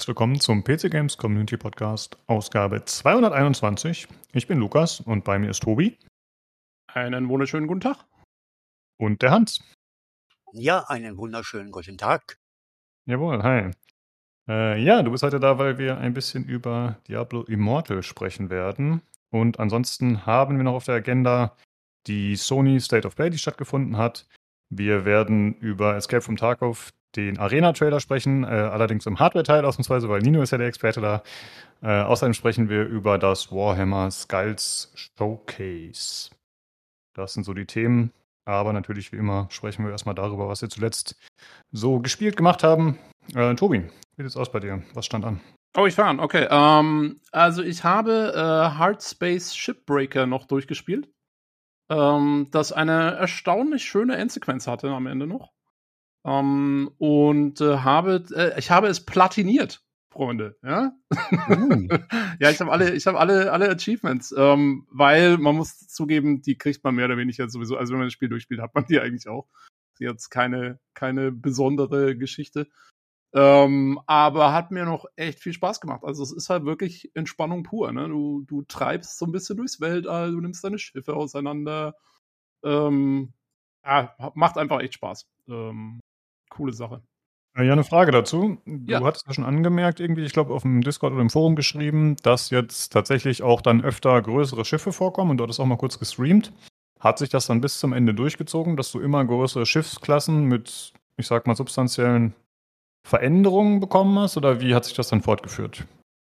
Herzlich willkommen zum PC Games Community Podcast, Ausgabe 221. Ich bin Lukas und bei mir ist Tobi. Einen wunderschönen guten Tag. Und der Hans. Ja, einen wunderschönen guten Tag. Jawohl, hi. Äh, ja, du bist heute da, weil wir ein bisschen über Diablo Immortal sprechen werden. Und ansonsten haben wir noch auf der Agenda die Sony State of Play, die stattgefunden hat. Wir werden über Escape from Tarkov den Arena-Trailer sprechen, äh, allerdings im Hardware-Teil ausnahmsweise, weil Nino ist ja der Experte da. Äh, außerdem sprechen wir über das Warhammer Skulls Showcase. Das sind so die Themen. Aber natürlich, wie immer, sprechen wir erstmal darüber, was wir zuletzt so gespielt gemacht haben. Äh, Tobi, wie sieht's aus bei dir? Was stand an? Oh, ich fange an. Okay. Ähm, also ich habe äh, Hard Space Shipbreaker noch durchgespielt. Ähm, das eine erstaunlich schöne Endsequenz hatte am Ende noch. Ähm, und äh, habe, äh, ich habe es platiniert, Freunde. Ja, uh. ja ich habe alle, ich habe alle, alle Achievements, ähm, weil man muss zugeben, die kriegt man mehr oder weniger sowieso. Also wenn man das Spiel durchspielt, hat man die eigentlich auch. Sie jetzt keine, keine besondere Geschichte. Ähm, aber hat mir noch echt viel Spaß gemacht. Also es ist halt wirklich Entspannung pur. Ne? Du, du treibst so ein bisschen durchs Weltall, du nimmst deine Schiffe auseinander. Ähm, ja, macht einfach echt Spaß. Ähm, coole Sache. Äh, ja, eine Frage dazu. Du ja. hattest ja schon angemerkt, irgendwie, ich glaube, auf dem Discord oder im Forum geschrieben, dass jetzt tatsächlich auch dann öfter größere Schiffe vorkommen und dort ist auch mal kurz gestreamt. Hat sich das dann bis zum Ende durchgezogen, dass du immer größere Schiffsklassen mit, ich sag mal, substanziellen Veränderungen bekommen hast oder wie hat sich das dann fortgeführt?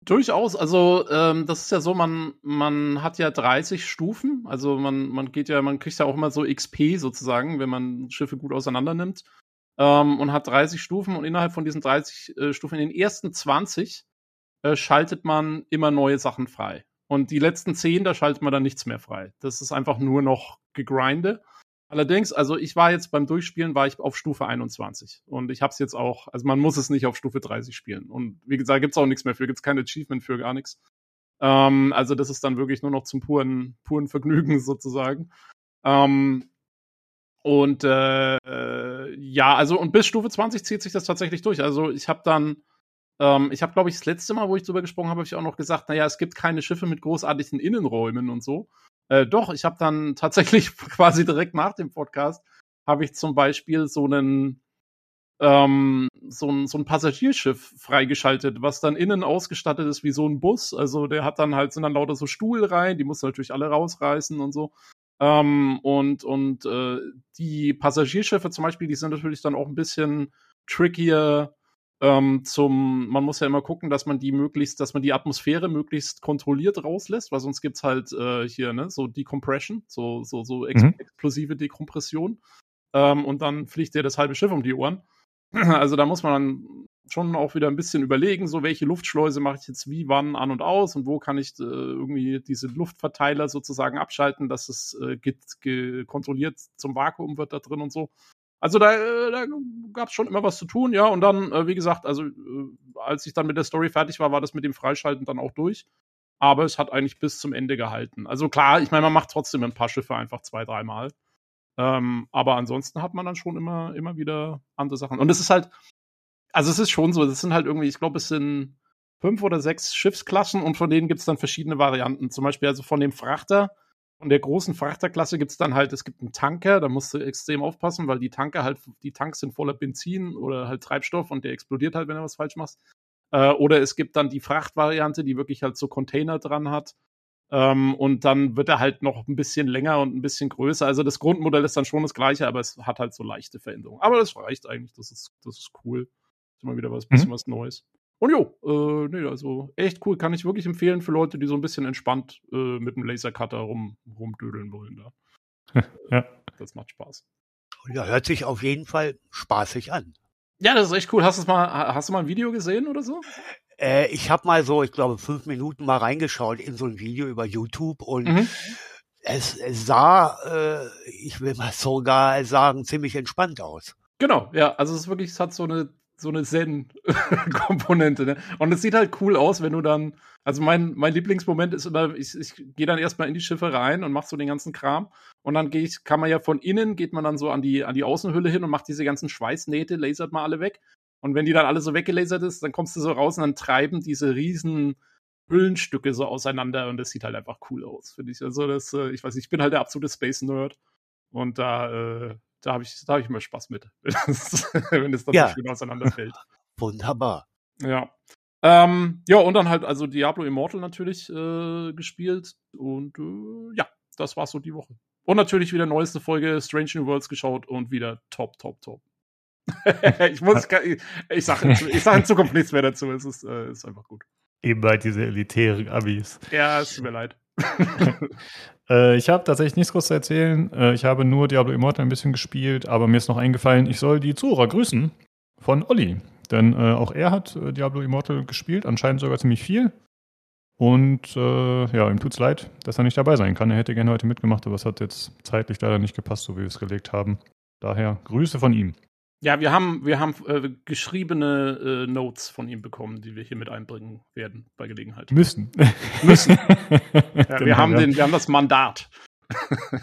Durchaus, also ähm, das ist ja so, man, man hat ja 30 Stufen, also man, man geht ja, man kriegt ja auch immer so XP sozusagen, wenn man Schiffe gut auseinander nimmt ähm, und hat 30 Stufen und innerhalb von diesen 30 äh, Stufen, in den ersten 20, äh, schaltet man immer neue Sachen frei. Und die letzten 10, da schaltet man dann nichts mehr frei. Das ist einfach nur noch gegrinde. Allerdings, also ich war jetzt beim Durchspielen, war ich auf Stufe 21. Und ich habe es jetzt auch, also man muss es nicht auf Stufe 30 spielen. Und wie gesagt, gibt's auch nichts mehr für, gibt's kein Achievement für, gar nichts. Ähm, also das ist dann wirklich nur noch zum puren, puren Vergnügen sozusagen. Ähm, und äh, ja, also und bis Stufe 20 zieht sich das tatsächlich durch. Also ich habe dann, ähm, ich habe glaube ich das letzte Mal, wo ich drüber gesprochen habe, habe ich auch noch gesagt, naja, es gibt keine Schiffe mit großartigen Innenräumen und so. Äh, doch, ich habe dann tatsächlich quasi direkt nach dem Podcast habe ich zum Beispiel so einen ähm, so ein, so ein Passagierschiff freigeschaltet, was dann innen ausgestattet ist wie so ein Bus. Also der hat dann halt, sind dann lauter so Stuhlreihen, die muss natürlich alle rausreißen und so. Ähm, und und äh, die Passagierschiffe zum Beispiel, die sind natürlich dann auch ein bisschen trickier ähm, zum, man muss ja immer gucken, dass man die möglichst, dass man die Atmosphäre möglichst kontrolliert rauslässt, weil sonst gibt's halt äh, hier, ne, so Decompression, so, so, so ex mhm. explosive Dekompression. Ähm, und dann fliegt dir das halbe Schiff um die Ohren. Also da muss man dann schon auch wieder ein bisschen überlegen, so welche Luftschleuse mache ich jetzt wie, wann an und aus und wo kann ich äh, irgendwie diese Luftverteiler sozusagen abschalten, dass es äh, kontrolliert zum Vakuum wird da drin und so. Also da, äh, da gab es schon immer was zu tun, ja. Und dann, äh, wie gesagt, also äh, als ich dann mit der Story fertig war, war das mit dem Freischalten dann auch durch. Aber es hat eigentlich bis zum Ende gehalten. Also klar, ich meine, man macht trotzdem ein paar Schiffe einfach zwei, dreimal. Ähm, aber ansonsten hat man dann schon immer, immer wieder andere Sachen. Und es ist halt, also es ist schon so, es sind halt irgendwie, ich glaube, es sind fünf oder sechs Schiffsklassen und von denen gibt es dann verschiedene Varianten. Zum Beispiel also von dem Frachter, von der großen Frachterklasse gibt es dann halt, es gibt einen Tanker, da musst du extrem aufpassen, weil die Tanker halt, die Tanks sind voller Benzin oder halt Treibstoff und der explodiert halt, wenn du was falsch machst. Äh, oder es gibt dann die Frachtvariante, die wirklich halt so Container dran hat. Ähm, und dann wird er halt noch ein bisschen länger und ein bisschen größer. Also das Grundmodell ist dann schon das gleiche, aber es hat halt so leichte Veränderungen. Aber das reicht eigentlich, das ist, das ist cool. Ist immer wieder was, bisschen mhm. was Neues. Und jo, äh, nee, also echt cool, kann ich wirklich empfehlen für Leute, die so ein bisschen entspannt äh, mit dem Lasercutter rum, rumdödeln wollen da. ja. Das macht Spaß. Ja, hört sich auf jeden Fall spaßig an. Ja, das ist echt cool. Hast, mal, hast du mal ein Video gesehen oder so? Äh, ich habe mal so, ich glaube, fünf Minuten mal reingeschaut in so ein Video über YouTube und mhm. es, es sah, äh, ich will mal sogar sagen, ziemlich entspannt aus. Genau, ja, also es ist wirklich, es hat so eine so eine Zen-Komponente. Ne? Und es sieht halt cool aus, wenn du dann, also mein, mein Lieblingsmoment ist immer, ich, ich gehe dann erstmal in die Schiffe rein und mach so den ganzen Kram. Und dann gehe ich, kann man ja von innen, geht man dann so an die, an die Außenhülle hin und macht diese ganzen Schweißnähte, lasert mal alle weg. Und wenn die dann alle so weggelasert ist, dann kommst du so raus und dann treiben diese riesen Hüllenstücke so auseinander und das sieht halt einfach cool aus, finde ich. Also das, äh, ich weiß nicht, ich bin halt der absolute Space Nerd und da, äh, da habe ich, da habe ich immer Spaß mit, wenn es dann ja. schön auseinanderfällt. Wunderbar. Ja. Ähm, ja, und dann halt also Diablo Immortal natürlich äh, gespielt und äh, ja, das war so die Woche. Und natürlich wieder neueste Folge Strange New Worlds geschaut und wieder top, top, top. ich muss, ich, ich sage ich sag in Zukunft nichts mehr dazu. Es ist, äh, ist einfach gut. Eben bei diese elitären Abis. Ja, es tut mir leid. äh, ich habe tatsächlich nichts groß zu erzählen. Äh, ich habe nur Diablo Immortal ein bisschen gespielt, aber mir ist noch eingefallen, ich soll die Zuhörer grüßen von Olli. Denn äh, auch er hat äh, Diablo Immortal gespielt, anscheinend sogar ziemlich viel. Und äh, ja, ihm tut's leid, dass er nicht dabei sein kann. Er hätte gerne heute mitgemacht, aber es hat jetzt zeitlich leider nicht gepasst, so wie wir es gelegt haben. Daher Grüße von ihm. Ja, wir haben, wir haben äh, geschriebene äh, Notes von ihm bekommen, die wir hier mit einbringen werden bei Gelegenheit. Müssen. Müssen. ja, genau, wir, haben ja. Den, wir haben das Mandat.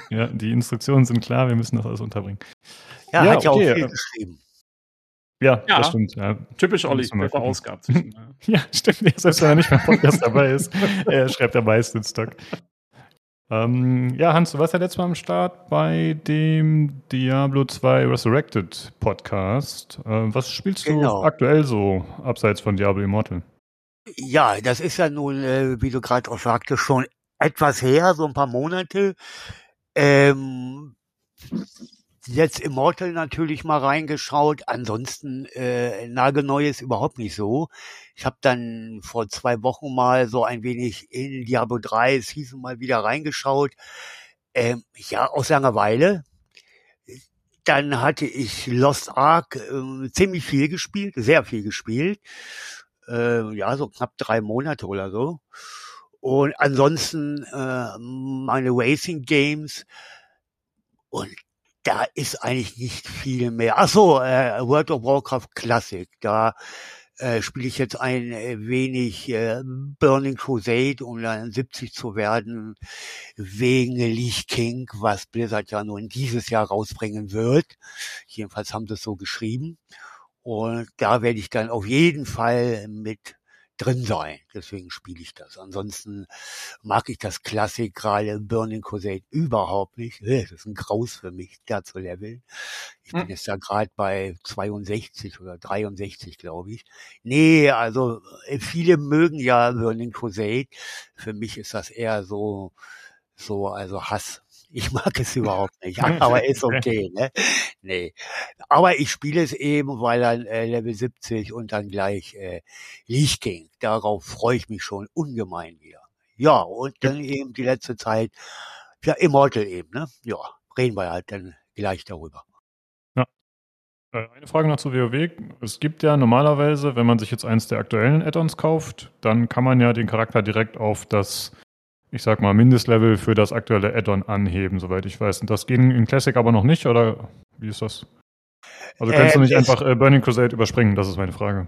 ja, die Instruktionen sind klar, wir müssen das alles unterbringen. Ja, ja hat ja okay. auch viel geschrieben. Ja, ja, das stimmt. Ja. Typisch Olli, der verausgabt. ja, stimmt. Selbst wenn er nicht beim Podcast dabei ist, er schreibt am meisten Stock. Ähm, ja, Hans, du warst ja letztes Mal am Start bei dem Diablo 2 Resurrected Podcast. Äh, was spielst genau. du aktuell so, abseits von Diablo Immortal? Ja, das ist ja nun, äh, wie du gerade auch sagtest, schon etwas her, so ein paar Monate. Ähm, jetzt Immortal natürlich mal reingeschaut, ansonsten äh, nagelneues überhaupt nicht so. Ich habe dann vor zwei Wochen mal so ein wenig in Diablo 3 Season mal wieder reingeschaut. Ähm, ja, aus Langeweile. Dann hatte ich Lost Ark äh, ziemlich viel gespielt, sehr viel gespielt. Äh, ja, so knapp drei Monate oder so. Und ansonsten äh, meine Racing Games. Und da ist eigentlich nicht viel mehr. Ach so, äh, World of Warcraft Classic, da äh, spiele ich jetzt ein äh, wenig äh, Burning Crusade, um dann 70 zu werden, wegen Leech King, was Blizzard ja nur in dieses Jahr rausbringen wird. Jedenfalls haben sie es so geschrieben. Und da werde ich dann auf jeden Fall mit drin sein. Deswegen spiele ich das. Ansonsten mag ich das Klassik gerade Burning Crusade überhaupt nicht. Äh, das ist ein Graus für mich, da zu leveln. Ich hm. bin jetzt da gerade bei 62 oder 63, glaube ich. Nee, also äh, viele mögen ja Burning Crusade. Für mich ist das eher so, so, also Hass. Ich mag es überhaupt nicht, aber ist okay, ne? Nee. Aber ich spiele es eben, weil dann äh, Level 70 und dann gleich äh, Leech King. Darauf freue ich mich schon ungemein wieder. Ja, und dann eben die letzte Zeit, ja, Immortal eben, ne? Ja, reden wir halt dann gleich darüber. Äh, eine Frage noch zu WoW. Es gibt ja normalerweise, wenn man sich jetzt eins der aktuellen Add-ons kauft, dann kann man ja den Charakter direkt auf das ich sag mal, Mindestlevel für das aktuelle Add-on anheben, soweit ich weiß. Und das ging in Classic aber noch nicht, oder wie ist das? Also kannst äh, du nicht einfach äh, Burning Crusade überspringen? Das ist meine Frage.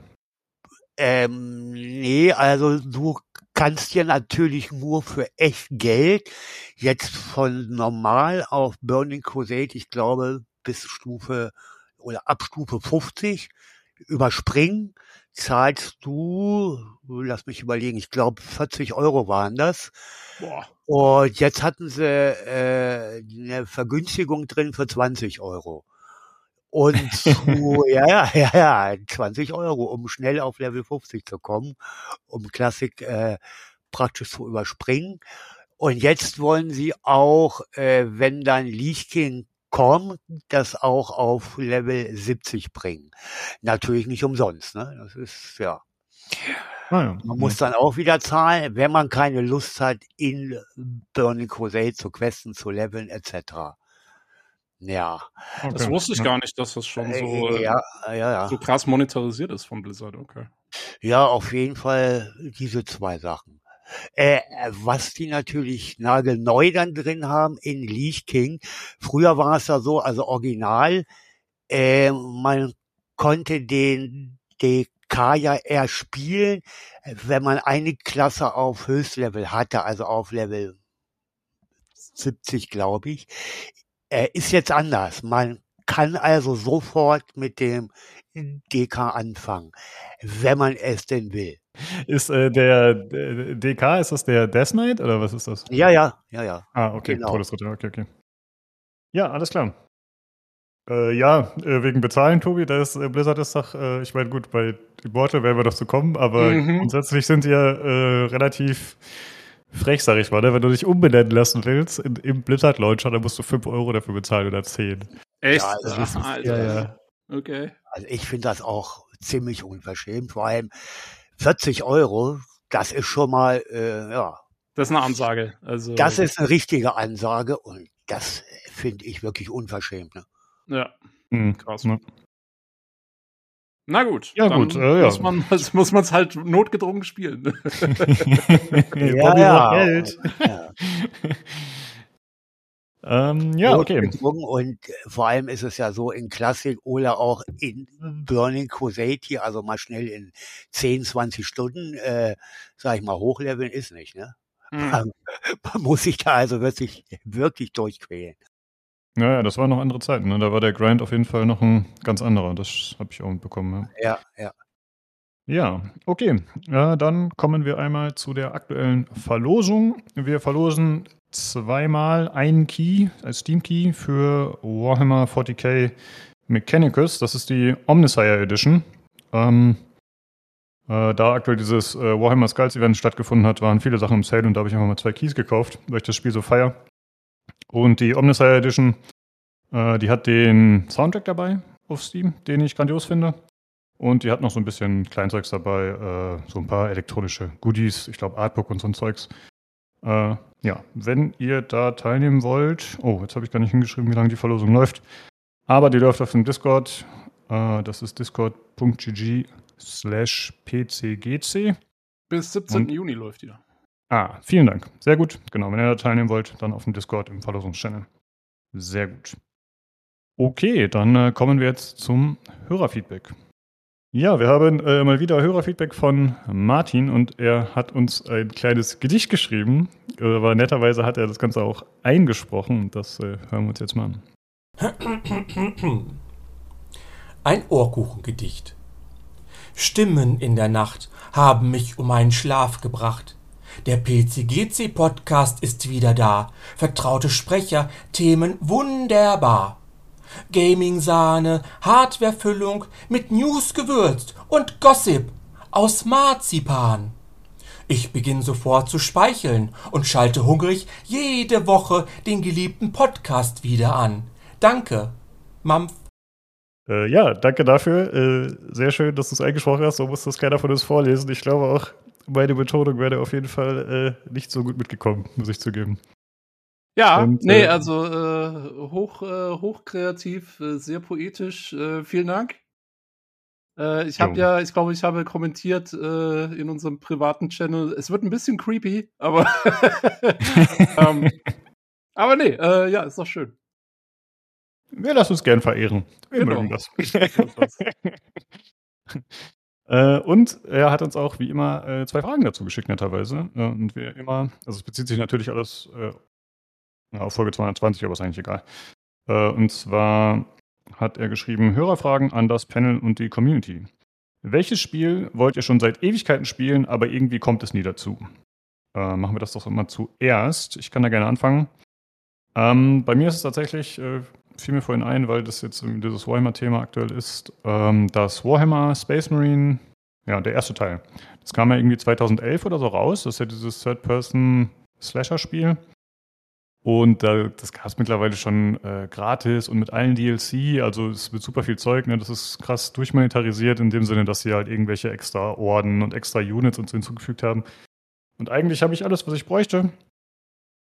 Ähm, nee, also du kannst ja natürlich nur für echt Geld jetzt von normal auf Burning Crusade, ich glaube, bis Stufe oder ab Stufe 50 überspringen, zahlst du, lass mich überlegen, ich glaube 40 Euro waren das. Boah. Und jetzt hatten sie äh, eine Vergünstigung drin für 20 Euro. Und zu, ja, ja, ja, ja, 20 Euro, um schnell auf Level 50 zu kommen, um Klassik äh, praktisch zu überspringen. Und jetzt wollen sie auch, äh, wenn dann Lichtkin kommt, das auch auf Level 70 bringen. Natürlich nicht umsonst, ne? Das ist, ja. Ah, ja. Man muss dann auch wieder zahlen, wenn man keine Lust hat, in Burning Crusade zu questen, zu leveln, etc. Ja. Okay. Das wusste ich gar nicht, dass das schon so, äh, ja, ja. so krass monetarisiert ist von Blizzard, okay. Ja, auf jeden Fall diese zwei Sachen. Äh, was die natürlich nagelneu dann drin haben in Leech King. Früher war es ja so, also original, äh, man konnte den DK ja eher spielen, wenn man eine Klasse auf Höchstlevel hatte, also auf Level 70, glaube ich. Äh, ist jetzt anders. Man kann also sofort mit dem DK anfangen, wenn man es denn will. Ist äh, der, der DK, ist das der Death Knight oder was ist das? Ja, ja, ja, ja. Ah, okay, Genau. Todesritter, okay, okay. Ja, alles klar. Äh, ja, äh, wegen Bezahlen, Tobi, da ist äh, Blizzard ist doch, äh, ich meine, gut, bei Immortal werden wir doch zu kommen, aber Mhm. grundsätzlich sind die ja äh, relativ frech, sag ich mal. Ne? Wenn du dich umbenennen lassen willst in, im Blizzard Launcher, dann musst du 5 Euro dafür bezahlen oder 10. Echt? Ja, also Alter. Ja, ja. Okay. Also ich finde das auch ziemlich unverschämt. Vor allem 40 Euro, das ist schon mal, äh, ja, Das ist eine Ansage. Also, das ist eine richtige Ansage und das finde ich wirklich unverschämt. Ne? Ja. Mhm, Krass. Ne? Na gut. Ja, dann gut, äh, ja. Muss man es muss man's halt notgedrungen spielen. Ja, ja. Geld. Ja. Ähm, ja, okay. Und vor allem ist es ja so in Klassik oder auch in Burning Crusade, also mal schnell in 10, 20 Stunden, äh, sag ich mal, hochleveln ist nicht, ne? Hm. Man, man muss sich da also wirklich, wirklich durchquälen. Naja, das waren noch andere Zeiten. Ne? Da war der Grind auf jeden Fall noch ein ganz anderer. Das habe ich auch mitbekommen. Ja. Ja, ja. Ja, okay. Ja, dann kommen wir einmal zu der aktuellen Verlosung. Wir verlosen zweimal einen Key, ein Steam Key für Warhammer 40k Mechanicus. Das ist die Omnisire Edition. Ähm, äh, da aktuell dieses äh, Warhammer Skulls Event stattgefunden hat, waren viele Sachen im Sale und da habe ich einfach mal zwei Keys gekauft, weil ich das Spiel so feier. Und die Omnisire Edition, äh, die hat den Soundtrack dabei auf Steam, den ich grandios finde. Und die hat noch so ein bisschen Kleinzeugs dabei, äh, so ein paar elektronische Goodies, ich glaube Artbook und so ein Zeugs. Äh, ja, wenn ihr da teilnehmen wollt, oh, jetzt habe ich gar nicht hingeschrieben, wie lange die Verlosung läuft, aber die läuft auf dem Discord, äh, das ist discord.gg slash pcgc. Bis 17. Und- Juni läuft die da. Ah, vielen Dank. Sehr gut. Genau, wenn ihr da teilnehmen wollt, dann auf dem Discord im Verlosungschannel. Sehr gut. Okay, dann äh, kommen wir jetzt zum Hörerfeedback. Ja, wir haben äh, mal wieder Hörerfeedback von Martin und er hat uns ein kleines Gedicht geschrieben. Aber netterweise hat er das Ganze auch eingesprochen. Das äh, hören wir uns jetzt mal an. Ein Ohrkuchengedicht. Stimmen in der Nacht haben mich um meinen Schlaf gebracht. Der PCGC-Podcast ist wieder da. Vertraute Sprecher, Themen wunderbar. Gaming-Sahne, Hardware-Füllung mit News gewürzt und Gossip aus Marzipan. Ich beginn sofort zu speicheln und schalte hungrig jede Woche den geliebten Podcast wieder an. Danke, Mampf. Äh, ja, danke dafür. Äh, sehr schön, dass du es eingesprochen hast. So muss das keiner von uns vorlesen. Ich glaube auch, meine Betonung wäre auf jeden Fall äh, nicht so gut mitgekommen, muss ich zugeben. Ja, Und, nee, äh, also äh, hoch, äh, hochkreativ, äh, sehr poetisch. Äh, vielen Dank. Äh, ich habe ja, ich glaube, ich habe kommentiert äh, in unserem privaten Channel. Es wird ein bisschen creepy, aber ähm, aber nee, äh, ja, ist doch schön. Wir lassen uns gern verehren. Wir Genau. mögen das. äh, und er hat uns auch wie immer äh, zwei Fragen dazu geschickt, netterweise. Äh, und wir immer, also es bezieht sich natürlich alles äh, ja, Folge 220, aber ist eigentlich egal. Äh, und zwar hat er geschrieben: Hörerfragen an das Panel und die Community. Welches Spiel wollt ihr schon seit Ewigkeiten spielen, aber irgendwie kommt es nie dazu? Äh, machen wir das doch immer zuerst. Ich kann da gerne anfangen. Ähm, bei mir ist es tatsächlich, äh, fiel mir vorhin ein, weil das jetzt dieses Warhammer-Thema aktuell ist, ähm, das Warhammer Space Marine, ja, der erste Teil. Das kam ja irgendwie 2011 oder so raus. Das ist ja dieses Third-Person-Slasher-Spiel. Und da, das gab es mittlerweile schon äh, gratis und mit allen DLC, also es wird super viel Zeug, ne? das ist krass durchmonetarisiert in dem Sinne, dass sie halt irgendwelche extra Orden und extra Units und so hinzugefügt haben. Und eigentlich habe ich alles, was ich bräuchte.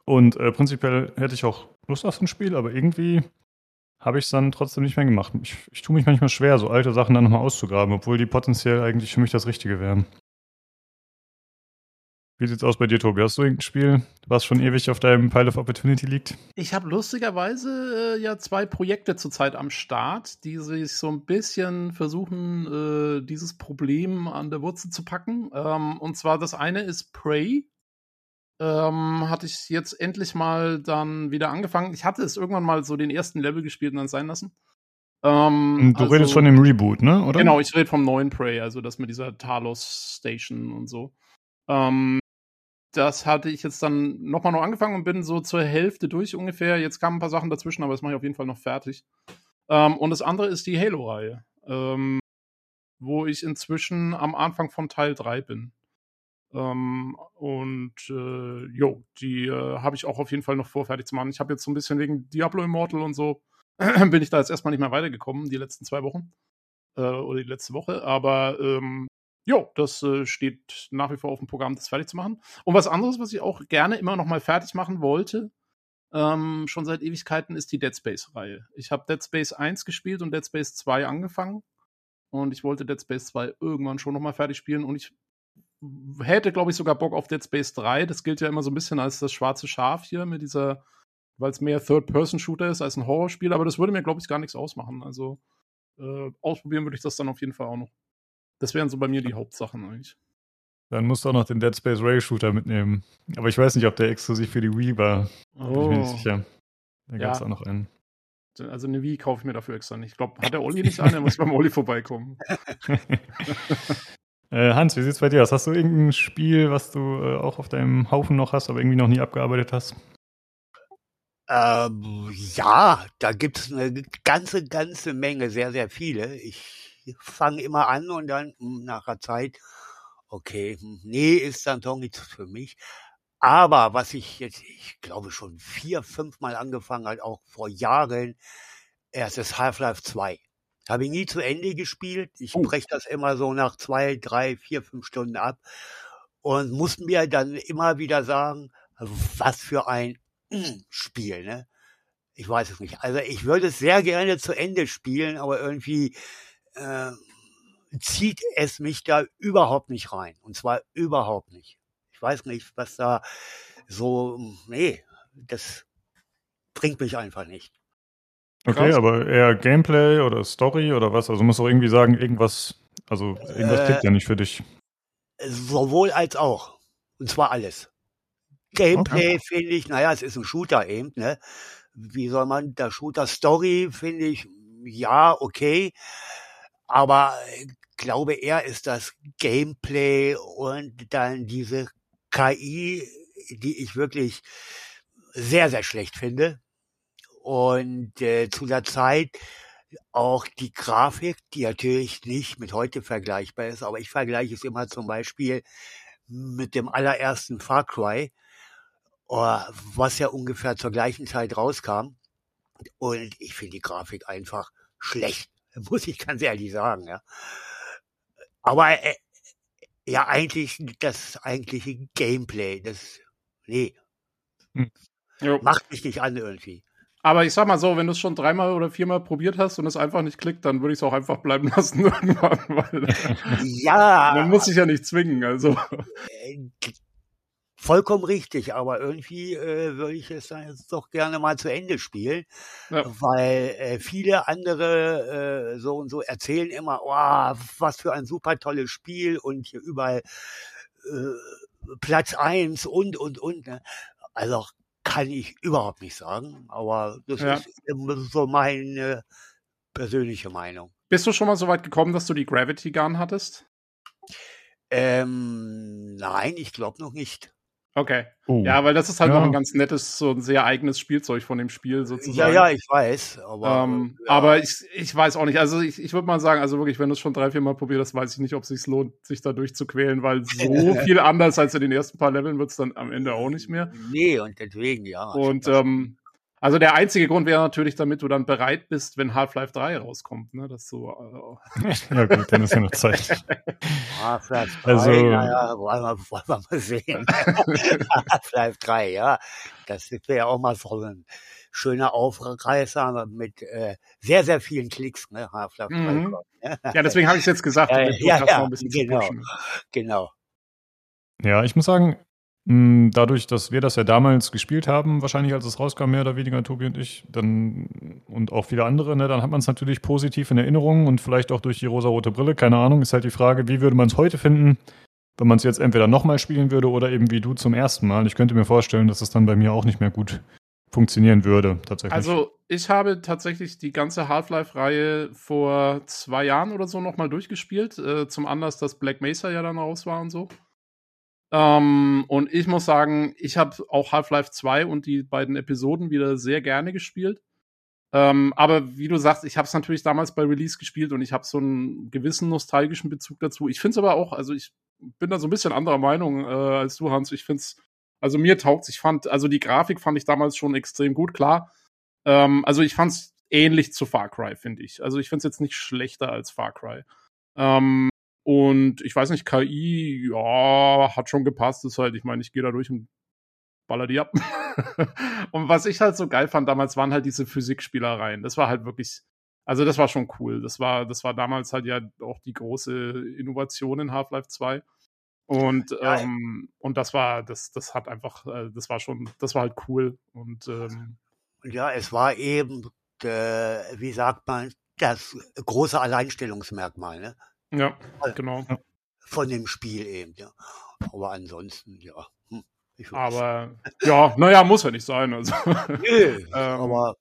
Und äh, prinzipiell hätte ich auch Lust auf so ein Spiel, aber irgendwie habe ich es dann trotzdem nicht mehr gemacht. Ich, ich tue mich manchmal schwer, so alte Sachen dann nochmal auszugraben, obwohl die potenziell eigentlich für mich das Richtige wären. Wie sieht's aus bei dir, Tobi? Hast du irgendein Spiel, was schon ewig auf deinem Pile of Opportunity liegt? Ich habe lustigerweise äh, ja zwei Projekte zurzeit am Start, die sich so ein bisschen versuchen, äh, dieses Problem an der Wurzel zu packen. Ähm, und zwar das eine ist Prey. Ähm, hatte ich jetzt endlich mal dann wieder angefangen. Ich hatte es irgendwann mal so den ersten Level gespielt und dann sein lassen. Ähm, du also, redest von dem Reboot, ne? Oder? Genau, ich rede vom neuen Prey, also das mit dieser Talos Station und so. Ähm, das hatte ich jetzt dann nochmal noch angefangen und bin so zur Hälfte durch ungefähr. Jetzt kamen ein paar Sachen dazwischen, aber das mache ich auf jeden Fall noch fertig. Ähm, und das andere ist die Halo-Reihe, ähm, wo ich inzwischen am Anfang von Teil 3 bin. Ähm, und äh, jo, die äh, habe ich auch auf jeden Fall noch vor, fertig zu machen. Ich habe jetzt so ein bisschen wegen Diablo Immortal und so, bin ich da jetzt erstmal nicht mehr weitergekommen, die letzten zwei Wochen. Äh, oder die letzte Woche. Aber ähm, jo, das äh, steht nach wie vor auf dem Programm, das fertig zu machen. Und was anderes, was ich auch gerne immer noch mal fertig machen wollte, ähm, schon seit Ewigkeiten, ist die Dead Space-Reihe. Ich habe Dead Space 1 gespielt und Dead Space 2 angefangen. Und ich wollte Dead Space 2 irgendwann schon noch mal fertig spielen. Und ich hätte, glaube ich, sogar Bock auf Dead Space 3. Das gilt ja immer so ein bisschen als das schwarze Schaf hier mit dieser, weil es mehr Third-Person-Shooter ist als ein Horrorspiel. Aber das würde mir, glaube ich, gar nichts ausmachen. Also äh, ausprobieren würde ich das dann auf jeden Fall auch noch. Das wären so bei mir die Hauptsachen eigentlich. Dann musst du auch noch den Dead Space Rail Shooter mitnehmen. Aber ich weiß nicht, ob der exklusiv für die Wii war. Oh. Bin ich mir nicht oh. sicher. Da gab es auch noch einen. Also eine Wii kaufe ich mir dafür extra nicht. Ich glaube, hat der Olli nicht einen, der muss beim Olli vorbeikommen. Äh, Hans, wie sieht's bei dir aus? Hast du irgendein Spiel, was du äh, auch auf deinem Haufen noch hast, aber irgendwie noch nie abgearbeitet hast? Ähm, ja, da gibt's eine ganze, ganze Menge, sehr, sehr viele. Ich fange immer an und dann nach einer Zeit, okay, hm, nee, ist dann doch nichts für mich. Aber was ich jetzt, ich glaube schon vier, fünf Mal angefangen hat, auch vor Jahren, erstes Half-Life 2. Habe ich nie zu Ende gespielt. Ich oh. breche das immer so nach zwei, drei, vier, fünf Stunden ab und muss mir dann immer wieder sagen, was für ein Spiel, ne? Ich weiß es nicht. Also ich würde es sehr gerne zu Ende spielen, aber irgendwie äh, zieht es mich da überhaupt nicht rein. Und zwar überhaupt nicht. Ich weiß nicht, was da so, nee, das bringt mich einfach nicht. Okay, Krass. aber eher Gameplay oder Story oder was? Also muss auch irgendwie sagen, irgendwas, also irgendwas äh, klickt ja nicht für dich. Sowohl als auch. Und zwar alles. Gameplay okay. finde ich, naja, es ist ein Shooter eben, ne? Wie soll man, der Shooter Story finde ich, ja, okay. Aber ich glaube eher ist das Gameplay und dann diese KI, die ich wirklich sehr, sehr schlecht finde. Und äh, zu der Zeit auch die Grafik, die natürlich nicht mit heute vergleichbar ist, aber ich vergleiche es immer zum Beispiel mit dem allerersten Far Cry, oh, was ja ungefähr zur gleichen Zeit rauskam. Und ich finde die Grafik einfach schlecht, muss ich ganz ehrlich sagen. Ja. Aber äh, ja, eigentlich das eigentliche Gameplay, das nee, hm. macht mich nicht an irgendwie. Aber ich sag mal so, wenn du es schon dreimal oder viermal probiert hast und es einfach nicht klickt, dann würde ich es auch einfach bleiben lassen irgendwann, weil ja, man muss sich ja nicht zwingen. Also äh, vollkommen richtig, aber irgendwie äh, würde ich es dann jetzt doch gerne mal zu Ende spielen, ja. weil äh, viele andere äh, so und so erzählen immer, oh, was für ein super tolles Spiel und hier überall äh, Platz eins und und und. Ne? Also kann ich überhaupt nicht sagen, aber das ja. ist so meine persönliche Meinung. Bist du schon mal so weit gekommen, dass du die Gravity Gun hattest? Ähm, nein, ich glaube noch nicht. Okay. Oh. Ja, weil das ist halt ja. noch ein ganz nettes, so ein sehr eigenes Spielzeug von dem Spiel sozusagen. Ja, ja, ich weiß. Aber, ähm, ja. aber ich, ich weiß auch nicht. Also ich, ich würde mal sagen, also wirklich, wenn du es schon drei, vier Mal probierst, weiß ich nicht, ob es sich lohnt, sich da durchzuquälen, weil so viel anders als in den ersten paar Leveln wird es dann am Ende auch nicht mehr. Nee, und deswegen, ja. Und ähm, also der einzige Grund wäre natürlich, damit du dann bereit bist, wenn Half-Life 3 rauskommt, ne? Das so. Äh ja gut, dann ist ja noch Zeit. Half-Life 3, also, naja, wollen wir, wollen wir mal sehen. Half-Life 3, ja. Das wäre ja auch mal so ein schöner Aufreißer mit äh, sehr, sehr vielen Klicks, ne? Half-Life 3. Mhm. ja, deswegen habe ich es jetzt gesagt, ja, ja, ja, genau, genau. Ja, ich muss sagen, dadurch, dass wir das ja damals gespielt haben, wahrscheinlich als es rauskam, mehr oder weniger, Tobi und ich, dann und auch viele andere, ne, dann hat man es natürlich positiv in Erinnerung und vielleicht auch durch die rosarote Brille, keine Ahnung, ist halt die Frage, wie würde man es heute finden, wenn man es jetzt entweder nochmal spielen würde oder eben wie du zum ersten Mal. Ich könnte mir vorstellen, dass es dann bei mir auch nicht mehr gut funktionieren würde, tatsächlich. Also ich habe tatsächlich die ganze Half-Life-Reihe vor zwei Jahren oder so nochmal durchgespielt. Äh, zum Anlass, dass Black Mesa ja dann raus war und so. Ähm, und ich muss sagen, ich habe auch Half-Life 2 und die beiden Episoden wieder sehr gerne gespielt. Ähm, aber wie du sagst, ich habe es natürlich damals bei Release gespielt und ich habe so einen gewissen nostalgischen Bezug dazu. Ich finde es aber auch, also ich bin da so ein bisschen anderer Meinung äh, als du, Hans. Ich finde es, also mir taugt Ich fand, also die Grafik fand ich damals schon extrem gut, klar. Ähm, also ich fand es ähnlich zu Far Cry, finde ich. Also ich finde es jetzt nicht schlechter als Far Cry. Ähm, und ich weiß nicht, KI, ja, hat schon gepasst. Ist halt, ich meine, ich gehe da durch und baller die ab. und was ich halt so geil fand damals, waren halt diese Physikspielereien. Das war halt wirklich, also das war schon cool. Das war, das war damals halt ja auch die große Innovation in Half-Life 2. Und, ja, ähm, und das war, das, das hat einfach, äh, das war schon, das war halt cool. Und ähm, ja, es war eben, äh, wie sagt man, das große Alleinstellungsmerkmal, ne? Ja, genau. Von dem Spiel eben, ja. Aber ansonsten, ja. Hm, aber ja, naja, muss ja nicht sein. Also. Nee, ähm, aber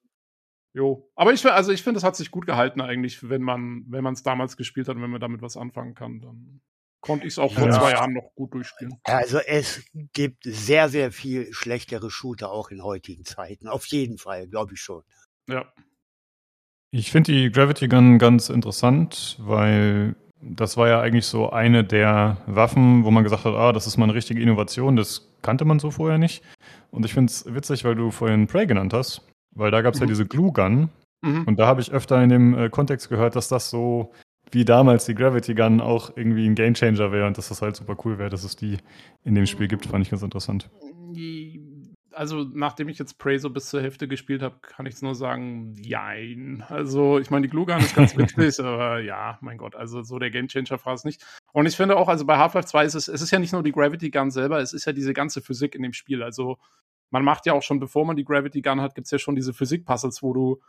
Jo. Aber ich, also ich finde, es hat sich gut gehalten eigentlich, wenn man, wenn man es damals gespielt hat und wenn man damit was anfangen kann, dann konnte ich es auch vor ja. zwei Jahren noch gut durchspielen. Also es gibt sehr, sehr viel schlechtere Shooter auch in heutigen Zeiten. Auf jeden Fall, glaube ich schon. Ja. Ich finde die Gravity Gun ganz interessant, weil das war ja eigentlich so eine der Waffen, wo man gesagt hat, ah, das ist mal eine richtige Innovation, das kannte man so vorher nicht. Und ich finde es witzig, weil du vorhin Prey genannt hast, weil da gab es mhm. ja diese Glue Gun. Mhm. Und da habe ich öfter in dem äh, Kontext gehört, dass das so wie damals die Gravity Gun auch irgendwie ein Gamechanger wäre und dass das halt super cool wäre, dass es die in dem Spiel gibt, fand ich ganz interessant. Also, nachdem ich jetzt Prey so bis zur Hälfte gespielt habe, kann ich es nur sagen, jein. Also, ich meine, die Glue Gun ist ganz witzig, aber ja, mein Gott, also so der Gamechanger war es nicht. Und ich finde auch, also bei Half-Life 2 ist es, es ist ja nicht nur die Gravity Gun selber, es ist ja diese ganze Physik in dem Spiel. Also, man macht ja auch schon, bevor man die Gravity Gun hat, gibt es ja schon diese Physik-Puzzles, wo du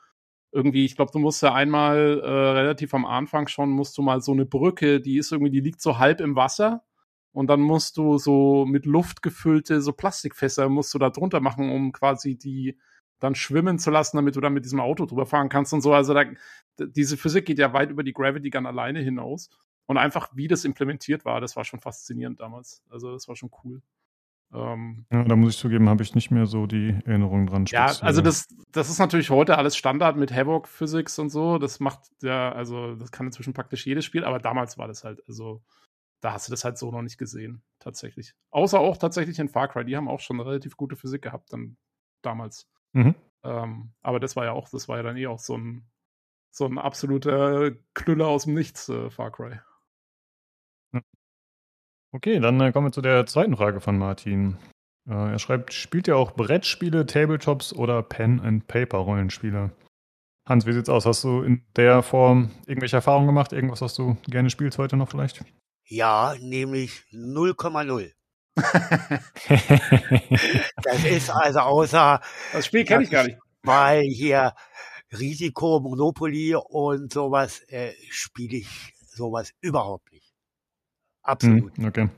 irgendwie, ich glaube, du musst ja einmal äh, relativ am Anfang schon, musst du mal so eine Brücke, die ist irgendwie, die liegt so halb im Wasser und dann musst du so mit Luft gefüllte so Plastikfässer musst du da drunter machen, um quasi die dann schwimmen zu lassen, damit du dann mit diesem Auto drüber fahren kannst und so. Also da, diese Physik geht ja weit über die Gravity Gun alleine hinaus. Und einfach, wie das implementiert war, das war schon faszinierend damals. Also das war schon cool. Ähm, ja, da muss ich zugeben, habe ich nicht mehr so die Erinnerung dran. Ja, also das, das ist natürlich heute alles Standard mit Havoc Physics und so. Das macht ja, also das kann inzwischen praktisch jedes Spiel, aber damals war das halt, also da hast du das halt so noch nicht gesehen, tatsächlich. Außer auch tatsächlich in Far Cry, die haben auch schon relativ gute Physik gehabt dann damals. Mhm. Ähm, aber das war ja auch, das war ja dann eh auch so ein, so ein absoluter Knüller aus dem Nichts, äh, Far Cry. Okay, dann äh, kommen wir zu der zweiten Frage von Martin. Äh, er schreibt, spielt ihr auch Brettspiele, Tabletops oder Pen-and-Paper-Rollenspiele? Hans, wie sieht's aus? Hast du in der Form irgendwelche Erfahrungen gemacht? Irgendwas, was du gerne spielst heute noch vielleicht? Ja, nämlich 0,0. das ist also außer. Das Spiel kenne ich gar nicht. Weil hier Risiko, Monopoly und sowas äh, spiele ich sowas überhaupt nicht. Absolut. Hm, okay.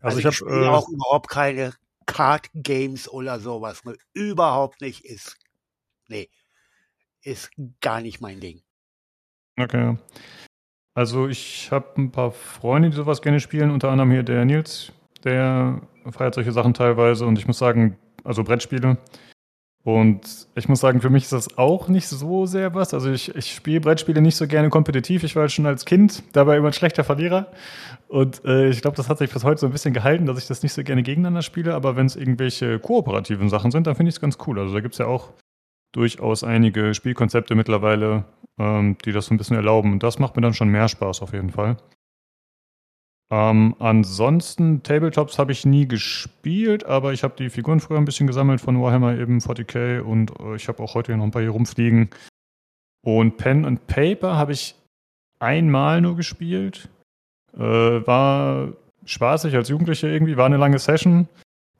Also, also ich, ich spiele äh, auch überhaupt keine Card Games oder sowas. Ne? Überhaupt nicht. Ist, nee, ist gar nicht mein Ding. Okay. Also ich habe ein paar Freunde, die sowas gerne spielen, unter anderem hier der Nils, der feiert solche Sachen teilweise und ich muss sagen, also Brettspiele, und ich muss sagen, für mich ist das auch nicht so sehr was. Also ich, ich spiele Brettspiele nicht so gerne kompetitiv. Ich war schon als Kind dabei immer ein schlechter Verlierer. Und äh, ich glaube, das hat sich bis heute so ein bisschen gehalten, dass ich das nicht so gerne gegeneinander spiele. Aber wenn es irgendwelche kooperativen Sachen sind, dann finde ich es ganz cool. Also da gibt es ja auch durchaus einige Spielkonzepte mittlerweile, ähm, die das so ein bisschen erlauben. Und das macht mir dann schon mehr Spaß auf jeden Fall. Ähm, ansonsten, Tabletops habe ich nie gespielt, aber ich habe die Figuren früher ein bisschen gesammelt von Warhammer eben 40k und äh, ich habe auch heute noch ein paar hier rumfliegen. Und Pen and Paper habe ich einmal nur gespielt. Äh, war spaßig als Jugendlicher irgendwie, war eine lange Session.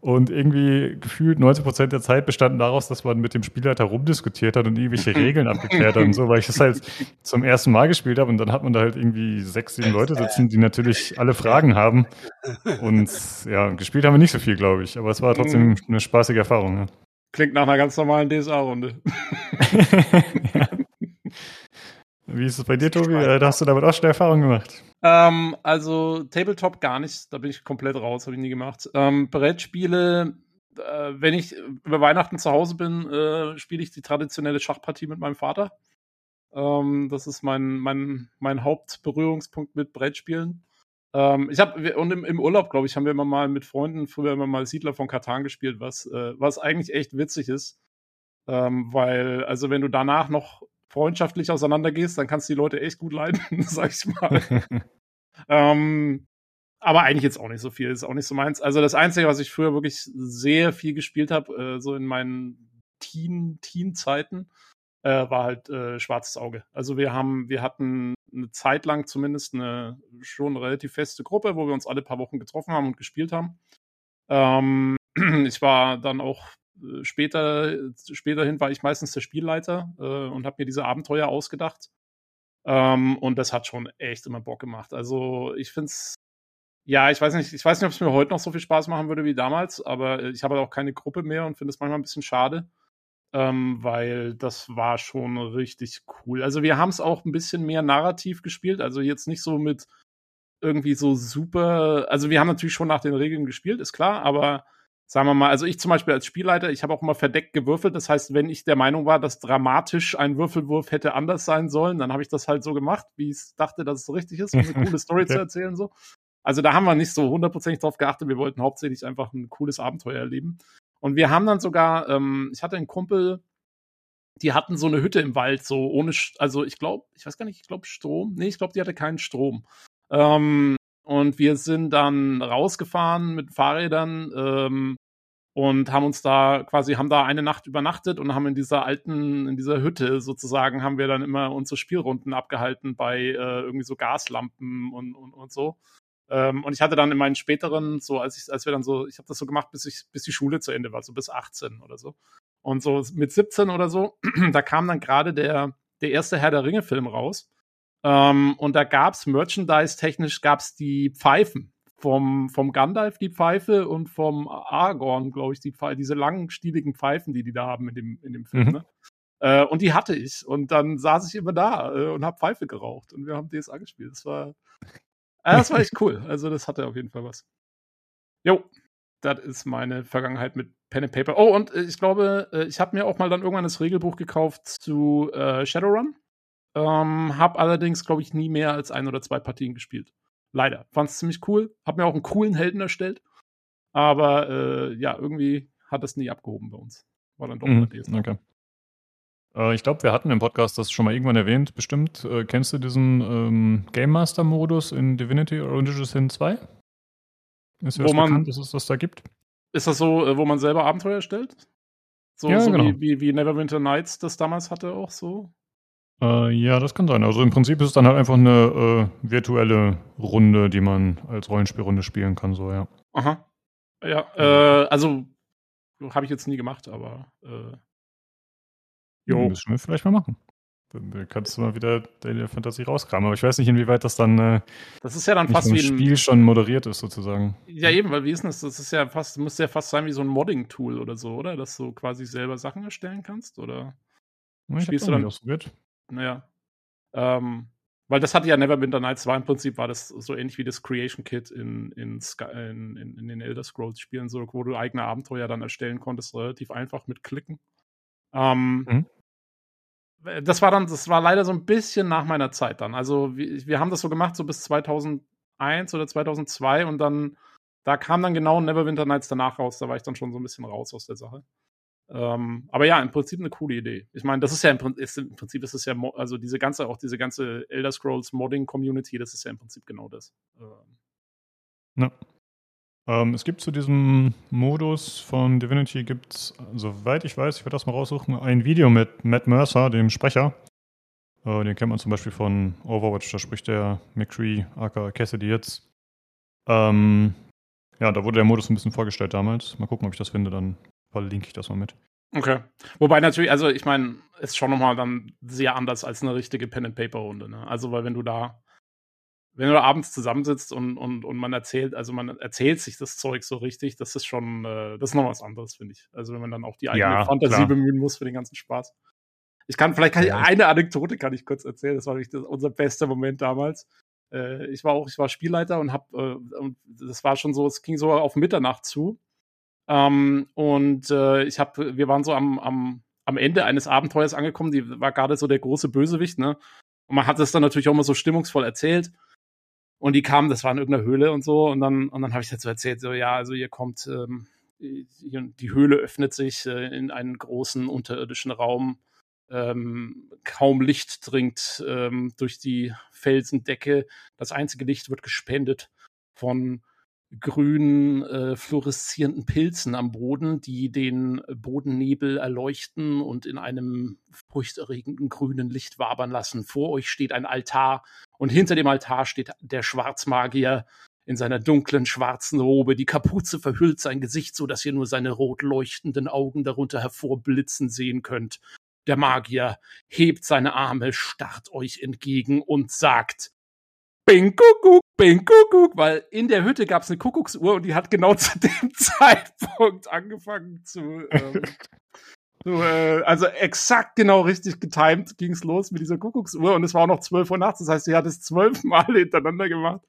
Und irgendwie gefühlt 90 Prozent der Zeit bestanden daraus, dass man mit dem Spielleiter rumdiskutiert hat und irgendwelche Regeln abgeklärt hat und so, weil ich das halt zum ersten Mal gespielt habe und dann hat man da halt irgendwie sechs, sieben Leute sitzen, die natürlich alle Fragen haben. Und ja, gespielt haben wir nicht so viel, glaube ich, aber es war trotzdem mhm. eine spaßige Erfahrung. Ja. Klingt nach einer ganz normalen DSA-Runde. ja. Wie ist es bei dir, Tobi? Äh, da hast du damit auch schon Erfahrung gemacht? Ähm, also Tabletop gar nicht, da bin ich komplett raus, habe ich nie gemacht. Ähm, Brettspiele, äh, wenn ich über Weihnachten zu Hause bin, äh, spiele ich die traditionelle Schachpartie mit meinem Vater. Ähm, das ist mein, mein, mein Hauptberührungspunkt mit Brettspielen. Ähm, ich habe und im, im Urlaub, glaube ich, haben wir immer mal mit Freunden früher immer mal Siedler von Katan gespielt, was, äh, was eigentlich echt witzig ist. Ähm, weil, also wenn du danach noch freundschaftlich auseinandergehst, dann kannst du die Leute echt gut leiden, sag ich mal. ähm, aber eigentlich jetzt auch nicht so viel, ist auch nicht so meins. Also das Einzige, was ich früher wirklich sehr viel gespielt habe, äh, so in meinen Teen, Teen-Zeiten, äh, war halt äh, Schwarzes Auge. Also wir haben, wir hatten eine Zeit lang zumindest eine schon relativ feste Gruppe, wo wir uns alle paar Wochen getroffen haben und gespielt haben. Ähm, ich war dann auch später, späterhin war ich meistens der Spielleiter äh, und habe mir diese Abenteuer ausgedacht. Ähm, und das hat schon echt immer Bock gemacht. Also ich finde es, ja, ich weiß nicht, ich weiß nicht, ob es mir heute noch so viel Spaß machen würde wie damals, aber ich habe halt auch keine Gruppe mehr und finde es manchmal ein bisschen schade. Ähm, weil das war schon richtig cool. Also wir haben es auch ein bisschen mehr narrativ gespielt, also jetzt nicht so mit irgendwie so super, also wir haben natürlich schon nach den Regeln gespielt, ist klar, aber sagen wir mal, also ich zum Beispiel als Spielleiter, ich habe auch immer verdeckt gewürfelt. Das heißt, wenn ich der Meinung war, dass dramatisch ein Würfelwurf hätte anders sein sollen, dann habe ich das halt so gemacht, wie ich dachte, dass es so richtig ist, um eine coole Story zu erzählen. So. Also da haben wir nicht so hundertprozentig drauf geachtet. Wir wollten hauptsächlich einfach ein cooles Abenteuer erleben. Und wir haben dann sogar, ähm, ich hatte einen Kumpel, die hatten so eine Hütte im Wald, so ohne, also ich glaube, ich weiß gar nicht, ich glaube Strom. Nee, ich glaube, die hatte keinen Strom. Ähm, und wir sind dann rausgefahren mit Fahrrädern ähm, und haben uns da quasi, haben da eine Nacht übernachtet und haben in dieser alten, in dieser Hütte sozusagen, haben wir dann immer unsere Spielrunden abgehalten bei äh, irgendwie so Gaslampen und, und, und so. Ähm, und ich hatte dann in meinen späteren, so als ich, als wir dann so, ich habe das so gemacht, bis ich, bis die Schule zu Ende war, so bis 18 oder so. Und so mit 17 oder so, da kam dann gerade der, der erste Herr der Ringe-Film raus. Ähm, und da gab's Merchandise-technisch gab's die Pfeifen vom, vom Gandalf die Pfeife und vom Aragorn, glaube ich, die Pfeife, diese langen, stieligen Pfeifen, die die da haben in dem, in dem Film. Mhm. Ne? Äh, und die hatte ich. Und dann saß ich immer da äh, und habe Pfeife geraucht. Und wir haben DSA gespielt. Das war, äh, das war echt cool. Also das hatte auf jeden Fall was. Jo, das ist meine Vergangenheit mit Pen and Paper. Oh, und äh, ich glaube, äh, ich habe mir auch mal dann irgendwann das Regelbuch gekauft zu äh, Shadowrun. Ähm, hab allerdings, glaube ich, nie mehr als ein oder zwei Partien gespielt. Leider. Fand es ziemlich cool. Hab mir auch einen coolen Helden erstellt. Aber äh, ja, irgendwie hat das nie abgehoben bei uns. War dann doch mhm, DSA. Okay. Äh, ich glaube, wir hatten im Podcast das schon mal irgendwann erwähnt. Bestimmt äh, kennst du diesen ähm, Game Master Modus in Divinity Original Sin 2? Ist ja man, bekannt, dass es das da gibt? Ist das so, äh, wo man selber Abenteuer erstellt? So, ja, so genau. wie, wie, wie Neverwinter Nights das damals hatte, auch so? Äh, ja, das kann sein. Also im Prinzip ist es dann halt einfach eine äh, virtuelle Runde, die man als Rollenspielrunde spielen kann, so, ja. Aha. Ja, äh, also habe ich jetzt nie gemacht, aber äh, jo. Müssen wir vielleicht mal machen. Dann kannst du mal wieder deine Fantasie rauskramen. Aber ich weiß nicht, inwieweit das dann äh, das ist ja dann fast wie ein Spiel schon moderiert ist, sozusagen. Ja, eben, weil wie ist denn das? Das ist ja fast, muss ja fast sein wie so ein Modding-Tool oder so, oder? Dass du quasi selber Sachen erstellen kannst, oder? Ich spielst du dann ausprobiert. Naja. Ähm, weil das hatte ja Neverwinter Nights war im Prinzip war das so ähnlich wie das Creation Kit in, in, in, in, in den Elder Scrolls Spielen, so, wo du eigene Abenteuer dann erstellen konntest, relativ einfach mit Klicken. Ähm, mhm. Das war dann, das war leider so ein bisschen nach meiner Zeit dann. Also wir, wir haben das so gemacht, so bis 2001 oder 2002 und dann, da kam dann genau Neverwinter Nights danach raus. Da war ich dann schon so ein bisschen raus aus der Sache. Ähm, aber ja, im Prinzip eine coole Idee. Ich meine, das ist ja im, ist, im Prinzip ist es ja, also diese ganze, auch diese ganze Elder Scrolls Modding Community, das ist ja im Prinzip genau das. Ähm. Ja. Ähm, es gibt zu diesem Modus von Divinity gibt's, soweit ich weiß, ich werde das mal raussuchen, ein Video mit Matt Mercer, dem Sprecher. Äh, den kennt man zum Beispiel von Overwatch, da spricht der McCree, aka Cassidy jetzt. Ähm, ja, da wurde der Modus ein bisschen vorgestellt damals. Mal gucken, ob ich das finde, dann verlinke ich das mal mit. Okay. Wobei natürlich, also ich meine, ist schon nochmal dann sehr anders als eine richtige Pen-and-Paper-Runde. Ne? Also, weil wenn du da, wenn du da abends zusammensitzt und, und, und man erzählt, also man erzählt sich das Zeug so richtig, das ist schon, äh, das ist noch was anderes, finde ich. Also, wenn man dann auch die eigene ja, Fantasie klar. bemühen muss für den ganzen Spaß. Ich kann, vielleicht kann ich eine Anekdote kann ich kurz erzählen. Das war wirklich das, unser bester Moment damals. Äh, ich war auch, ich war Spielleiter und hab, äh, und das war schon so, es ging so auf Mitternacht zu. Ähm, und äh, ich habe, wir waren so am, am, am Ende eines Abenteuers angekommen. Die war gerade so der große Bösewicht, ne? Und man hat es dann natürlich auch immer so stimmungsvoll erzählt. Und die kamen, das war in irgendeiner Höhle und so. Und dann, und dann habe ich dazu erzählt, so, ja, also ihr kommt, ähm, die Höhle öffnet sich äh, in einen großen unterirdischen Raum. Ähm, kaum Licht dringt ähm, durch die Felsendecke. Das einzige Licht wird gespendet von grünen, äh, fluoreszierenden Pilzen am Boden, die den Bodennebel erleuchten und in einem furchterregenden grünen Licht wabern lassen. Vor euch steht ein Altar und hinter dem Altar steht der Schwarzmagier in seiner dunklen schwarzen Robe. Die Kapuze verhüllt sein Gesicht, so dass ihr nur seine rot leuchtenden Augen darunter hervorblitzen sehen könnt. Der Magier hebt seine Arme, starrt euch entgegen und sagt Bing Kuckuck, Bing Kuckuck, weil in der Hütte gab es eine Kuckucksuhr und die hat genau zu dem Zeitpunkt angefangen zu. Ähm, so, äh, also exakt genau richtig getimed ging es los mit dieser Kuckucksuhr und es war auch noch 12 Uhr nachts. Das heißt, sie hat es zwölf Mal hintereinander gemacht.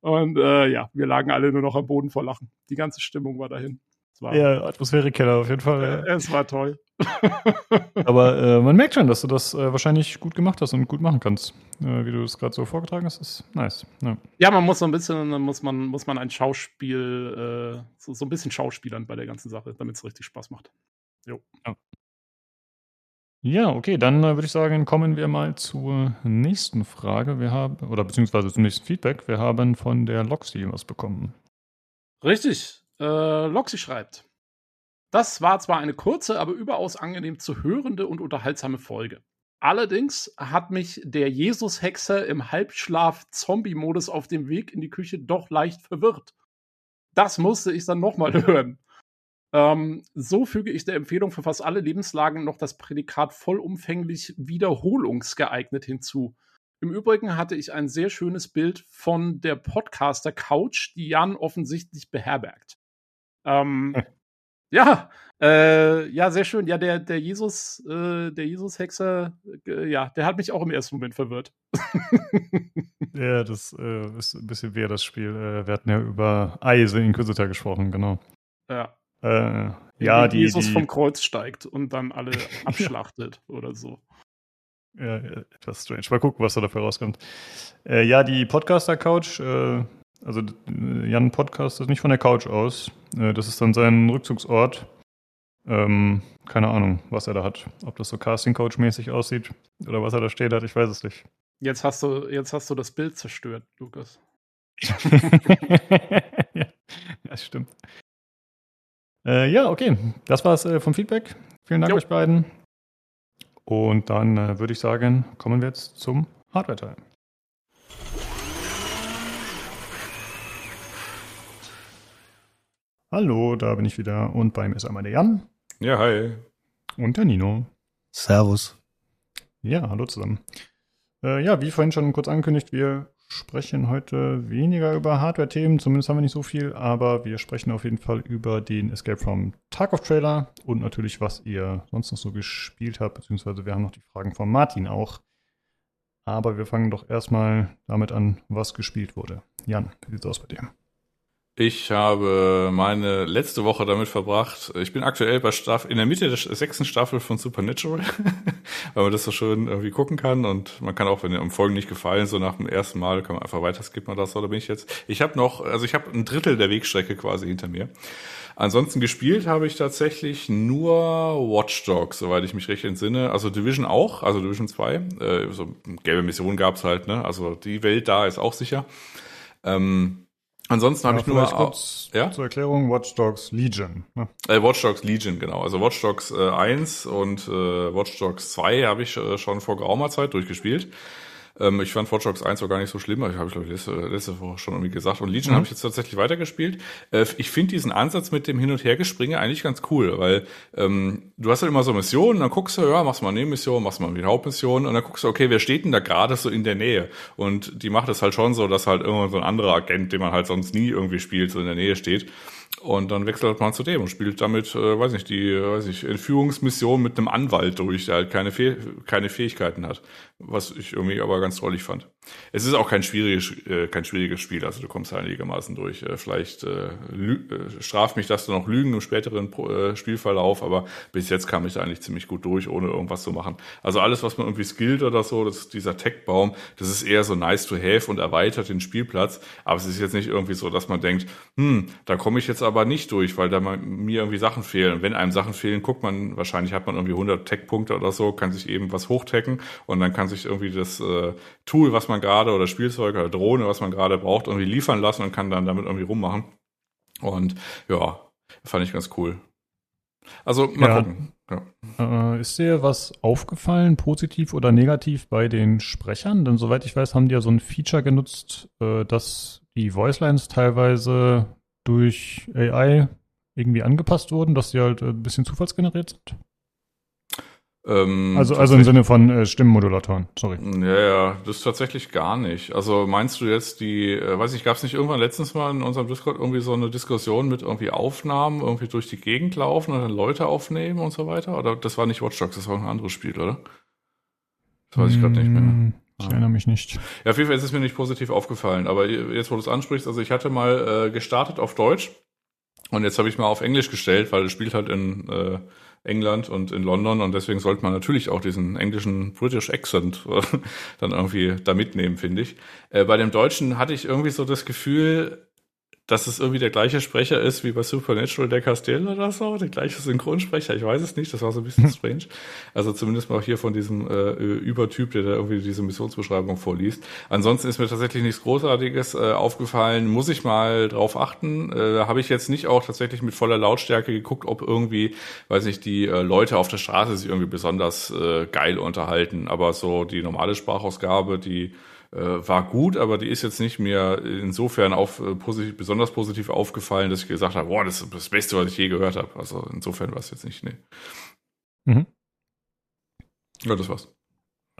Und äh, ja, wir lagen alle nur noch am Boden vor Lachen. Die ganze Stimmung war dahin. War, ja, Atmosphäre-Keller auf jeden Fall. Äh, es war toll. Aber äh, man merkt schon, dass du das äh, wahrscheinlich gut gemacht hast und gut machen kannst. Äh, wie du das gerade so vorgetragen hast, ist nice. Ja. ja. man muss so ein bisschen, muss man, muss man ein Schauspiel, äh, so, so ein bisschen Schauspielern bei der ganzen Sache, damit es richtig Spaß macht. Jo. Ja. Ja, okay, dann äh, würde ich sagen, kommen wir mal zur nächsten Frage. Wir haben, oder beziehungsweise zum nächsten Feedback. Wir haben von der Loxy was bekommen. Richtig. Äh, Loxy schreibt. Das war zwar eine kurze, aber überaus angenehm zu hörende und unterhaltsame Folge. Allerdings hat mich der Jesus-Hexer im Halbschlaf-Zombie-Modus auf dem Weg in die Küche doch leicht verwirrt. Das musste ich dann nochmal hören. Ähm, so füge ich der Empfehlung für fast alle Lebenslagen noch das Prädikat vollumfänglich wiederholungsgeeignet hinzu. Im Übrigen hatte ich ein sehr schönes Bild von der Podcaster Couch, die Jan offensichtlich beherbergt. Ähm, ja, äh, ja, sehr schön. Ja, der, der Jesus, äh, der Jesus-Hexer, äh, ja, der hat mich auch im ersten Moment verwirrt. ja, das äh, ist ein bisschen wie das Spiel. Äh, wir hatten ja über Eise Inquisitor gesprochen, genau. Ja. Äh, ja, die, Jesus die, vom Kreuz steigt und dann alle abschlachtet oder so. Ja, etwas strange. Mal gucken, was da dafür rauskommt. Ja, die Podcaster-Couch, äh, also Jan podcastet nicht von der Couch aus. Äh, das ist dann sein Rückzugsort. Ähm, keine Ahnung, was er da hat. Ob das so Casting-Coach-mäßig aussieht oder was er da steht hat, ich weiß es nicht. Jetzt hast du, jetzt hast du das Bild zerstört, Lukas. ja, das stimmt. Äh, ja, okay. Das war's äh, vom Feedback. Vielen Dank jo. euch beiden. Und dann äh, würde ich sagen, kommen wir jetzt zum Hardware-Teil. Hallo, da bin ich wieder und bei mir ist einmal der Jan. Ja, hi. Und der Nino. Servus. Ja, hallo zusammen. Äh, ja, wie vorhin schon kurz angekündigt, wir sprechen heute weniger über Hardware-Themen, zumindest haben wir nicht so viel, aber wir sprechen auf jeden Fall über den Escape from Tarkov Trailer und natürlich, was ihr sonst noch so gespielt habt, beziehungsweise wir haben noch die Fragen von Martin auch. Aber wir fangen doch erstmal damit an, was gespielt wurde. Jan, wie sieht's aus bei dir? Ich habe meine letzte Woche damit verbracht. Ich bin aktuell bei Staff in der Mitte der sechsten Staffel von Supernatural, weil man das so schön irgendwie gucken kann und man kann auch, wenn am Folgen nicht gefallen, so nach dem ersten Mal kann man einfach weiter skippen oder so. Da bin ich jetzt. Ich habe noch, also ich habe ein Drittel der Wegstrecke quasi hinter mir. Ansonsten gespielt habe ich tatsächlich nur Watch Dogs, soweit ich mich recht entsinne. Also Division auch, also Division 2. Äh, so gelbe Mission gab's halt, ne? Also die Welt da ist auch sicher. Ähm, Ansonsten ja, habe ich nur kurz ja? zur Erklärung Watch Dogs Legion. Ne? Äh, Watch Dogs Legion, genau. Also Watch Dogs äh, 1 und äh, Watch Dogs 2 habe ich äh, schon vor geraumer Zeit durchgespielt. Ähm, ich fand Watch Dogs 1 war gar nicht so schlimm, habe ich glaube ich letzte, letzte Woche schon irgendwie gesagt. Und Legion mhm. habe ich jetzt tatsächlich weitergespielt. Äh, ich finde diesen Ansatz mit dem Hin- und Hergespringe eigentlich ganz cool, weil ähm, du hast halt immer so Missionen, dann guckst du, ja, machst mal eine Nebenmission, machst mal eine Hauptmission und dann guckst du, okay, wer steht denn da gerade so in der Nähe? Und die macht es halt schon so, dass halt irgendwann so ein anderer Agent, den man halt sonst nie irgendwie spielt, so in der Nähe steht. Und dann wechselt man zu dem und spielt damit, äh, weiß nicht, die, äh, weiß ich, Entführungsmission mit einem Anwalt durch, der halt keine, Fäh keine Fähigkeiten hat. Was ich irgendwie aber ganz drollig fand. Es ist auch kein schwieriges, äh, kein schwieriges Spiel, also du kommst einigermaßen durch. Äh, vielleicht äh, äh, straft mich das noch Lügen im späteren äh, Spielverlauf, aber bis jetzt kam ich da eigentlich ziemlich gut durch, ohne irgendwas zu machen. Also alles, was man irgendwie skillt oder so, das dieser Tech-Baum, das ist eher so nice to have und erweitert den Spielplatz, aber es ist jetzt nicht irgendwie so, dass man denkt, hm, da komme ich jetzt aber nicht durch, weil da mir irgendwie Sachen fehlen. Wenn einem Sachen fehlen, guckt man, wahrscheinlich hat man irgendwie 100 Tech-Punkte oder so, kann sich eben was hochtaggen und dann kann sich irgendwie das äh, Tool, was man gerade oder Spielzeug oder Drohne, was man gerade braucht, irgendwie liefern lassen und kann dann damit irgendwie rummachen. Und ja, fand ich ganz cool. Also mal ja. gucken. Ja. Äh, ist dir was aufgefallen, positiv oder negativ bei den Sprechern? Denn soweit ich weiß, haben die ja so ein Feature genutzt, äh, dass die Voicelines teilweise durch AI irgendwie angepasst wurden, dass sie halt ein bisschen zufallsgeneriert sind? Ähm, also, also im Sinne von äh, Stimmenmodulatoren, sorry. Ja, ja, das tatsächlich gar nicht. Also meinst du jetzt die, äh, weiß ich, gab es nicht irgendwann letztens mal in unserem Discord irgendwie so eine Diskussion mit irgendwie Aufnahmen, irgendwie durch die Gegend laufen und dann Leute aufnehmen und so weiter? Oder das war nicht Watch Dogs, das war ein anderes Spiel, oder? Das weiß ich gerade nicht mehr. Hm, ich erinnere mich nicht. Ja, auf jeden Fall ist es mir nicht positiv aufgefallen. Aber jetzt, wo du es ansprichst, also ich hatte mal äh, gestartet auf Deutsch und jetzt habe ich mal auf Englisch gestellt, weil es spielt halt in äh, England und in London und deswegen sollte man natürlich auch diesen englischen British Accent dann irgendwie da mitnehmen, finde ich. Äh, bei dem Deutschen hatte ich irgendwie so das Gefühl, dass es irgendwie der gleiche Sprecher ist wie bei Supernatural der Castell oder so, der gleiche Synchronsprecher, ich weiß es nicht, das war so ein bisschen strange. Also zumindest mal auch hier von diesem äh, Übertyp, der da irgendwie diese Missionsbeschreibung vorliest. Ansonsten ist mir tatsächlich nichts Großartiges äh, aufgefallen, muss ich mal drauf achten. Äh, habe ich jetzt nicht auch tatsächlich mit voller Lautstärke geguckt, ob irgendwie, weiß nicht, die äh, Leute auf der Straße sich irgendwie besonders äh, geil unterhalten, aber so die normale Sprachausgabe, die war gut, aber die ist jetzt nicht mir insofern auf, äh, positiv, besonders positiv aufgefallen, dass ich gesagt habe, boah, das ist das Beste, was ich je gehört habe. Also insofern war es jetzt nicht, nee. Mhm. Ja, das war's.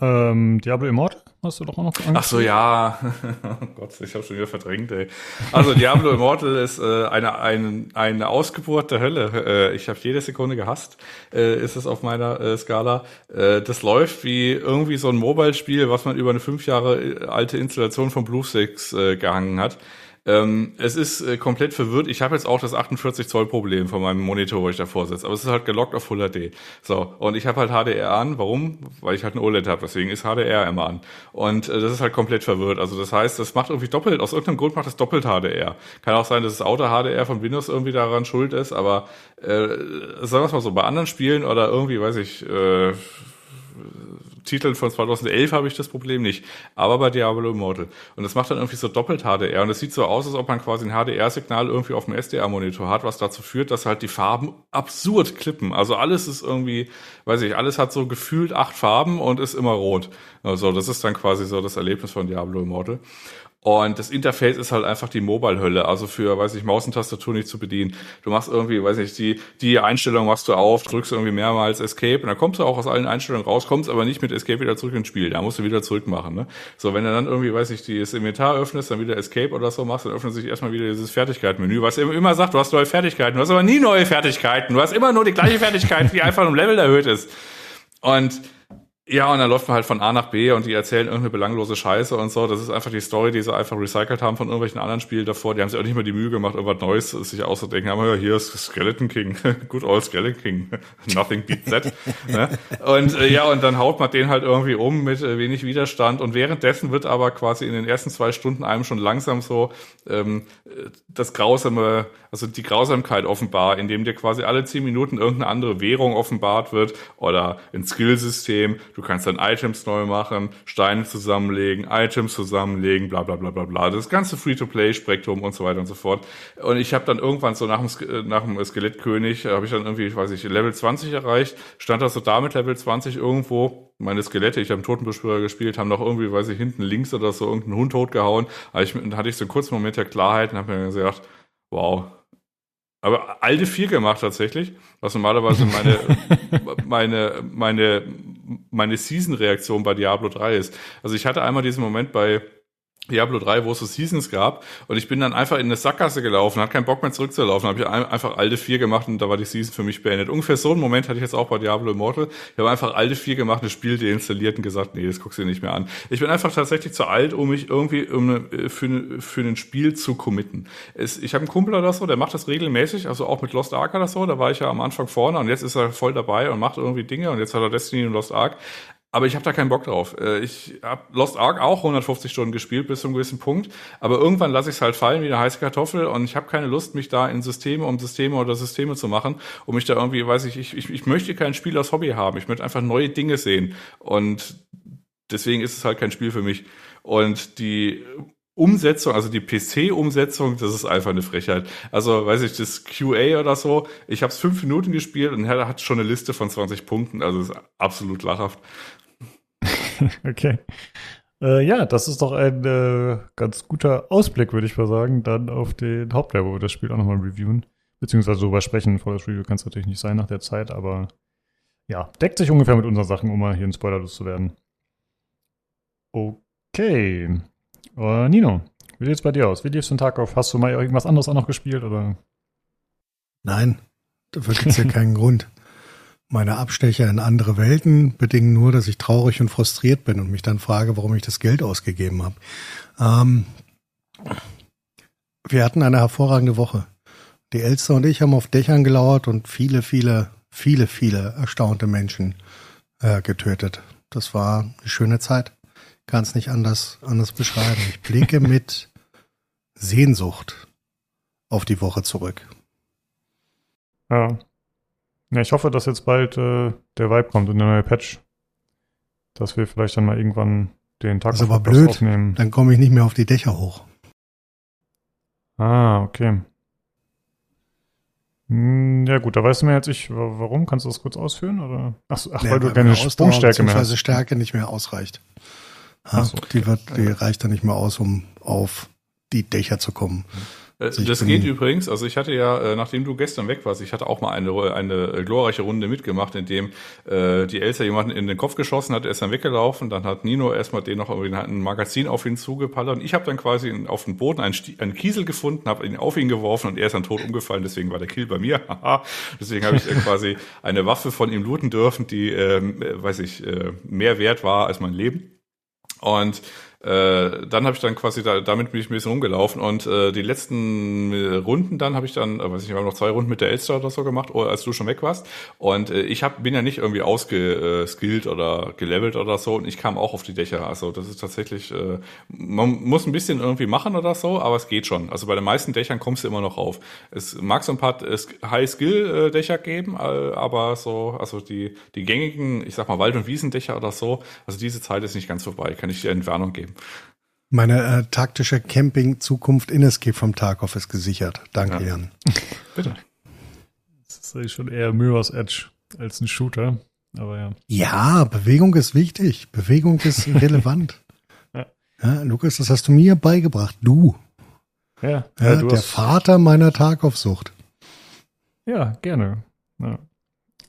Ähm, Diablo Immortal hast du doch auch noch angefangen? Ach so, ja. oh Gott, ich habe schon wieder verdrängt, ey. Also Diablo Immortal ist äh, eine, eine, eine Ausgeburt der Hölle. Äh, ich habe jede Sekunde gehasst, äh, ist es auf meiner äh, Skala. Äh, das läuft wie irgendwie so ein Mobile-Spiel, was man über eine fünf Jahre äh, alte Installation von BlueSticks äh, gehangen hat. Ähm, es ist äh, komplett verwirrt. Ich habe jetzt auch das 48 Zoll Problem von meinem Monitor, wo ich davor sitze. Aber es ist halt gelockt auf Full HD. So, und ich habe halt HDR an. Warum? Weil ich halt ein OLED habe. Deswegen ist HDR immer an. Und äh, das ist halt komplett verwirrt. Also das heißt, das macht irgendwie doppelt. Aus irgendeinem Grund macht es doppelt HDR. Kann auch sein, dass das Auto HDR von Windows irgendwie daran schuld ist. Aber äh, sagen wir mal so, bei anderen Spielen oder irgendwie, weiß ich, äh, Titeln von 2011 habe ich das Problem nicht, aber bei Diablo Immortal. Und das macht dann irgendwie so doppelt HDR und es sieht so aus, als ob man quasi ein HDR-Signal irgendwie auf dem SDR-Monitor hat, was dazu führt, dass halt die Farben absurd klippen. Also alles ist irgendwie, weiß ich, alles hat so gefühlt acht Farben und ist immer rot. Also das ist dann quasi so das Erlebnis von Diablo Immortal. Und das Interface ist halt einfach die Mobile-Hölle, also für, weiß ich, Maus und Tastatur nicht zu bedienen. Du machst irgendwie, weiß ich, die, die Einstellung machst du auf, drückst irgendwie mehrmals Escape und dann kommst du auch aus allen Einstellungen raus, kommst aber nicht mit Escape wieder zurück ins Spiel. Da musst du wieder zurück machen, ne? So, wenn du dann irgendwie, weiß ich, das Inventar öffnest, dann wieder Escape oder so machst, dann öffnet sich erstmal wieder dieses Fertigkeitenmenü, was immer, sagt, du hast neue Fertigkeiten, du hast aber nie neue Fertigkeiten, du hast immer nur die gleiche Fertigkeit, die einfach um Level erhöht ist. Und ja, und dann läuft man halt von A nach B und die erzählen irgendeine belanglose Scheiße und so. Das ist einfach die Story, die sie einfach recycelt haben von irgendwelchen anderen Spielen davor. Die haben sich auch nicht mehr die Mühe gemacht, irgendwas Neues sich auszudenken. Haben ja, hier ist Skeleton King. Good old Skeleton King. Nothing beats that. ne? Und äh, ja, und dann haut man den halt irgendwie um mit äh, wenig Widerstand. Und währenddessen wird aber quasi in den ersten zwei Stunden einem schon langsam so ähm, das grausame, also die Grausamkeit offenbar, indem dir quasi alle zehn Minuten irgendeine andere Währung offenbart wird oder ein Skillsystem Du kannst dann Items neu machen, Steine zusammenlegen, Items zusammenlegen, bla bla bla bla bla. Das ganze Free-to-Play-Spektrum und so weiter und so fort. Und ich habe dann irgendwann so nach dem, nach dem Skelettkönig, äh, habe ich dann irgendwie, ich weiß nicht, Level 20 erreicht, stand da so da mit Level 20 irgendwo. Meine Skelette, ich habe einen Totenbeschwörer gespielt, haben noch irgendwie, weiß ich, hinten links oder so irgendeinen Hund totgehauen. Aber ich, dann hatte ich so einen kurzen Moment der Klarheit und habe mir gesagt, wow, aber alte vier gemacht tatsächlich, was normalerweise meine, meine, meine, meine Season-Reaktion bei Diablo 3 ist. Also ich hatte einmal diesen Moment bei Diablo 3, wo es so Seasons gab. Und ich bin dann einfach in eine Sackgasse gelaufen, hatte keinen Bock mehr zurückzulaufen. habe ich einfach alte vier gemacht und da war die Season für mich beendet. Ungefähr so einen Moment hatte ich jetzt auch bei Diablo Immortal. Ich habe einfach alte vier gemacht, das Spiel deinstalliert und gesagt, nee, das guckst du dir nicht mehr an. Ich bin einfach tatsächlich zu alt, um mich irgendwie um eine, für, eine, für ein Spiel zu committen. Es, ich habe einen Kumpel oder so, der macht das regelmäßig, also auch mit Lost Ark oder so. Da war ich ja am Anfang vorne und jetzt ist er voll dabei und macht irgendwie Dinge und jetzt hat er Destiny und Lost Ark. Aber ich habe da keinen Bock drauf. Äh, ich habe Lost Ark auch 150 Stunden gespielt bis zu einem gewissen Punkt, aber irgendwann lasse ich es halt fallen wie eine heiße Kartoffel und ich habe keine Lust, mich da in Systeme um Systeme oder Systeme zu machen, um mich da irgendwie, weiß ich, ich, ich, ich möchte kein Spiel als Hobby haben. Ich möchte einfach neue Dinge sehen und deswegen ist es halt kein Spiel für mich. Und die Umsetzung, also die PC-Umsetzung, das ist einfach eine Frechheit. Also, weiß ich, das QA oder so, ich habe es fünf Minuten gespielt und er hat schon eine Liste von 20 Punkten, also ist absolut lachhaft. okay. Äh, ja, das ist doch ein äh, ganz guter Ausblick, würde ich mal sagen, dann auf den Hauptteil, wo wir das Spiel auch nochmal reviewen. Beziehungsweise darüber sprechen. Vor das Review kann es natürlich nicht sein nach der Zeit, aber ja, deckt sich ungefähr mit unseren Sachen, um mal hier ein Spoiler zu werden. Okay. Uh, Nino, wie sieht's bei dir aus? Wie lief's den Tag auf? Hast du mal irgendwas anderes auch noch gespielt oder? Nein, dafür gibt's ja keinen Grund. Meine Abstecher in andere Welten bedingen nur, dass ich traurig und frustriert bin und mich dann frage, warum ich das Geld ausgegeben habe. Ähm, wir hatten eine hervorragende Woche. Die Elster und ich haben auf Dächern gelauert und viele, viele, viele, viele erstaunte Menschen äh, getötet. Das war eine schöne Zeit. Kann es nicht anders, anders beschreiben. Ich blicke mit Sehnsucht auf die Woche zurück. Ja, ja, ich hoffe, dass jetzt bald äh, der Vibe kommt und der neue Patch. Dass wir vielleicht dann mal irgendwann den Tag das ist aber blöd. aufnehmen. Dann komme ich nicht mehr auf die Dächer hoch. Ah, okay. Hm, ja gut, da weißt du mir jetzt ich, warum? Kannst du das kurz ausführen? Oder? Ach, ach ja, weil du deine Sprungstärke mehr hast. Stärke nicht mehr ausreicht. Ha, so, okay. die, wird, die reicht dann nicht mehr aus, um auf die Dächer zu kommen. Mhm. Also das geht übrigens. Also ich hatte ja, äh, nachdem du gestern weg warst, ich hatte auch mal eine, eine glorreiche Runde mitgemacht, in dem äh, die Elsa jemanden in den Kopf geschossen hat, er ist dann weggelaufen, dann hat Nino erstmal den noch irgendwie ein Magazin auf ihn zugepallert und ich habe dann quasi auf dem Boden einen, einen Kiesel gefunden, habe ihn auf ihn geworfen und er ist dann tot umgefallen, deswegen war der Kill bei mir. deswegen habe ich äh, quasi eine Waffe von ihm looten dürfen, die, ähm, äh, weiß ich, äh, mehr wert war als mein Leben. Und äh, dann habe ich dann quasi da, damit bin ich ein bisschen rumgelaufen und äh, die letzten äh, Runden dann habe ich dann, äh, weiß ich, haben noch zwei Runden mit der Elster oder so gemacht, oh, als du schon weg warst. Und äh, ich hab, bin ja nicht irgendwie ausgeskillt oder gelevelt oder so und ich kam auch auf die Dächer. Also das ist tatsächlich, äh, man muss ein bisschen irgendwie machen oder so, aber es geht schon. Also bei den meisten Dächern kommst du immer noch rauf. Es mag so ein paar äh, High-Skill-Dächer geben, äh, aber so, also die, die gängigen, ich sag mal Wald- und Wiesendächer oder so, also diese Zeit ist nicht ganz vorbei, kann ich dir Entwarnung geben. Meine äh, taktische Camping-Zukunft in Escape vom Tarkov ist gesichert. Danke, ja. Jan. Bitte. Das ist schon eher Mirror's Edge als ein Shooter. Aber ja. Ja, Bewegung ist wichtig. Bewegung ist relevant. ja. ja. Lukas, das hast du mir beigebracht. Du. Ja, ja, ja du der Vater meiner Tarkov-Sucht. Ja, gerne. Ja.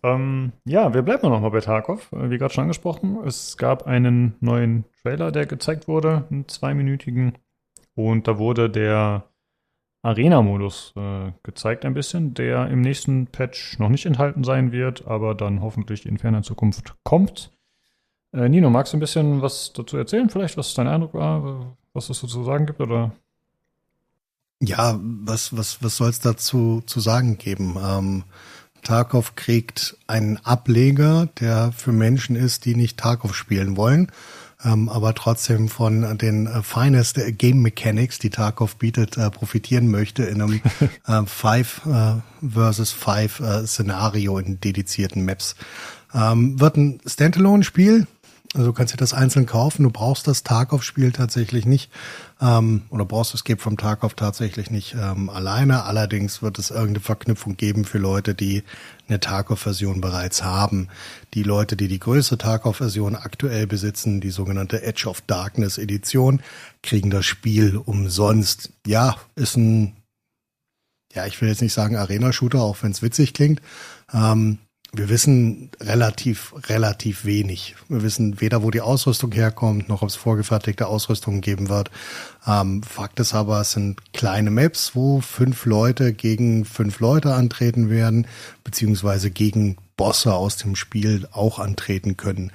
Ähm, ja, wir bleiben noch mal bei Tarkov. Wie gerade schon angesprochen, es gab einen neuen Trailer, der gezeigt wurde, einen zweiminütigen. Und da wurde der Arena-Modus äh, gezeigt ein bisschen, der im nächsten Patch noch nicht enthalten sein wird, aber dann hoffentlich in ferner Zukunft kommt. Äh, Nino, magst du ein bisschen was dazu erzählen? Vielleicht, was dein Eindruck war, was es zu sagen gibt, oder? Ja, was, was, was soll es dazu zu sagen geben? Ähm, Tarkov kriegt einen Ableger, der für Menschen ist, die nicht Tarkov spielen wollen, ähm, aber trotzdem von den äh, finest Game Mechanics, die Tarkov bietet, äh, profitieren möchte in einem äh, Five äh, versus Five äh, Szenario in dedizierten Maps. Ähm, wird ein Standalone-Spiel, also du kannst dir das einzeln kaufen. Du brauchst das Tarkov-Spiel tatsächlich nicht ähm, oder brauchst Escape from Tarkov tatsächlich nicht ähm, alleine. Allerdings wird es irgendeine Verknüpfung geben für Leute, die eine Tarkov-Version bereits haben. Die Leute, die die größte Tarkov-Version aktuell besitzen, die sogenannte Edge of Darkness Edition, kriegen das Spiel umsonst. Ja, ist ein, ja, ich will jetzt nicht sagen Arena-Shooter, auch wenn es witzig klingt. Ähm, wir wissen relativ, relativ wenig. Wir wissen weder, wo die Ausrüstung herkommt, noch ob es vorgefertigte Ausrüstung geben wird. Ähm, Fakt ist aber, es sind kleine Maps, wo fünf Leute gegen fünf Leute antreten werden, beziehungsweise gegen Bosse aus dem Spiel auch antreten können.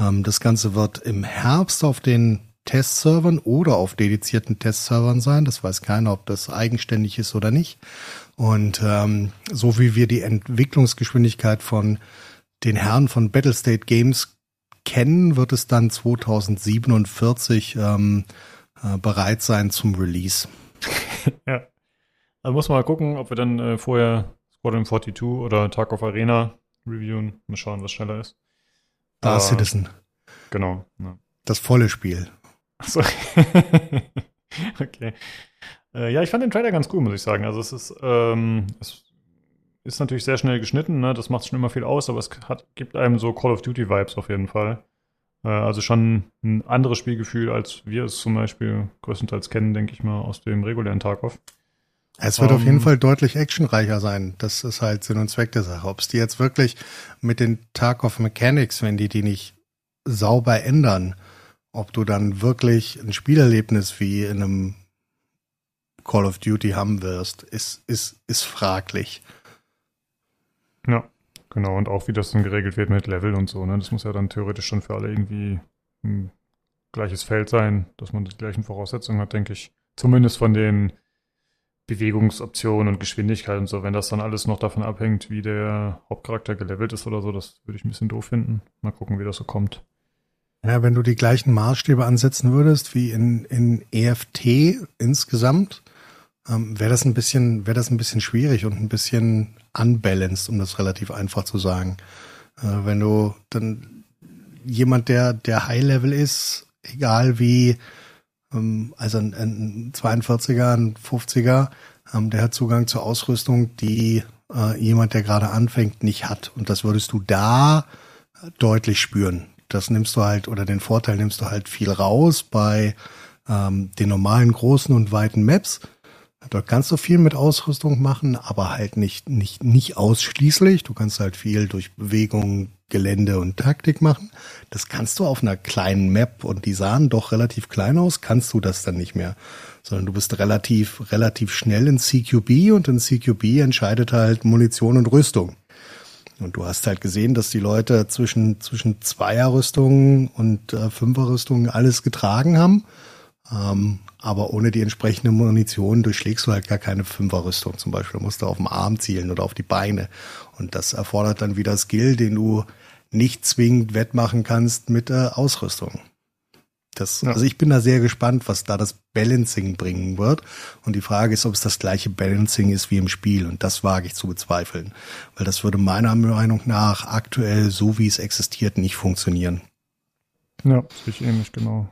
Ähm, das Ganze wird im Herbst auf den Testservern oder auf dedizierten Testservern sein. Das weiß keiner, ob das eigenständig ist oder nicht. Und ähm, so wie wir die Entwicklungsgeschwindigkeit von den Herren von Battlestate Games kennen, wird es dann 2047 ähm, äh, bereit sein zum Release. ja. Also muss man mal gucken, ob wir dann äh, vorher Squadron 42 oder Tag of Arena reviewen. Mal schauen, was schneller ist. Star Citizen. Genau. Ja. Das volle Spiel. Achso. okay. Äh, ja, ich fand den Trailer ganz cool, muss ich sagen. Also es ist, ähm, es ist natürlich sehr schnell geschnitten, ne? das macht schon immer viel aus, aber es hat, gibt einem so Call of Duty-Vibes auf jeden Fall. Äh, also schon ein anderes Spielgefühl, als wir es zum Beispiel größtenteils kennen, denke ich mal, aus dem regulären Tarkov. Es wird um, auf jeden ähm, Fall deutlich actionreicher sein. Das ist halt Sinn und Zweck der Sache. Ob es die jetzt wirklich mit den Tarkov Mechanics, wenn die die nicht sauber ändern, ob du dann wirklich ein Spielerlebnis wie in einem Call of Duty haben wirst, ist, ist, ist fraglich. Ja, genau. Und auch wie das dann geregelt wird mit Level und so. Ne? Das muss ja dann theoretisch schon für alle irgendwie ein gleiches Feld sein, dass man die gleichen Voraussetzungen hat, denke ich. Zumindest von den Bewegungsoptionen und Geschwindigkeit und so. Wenn das dann alles noch davon abhängt, wie der Hauptcharakter gelevelt ist oder so, das würde ich ein bisschen doof finden. Mal gucken, wie das so kommt. Ja, wenn du die gleichen Maßstäbe ansetzen würdest wie in, in EFT insgesamt, ähm, wäre das ein bisschen, wäre das ein bisschen schwierig und ein bisschen unbalanced, um das relativ einfach zu sagen. Äh, wenn du dann jemand, der, der High Level ist, egal wie, ähm, also ein, ein 42er, ein 50er, ähm, der hat Zugang zur Ausrüstung, die äh, jemand, der gerade anfängt, nicht hat. Und das würdest du da deutlich spüren. Das nimmst du halt, oder den Vorteil nimmst du halt viel raus bei ähm, den normalen großen und weiten Maps. Dort kannst du viel mit Ausrüstung machen, aber halt nicht, nicht, nicht ausschließlich. Du kannst halt viel durch Bewegung, Gelände und Taktik machen. Das kannst du auf einer kleinen Map und die sahen doch relativ klein aus, kannst du das dann nicht mehr. Sondern du bist relativ, relativ schnell in CQB und in CQB entscheidet halt Munition und Rüstung. Und du hast halt gesehen, dass die Leute zwischen, zwischen Zweierrüstungen und äh, Fünferrüstungen alles getragen haben. Ähm, aber ohne die entsprechende Munition durchschlägst du halt gar keine Fünferrüstung zum Beispiel. Du musst du auf den Arm zielen oder auf die Beine. Und das erfordert dann wieder Skill, den du nicht zwingend wettmachen kannst mit äh, Ausrüstung. Das, ja. Also ich bin da sehr gespannt, was da das Balancing bringen wird. Und die Frage ist, ob es das gleiche Balancing ist wie im Spiel. Und das wage ich zu bezweifeln. Weil das würde meiner Meinung nach aktuell, so wie es existiert, nicht funktionieren. Ja, sehe ich ähnlich, genau.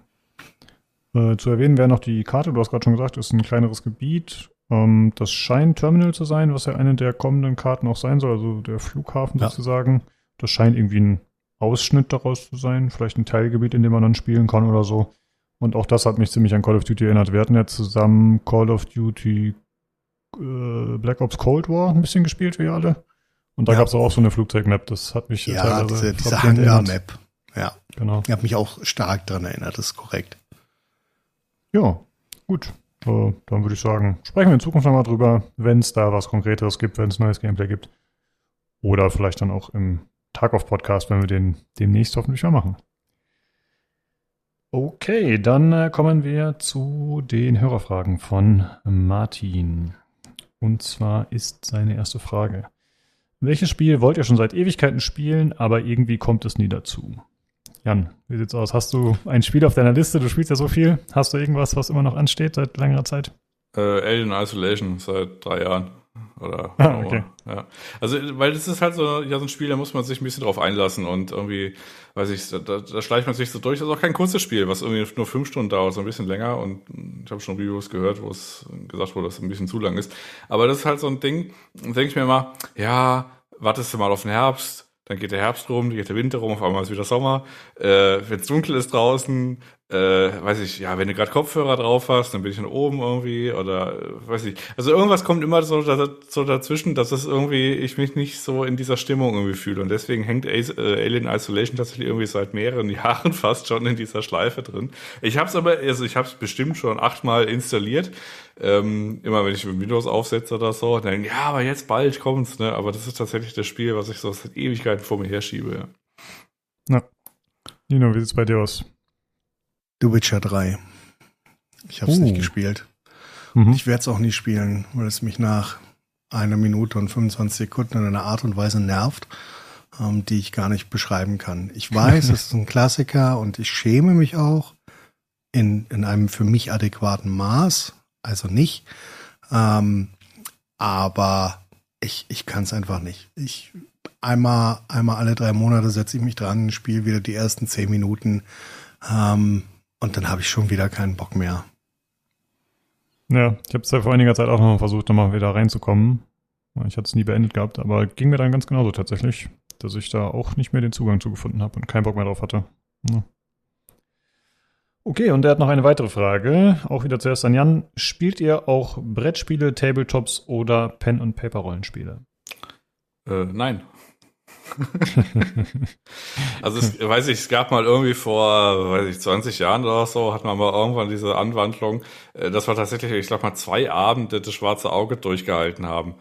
Äh, zu erwähnen wäre noch die Karte, du hast gerade schon gesagt, ist ein kleineres Gebiet. Ähm, das scheint Terminal zu sein, was ja eine der kommenden Karten auch sein soll, also der Flughafen ja. sozusagen. Das scheint irgendwie ein Ausschnitt daraus zu sein, vielleicht ein Teilgebiet, in dem man dann spielen kann oder so. Und auch das hat mich ziemlich an Call of Duty erinnert. Wir hatten ja zusammen Call of Duty äh, Black Ops Cold War ein bisschen gespielt, wie alle. Und da ja. gab es auch so eine Flugzeugmap, das hat mich Ja, diese, diese Hangar-Map. Ja, genau. Ich habe mich auch stark daran erinnert, das ist korrekt. Ja, gut. Äh, dann würde ich sagen, sprechen wir in Zukunft nochmal drüber, wenn es da was Konkreteres gibt, wenn es neues Gameplay gibt. Oder vielleicht dann auch im Tag of Podcast, wenn wir den demnächst hoffentlich mal machen. Okay, dann äh, kommen wir zu den Hörerfragen von Martin. Und zwar ist seine erste Frage. Welches Spiel wollt ihr schon seit Ewigkeiten spielen, aber irgendwie kommt es nie dazu? Jan, wie sieht's aus? Hast du ein Spiel auf deiner Liste? Du spielst ja so viel. Hast du irgendwas, was immer noch ansteht seit längerer Zeit? Äh, Alien Isolation seit drei Jahren. Oder ah, okay. ja. Also, weil das ist halt so, ja, so ein Spiel, da muss man sich ein bisschen drauf einlassen und irgendwie, weiß ich, da, da schleicht man sich so durch. Das ist auch kein kurzes Spiel, was irgendwie nur fünf Stunden dauert, so ein bisschen länger. Und ich habe schon Reviews gehört, wo es gesagt wurde, dass es ein bisschen zu lang ist. Aber das ist halt so ein Ding, denke ich mir immer, ja, wartest du mal auf den Herbst, dann geht der Herbst rum, dann geht der Winter rum, auf einmal ist wieder Sommer. Äh, Wenn es dunkel ist draußen, äh, weiß ich, ja, wenn du gerade Kopfhörer drauf hast, dann bin ich dann oben irgendwie oder äh, weiß ich. Also irgendwas kommt immer so, so dazwischen, dass es irgendwie ich mich nicht so in dieser Stimmung irgendwie fühle und deswegen hängt äh, Alien Isolation tatsächlich irgendwie seit mehreren Jahren fast schon in dieser Schleife drin. Ich habe es aber, also ich habe es bestimmt schon achtmal installiert. Ähm, immer wenn ich Windows aufsetze oder so, dann ja, aber jetzt bald kommt's, ne? Aber das ist tatsächlich das Spiel, was ich so seit Ewigkeiten vor mir herschiebe. Ja. Na. Nino, wie sieht's bei dir aus? The Witcher 3. Ich habe es uh. nicht gespielt. Mhm. Ich werde es auch nie spielen, weil es mich nach einer Minute und 25 Sekunden in einer Art und Weise nervt, ähm, die ich gar nicht beschreiben kann. Ich weiß, es ist ein Klassiker und ich schäme mich auch in, in einem für mich adäquaten Maß, also nicht. Ähm, aber ich, ich kann es einfach nicht. Ich einmal, einmal alle drei Monate setze ich mich dran, spiele wieder die ersten zehn Minuten. Ähm, und dann habe ich schon wieder keinen Bock mehr. Ja, ich habe es ja vor einiger Zeit auch noch versucht, nochmal wieder reinzukommen. Ich hatte es nie beendet gehabt, aber ging mir dann ganz genauso tatsächlich, dass ich da auch nicht mehr den Zugang zugefunden habe und keinen Bock mehr drauf hatte. Ja. Okay, und er hat noch eine weitere Frage, auch wieder zuerst an Jan. Spielt ihr auch Brettspiele, Tabletops oder Pen-and-Paper-Rollenspiele? Äh, nein. also es, weiß ich, es gab mal irgendwie vor, weiß ich, 20 Jahren oder so, hat man mal irgendwann diese Anwandlung, äh, dass wir tatsächlich, ich glaube mal zwei Abende das schwarze Auge durchgehalten haben.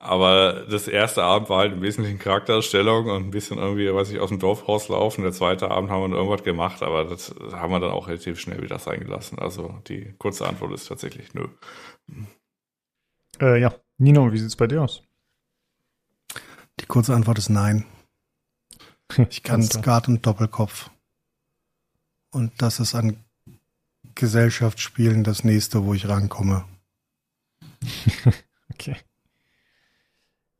Aber das erste Abend war halt im Wesentlichen Charakterstellung und ein bisschen irgendwie, weiß ich, aus dem Dorf rauslaufen. Der zweite Abend haben wir irgendwas gemacht, aber das haben wir dann auch relativ schnell wieder sein gelassen. Also die kurze Antwort ist tatsächlich nö. Äh, ja. Nino, wie sieht's bei dir aus? Die kurze Antwort ist nein. Ich kann Skat und Doppelkopf. Und das ist an Gesellschaftsspielen das nächste, wo ich rankomme. okay.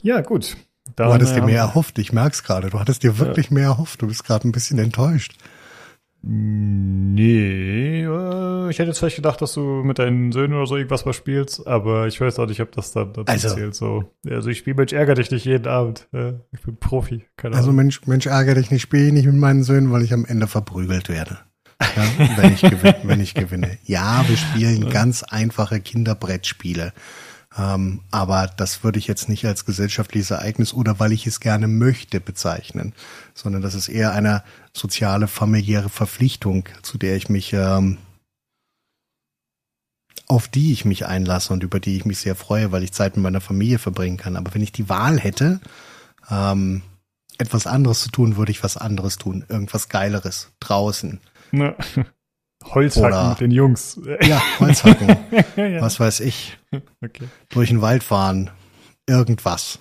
Ja, gut. Dann, du hattest dir mehr erhofft, ich merk's gerade. Du hattest dir wirklich ja. mehr erhofft. Du bist gerade ein bisschen enttäuscht. Nee, äh, ich hätte jetzt vielleicht gedacht, dass du mit deinen Söhnen oder so irgendwas mal spielst, aber ich weiß auch nicht, ob das dann dazu also, zählt. So. Also ich spiele Mensch ärger dich nicht jeden Abend. Ich bin Profi. Keine also Mensch, Mensch ärger dich nicht, spiele ich nicht mit meinen Söhnen, weil ich am Ende verprügelt werde. Ja, wenn, ich gewinne, wenn ich gewinne. Ja, wir spielen ganz einfache Kinderbrettspiele. Ähm, aber das würde ich jetzt nicht als gesellschaftliches Ereignis oder weil ich es gerne möchte bezeichnen, sondern das ist eher eine soziale, familiäre Verpflichtung, zu der ich mich, ähm, auf die ich mich einlasse und über die ich mich sehr freue, weil ich Zeit mit meiner Familie verbringen kann. Aber wenn ich die Wahl hätte, ähm, etwas anderes zu tun, würde ich was anderes tun. Irgendwas Geileres draußen. Ja. Holzhacken Oder, mit den Jungs. Ja, Holzhacken. ja. Was weiß ich. Okay. Durch den Wald fahren. Irgendwas.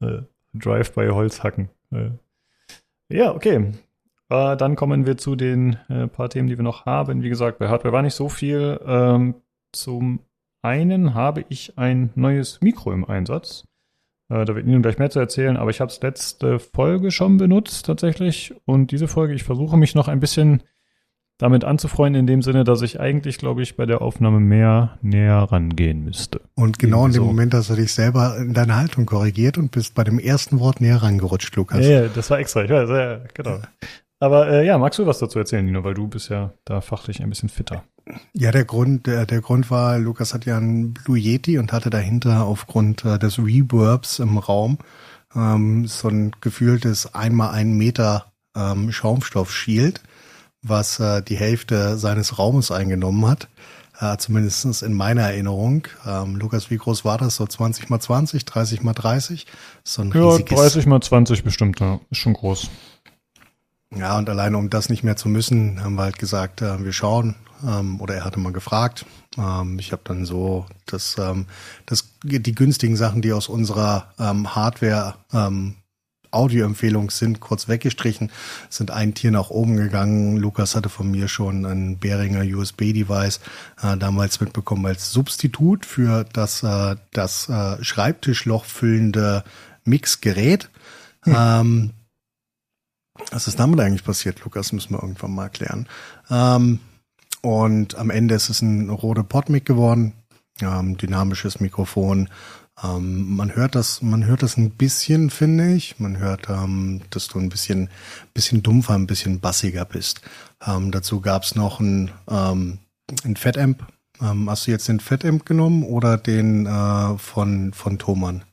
Äh, Drive-by Holzhacken. Äh. Ja, okay. Äh, dann kommen wir zu den äh, paar Themen, die wir noch haben. Wie gesagt, bei Hardware war nicht so viel. Ähm, zum einen habe ich ein neues Mikro im Einsatz. Äh, da wird Ihnen gleich mehr zu erzählen, aber ich habe es letzte Folge schon benutzt tatsächlich. Und diese Folge, ich versuche mich noch ein bisschen damit anzufreunden, in dem Sinne, dass ich eigentlich, glaube ich, bei der Aufnahme mehr näher rangehen müsste. Und genau in dem so. Moment hast du dich selber in deiner Haltung korrigiert und bist bei dem ersten Wort näher rangerutscht, Lukas. Ja, ja das war extra, ich weiß, ja, genau. Aber äh, ja, magst du was dazu erzählen, Nino, weil du bist ja da fachlich ein bisschen fitter. Ja, der Grund, der, der Grund war, Lukas hat ja einen Blue Yeti und hatte dahinter aufgrund äh, des Reverbs im Raum ähm, so ein gefühltes einmal einen Meter ähm, Schaumstoff-Shield was äh, die Hälfte seines Raumes eingenommen hat. Äh, zumindest in meiner Erinnerung. Ähm, Lukas, wie groß war das? So 20 mal 20, 30 mal 30? So ein ja, 30 mal 20 bestimmt, ja. Ist schon groß. Ja, und alleine um das nicht mehr zu müssen, haben wir halt gesagt, äh, wir schauen. Ähm, oder er hatte mal gefragt. Ähm, ich habe dann so das, ähm, das, die günstigen Sachen, die aus unserer ähm, Hardware ähm, Audioempfehlung sind kurz weggestrichen, sind ein Tier nach oben gegangen. Lukas hatte von mir schon ein Behringer USB-Device äh, damals mitbekommen als Substitut für das, äh, das äh, Schreibtischloch füllende Mixgerät. Hm. Was ist damit eigentlich passiert, Lukas? Müssen wir irgendwann mal erklären. Ähm, und am Ende ist es ein Rode Podmic geworden, ähm, dynamisches Mikrofon, Ähm, man hört das, man hört das ein bisschen, finde ich. Man hört, ähm, dass du ein bisschen, bisschen dumpfer, ein bisschen bassiger bist. Ähm, dazu gab's noch ein, ähm, ein Fettamp. Ähm, hast du jetzt den Fettamp genommen oder den äh, von, von Thomann?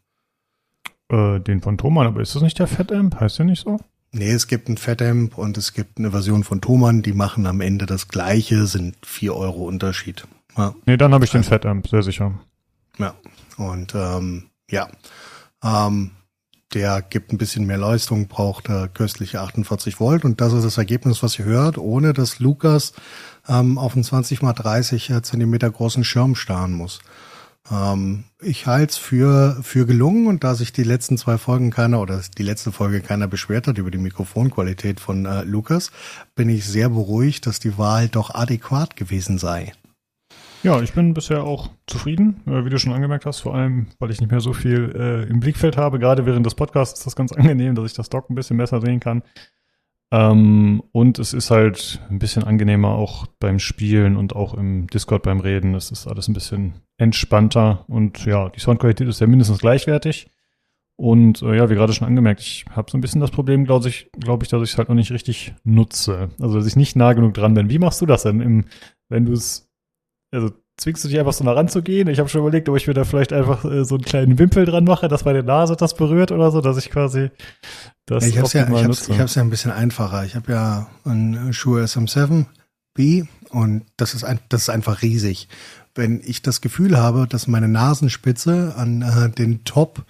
Äh, den von Thomann, aber ist das nicht der Fettamp? Heißt der nicht so? Nee, es gibt ein Fettamp und es gibt eine Version von Thomann, die machen am Ende das gleiche, sind vier Euro Unterschied. Ja. Nee, dann habe ich den Fettamp, sehr sicher. Ja, und ähm, ja, ähm, der gibt ein bisschen mehr Leistung, braucht äh, köstliche 48 Volt und das ist das Ergebnis, was ihr hört, ohne dass Lukas ähm, auf einen 20 mal 30 äh, Zentimeter großen Schirm starren muss. Ähm, ich halte es für, für gelungen und da sich die letzten zwei Folgen keiner oder die letzte Folge keiner beschwert hat über die Mikrofonqualität von äh, Lukas, bin ich sehr beruhigt, dass die Wahl doch adäquat gewesen sei. Ja, ich bin bisher auch zufrieden, äh, wie du schon angemerkt hast, vor allem, weil ich nicht mehr so viel äh, im Blickfeld habe. Gerade während des Podcasts ist das ganz angenehm, dass ich das Dock ein bisschen besser sehen kann. Ähm, und es ist halt ein bisschen angenehmer auch beim Spielen und auch im Discord beim Reden. Es ist alles ein bisschen entspannter und ja, die Soundqualität ist ja mindestens gleichwertig. Und äh, ja, wie gerade schon angemerkt, ich habe so ein bisschen das Problem, glaube ich, glaube ich, dass ich es halt noch nicht richtig nutze. Also dass ich nicht nah genug dran bin. Wie machst du das denn, im, wenn du es also zwingst du dich einfach so nah ranzugehen? Ich habe schon überlegt, ob ich mir da vielleicht einfach äh, so einen kleinen Wimpel dran mache, dass meine Nase das berührt oder so, dass ich quasi das ja, ich hab's ja, ich hab's, ich hab's ja ein bisschen einfacher. Ich habe ja einen Schuhe SM7B und das ist, ein, das ist einfach riesig. Wenn ich das Gefühl habe, dass meine Nasenspitze an äh, den Top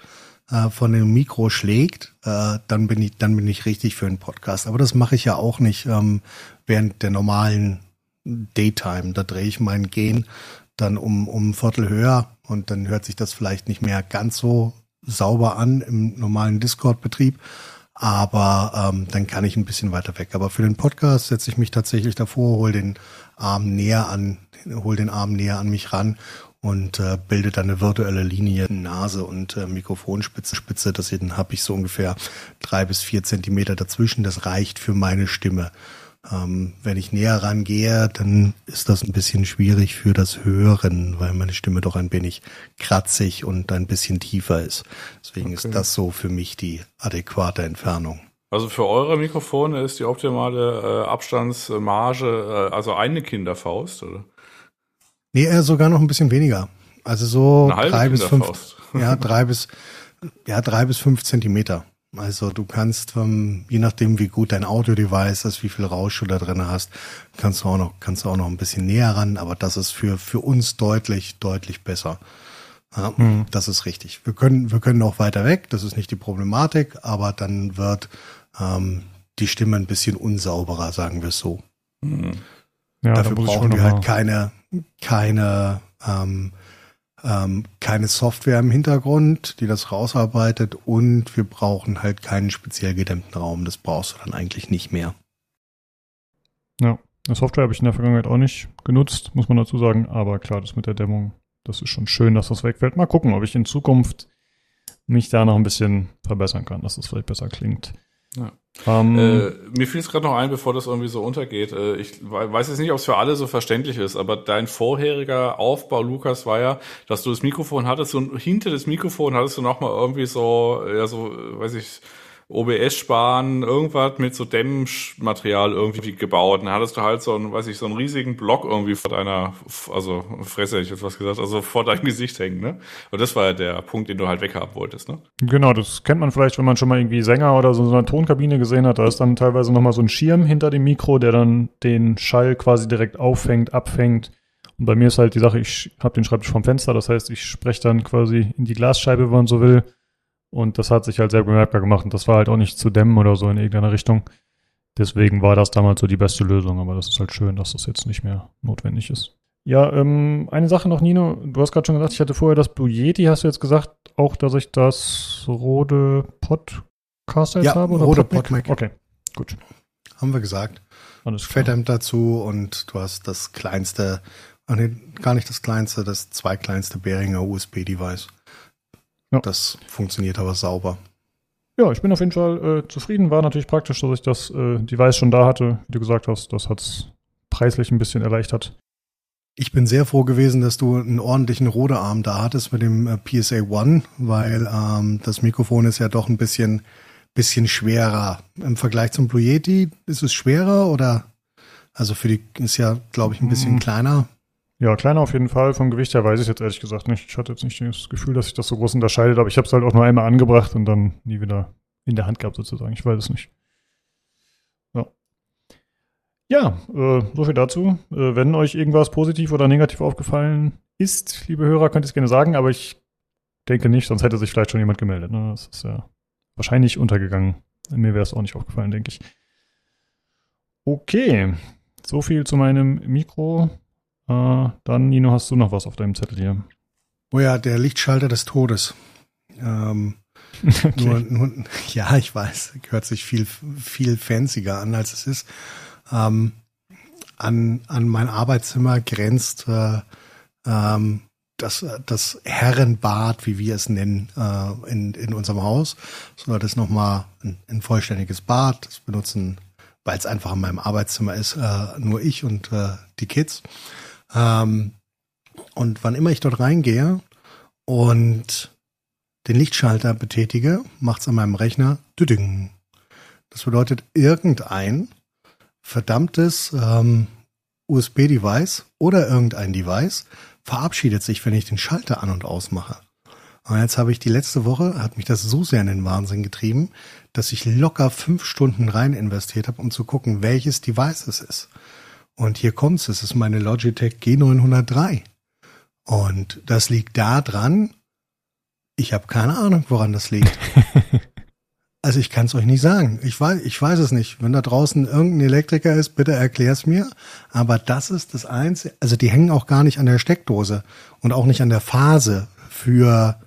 äh, von dem Mikro schlägt, äh, dann bin ich dann bin ich richtig für einen Podcast. Aber das mache ich ja auch nicht ähm, während der normalen Daytime. Da drehe ich meinen Gen dann um, um ein Viertel höher und dann hört sich das vielleicht nicht mehr ganz so sauber an im normalen Discord-Betrieb. Aber ähm, dann kann ich ein bisschen weiter weg. Aber für den Podcast setze ich mich tatsächlich davor, hol den Arm näher an, hol den Arm näher an mich ran und äh, bilde dann eine virtuelle Linie, Nase und äh, Mikrofonspitze. Spitze, das dann habe ich so ungefähr drei bis vier Zentimeter dazwischen. Das reicht für meine Stimme. Ähm, wenn ich näher rangehe, dann ist das ein bisschen schwierig für das Hören, weil meine Stimme doch ein wenig kratzig und ein bisschen tiefer ist. Deswegen okay. ist das so für mich die adäquate Entfernung. Also für eure Mikrofone ist die optimale äh, Abstandsmarge äh, also eine Kinderfaust, oder? Nee, äh, sogar noch ein bisschen weniger. Also so drei bis fünf, ja, drei bis, ja, drei bis fünf Zentimeter. Also du kannst, ähm, je nachdem wie gut dein Audio-Device ist, wie viel Rausch du da drin hast, kannst du auch noch, kannst du auch noch ein bisschen näher ran, aber das ist für, für uns deutlich, deutlich besser. Ja, mhm. Das ist richtig. Wir können, wir können auch weiter weg, das ist nicht die Problematik, aber dann wird ähm, die Stimme ein bisschen unsauberer, sagen wir es so. Mhm. Ja, Dafür brauchen wir halt keine, keine ähm, ähm, keine Software im Hintergrund, die das rausarbeitet und wir brauchen halt keinen speziell gedämmten Raum. Das brauchst du dann eigentlich nicht mehr. Ja, eine Software habe ich in der Vergangenheit auch nicht genutzt, muss man dazu sagen. Aber klar, das mit der Dämmung, das ist schon schön, dass das wegfällt. Mal gucken, ob ich in Zukunft mich da noch ein bisschen verbessern kann, dass das vielleicht besser klingt. Ja. Ähm, äh, mir fiel es gerade noch ein, bevor das irgendwie so untergeht. Äh, ich weiß jetzt nicht, ob es für alle so verständlich ist, aber dein vorheriger Aufbau, Lukas, war ja, dass du das Mikrofon hattest und hinter das Mikrofon hattest du noch mal irgendwie so, ja so, weiß ich, OBS sparen, irgendwas mit so Dämmmaterial irgendwie gebaut. Und dann hattest du halt so einen, weiß ich, so einen riesigen Block irgendwie vor deiner, also Fresse ich jetzt was gesagt, also vor deinem Gesicht hängen, ne? Und das war ja der Punkt, den du halt weghaben wolltest, ne? Genau, das kennt man vielleicht, wenn man schon mal irgendwie Sänger oder so in einer Tonkabine gesehen hat. Da ist dann teilweise nochmal so ein Schirm hinter dem Mikro, der dann den Schall quasi direkt auffängt, abfängt. Und bei mir ist halt die Sache, ich habe den Schreibtisch vom Fenster, das heißt, ich spreche dann quasi in die Glasscheibe, wenn man so will und das hat sich halt sehr bemerkbar gemacht und das war halt auch nicht zu dämmen oder so in irgendeiner Richtung. Deswegen war das damals so die beste Lösung, aber das ist halt schön, dass das jetzt nicht mehr notwendig ist. Ja, ähm, eine Sache noch, Nino. Du hast gerade schon gesagt, ich hatte vorher das Blue Yeti. Hast du jetzt gesagt, auch, dass ich das Rode Podcast jetzt ja, habe? Oder Rode PodMac? Okay, gut. Haben wir gesagt. Alles klar. Fatham dazu und du hast das kleinste, ach nee, gar nicht das kleinste, das zweikleinste Behringer USB-Device. Ja. Das funktioniert aber sauber. Ja, ich bin auf jeden Fall äh, zufrieden. War natürlich praktisch, dass ich das äh, Device schon da hatte. Wie du gesagt hast, das hat es preislich ein bisschen erleichtert. Ich bin sehr froh gewesen, dass du einen ordentlichen Rodearm da hattest mit dem äh, PSA One, weil ähm, das Mikrofon ist ja doch ein bisschen, bisschen schwerer. Im Vergleich zum Blue Yeti ist es schwerer oder? Also für die ist ja, glaube ich, ein bisschen Mm. kleiner. Ja, kleiner auf jeden Fall. Vom Gewicht her weiß ich jetzt ehrlich gesagt nicht. Ich hatte jetzt nicht das Gefühl, dass sich das so groß unterscheidet, aber ich habe es halt auch nur einmal angebracht und dann nie wieder in der Hand gehabt sozusagen. Ich weiß es nicht. Ja. Ja, äh, so viel dazu. Äh, wenn euch irgendwas positiv oder negativ aufgefallen ist, liebe Hörer, könnt ihr es gerne sagen, aber ich denke nicht, sonst hätte sich vielleicht schon jemand gemeldet. Ne? Das ist ja wahrscheinlich untergegangen. Mir wäre es auch nicht aufgefallen, denke ich. Okay, so viel zu meinem Mikro. Äh, dann, Nino, hast du noch was auf deinem Zettel hier? Oh ja, der Lichtschalter des Todes. Ähm, nur, nur, ja, ich weiß, hört sich viel, viel fancier an, als es ist. Ähm, an, an mein Arbeitszimmer grenzt äh, ähm, das, das Herrenbad, wie wir es nennen, äh, in, in unserem Haus. So, das ist nochmal ein, ein vollständiges Bad. Das benutzen, weil es einfach in meinem Arbeitszimmer ist, äh, nur ich und äh, die Kids. Ähm, und wann immer ich dort reingehe und den Lichtschalter betätige, macht's an meinem Rechner düding. Das bedeutet, irgendein verdammtes ähm, USB-Device oder irgendein Device verabschiedet sich, wenn ich den Schalter an und ausmache. Und jetzt habe ich die letzte Woche, hat mich das so sehr in den Wahnsinn getrieben, dass ich locker fünf Stunden rein investiert habe, um zu gucken, welches Device es ist. Und hier kommt's, es ist meine Logitech G903. Und das liegt da dran, ich habe keine Ahnung, woran das liegt. Also ich kann es euch nicht sagen. Ich weiß, ich weiß es nicht. Wenn da draußen irgendein Elektriker ist, bitte erklär's mir. Aber das ist das Einzige. Also die hängen auch gar nicht an der Steckdose und auch nicht an der Phase für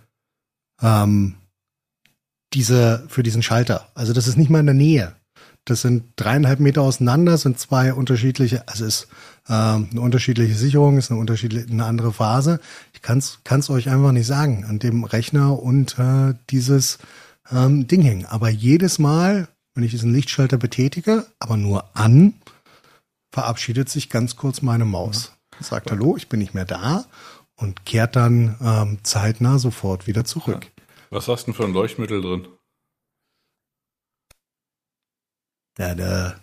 ähm, diese für diesen Schalter. Also das ist nicht mal in der Nähe. Das sind dreieinhalb Meter auseinander, sind zwei unterschiedliche. Also ist ähm, eine unterschiedliche Sicherung, ist eine unterschiedliche, eine andere Phase. Ich kann es euch einfach nicht sagen. An dem Rechner und äh, dieses ähm, Ding hängen. Aber jedes Mal, wenn ich diesen Lichtschalter betätige, aber nur an, verabschiedet sich ganz kurz meine Maus. Sagt Hallo, ich bin nicht mehr da und kehrt dann ähm, zeitnah sofort wieder zurück. Was hast du denn für ein Leuchtmittel drin? Ja, der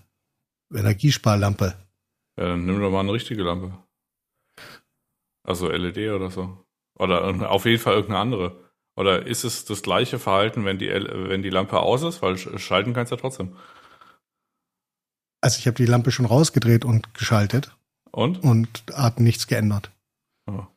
Energiesparlampe. Ja, dann nimm doch mal eine richtige Lampe. Also LED oder so. Oder auf jeden Fall irgendeine andere. Oder ist es das gleiche Verhalten, wenn die, wenn die Lampe aus ist? Weil sch- schalten kannst du ja trotzdem. Also ich habe die Lampe schon rausgedreht und geschaltet Und? und hat nichts geändert. Ja.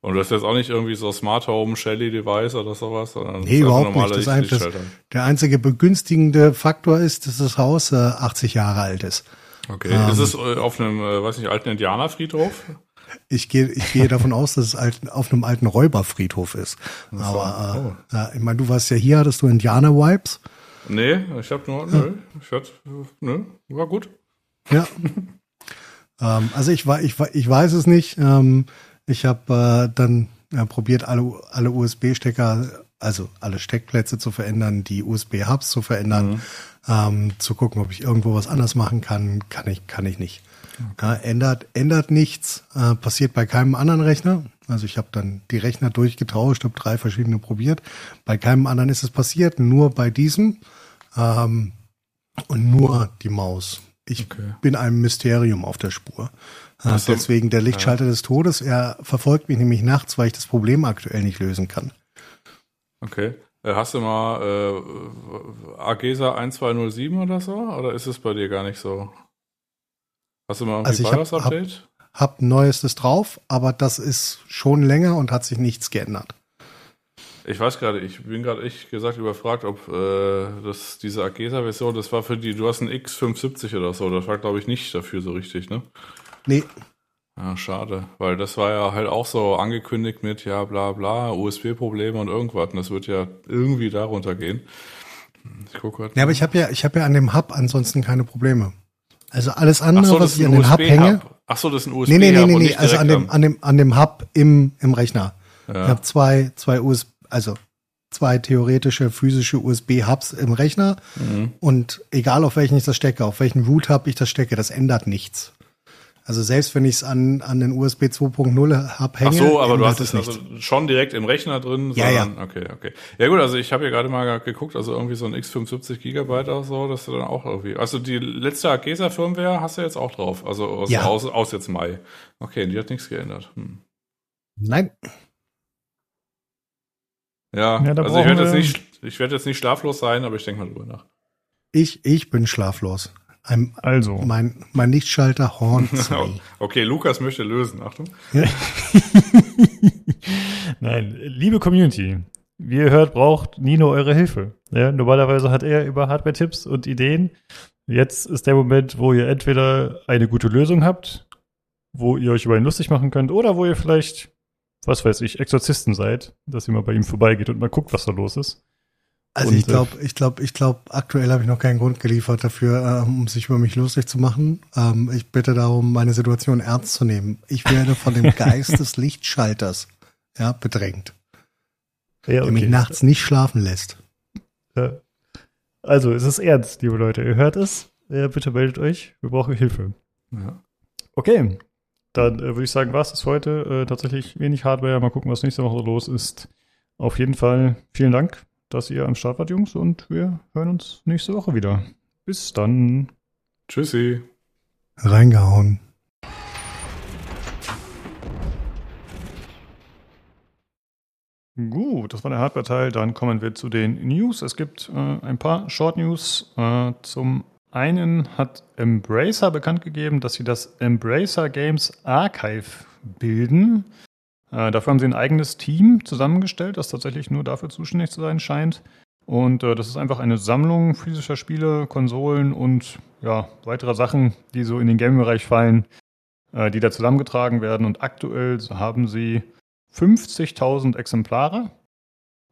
Und das ist jetzt auch nicht irgendwie so Smart Home Shelly Device oder sowas, sondern Nee, überhaupt nicht. Das ein- das-. Der einzige begünstigende Faktor ist, dass das Haus äh, 80 Jahre alt ist. Okay. Ähm. ist es äh, auf einem, äh, weiß nicht, alten Indianerfriedhof? Ich gehe, ich gehe davon aus, dass es alt, auf einem alten Räuberfriedhof ist. so. Aber äh, ja, ich meine, du warst ja hier, hattest du Indianer-Vibes. Nee, ich hab nur, nö, ich hatte, nö, war gut. Ja. ähm, also ich, ich, ich weiß es nicht. Ähm, ich habe äh, dann äh, probiert, alle, alle USB-Stecker, also alle Steckplätze zu verändern, die USB-Hubs zu verändern, ähm, zu gucken, ob ich irgendwo was anders machen kann. Kann ich, kann ich nicht. Ja, ändert, ändert nichts, äh, passiert bei keinem anderen Rechner. Also ich habe dann die Rechner durchgetauscht, habe drei verschiedene probiert. Bei keinem anderen ist es passiert, nur bei diesem ähm, und nur die Maus. Ich Okay. bin einem Mysterium auf der Spur. So. deswegen der Lichtschalter des Todes. Er verfolgt mich nämlich nachts, weil ich das Problem aktuell nicht lösen kann. Okay. Äh, Hast du mal äh, Agesa 1207 oder so? Oder ist es bei dir gar nicht so? Hast du mal irgendwie Also ich hab- BIOS-Update? Hab Neuestes drauf, aber das ist schon länger und hat sich nichts geändert. Ich weiß gerade, ich bin gerade echt gesagt überfragt, ob äh, das diese Agesa-Version, das war für die, du hast einen X570 oder so, das war glaube ich nicht dafür so richtig, ne? Nee, Ja, schade, weil das war ja halt auch so angekündigt mit, ja, bla bla, USB-Probleme und irgendwas. Und das wird ja irgendwie darunter gehen. Ich gucke gerade. Ja, aber ich habe ja, ich habe ja an dem Hub ansonsten keine Probleme. Also alles andere, so, was ich an den Hub hänge. Ach so, das ist ein USB. Nee, nee, nee, nee, nee. Also an dem, an dem, an dem Hub im, im Rechner. am- Ich ja. habe zwei, zwei USB, also zwei theoretische physische USB-Hubs im Rechner. Mhm. Und egal auf welchen ich das stecke, auf welchen Root-Hub ich das stecke, das ändert nichts. Also selbst wenn ich es an, an den USB 2.0 hab hänge, Ach so, aber du hast es also schon direkt im Rechner drin. Ja, ja. Okay, okay. Ja gut, also ich habe ja gerade mal geguckt, also irgendwie so ein X75 Gigabyte auch so, dass du dann auch irgendwie. Also die letzte Agesa Firmware hast du jetzt auch drauf. Also aus, Ja. aus, aus jetzt Mai. Okay, die hat nichts geändert. Hm. Nein, Ja, Ja, also ich werde jetzt nicht, ich werde jetzt nicht schlaflos sein, aber ich denke mal drüber nach. ich, ich bin schlaflos. Ein, Also, mein, mein Lichtschalter Horn 2. Okay, Lukas möchte lösen. Achtung. nein, liebe Community, wie ihr hört, braucht Nino eure Hilfe. Ja, normalerweise hat er über Hardware-Tipps und Ideen. Jetzt ist der Moment, wo ihr entweder eine gute Lösung habt, wo ihr euch über ihn lustig machen könnt, oder wo ihr vielleicht, was weiß ich, Exorzisten seid, dass ihr mal bei ihm vorbeigeht und mal guckt, was da los ist. Also Und, ich glaube, ich glaube, ich glaube, aktuell habe ich noch keinen Grund geliefert dafür, ähm, um sich über mich lustig zu machen. Ähm, ich bitte darum, meine Situation ernst zu nehmen. Ich werde von dem Geist des Lichtschalters ja, bedrängt, Ja, der mich nachts nicht schlafen lässt. Ja. Also, es ist ernst, liebe Leute. Ihr hört es. Ja, bitte meldet euch. Wir brauchen Hilfe. Ja. Okay. Dann äh, würde ich sagen, was ist heute? Äh, tatsächlich wenig Hardware. Mal gucken, was nächste Woche so los ist. Auf jeden Fall vielen Dank, dass ihr am Start wart, Jungs. Und wir hören uns nächste Woche wieder. Bis dann. Tschüssi. Reingehauen. Gut, das war der Hardware-Teil. Dann kommen wir zu den News. Es gibt äh, ein paar Short-News. Äh, zum einen hat Embracer bekannt gegeben, dass sie das Embracer Games Archive bilden. Äh, dafür haben sie ein eigenes Team zusammengestellt, das tatsächlich nur dafür zuständig zu sein scheint. Und äh, das ist einfach eine Sammlung physischer Spiele, Konsolen und ja, weiterer Sachen, die so in den Game-Bereich fallen, äh, die da zusammengetragen werden. Und aktuell haben sie 50.000 Exemplare.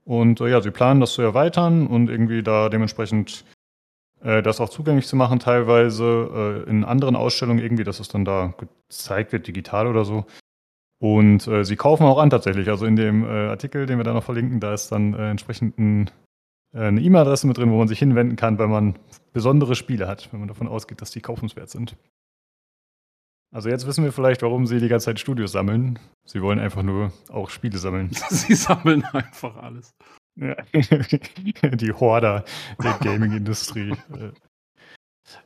Und äh, ja, sie planen das zu erweitern und irgendwie da dementsprechend äh, das auch zugänglich zu machen, teilweise äh, in anderen Ausstellungen irgendwie, dass es dann da gezeigt wird, digital oder so. Und äh, sie kaufen auch an tatsächlich. Also in dem äh, Artikel, den wir da noch verlinken, da ist dann äh, entsprechend ein, äh, eine E-Mail-Adresse mit drin, wo man sich hinwenden kann, wenn man besondere Spiele hat, wenn man davon ausgeht, dass die kaufenswert sind. Also jetzt wissen wir vielleicht, warum sie die ganze Zeit Studios sammeln. Sie wollen einfach nur auch Spiele sammeln. Sie sammeln einfach alles. Ja. die Horder der Gaming-Industrie.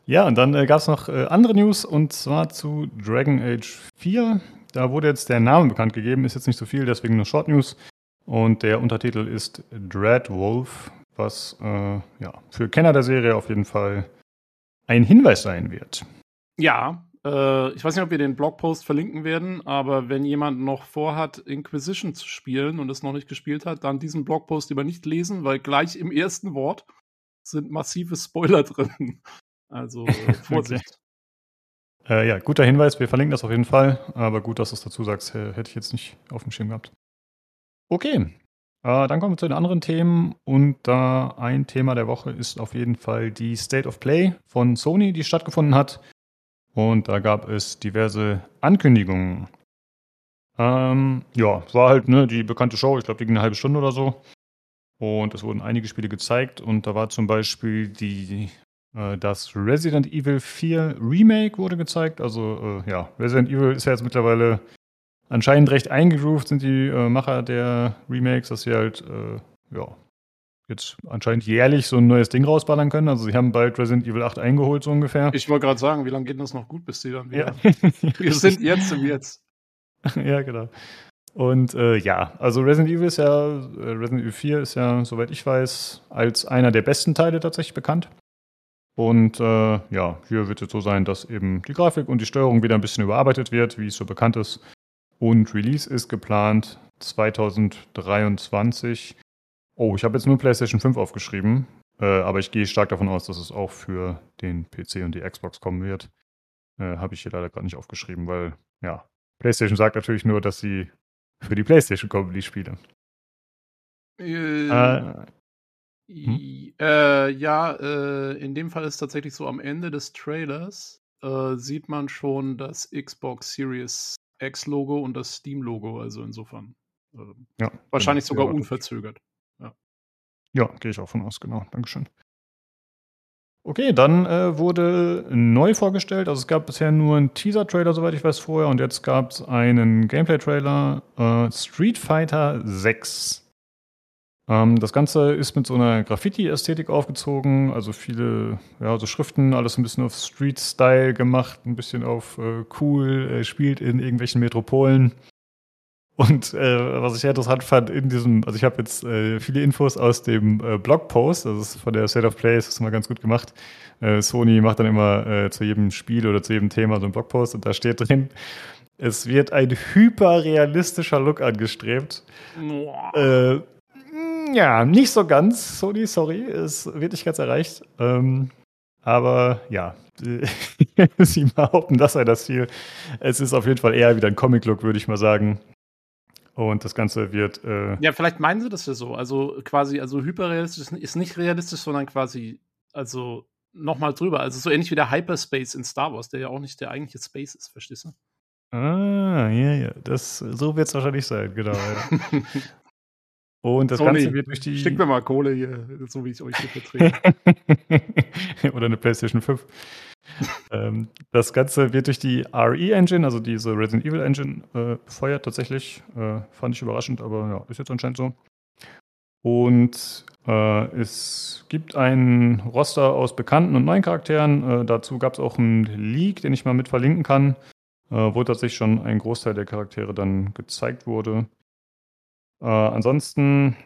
Ja, und dann äh, gab es noch äh, andere News und zwar zu Dragon Age 4. Da wurde jetzt der Name bekannt gegeben, ist jetzt nicht so viel, deswegen nur Short News. Und der Untertitel ist Dreadwolf, was äh, ja, für Kenner der Serie auf jeden Fall ein Hinweis sein wird. Ja, äh, ich weiß nicht, ob wir den Blogpost verlinken werden, aber wenn jemand noch vorhat, Inquisition zu spielen und es noch nicht gespielt hat, dann diesen Blogpost lieber nicht lesen, weil gleich im ersten Wort sind massive Spoiler drin. Also äh, Vorsicht. Äh, ja, guter Hinweis, wir verlinken das auf jeden Fall. Aber gut, dass du es dazu sagst, hätte ich jetzt nicht auf dem Schirm gehabt. Okay, äh, dann kommen wir zu den anderen Themen. Und da ein Thema der Woche ist auf jeden Fall die State of Play von Sony, die stattgefunden hat. Und da gab es diverse Ankündigungen. Ähm, ja, war halt ne, die bekannte Show, ich glaube, die ging eine halbe Stunde oder so. Und es wurden einige Spiele gezeigt. Und da war zum Beispiel die äh, Das Resident Evil 4 Remake wurde gezeigt. Also, äh, ja, Resident Evil ist ja jetzt mittlerweile anscheinend recht eingegroovt, sind die äh, Macher der Remakes, dass sie halt, äh, ja, jetzt anscheinend jährlich so ein neues Ding rausballern können. Also, sie haben bald Resident Evil 8 eingeholt, so ungefähr. Ich wollte gerade sagen, wie lange geht das noch gut, bis die dann ja. wieder. Wir sind jetzt im Jetzt. ja, genau. Und äh, ja, also Resident Evil ist ja, äh, Resident Evil 4 ist ja, soweit ich weiß, als einer der besten Teile tatsächlich bekannt. Und äh, ja, hier wird es so sein, dass eben die Grafik und die Steuerung wieder ein bisschen überarbeitet wird, wie es so bekannt ist. Und Release ist geplant 2023. Oh, ich habe jetzt nur PlayStation 5 aufgeschrieben, äh, aber ich gehe stark davon aus, dass es auch für den PC und die Xbox kommen wird. Äh, habe ich hier leider gerade nicht aufgeschrieben, weil ja, PlayStation sagt natürlich nur, dass sie für die PlayStation kommen, die Spiele. Äh, I- Äh, ja, äh, in dem Fall ist tatsächlich so, am Ende des Trailers äh, sieht man schon das Xbox Series X-Logo und das Steam-Logo, also insofern. Äh, ja, wahrscheinlich genau, sogar ja, unverzögert. Ja, gehe ich auch von aus, genau. Dankeschön. Okay, dann äh, wurde neu vorgestellt. Also es gab bisher nur einen Teaser-Trailer, soweit ich weiß, vorher. Und jetzt gab es einen Gameplay-Trailer. Äh, Street Fighter 6. Ähm, das Ganze ist mit so einer Graffiti-Ästhetik aufgezogen. Also viele, ja, so Schriften, alles ein bisschen auf Street-Style gemacht, ein bisschen auf äh, cool, äh, spielt in irgendwelchen Metropolen. Und äh, was ich sehr interessant fand in diesem, also ich habe jetzt äh, viele Infos aus dem äh, Blogpost, das ist von der State of Play, das ist immer ganz gut gemacht. Äh, Sony macht dann immer zu jedem Spiel oder zu jedem Thema so einen Blogpost und da steht drin, es wird ein hyperrealistischer Look angestrebt. Äh, ja, nicht so ganz, Sony, sorry, es wird nicht ganz erreicht. Ähm, aber ja, sie behaupten, das sei das Ziel. Es ist auf jeden Fall eher wieder ein Comic-Look, würde ich mal sagen. Und das Ganze wird. Äh ja, vielleicht meinen sie das ja so. Also quasi, also hyperrealistisch ist nicht realistisch, sondern quasi, also nochmal drüber. Also so ähnlich wie der Hyperspace in Star Wars, der ja auch nicht der eigentliche Space ist, verstehst du? Ah, ja, ja. Das, so wird es wahrscheinlich sein, genau. Ja. Und das Sony, Ganze wird durch die. Schick mir mal Kohle hier, so wie ich euch hier vertrete. Oder eine PlayStation 5. ähm, das Ganze wird durch die RE-Engine, also diese Resident Evil Engine, äh, befeuert tatsächlich. Äh, fand ich überraschend, aber ja, ist jetzt anscheinend so. Und äh, es gibt einen Roster aus bekannten und neuen Charakteren. Äh, dazu gab es auch einen Leak, den ich mal mit verlinken kann, äh, wo tatsächlich schon ein Großteil der Charaktere dann gezeigt wurde. Äh, ansonsten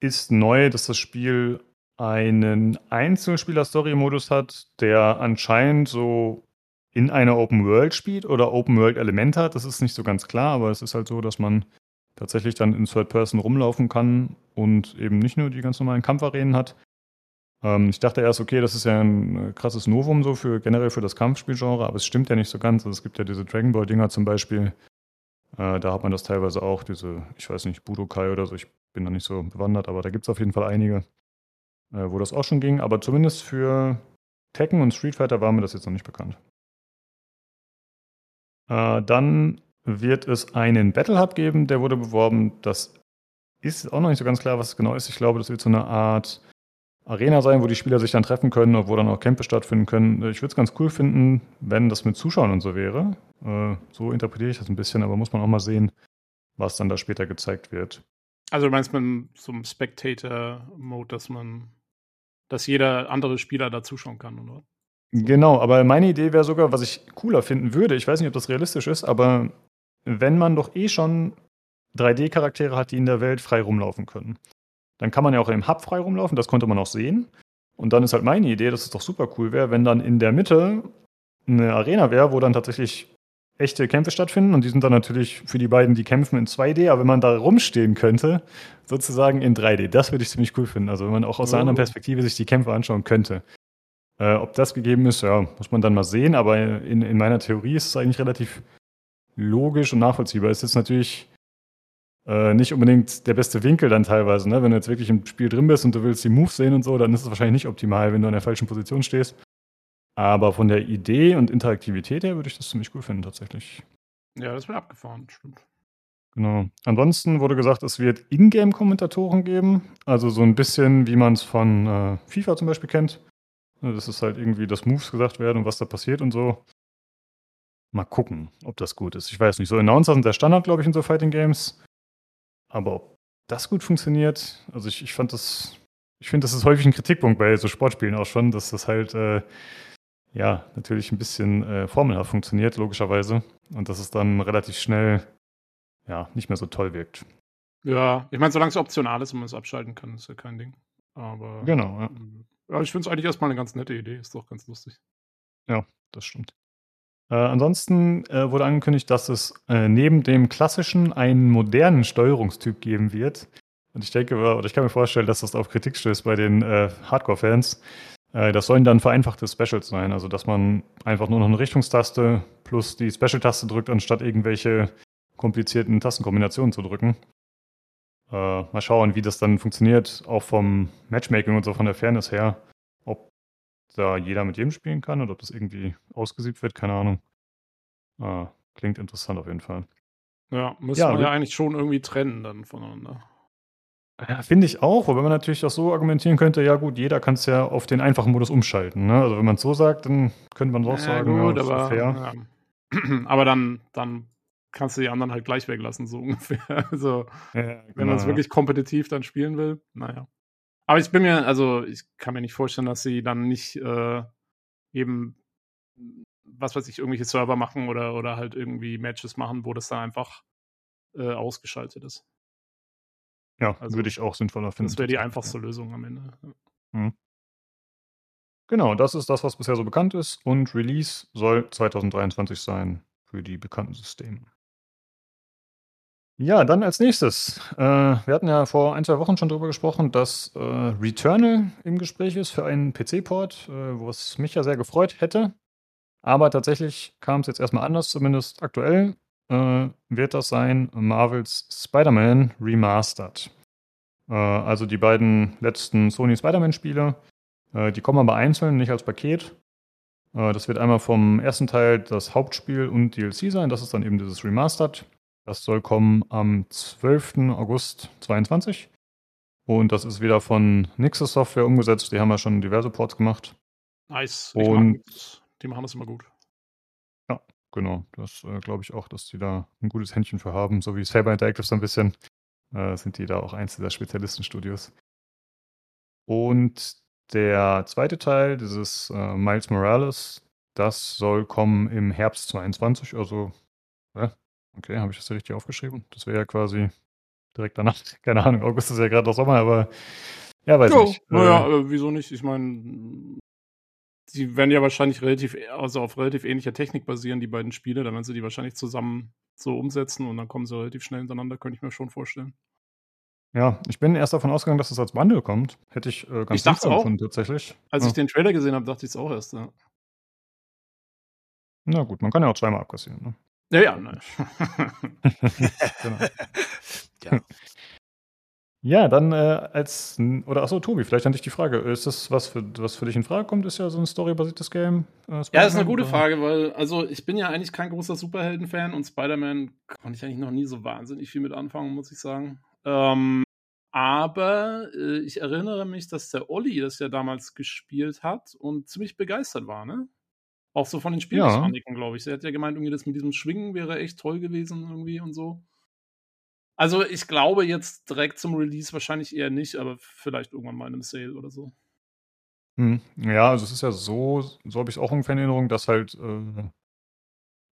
ist neu, dass das Spiel einen Einzelspieler-Story-Modus hat, der anscheinend so in einer Open World spielt oder Open World Element hat. Das ist nicht so ganz klar, aber es ist halt so, dass man tatsächlich dann in Third Person rumlaufen kann und eben nicht nur die ganz normalen Kampfarenen hat. Ähm, ich dachte erst, okay, das ist ja ein äh, krasses Novum so für generell für das Kampfspielgenre, aber es stimmt ja nicht so ganz. Also es gibt ja diese Dragon Ball Dinger zum Beispiel. Äh, da hat man das teilweise auch, diese, ich weiß nicht, Budokai oder so. Ich bin da nicht so bewandert, aber da gibt es auf jeden Fall einige äh, wo das auch schon ging, aber zumindest für Tekken und Street Fighter war mir das jetzt noch nicht bekannt. Äh, dann wird es einen Battle Hub geben, der wurde beworben. Das ist auch noch nicht so ganz klar, was es genau ist. Ich glaube, das wird so eine Art Arena sein, wo die Spieler sich dann treffen können und wo dann auch Kämpfe stattfinden können. Ich würde es ganz cool finden, wenn das mit Zuschauern und so wäre. Äh, so interpretiere ich das ein bisschen, aber muss man auch mal sehen, was dann da später gezeigt wird. Also du meinst mit so einem Spectator-Mode, dass man dass jeder andere Spieler da zuschauen kann, oder? Genau, aber meine Idee wäre sogar, was ich cooler finden würde, ich weiß nicht, ob das realistisch ist, aber wenn man doch eh schon 3D-Charaktere hat, die in der Welt frei rumlaufen können, dann kann man ja auch im Hub frei rumlaufen, das konnte man auch sehen. Und dann ist halt meine Idee, dass es doch super cool wäre, wenn dann in der Mitte eine Arena wäre, wo dann tatsächlich echte Kämpfe stattfinden und die sind dann natürlich für die beiden, die kämpfen in 2D, aber wenn man da rumstehen könnte, sozusagen in 3D, das würde ich ziemlich cool finden. Also wenn man auch aus einer anderen oh. Perspektive sich die Kämpfe anschauen könnte. Äh, ob das gegeben ist, ja, muss man dann mal sehen, aber in, in meiner Theorie ist es eigentlich relativ logisch und nachvollziehbar. Es ist jetzt natürlich äh, nicht unbedingt der beste Winkel dann teilweise, ne? Wenn du jetzt wirklich im Spiel drin bist und du willst die Moves sehen und so, dann ist es wahrscheinlich nicht optimal, wenn du in der falschen Position stehst. Aber von der Idee und Interaktivität her würde ich das ziemlich cool finden, tatsächlich. Ja, das wird abgefahren, stimmt. Genau. Ansonsten wurde gesagt, es wird Ingame-Kommentatoren geben. Also so ein bisschen, wie man es von äh, FIFA zum Beispiel kennt. Das ist halt irgendwie, dass Moves gesagt werden und was da passiert und so. Mal gucken, ob das gut ist. Ich weiß nicht. So Announcer sind der Standard, glaube ich, in so Fighting Games. Aber ob das gut funktioniert, also ich, ich fand das, ich finde, das ist häufig ein Kritikpunkt bei so Sportspielen auch schon, dass das halt äh, ja, natürlich ein bisschen äh, formelhaft funktioniert, logischerweise. Und dass es dann relativ schnell ja, nicht mehr so toll wirkt. Ja, ich meine, solange es optional ist und man es abschalten kann, ist ja kein Ding. Aber. Genau, ja. Ja ich finde es eigentlich erstmal eine ganz nette Idee, ist doch ganz lustig. Ja, das stimmt. Äh, ansonsten äh, wurde angekündigt, dass es äh, neben dem klassischen einen modernen Steuerungstyp geben wird. Und ich denke, oder ich kann mir vorstellen, dass das auf Kritik stößt bei den äh, Hardcore-Fans. Äh, das sollen dann vereinfachte Specials sein, also dass man einfach nur noch eine Richtungstaste plus die Special-Taste drückt, anstatt irgendwelche komplizierten Tastenkombinationen zu drücken. Äh, mal schauen, wie das dann funktioniert, auch vom Matchmaking und so von der Fairness her. Da jeder mit jedem spielen kann oder ob das irgendwie ausgesiebt wird, keine Ahnung. Äh, klingt interessant auf jeden Fall. Ja, müssen ja, wir ja eigentlich schon irgendwie trennen dann voneinander. Ja, finde ich auch, wobei man natürlich auch so argumentieren könnte, ja gut, jeder kann es ja auf den einfachen Modus umschalten. Ne? Also wenn man es so sagt, dann könnte man doch sagen, gut, ja, das aber, fair. ja. aber dann, dann kannst du die anderen halt gleich weglassen, so ungefähr. Also, Ja, wenn man es genau. wirklich kompetitiv dann spielen will, naja. Aber ich bin mir, also ich kann mir nicht vorstellen, dass sie dann nicht äh, eben, was weiß ich, irgendwelche Server machen oder, oder halt irgendwie Matches machen, wo das dann einfach äh, ausgeschaltet ist. Ja, also, würde ich auch sinnvoller finden. Das wäre die einfachste Lösung am Ende. ja. Genau, das ist das, was bisher so bekannt ist. Und Release soll 2023 sein für die bekannten Systeme. Ja, dann als nächstes. Äh, wir hatten ja vor ein, zwei Wochen schon darüber gesprochen, dass äh, Returnal im Gespräch ist für einen PC-Port, äh, wo es mich ja sehr gefreut hätte. Aber tatsächlich kam es jetzt erstmal anders, zumindest aktuell äh, wird das sein Marvels Spider-Man Remastered. Äh, also die beiden letzten Sony Spider-Man-Spiele, äh, die kommen aber einzeln, nicht als Paket. Das wird einmal vom ersten Teil das Hauptspiel und DLC sein. Das ist dann eben dieses Remastered. Das soll kommen am 12. August 2022. Und das ist wieder von Nixus Software umgesetzt. Die haben ja schon diverse Ports gemacht. Nice. Und-. Die machen das immer gut. Genau, das äh, glaube ich auch, dass die da ein gutes Händchen für haben, so wie Saber Interactive so ein bisschen, äh, sind die da auch eins dieser Spezialistenstudios. Und der zweite Teil, dieses äh, Miles Morales, das soll kommen im Herbst 22, also, okay, habe ich das richtig aufgeschrieben? Das wäre ja quasi direkt danach, keine Ahnung, August ist ja gerade noch Sommer, aber ja, weiß nicht. naja, Äh, äh, wieso nicht? Ich meine, sie werden ja wahrscheinlich relativ, also auf relativ ähnlicher Technik basieren, die beiden Spiele. Dann werden sie die wahrscheinlich zusammen so umsetzen und dann kommen sie relativ schnell hintereinander, könnte ich mir schon vorstellen. ja, ich bin erst davon ausgegangen, dass es als Bundle kommt. Hätte ich äh, ganz Ich dachte auch. tatsächlich. Als ja. ich den Trailer gesehen habe, dachte ich es auch erst. Ja, Na gut, man kann ja auch zweimal abkassieren. Ne? Ja, ja ne. genau. Ja. Ja, dann äh, als, oder achso, Tobi, vielleicht an dich die Frage. Ist das was für, was für dich in Frage kommt? Ist ja so ein storybasiertes Game. Äh, Ja, das ist eine gute oder? Frage, weil, also ich bin ja eigentlich kein großer Superhelden-Fan und Spider-Man konnte ich eigentlich noch nie so wahnsinnig viel mit anfangen, muss ich sagen. Ähm, aber äh, ich erinnere mich, dass der Olli das ja damals gespielt hat und ziemlich begeistert war, ne? Auch so von den Spielmechaniken, glaube ich. Er hat ja gemeint, irgendwie das mit diesem Schwingen wäre echt toll gewesen irgendwie und so. Also ich glaube jetzt direkt zum Release wahrscheinlich eher nicht, aber vielleicht irgendwann mal in einem Sale oder so. Hm. Ja, also es ist ja so, so habe ich es auch ungefähr in Erinnerung, dass halt äh,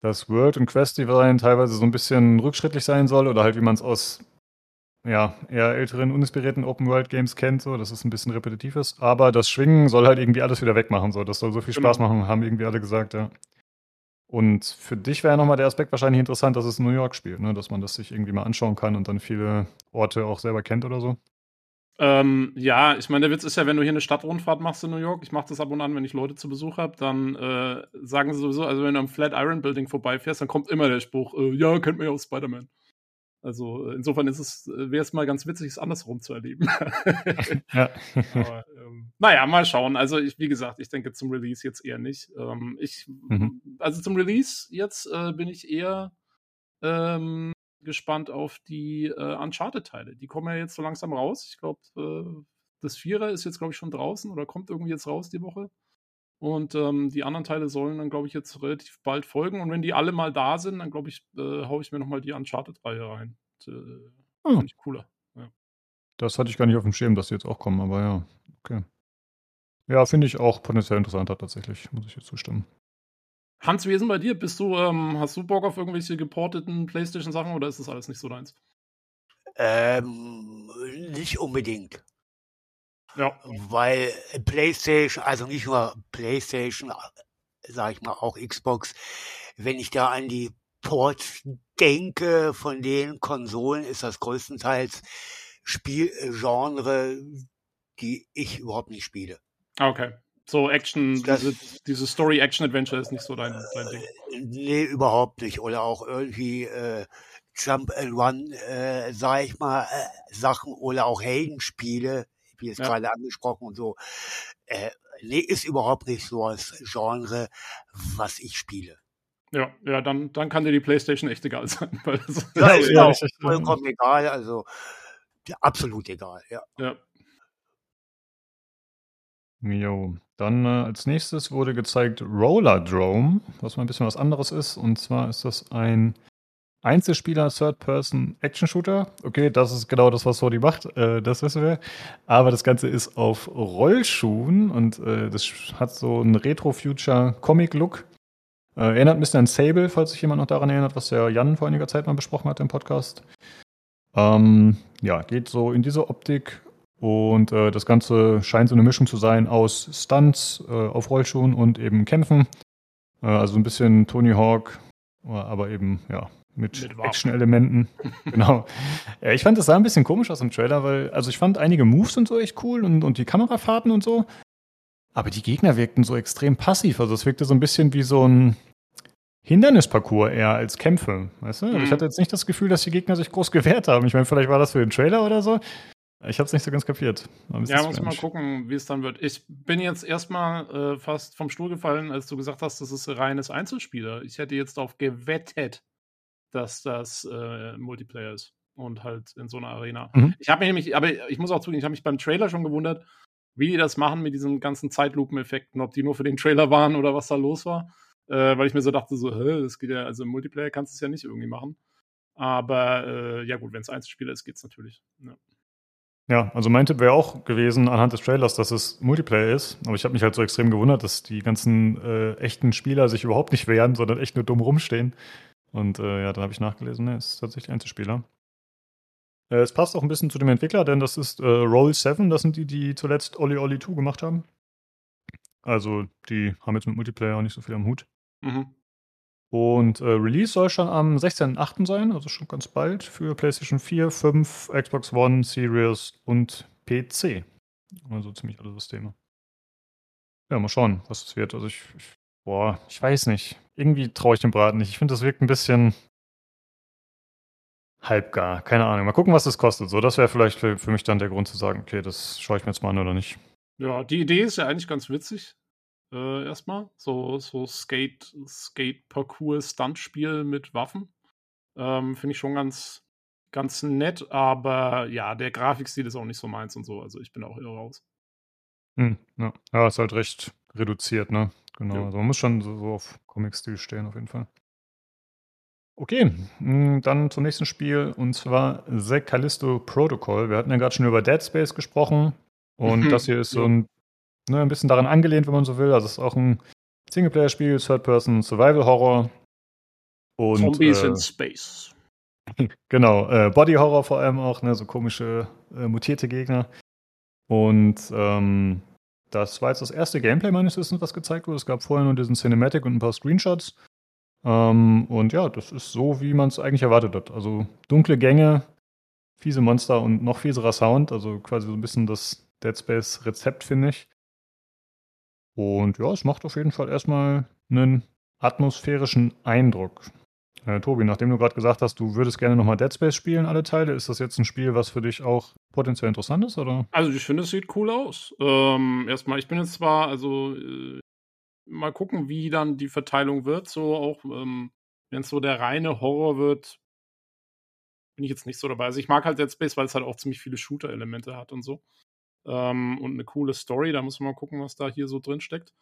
das World und Quest Design teilweise so ein bisschen rückschrittlich sein soll oder halt wie man es aus ja, eher älteren, uninspirierten Open-World-Games kennt, so, dass es ein bisschen repetitiv ist. Aber das Schwingen soll halt irgendwie alles wieder wegmachen, so. Das soll so viel Spaß Genau. machen, haben irgendwie alle gesagt, ja. Und für dich wäre nochmal der Aspekt wahrscheinlich interessant, dass es in New York spielt, ne? dass man das sich irgendwie mal anschauen kann und dann viele Orte auch selber kennt oder so. Ähm, ja, ich meine, der Witz ist ja, wenn du hier eine Stadtrundfahrt machst in New York, ich mache das ab und an, wenn ich Leute zu Besuch habe, dann äh, sagen sie sowieso, also wenn du am Flatiron Building vorbeifährst, dann kommt immer der Spruch, äh, ja, kennt man ja aus Spider-Man. Also äh, insofern ist es, äh, wäre es mal ganz witzig, es andersrum zu erleben. Ja. Aber, ähm, naja, mal schauen. Also ich, wie gesagt, ich denke zum Release jetzt eher nicht. Ähm, ich, Mhm. Also zum Release jetzt äh, bin ich eher ähm, gespannt auf die äh, Uncharted-Teile. Die kommen ja jetzt so langsam raus. Ich glaube, äh, das Vierer ist jetzt, glaube ich, schon draußen oder kommt irgendwie jetzt raus die Woche. Und ähm, die anderen Teile sollen dann, glaube ich, jetzt relativ bald folgen. Und wenn die alle mal da sind, dann, glaube ich, äh, haue ich mir nochmal die Uncharted-Reihe rein. Äh, Oh. Finde ich cooler. Das hatte ich gar nicht auf dem Schirm, dass die jetzt auch kommen, aber ja, okay. Ja, finde ich auch potenziell interessanter tatsächlich, muss ich jetzt zustimmen. Hans, wie ist denn bei dir? Bist du, ähm, hast du Bock auf irgendwelche geporteten PlayStation-Sachen oder ist das alles nicht so deins? Ähm, nicht unbedingt. Ja. Weil PlayStation, also nicht nur PlayStation, sag ich mal auch Xbox, wenn ich da an die Ports denke von den Konsolen, ist das größtenteils Spielgenre, die ich überhaupt nicht spiele. Okay. So Action, Das- diese, diese Story-Action-Adventure ist nicht so dein, dein Ding. Nee, überhaupt nicht. Oder auch irgendwie äh, Jump and Run, äh, sag ich mal, äh, Sachen oder auch Heldenspiele, wie es Ja. gerade angesprochen und so. Äh, nee, ist überhaupt nicht so das Genre, was ich spiele. Ja, ja, dann, dann kann dir die Playstation echt egal sein. Weil das, Ja, ist mir ja, auch vollkommen egal. Also ja, absolut egal, ja. Ja. Jo. Dann äh, als nächstes wurde gezeigt Roller Drome, was mal ein bisschen was anderes ist. Und zwar ist das ein Einzelspieler Third-Person-Action-Shooter. Okay, das ist genau das, was Sony macht, äh, das wissen wir. Aber das Ganze ist auf Rollschuhen und äh, das hat so einen Retro-Future-Comic-Look. Äh, erinnert ein bisschen an Sable, falls sich jemand noch daran erinnert, was der Jan vor einiger Zeit mal besprochen hat im Podcast. Ähm, ja, geht so in diese Optik und äh, das Ganze scheint so eine Mischung zu sein aus Stunts äh, auf Rollschuhen und eben Kämpfen. Äh, also ein bisschen Tony Hawk, aber eben, ja, mit, Mit. Action-Elementen. genau. Ja, ich fand, das sah ein bisschen komisch aus im Trailer, weil, also ich fand einige Moves und so echt cool und, und die Kamerafahrten und so. Aber die Gegner wirkten so extrem passiv. Also es wirkte so ein bisschen wie so ein Hindernisparcours eher als Kämpfe. Weißt du? Also ich Mhm. hatte jetzt nicht das Gefühl, dass die Gegner sich groß gewehrt haben. Ich meine, vielleicht war das für den Trailer oder so. Ich habe es nicht so ganz kapiert. Ja, muss mal strange. gucken, wie es dann wird. Ich bin jetzt erstmal äh, fast vom Stuhl gefallen, als du gesagt hast, das ist ein reines Einzelspieler. Ich hätte jetzt darauf gewettet, dass das äh, Multiplayer ist und halt in so einer Arena. Mhm. Ich habe mich nämlich, aber ich muss auch zugeben, ich habe mich beim Trailer schon gewundert, wie die das machen mit diesen ganzen Zeitlupeneffekten, ob die nur für den Trailer waren oder was da los war. Äh, weil ich mir so dachte, so, hä, das geht ja, also im Multiplayer kannst du es ja nicht irgendwie machen. Aber äh, ja gut, wenn es Einzelspieler ist, geht's natürlich. Ja. Ja, also mein Tipp wäre auch gewesen anhand des Trailers, dass es Multiplayer ist. Aber ich habe mich halt so extrem gewundert, dass die ganzen äh, echten Spieler sich überhaupt nicht wehren, sondern echt nur dumm rumstehen. Und äh, ja, dann habe ich nachgelesen, ne, es ist tatsächlich Einzelspieler. Äh, es passt auch ein bisschen zu dem Entwickler, denn das ist äh, Roll 7, das sind die, die zuletzt Olli Olli 2 gemacht haben. Also die haben jetzt mit Multiplayer auch nicht so viel am Hut. Mhm. Und äh, Release soll schon am 16.08. sein, also schon ganz bald für PlayStation 4, 5, Xbox One, Series und PC. Also ziemlich alle Systeme. Ja, mal schauen, was es wird. Also ich, ich boah, ich weiß nicht. Irgendwie traue ich dem Braten nicht. Ich finde, das wirkt ein bisschen halbgar. Keine Ahnung. Mal gucken, was das kostet. So, das wäre vielleicht für, für mich dann der Grund zu sagen, okay, das schaue ich mir jetzt mal an oder nicht. Ja, die Idee ist ja eigentlich ganz witzig. Äh, erstmal. So, so Skate, Skate-Parcours-Stuntspiel mit Waffen. Ähm, Finde ich schon ganz, ganz nett, aber ja, der Grafikstil ist auch nicht so meins und so. Also ich bin auch eher raus. Hm, ja. ja, ist halt recht reduziert, ne? Genau. Ja. Also man muss schon so, so auf Comic-Stil stehen, auf jeden Fall. Okay, mh, dann zum nächsten Spiel und zwar The Callisto Protocol. Wir hatten ja gerade schon über Dead Space gesprochen und Mhm, das hier ist so ein, ne, ein bisschen daran angelehnt, wenn man so will. Also es ist auch ein Singleplayer-Spiel, Third-Person Survival-Horror. Und, Zombies äh, in Space. Genau, äh, Body Horror vor allem auch, ne, so komische äh, mutierte Gegner. Und ähm, das war jetzt das erste Gameplay meines Wissens, was gezeigt wurde. Es gab vorher nur diesen Cinematic und ein paar Screenshots. Ähm, und ja, das ist so, wie man es eigentlich erwartet hat. Also dunkle Gänge, fiese Monster und noch fieserer Sound. Also quasi so ein bisschen das Dead Space Rezept, finde ich. Und ja, es macht auf jeden Fall erstmal einen atmosphärischen Eindruck. Äh, Tobi, nachdem du gerade gesagt hast, du würdest gerne nochmal Dead Space spielen, alle Teile, ist das jetzt ein Spiel, was für dich auch potenziell interessant ist, oder? Also ich finde, es sieht cool aus. Ähm, erstmal, ich bin jetzt zwar, also äh, mal gucken, wie dann die Verteilung wird. So auch, ähm, wenn es so der reine Horror wird, bin ich jetzt nicht so dabei. Also ich mag halt Dead Space, weil es halt auch ziemlich viele Shooter-Elemente hat und so. Ähm, und eine coole Story, da muss man mal gucken, was da hier so drin steckt.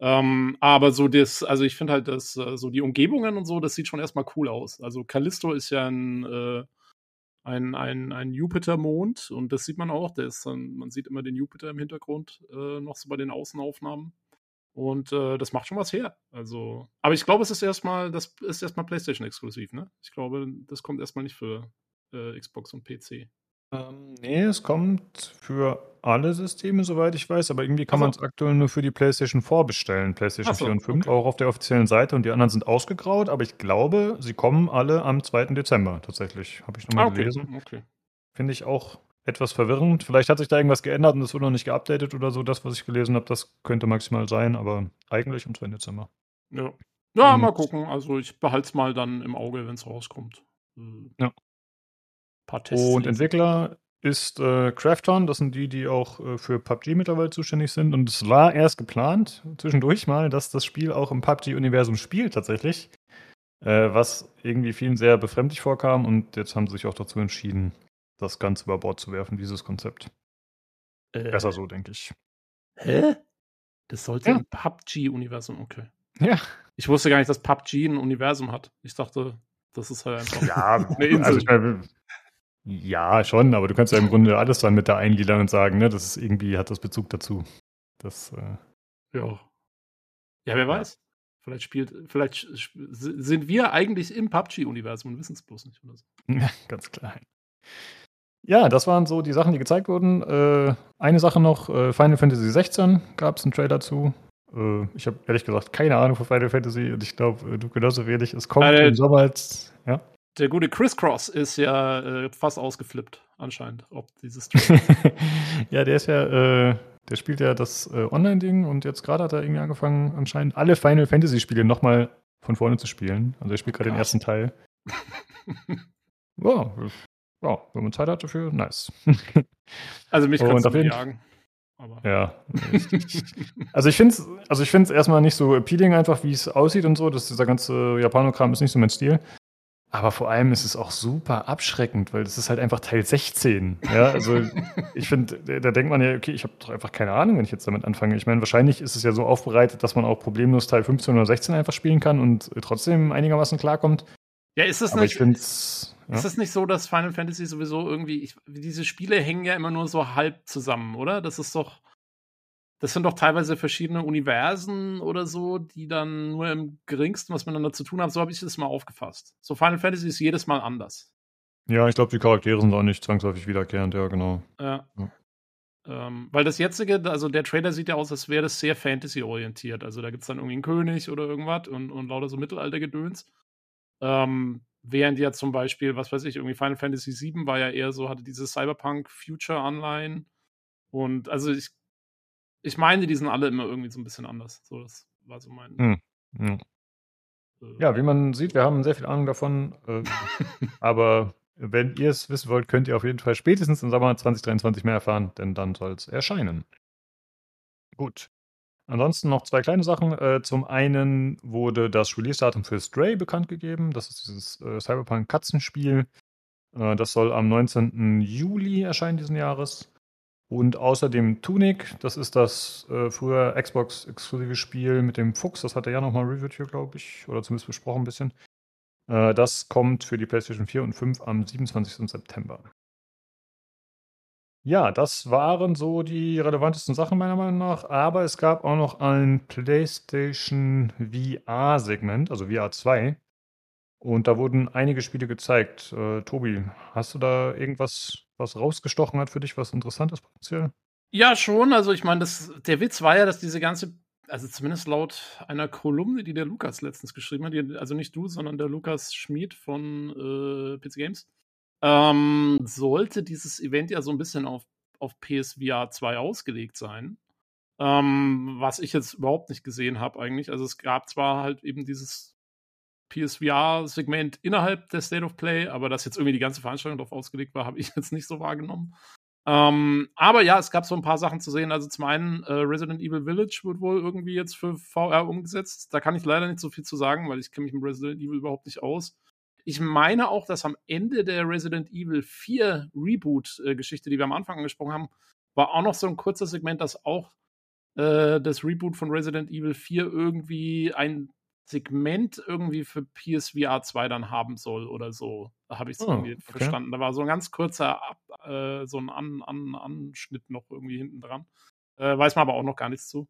Ähm, aber so das, also ich finde halt, dass äh, so die Umgebungen und so, das sieht schon erstmal cool aus. Also Callisto ist ja ein, äh, ein, ein, ein Jupitermond und das sieht man auch. Der man sieht immer den Jupiter im Hintergrund äh, noch so bei den Außenaufnahmen. Und äh, das macht schon was her. Also, aber ich glaube, es ist erstmal, das ist erstmal PlayStation exklusiv, ne? Ich glaube, das kommt erstmal nicht für äh, Xbox und PC. Ähm, nee, es kommt für alle Systeme, soweit ich weiß, aber irgendwie kann Ach so. man es aktuell nur für die PlayStation 4 bestellen, PlayStation so, 4 und 5, okay. auch auf der offiziellen Seite und die anderen sind ausgegraut, aber ich glaube, sie kommen alle am 2. Dezember tatsächlich. Habe ich nochmal Ah, okay. gelesen. okay. Finde ich auch etwas verwirrend. Vielleicht hat sich da irgendwas geändert und es wurde noch nicht geupdatet oder so. Das, was ich gelesen habe, das könnte maximal sein, aber eigentlich am 2. Dezember. Ja. Ja, Und- mal gucken. Also ich behalte es mal dann im Auge, wenn es rauskommt. Äh, Ja. Paar Tests. Und lesen. Entwickler ist äh, Krafton, das sind die, die auch äh, für PUBG mittlerweile zuständig sind. Und es war erst geplant, zwischendurch mal, dass das Spiel auch im PUBG-Universum spielt tatsächlich. Äh, was irgendwie vielen sehr befremdlich vorkam. Und jetzt haben sie sich auch dazu entschieden, das Ganze über Bord zu werfen, dieses Konzept. Äh, Besser so, denke ich. Hä? Das sollte Ja. im PUBG-Universum, okay. Ja. Ich wusste gar nicht, dass PUBG ein Universum hat. Ich dachte, das ist halt einfach. Ja, Eine Insel. also ich meine, ja, schon, aber du kannst ja im Grunde alles dann mit da eingliedern und sagen, ne, das ist irgendwie, hat das Bezug dazu. Das, äh, Ja. Ja, wer weiß. Vielleicht spielt, vielleicht sp- sind wir eigentlich im PUBG-Universum und wissen es bloß nicht oder so. Ja, ganz klein. Ja, das waren so die Sachen, die gezeigt wurden. Äh, eine Sache noch, äh, Final Fantasy 16 gab es einen Trailer zu. Äh, ich habe ehrlich gesagt keine Ahnung von Final Fantasy und ich glaube, äh, du genauso wenig. Es kommt Äh, im Sommer als, ja. Der gute Chris Cross ist ja äh, fast ausgeflippt, anscheinend, ob dieses ja, der ist ja, äh, der spielt ja das äh, Online-Ding und jetzt gerade hat er irgendwie angefangen, anscheinend alle Final Fantasy-Spiele nochmal von vorne zu spielen. Also er spielt gerade den ersten Teil. Ja, ja, wenn man Zeit hat dafür, nice. also mich kannst du nicht jagen. Aber Ja. also ich finde es also ich find's erstmal nicht so appealing, einfach wie es aussieht und so. Das, dieser ganze Japanokram ist nicht so mein Stil. Aber vor allem ist es auch super abschreckend, weil das ist halt einfach Teil 16. Ja, also ich finde, da, denkt man ja, okay, ich habe doch einfach keine Ahnung, wenn ich jetzt damit anfange. Ich meine, wahrscheinlich ist es ja so aufbereitet, dass man auch problemlos Teil 15 oder 16 einfach spielen kann und trotzdem einigermaßen klarkommt. ja, ist es Aber ich nicht. es. Ja. Ist es nicht so, dass Final Fantasy sowieso irgendwie, ich, diese Spiele hängen ja immer nur so halb zusammen, oder? Das ist doch, das sind doch teilweise verschiedene Universen oder so, die dann nur im geringsten was miteinander zu tun haben. So habe ich das mal aufgefasst. So Final Fantasy ist jedes Mal anders. Ja, ich glaube, die Charaktere sind auch nicht zwangsläufig wiederkehrend, ja, genau. Ja. Ja. Ähm, weil das jetzige, also der Trailer sieht ja aus, als wäre das sehr Fantasy-orientiert. Also da gibt es dann irgendwie einen König oder irgendwas und, und lauter so Mittelaltergedöns. Ähm, während ja zum Beispiel, was weiß ich, irgendwie Final Fantasy VII war ja eher so, hatte diese Cyberpunk-Future-Online. Und also ich, ich meine, die sind alle immer irgendwie so ein bisschen anders. So, das war so mein. Hm. Ja. äh, Ja, wie man sieht, wir haben sehr viel Ahnung davon. Äh, aber wenn ihr es wissen wollt, könnt ihr auf jeden Fall spätestens im Sommer 2023 mehr erfahren, denn dann soll es erscheinen. Gut. Ansonsten noch zwei kleine Sachen. Äh, zum einen wurde das Release-Datum für Stray bekannt gegeben. Das ist dieses äh, Cyberpunk-Katzenspiel. Äh, das soll am 19. Juli erscheinen diesen Jahres. Und außerdem Tunic, das ist das äh, früher Xbox-exklusive Spiel mit dem Fuchs, das hat er ja nochmal reviewed hier, glaube ich, oder zumindest besprochen ein bisschen. Äh, das kommt für die PlayStation 4 und 5 am 27. September. Ja, das waren so die relevantesten Sachen meiner Meinung nach, aber es gab auch noch ein PlayStation VR-Segment, also VR 2. Und da wurden einige Spiele gezeigt. Äh, Tobi, hast du da irgendwas, was rausgestochen hat für dich, was interessant ist potenziell? Ja, schon. Also ich meine, der Witz war ja, dass diese ganze, also zumindest laut einer Kolumne, die der Lukas letztens geschrieben hat, die, also nicht du, sondern der Lukas Schmid von äh, PC Games, ähm, sollte dieses Event ja so ein bisschen auf, auf PSVR 2 ausgelegt sein. Ähm, was ich jetzt überhaupt nicht gesehen habe eigentlich. Also es gab zwar halt eben dieses PSVR-Segment innerhalb der State of Play, aber dass jetzt irgendwie die ganze Veranstaltung darauf ausgelegt war, habe ich jetzt nicht so wahrgenommen. Ähm, aber ja, es gab so ein paar Sachen zu sehen. Also zum einen, äh, Resident Evil Village wird wohl irgendwie jetzt für VR umgesetzt. Da kann ich leider nicht so viel zu sagen, weil ich kenne mich mit Resident Evil überhaupt nicht aus. Ich meine auch, dass am Ende der Resident Evil 4 Reboot-Geschichte, die wir am Anfang angesprochen haben, war auch noch so ein kurzer Segment, dass auch äh, das Reboot von Resident Evil 4 irgendwie ein Segment irgendwie für PSVR 2 dann haben soll oder so. Da habe ich es Oh, irgendwie okay. verstanden. Da war so ein ganz kurzer Ab, äh, so ein An, An, Anschnitt noch irgendwie hinten dran. Äh, weiß man aber auch noch gar nichts zu.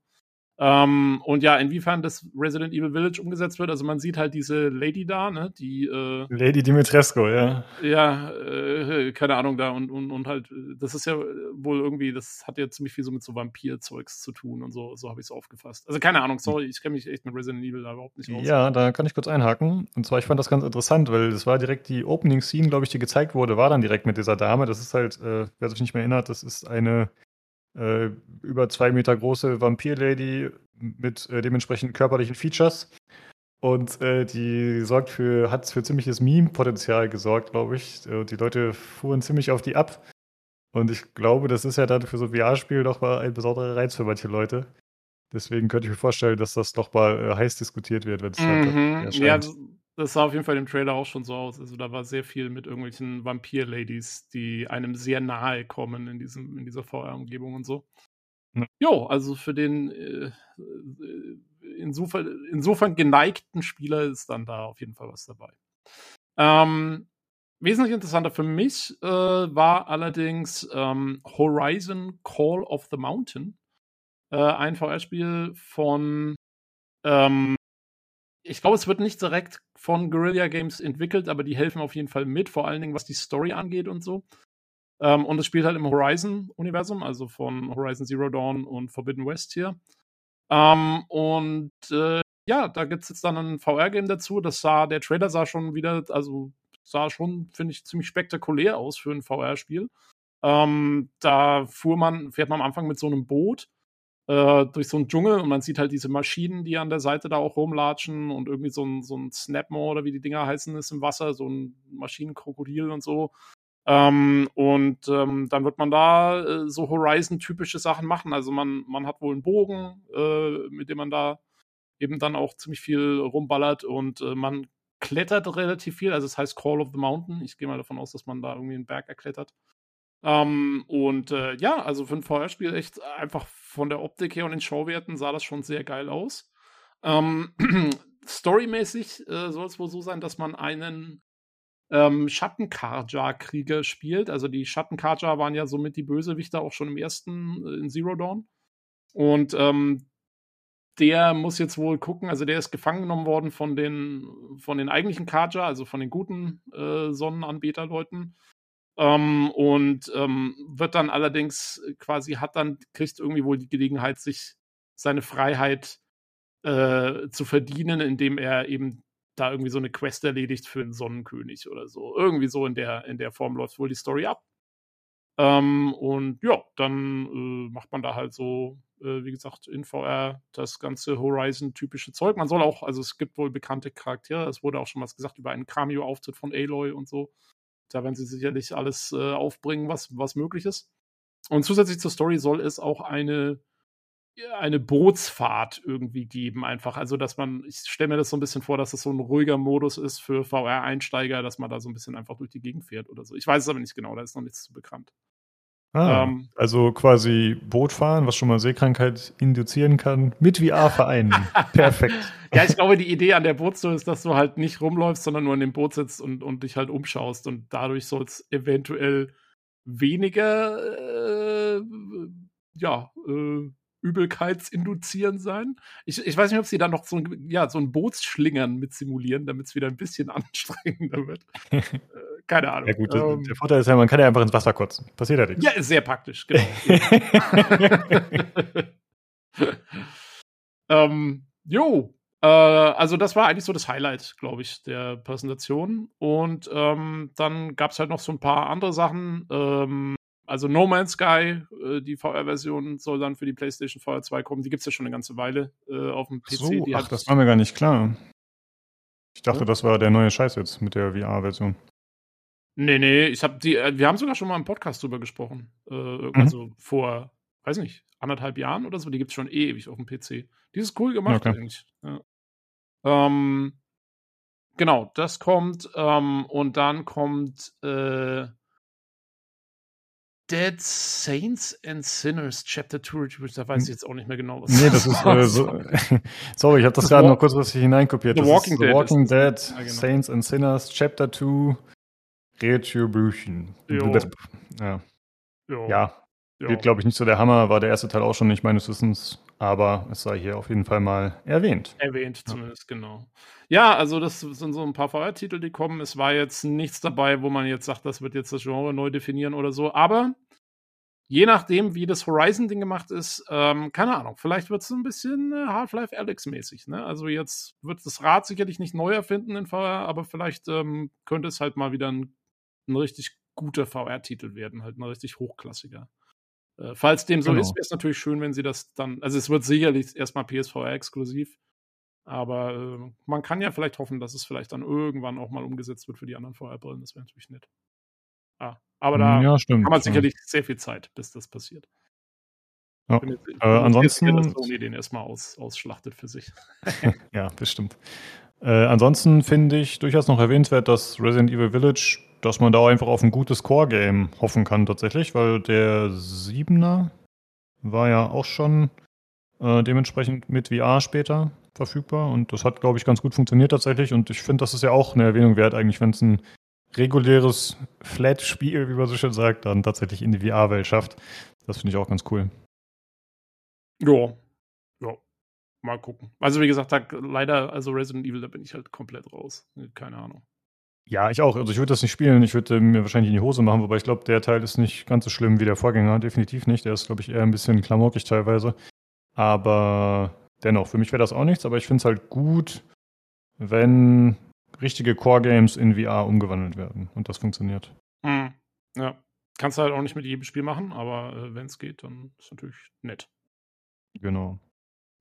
Ähm, und ja, inwiefern das Resident Evil Village umgesetzt wird, also man sieht halt diese Lady da, ne, die äh, Lady Dimitrescu, ja. ja, äh, keine Ahnung da und, und, und halt, äh, das ist ja wohl irgendwie, das hat ja ziemlich viel so mit so Vampir-Zeugs zu tun und so, so habe ich es aufgefasst. Also keine Ahnung, sorry, ich kenne mich echt mit Resident Evil da überhaupt nicht aus. Ja, da kann ich kurz einhaken. Und zwar, ich fand das ganz interessant, weil das war direkt die Opening-Scene, glaube ich, die gezeigt wurde, war dann direkt mit dieser Dame. Das ist halt, äh, wer sich nicht mehr erinnert, das ist eine äh, über zwei Meter große Vampir-Lady mit äh, dementsprechend körperlichen Features. Und äh, die sorgt für, hat für ziemliches Meme-Potenzial gesorgt, glaube ich. Äh, die Leute fuhren ziemlich auf die ab. Und ich glaube, das ist ja dann für so ein VR-Spiel doch mal ein besonderer Reiz für manche Leute. Deswegen könnte ich mir vorstellen, dass das doch mal äh, heiß diskutiert wird, wenn es Mhm, dann ja, erscheint. Das sah auf jeden Fall im Trailer auch schon so aus. Also da war sehr viel mit irgendwelchen Vampir-Ladies, die einem sehr nahe kommen in, diesem, in dieser VR-Umgebung und so. Ja. Jo, also für den äh, insofern, insofern geneigten Spieler ist dann da auf jeden Fall was dabei. Ähm, wesentlich interessanter für mich äh, war allerdings ähm, Horizon Call of the Mountain. Äh, ein VR-Spiel von ähm, ich glaube, es wird nicht direkt von Guerrilla Games entwickelt, aber die helfen auf jeden Fall mit, vor allen Dingen was die Story angeht und so. Ähm, und es spielt halt im Horizon-Universum, also von Horizon Zero Dawn und Forbidden West hier. Ähm, und äh, ja, da gibt es jetzt dann ein VR-Game dazu. Das sah, der Trailer sah schon wieder, also sah schon, finde ich, ziemlich spektakulär aus für ein VR-Spiel. Ähm, da fuhr man, fährt man am Anfang mit so einem Boot äh, durch so einen Dschungel und man sieht halt diese Maschinen, die an der Seite da auch rumlatschen und irgendwie so ein, so ein Snapmo oder wie die Dinger heißen ist im Wasser, so ein Maschinenkrokodil und so. Ähm, und ähm, dann wird man da äh, so Horizon-typische Sachen machen. Also man, man hat wohl einen Bogen, äh, mit dem man da eben dann auch ziemlich viel rumballert und äh, man klettert relativ viel. Also es heißt Call of the Mountain. Ich gehe mal davon aus, dass man da irgendwie einen Berg erklettert. Ähm, und äh, ja, also für ein VR-Spiel echt einfach von der Optik her und den Schauwerten sah das schon sehr geil aus. Ähm, storymäßig äh, soll es wohl so sein, dass man einen ähm, Schattenkarja-Krieger spielt. Also die Schattenkarja waren ja somit die Bösewichter auch schon im ersten äh, in Zero Dawn. Und ähm, der muss jetzt wohl gucken, also der ist gefangen genommen worden von den, von den eigentlichen Karja, also von den guten äh, Sonnenanbeterleuten ähm, und ähm, wird dann allerdings quasi, hat dann, kriegt irgendwie wohl die Gelegenheit, sich seine Freiheit äh, zu verdienen, indem er eben da irgendwie so eine Quest erledigt für den Sonnenkönig oder so. Irgendwie so in der, in der Form läuft wohl die Story ab. Ähm, und ja, dann äh, macht man da halt so, äh, wie gesagt, in VR das ganze Horizon-typische Zeug. Man soll auch, also es gibt wohl bekannte Charaktere, es wurde auch schon was gesagt über einen Cameo-Auftritt von Aloy und so. Da werden sie sicherlich alles äh, aufbringen, was, was möglich ist. Und zusätzlich zur Story soll es auch eine, eine Bootsfahrt irgendwie geben, einfach. Also, dass man, ich stelle mir das so ein bisschen vor, dass das so ein ruhiger Modus ist für VR-Einsteiger, dass man da so ein bisschen einfach durch die Gegend fährt oder so. Ich weiß es aber nicht genau, da ist noch nichts zu bekannt. Ah, ähm, also quasi Boot fahren, was schon mal Seekrankheit induzieren kann, mit VR vereinen. Perfekt. Ja, ich glaube, die Idee an der Bootstour ist, dass du halt nicht rumläufst, sondern nur in dem Boot sitzt und, und dich halt umschaust. Und dadurch soll es eventuell weniger, äh, ja, äh, Übelkeitsinduzierend sein. Ich, ich weiß nicht, ob sie da noch so ein, ja, so ein Bootsschlingern mit simulieren, damit es wieder ein bisschen anstrengender wird. keine Ahnung. Ja gut, ähm, der Vorteil ist ja, man kann ja einfach ins Wasser kotzen. Passiert ja nichts. Ja, ist sehr praktisch, genau. ähm, jo, äh, also das war eigentlich so das Highlight, glaube ich, der Präsentation. Und ähm, dann gab es halt noch so ein paar andere Sachen. Ähm, also No Man's Sky, äh, die VR-Version soll dann für die PlayStation VR 2 kommen. Die gibt es ja schon eine ganze Weile äh, auf dem PC. So, ach, das war mir gar nicht klar. Ich dachte, ja? das war der neue Scheiß jetzt mit der VR-Version. Nee, nee, ich hab die, äh, wir haben sogar schon mal im Podcast drüber gesprochen. Äh, mhm. Also vor, weiß nicht, anderthalb Jahren oder so. Die gibt es schon ewig auf dem PC. Die ist cool gemacht okay. eigentlich. Ja. Ähm, genau, das kommt ähm, und dann kommt äh, Dead Saints and Sinners Chapter 2, da weiß ich jetzt auch nicht mehr genau, was Nee, das ist äh, so, sorry, ich habe das, gerade noch kurz was hineinkopiert. The das Walking ist Dead. The Walking Dead, ja, genau. Saints and Sinners Chapter 2 Retribution. Jo. Ja. Jo. Ja. Wird, glaube ich, nicht so der Hammer, war der erste Teil auch schon nicht meines Wissens, aber es sei hier auf jeden Fall mal erwähnt. Erwähnt zumindest, ja. genau. Ja, also das sind so ein paar VR-Titel, die kommen. Es war jetzt nichts dabei, wo man jetzt sagt, das wird jetzt das Genre neu definieren oder so, aber je nachdem, wie das Horizon-Ding gemacht ist, ähm, keine Ahnung, vielleicht wird es ein bisschen äh, Half-Life Alex-mäßig. Ne? Also jetzt wird das Rad sicherlich nicht neu erfinden in VR, aber vielleicht ähm, könnte es halt mal wieder ein, ein richtig guter VR-Titel werden, halt ein richtig hochklassiger. Äh, falls dem so genau. ist, wäre es natürlich schön, wenn sie das dann, also es wird sicherlich erstmal PSVR exklusiv, aber äh, man kann ja vielleicht hoffen, dass es vielleicht dann irgendwann auch mal umgesetzt wird für die anderen VR-Brillen. Das wäre natürlich nett. Ah, aber da ja, stimmt, haben wir sicherlich ja. sehr viel Zeit, bis das passiert. Ja. Jetzt, äh, ansonsten. Sicher, dass Sony den erstmal aus, ausschlachtet für sich. ja, bestimmt. Äh, ansonsten finde ich durchaus noch erwähnenswert, dass Resident Evil Village, dass man da einfach auf ein gutes Core-Game hoffen kann tatsächlich, weil der Siebener war ja auch schon äh, dementsprechend mit VR später verfügbar und das hat, glaube ich, ganz gut funktioniert tatsächlich und ich finde, das ist ja auch eine Erwähnung wert eigentlich, wenn es ein reguläres Flat-Spiel, wie man so schön sagt, dann tatsächlich in die VR-Welt schafft. Das finde ich auch ganz cool. Ja. Ja. Mal gucken. Also, wie gesagt, da, leider, also Resident Evil, da bin ich halt komplett raus. Keine Ahnung. Ja, ich auch. Also ich würde das nicht spielen. Ich würde mir wahrscheinlich in die Hose machen, wobei ich glaube, der Teil ist nicht ganz so schlimm wie der Vorgänger. Definitiv nicht. Der ist, glaube ich, eher ein bisschen klamaukig teilweise. Aber dennoch, für mich wäre das auch nichts. Aber ich finde es halt gut, wenn richtige Core-Games in VR umgewandelt werden. Und das funktioniert. Hm. Ja. Kannst du halt auch nicht mit jedem Spiel machen, aber äh, wenn es geht, dann ist natürlich nett. Genau.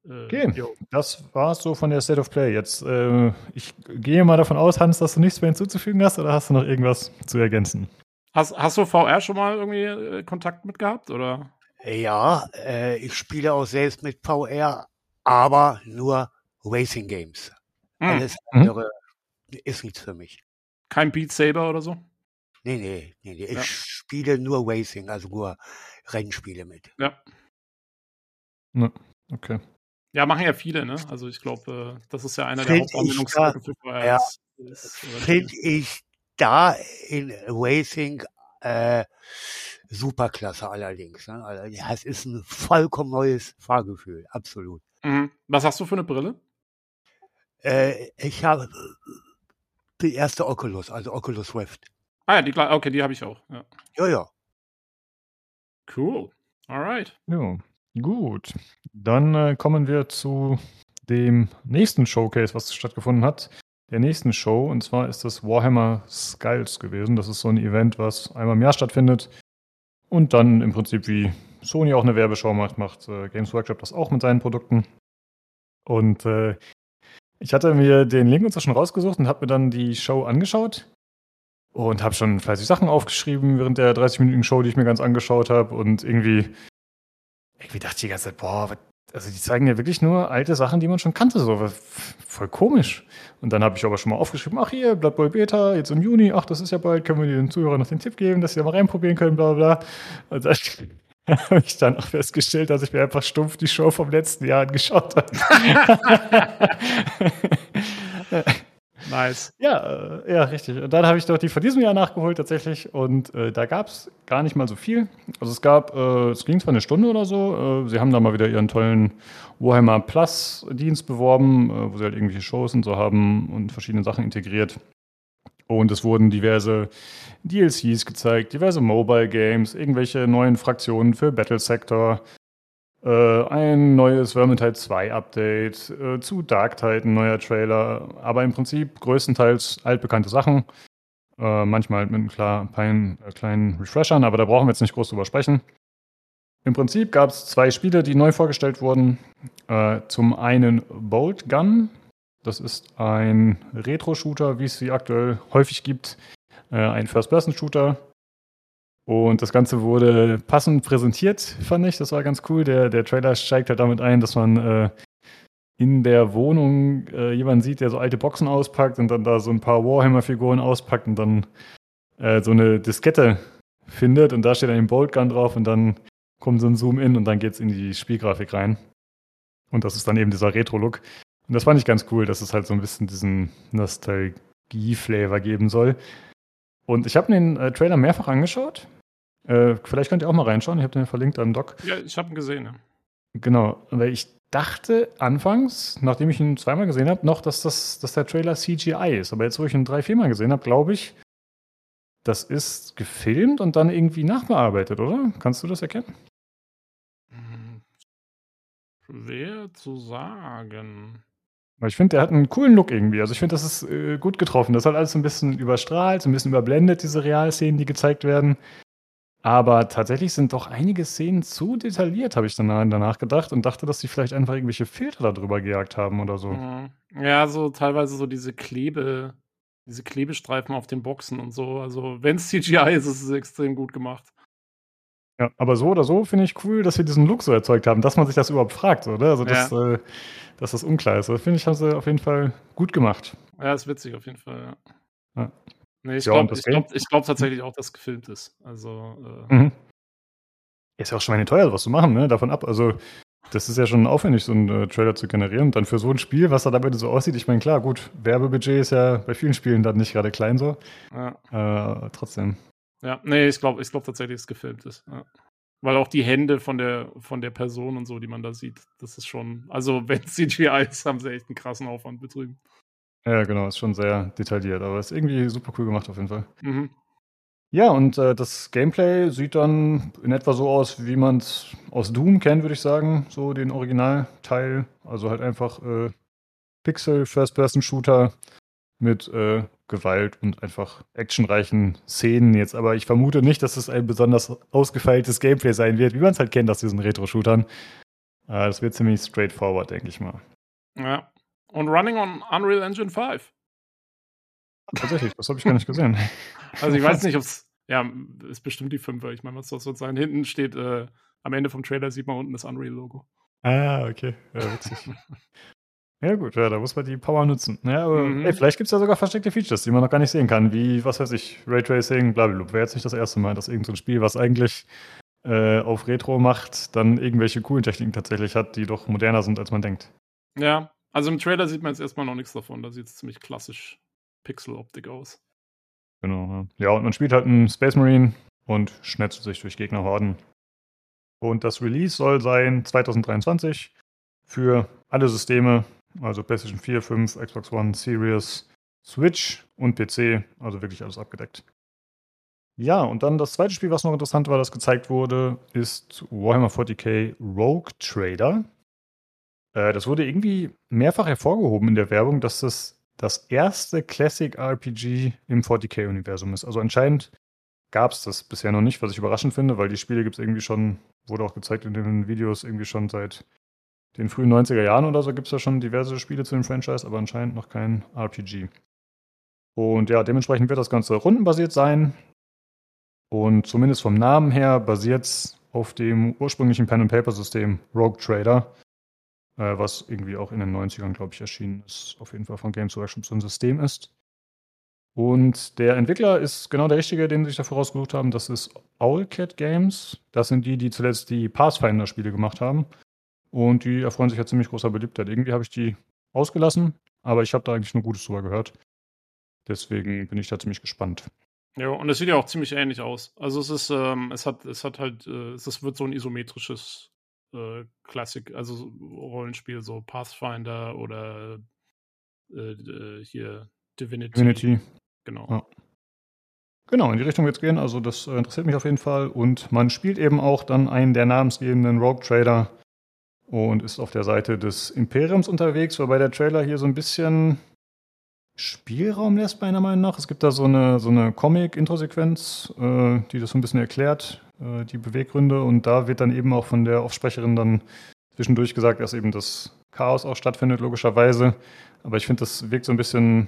Äh, okay, jo. das war's so von der State of Play. Jetzt, äh, ich gehe mal davon aus, Hans, dass du nichts mehr hinzuzufügen hast oder hast du noch irgendwas zu ergänzen? Hast, hast du VR schon mal irgendwie äh, Kontakt mit gehabt oder? Ja, äh, ich spiele auch selbst mit VR, aber nur Racing Games. Hm. Alles mhm. andere ist nichts für mich. Kein Beat Saber oder so? Nee, nee, nee, nee. Ja. ich spiele nur Racing, also nur Rennspiele mit. Ja. ja. Okay. Ja, machen ja viele, ne? Also ich glaube, äh, das ist ja einer find der Hauptanwendungszwecke für VR. Ja, Finde ich da in Racing äh, superklasse allerdings. Ne? Also, ja, es ist ein vollkommen neues Fahrgefühl, absolut. Mhm. Was hast du für eine Brille? Äh, ich habe die erste Oculus, also Oculus Rift. Ah ja, die, okay, die habe ich auch. Ja, ja. ja. Cool. Alright. Ja, gut. Dann äh, kommen wir zu dem nächsten Showcase, was stattgefunden hat. Der nächsten Show, und zwar ist das Warhammer Skulls gewesen. Das ist so ein Event, was einmal im Jahr stattfindet. Und dann im Prinzip wie Sony auch eine Werbeschau macht, macht äh, Games Workshop das auch mit seinen Produkten. Und äh, ich hatte mir den Link inzwischen rausgesucht und habe mir dann die Show angeschaut und habe schon fleißig Sachen aufgeschrieben während der 30-minütigen Show, die ich mir ganz angeschaut habe. Und irgendwie, irgendwie dachte ich die ganze Zeit, boah, also die zeigen ja wirklich nur alte Sachen, die man schon kannte. So voll komisch. Und dann habe ich aber schon mal aufgeschrieben, ach hier, Blood Bowl Beta, jetzt im Juni, ach, das ist ja bald, können wir den Zuhörern noch den Tipp geben, dass sie da mal reinprobieren können, bla bla. Und dann habe ich dann auch festgestellt, dass ich mir einfach stumpf die Show vom letzten Jahr angeschaut habe. Nice. Ja, äh, ja, richtig. Und dann habe ich doch die von diesem Jahr nachgeholt tatsächlich und äh, da gab es gar nicht mal so viel. Also es gab, äh, es ging zwar eine Stunde oder so, äh, sie haben da mal wieder ihren tollen Warhammer Plus Dienst beworben, äh, wo sie halt irgendwelche Shows und so haben und verschiedene Sachen integriert. Und es wurden diverse DLCs gezeigt, diverse Mobile Games, irgendwelche neuen Fraktionen für Battle Sector, äh, ein neues Vermintide 2 Update, äh, zu Dark Titan neuer Trailer, aber im Prinzip größtenteils altbekannte Sachen. Äh, manchmal mit einem klar, kleinen, äh, kleinen Refreshern, aber da brauchen wir jetzt nicht groß drüber sprechen. Im Prinzip gab es zwei Spiele, die neu vorgestellt wurden. Äh, zum einen Bolt Gun. Das ist ein Retro-Shooter, wie es sie aktuell häufig gibt. Ein First-Person-Shooter und das Ganze wurde passend präsentiert, fand ich. Das war ganz cool. Der, der Trailer steigt halt damit ein, dass man äh, in der Wohnung äh, jemanden sieht, der so alte Boxen auspackt und dann da so ein paar Warhammer-Figuren auspackt und dann äh, so eine Diskette findet und da steht dann ein Boltgun drauf und dann kommt so ein Zoom-In und dann geht es in die Spielgrafik rein. Und das ist dann eben dieser Retro-Look. Und das fand ich ganz cool, dass es halt so ein bisschen diesen Nostalgie-Flavor geben soll. Und ich habe den äh, Trailer mehrfach angeschaut äh, vielleicht könnt ihr auch mal reinschauen. Ich habe den verlinkt am Doc. Ja, ich habe ihn gesehen. Ja. Genau, weil ich dachte anfangs, nachdem ich ihn zweimal gesehen habe, noch, dass, das, dass der Trailer CGI ist. Aber jetzt, wo ich ihn drei, viermal gesehen habe, glaube ich, das ist gefilmt und dann irgendwie nachbearbeitet, oder? Kannst du das erkennen? Hm, schwer zu sagen. Weil ich finde, der hat einen coolen Look irgendwie. Also ich finde, das ist äh, gut getroffen. Das halt alles so ein bisschen überstrahlt, so ein bisschen überblendet, diese Realszenen, die gezeigt werden. Aber tatsächlich sind doch einige Szenen zu detailliert, habe ich danach gedacht und dachte, dass sie vielleicht einfach irgendwelche Filter darüber gejagt haben oder so. Mhm. Ja, so teilweise so diese Klebe, diese Klebestreifen auf den Boxen und so. Also, wenn es CGI ist, ist es extrem gut gemacht. Ja, aber so oder so finde ich cool, dass sie diesen Look so erzeugt haben, dass man sich das überhaupt fragt, oder? Also, dass, Ja. äh, dass das unklar ist. Also, finde ich, haben sie auf jeden Fall gut gemacht. Ja, ist witzig auf jeden Fall, ja. Ja. Nee, ich Ja, glaube glaub, glaub tatsächlich auch, dass es gefilmt ist. Also, äh, Mhm. Ist ja auch schon teuer, sowas zu machen, ne? Davon ab. Also, das ist ja schon aufwendig, so einen äh, Trailer zu generieren. Und dann für so ein Spiel, was da dabei so aussieht, ich meine, klar, gut, Werbebudget ist ja bei vielen Spielen dann nicht gerade klein so. ja. Äh, trotzdem. ja, nee, ich glaube ich glaub tatsächlich, dass es gefilmt ist. Ja. Weil auch die Hände von der, von der Person und so, die man da sieht, das ist schon, also wenn es CGI ist, haben sie echt einen krassen Aufwand betrieben. Ja, genau, ist schon sehr detailliert, aber ist irgendwie super cool gemacht auf jeden Fall. Mhm. Ja, und äh, das Gameplay sieht dann in etwa so aus, wie man es aus Doom kennt, würde ich sagen. So den Originalteil. Also halt einfach äh, Pixel, First-Person-Shooter mit äh, Gewalt und einfach actionreichen Szenen jetzt. Aber ich vermute nicht, dass es ein besonders ausgefeiltes Gameplay sein wird, wie man es halt kennt aus diesen Retro-Shootern. Äh, das wird ziemlich straightforward, denke ich mal. Ja. Und running on Unreal Engine 5. Tatsächlich, das habe ich gar nicht gesehen. Also ich weiß nicht, ob es, ja, ist bestimmt die 5er. Ich meine, was soll es sein? Hinten steht, äh, am Ende vom Trailer sieht man unten das Unreal-Logo. Ah, okay. Ja, witzig. ja, gut, ja, da muss man die Power nutzen. Ja, aber Mhm. ey, vielleicht gibt es ja sogar versteckte Features, die man noch gar nicht sehen kann, wie, was weiß ich, Raytracing, blablabla. Wäre jetzt nicht das erste Mal, dass irgendein so Spiel, was eigentlich äh, auf Retro macht, dann irgendwelche coolen Techniken tatsächlich hat, die doch moderner sind, als man denkt. Ja, also im Trailer sieht man jetzt erstmal noch nichts davon. Da sieht es ziemlich klassisch Pixel-Optik aus. Genau. Ja. ja, und man spielt halt einen Space Marine und schnetzt sich durch Gegnerhorden. Und das Release soll sein 2023 für alle Systeme, also PlayStation 4, 5, Xbox One, Series, Switch und PC, also wirklich alles abgedeckt. Ja, und dann das zweite Spiel, was noch interessant war, das gezeigt wurde, ist Warhammer 40k Rogue Trader. Äh, das wurde irgendwie mehrfach hervorgehoben in der Werbung, dass das das erste Classic RPG im 40k-Universum ist. Also anscheinend gab es das bisher noch nicht, was ich überraschend finde, weil die Spiele gibt es irgendwie schon, wurde auch gezeigt in den Videos, irgendwie schon seit den frühen 90er Jahren oder so gibt es ja schon diverse Spiele zu dem Franchise, aber anscheinend noch kein RPG. Und ja, dementsprechend wird das Ganze rundenbasiert sein. Und zumindest vom Namen her basiert es auf dem ursprünglichen Pen-and-Paper-System Rogue Trader, äh, was irgendwie auch in den 90ern, glaube ich, erschienen ist. Auf jeden Fall von Games Workshop so ein System ist. Und der Entwickler ist genau der richtige, den sie sich dafür rausgesucht haben. Das ist Owlcat Games. Das sind die, die zuletzt die Pathfinder-Spiele gemacht haben. Und die erfreuen sich ja ziemlich großer Beliebtheit. Irgendwie habe ich die ausgelassen, aber ich habe da eigentlich nur Gutes drüber gehört. Deswegen bin ich da ziemlich gespannt. Ja, und es sieht ja auch ziemlich ähnlich aus. Also es ist, ähm, es hat, es hat halt, äh, es wird so ein isometrisches äh, Klassik, also so Rollenspiel, so Pathfinder oder äh, äh, hier Divinity. Community. Genau. Ja. Genau, in die Richtung wird es gehen. Also das äh, interessiert mich auf jeden Fall. Und man spielt eben auch dann einen der namensgebenden Rogue Trader und ist auf der Seite des Imperiums unterwegs, wobei der Trailer hier so ein bisschen Spielraum lässt, meiner Meinung nach. Es gibt da so eine, so eine Comic-Intro-Sequenz, äh, die das so ein bisschen erklärt, äh, die Beweggründe. Und da wird dann eben auch von der Offsprecherin dann zwischendurch gesagt, dass eben das Chaos auch stattfindet, logischerweise. Aber ich finde, das wirkt so ein bisschen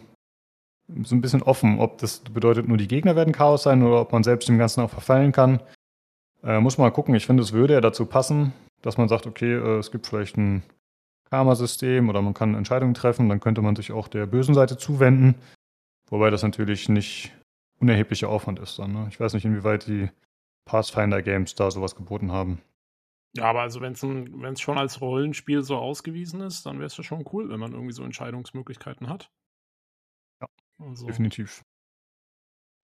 so ein bisschen offen, ob das bedeutet, nur die Gegner werden Chaos sein oder ob man selbst dem Ganzen auch verfallen kann. Äh, muss man mal gucken. Ich finde, es würde ja dazu passen, dass man sagt, okay, äh, es gibt vielleicht ein Karma-System oder man kann Entscheidungen treffen, dann könnte man sich auch der bösen Seite zuwenden. Wobei das natürlich nicht unerheblicher Aufwand ist dann. Ne? Ich weiß nicht, inwieweit die Pathfinder-Games da sowas geboten haben. Ja, aber also wenn es schon als Rollenspiel so ausgewiesen ist, dann wäre es ja schon cool, wenn man irgendwie so Entscheidungsmöglichkeiten hat. Ja, also. Definitiv.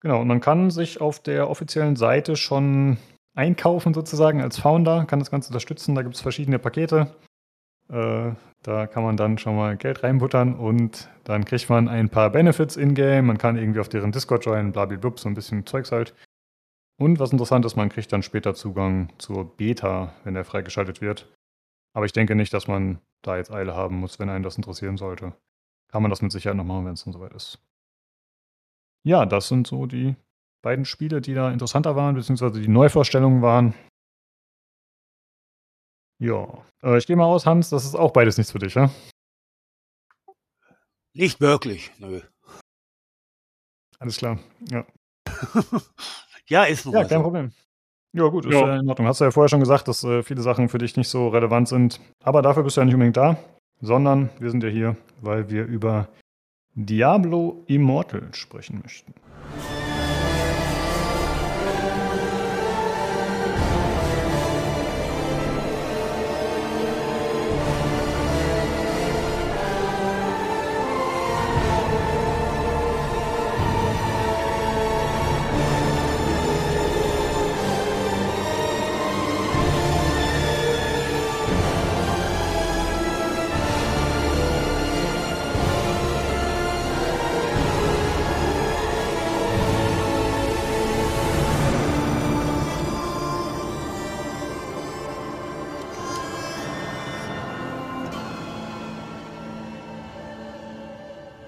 Genau, und man kann sich auf der offiziellen Seite schon einkaufen sozusagen als Founder, kann das Ganze unterstützen. Da gibt es verschiedene Pakete. Äh, da kann man dann schon mal Geld reinbuttern und dann kriegt man ein paar Benefits in-game. Man kann irgendwie auf deren Discord joinen, blablabla, so ein bisschen Zeugs halt. Und was interessant ist, man kriegt dann später Zugang zur Beta, wenn der freigeschaltet wird. Aber ich denke nicht, dass man da jetzt Eile haben muss, wenn einen das interessieren sollte. Kann man das mit Sicherheit noch machen, wenn es dann soweit ist. Ja, das sind so die beiden Spiele, die da interessanter waren, beziehungsweise die Neuvorstellungen waren. Ja, äh, ich gehe mal aus, Hans, das ist auch beides nichts für dich, ja? Nicht wirklich, nö. Alles klar. Ja, ja, ist nun ja kein so. Problem. Ja, gut, ist Ja. ja in Ordnung. Hast du ja vorher schon gesagt, dass äh, viele Sachen für dich nicht so relevant sind. Aber dafür bist du ja nicht unbedingt da, sondern wir sind ja hier, weil wir über Diablo Immortal sprechen möchten.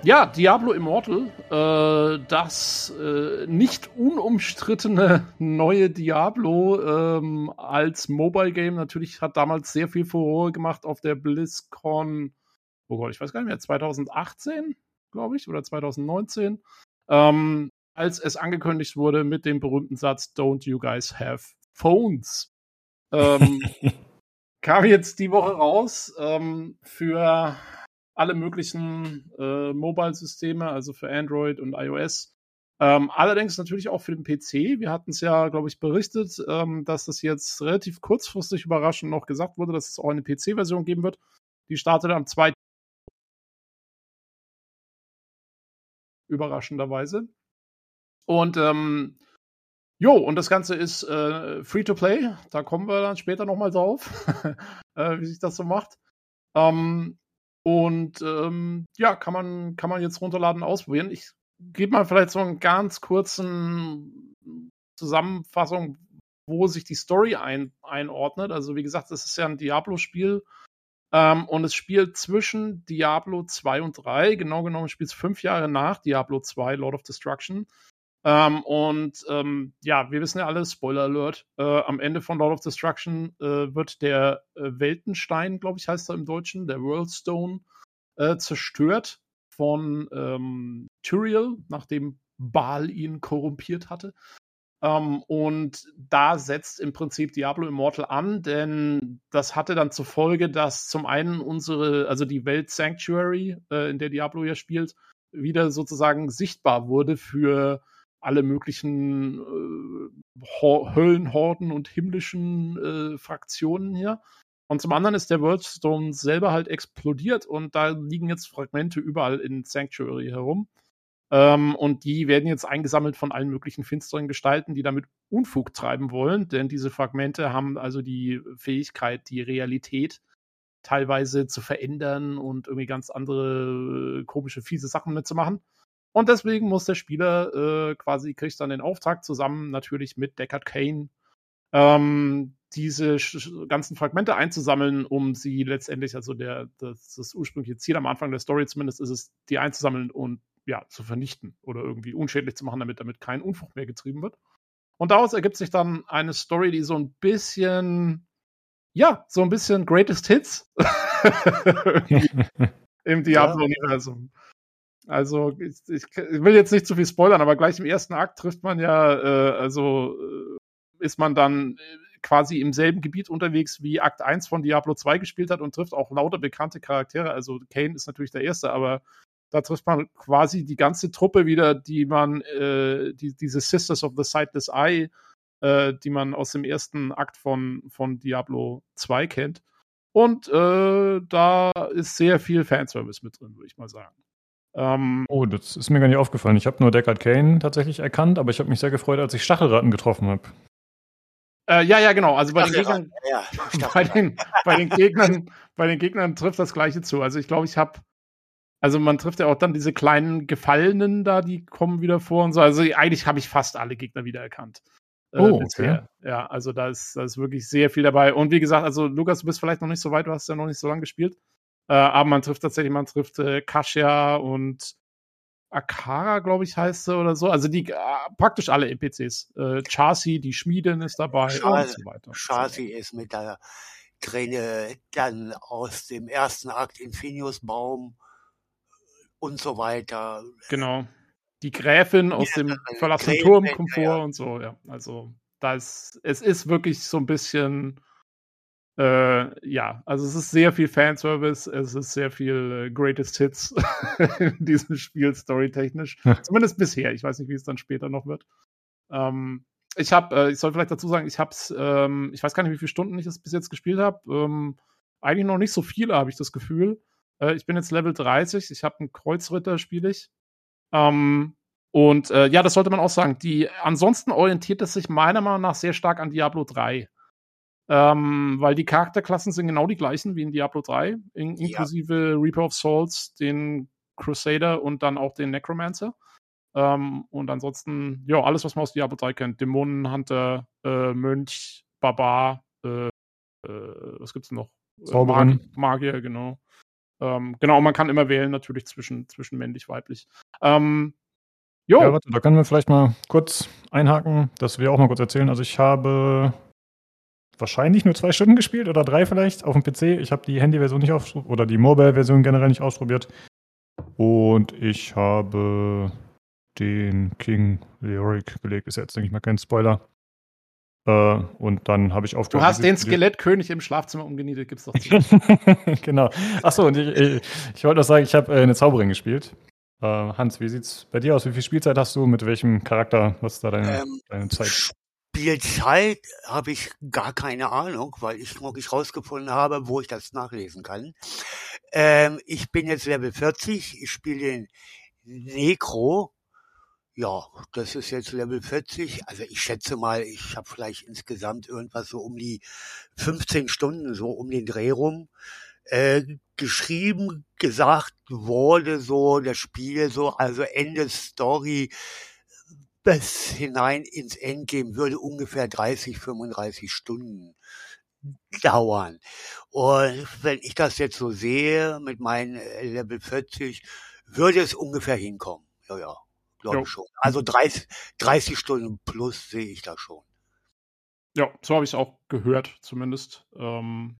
Ja, Diablo Immortal, äh, das äh, nicht unumstrittene neue Diablo ähm, als Mobile Game. Natürlich hat damals sehr viel Furore gemacht auf der BlizzCon, oh Gott, ich weiß gar nicht mehr, 2018, glaube ich, oder 2019, ähm, als es angekündigt wurde mit dem berühmten Satz Don't you guys have phones? Ähm, kam jetzt die Woche raus ähm, für alle möglichen äh, Mobile-Systeme, also für Android und iOS. Ähm, allerdings natürlich auch für den PC. Wir hatten es ja, glaube ich, berichtet, ähm, dass das jetzt relativ kurzfristig überraschend noch gesagt wurde, dass es auch eine PC-Version geben wird. Die startet am 2. Überraschenderweise. Und ähm, jo, und das Ganze ist äh, Free-to-Play. Da kommen wir dann später nochmal drauf, äh, wie sich das so macht. Ähm, und ähm, ja, kann man, kann man jetzt runterladen, ausprobieren. Ich gebe mal vielleicht so einen ganz kurzen Zusammenfassung, wo sich die Story ein, einordnet. Also wie gesagt, das ist ja ein Diablo-Spiel. Ähm, und es spielt zwischen Diablo 2 und 3. Genau genommen spielt es fünf Jahre nach Diablo 2, Lord of Destruction. Ähm, und ähm, ja, wir wissen ja alle, Spoiler Alert, äh, am Ende von Lord of Destruction äh, wird der äh, Weltenstein, glaube ich, heißt er im Deutschen, der Worldstone, äh, zerstört von ähm, Tyrael, nachdem Baal ihn korrumpiert hatte. Ähm, und da setzt im Prinzip Diablo Immortal an, denn das hatte dann zur Folge, dass zum einen unsere, also die Welt Sanctuary, äh, in der Diablo ja spielt, wieder sozusagen sichtbar wurde für alle möglichen äh, Ho Höllenhorden und himmlischen äh, Fraktionen hier. Und zum anderen ist der Worldstone selber halt explodiert und da liegen jetzt Fragmente überall in Sanctuary herum. Ähm, und die werden jetzt eingesammelt von allen möglichen finsteren Gestalten, die damit Unfug treiben wollen, denn diese Fragmente haben also die Fähigkeit, die Realität teilweise zu verändern und irgendwie ganz andere äh, komische, fiese Sachen mitzumachen. Und deswegen muss der Spieler äh, quasi, kriegt dann den Auftrag zusammen, natürlich mit Deckard Kane, ähm, diese ganzen Fragmente einzusammeln, um sie letztendlich, also der, das, das ursprüngliche Ziel am Anfang der Story zumindest ist es, die einzusammeln und ja, zu vernichten oder irgendwie unschädlich zu machen, damit damit kein Unfug mehr getrieben wird. Und daraus ergibt sich dann eine Story, die so ein bisschen, ja, so ein bisschen Greatest Hits im Diablo-Universum. Also ich, ich, will jetzt nicht zu viel spoilern, aber gleich im ersten Akt trifft man ja, äh, also äh, ist man dann quasi im selben Gebiet unterwegs, wie Akt 1 von Diablo 2 gespielt hat und trifft auch lauter bekannte Charaktere. Also Kane ist natürlich der Erste, aber da trifft man quasi die ganze Truppe wieder, die man, äh, die, diese Sisters of the Sightless Eye, äh, die man aus dem ersten Akt von, von Diablo 2 kennt. Und äh, da ist sehr viel Fanservice mit drin, würde ich mal sagen. Ähm, oh, das ist mir gar nicht aufgefallen. Ich habe nur Deckard Kane tatsächlich erkannt, aber ich habe mich sehr gefreut, als ich Stachelratten getroffen habe. Äh, ja, ja, genau. Also bei den Gegnern, Ja, bei den, bei den Gegnern, bei den Gegnern trifft das Gleiche zu. Also ich glaube, ich habe, also man trifft ja auch dann diese kleinen Gefallenen da, die kommen wieder vor und so. Also eigentlich habe ich fast alle Gegner wiedererkannt. Äh, Oh, bisher. Ja, also da ist, da ist wirklich sehr viel dabei. Und wie gesagt, also Lukas, du bist vielleicht noch nicht so weit, du hast ja noch nicht so lange gespielt. Äh, aber man trifft tatsächlich, man trifft äh, Kasia und Akara, glaube ich, heißt sie oder so. Also die äh, praktisch alle NPCs. Äh, Chasi, die Schmiedin ist dabei Schade. und so weiter. Shasi ist mit der Träne dann aus dem ersten Akt Infinius-Baum und so weiter. Genau. Die Gräfin aus dem Ja, verlassenen Gräfin, Turm kommt ja, vor ja. und so, ja. Also, das, es ist wirklich so ein bisschen, äh, ja, also es ist sehr viel Fanservice, es ist sehr viel äh, Greatest Hits in diesem Spiel, storytechnisch. Zumindest bisher. Ich weiß nicht, wie es dann später noch wird. Ähm, ich habe, äh, ich soll vielleicht dazu sagen, ich hab's, ähm, ich weiß gar nicht, wie viele Stunden ich es bis jetzt gespielt habe. Ähm, eigentlich noch nicht so viele, habe ich das Gefühl. Äh, ich bin jetzt Level 30, ich habe einen Kreuzritter, spiele ich. Ähm, und äh, ja, das sollte man auch sagen. Die, ansonsten orientiert es sich meiner Meinung nach sehr stark an Diablo 3. Ähm, weil die Charakterklassen sind genau die gleichen wie in Diablo 3, in, inklusive ja. Reaper of Souls, den Crusader und dann auch den Necromancer. Ähm, und ansonsten, ja, alles, was man aus Diablo 3 kennt. Dämonenhunter, äh, Mönch, Barbar, äh, äh, was gibt's noch? Äh, Zauberin. Magier, genau. Ähm, genau, man kann immer wählen, natürlich zwischen, zwischen männlich, weiblich. Ähm, jo. Ja, warte, da können wir vielleicht mal kurz einhaken, dass wir auch mal kurz erzählen. Also ich habe wahrscheinlich nur zwei Stunden gespielt oder drei vielleicht auf dem PC. Ich habe die Handy-Version nicht ausprobiert oder die Mobile-Version generell nicht ausprobiert. Und ich habe den King Leoric belegt. Ist jetzt, denke ich mal, kein Spoiler. Äh, und dann habe ich aufgehört. Du hast den Skelettkönig im Schlafzimmer umgenietet, gibt's doch. genau. Achso, und ich, ich, ich wollte noch sagen, ich habe äh, eine Zauberin gespielt. Äh, Hans, wie sieht's bei dir aus? Wie viel Spielzeit hast du? Mit welchem Charakter? Was ist da deine, ähm, deine Zeit? Spielzeit habe ich gar keine Ahnung, weil ich noch nicht rausgefunden habe, wo ich das nachlesen kann. Ähm, ich bin jetzt Level 40, ich spiele den Necro ja, das ist jetzt Level 40. Also ich schätze mal, ich habe vielleicht insgesamt irgendwas so um die 15 Stunden, so um den Dreh rum. Äh, geschrieben, gesagt wurde so das Spiel so, also Ende Story bis hinein ins Endgame würde ungefähr 30, 35 Stunden dauern. Und wenn ich das jetzt so sehe mit meinen äh, Level 40, würde es ungefähr hinkommen. Ja, ja glaube ich schon. Also 30, 30 Stunden plus sehe ich da schon. Ja, so habe ich es auch gehört, zumindest. Ähm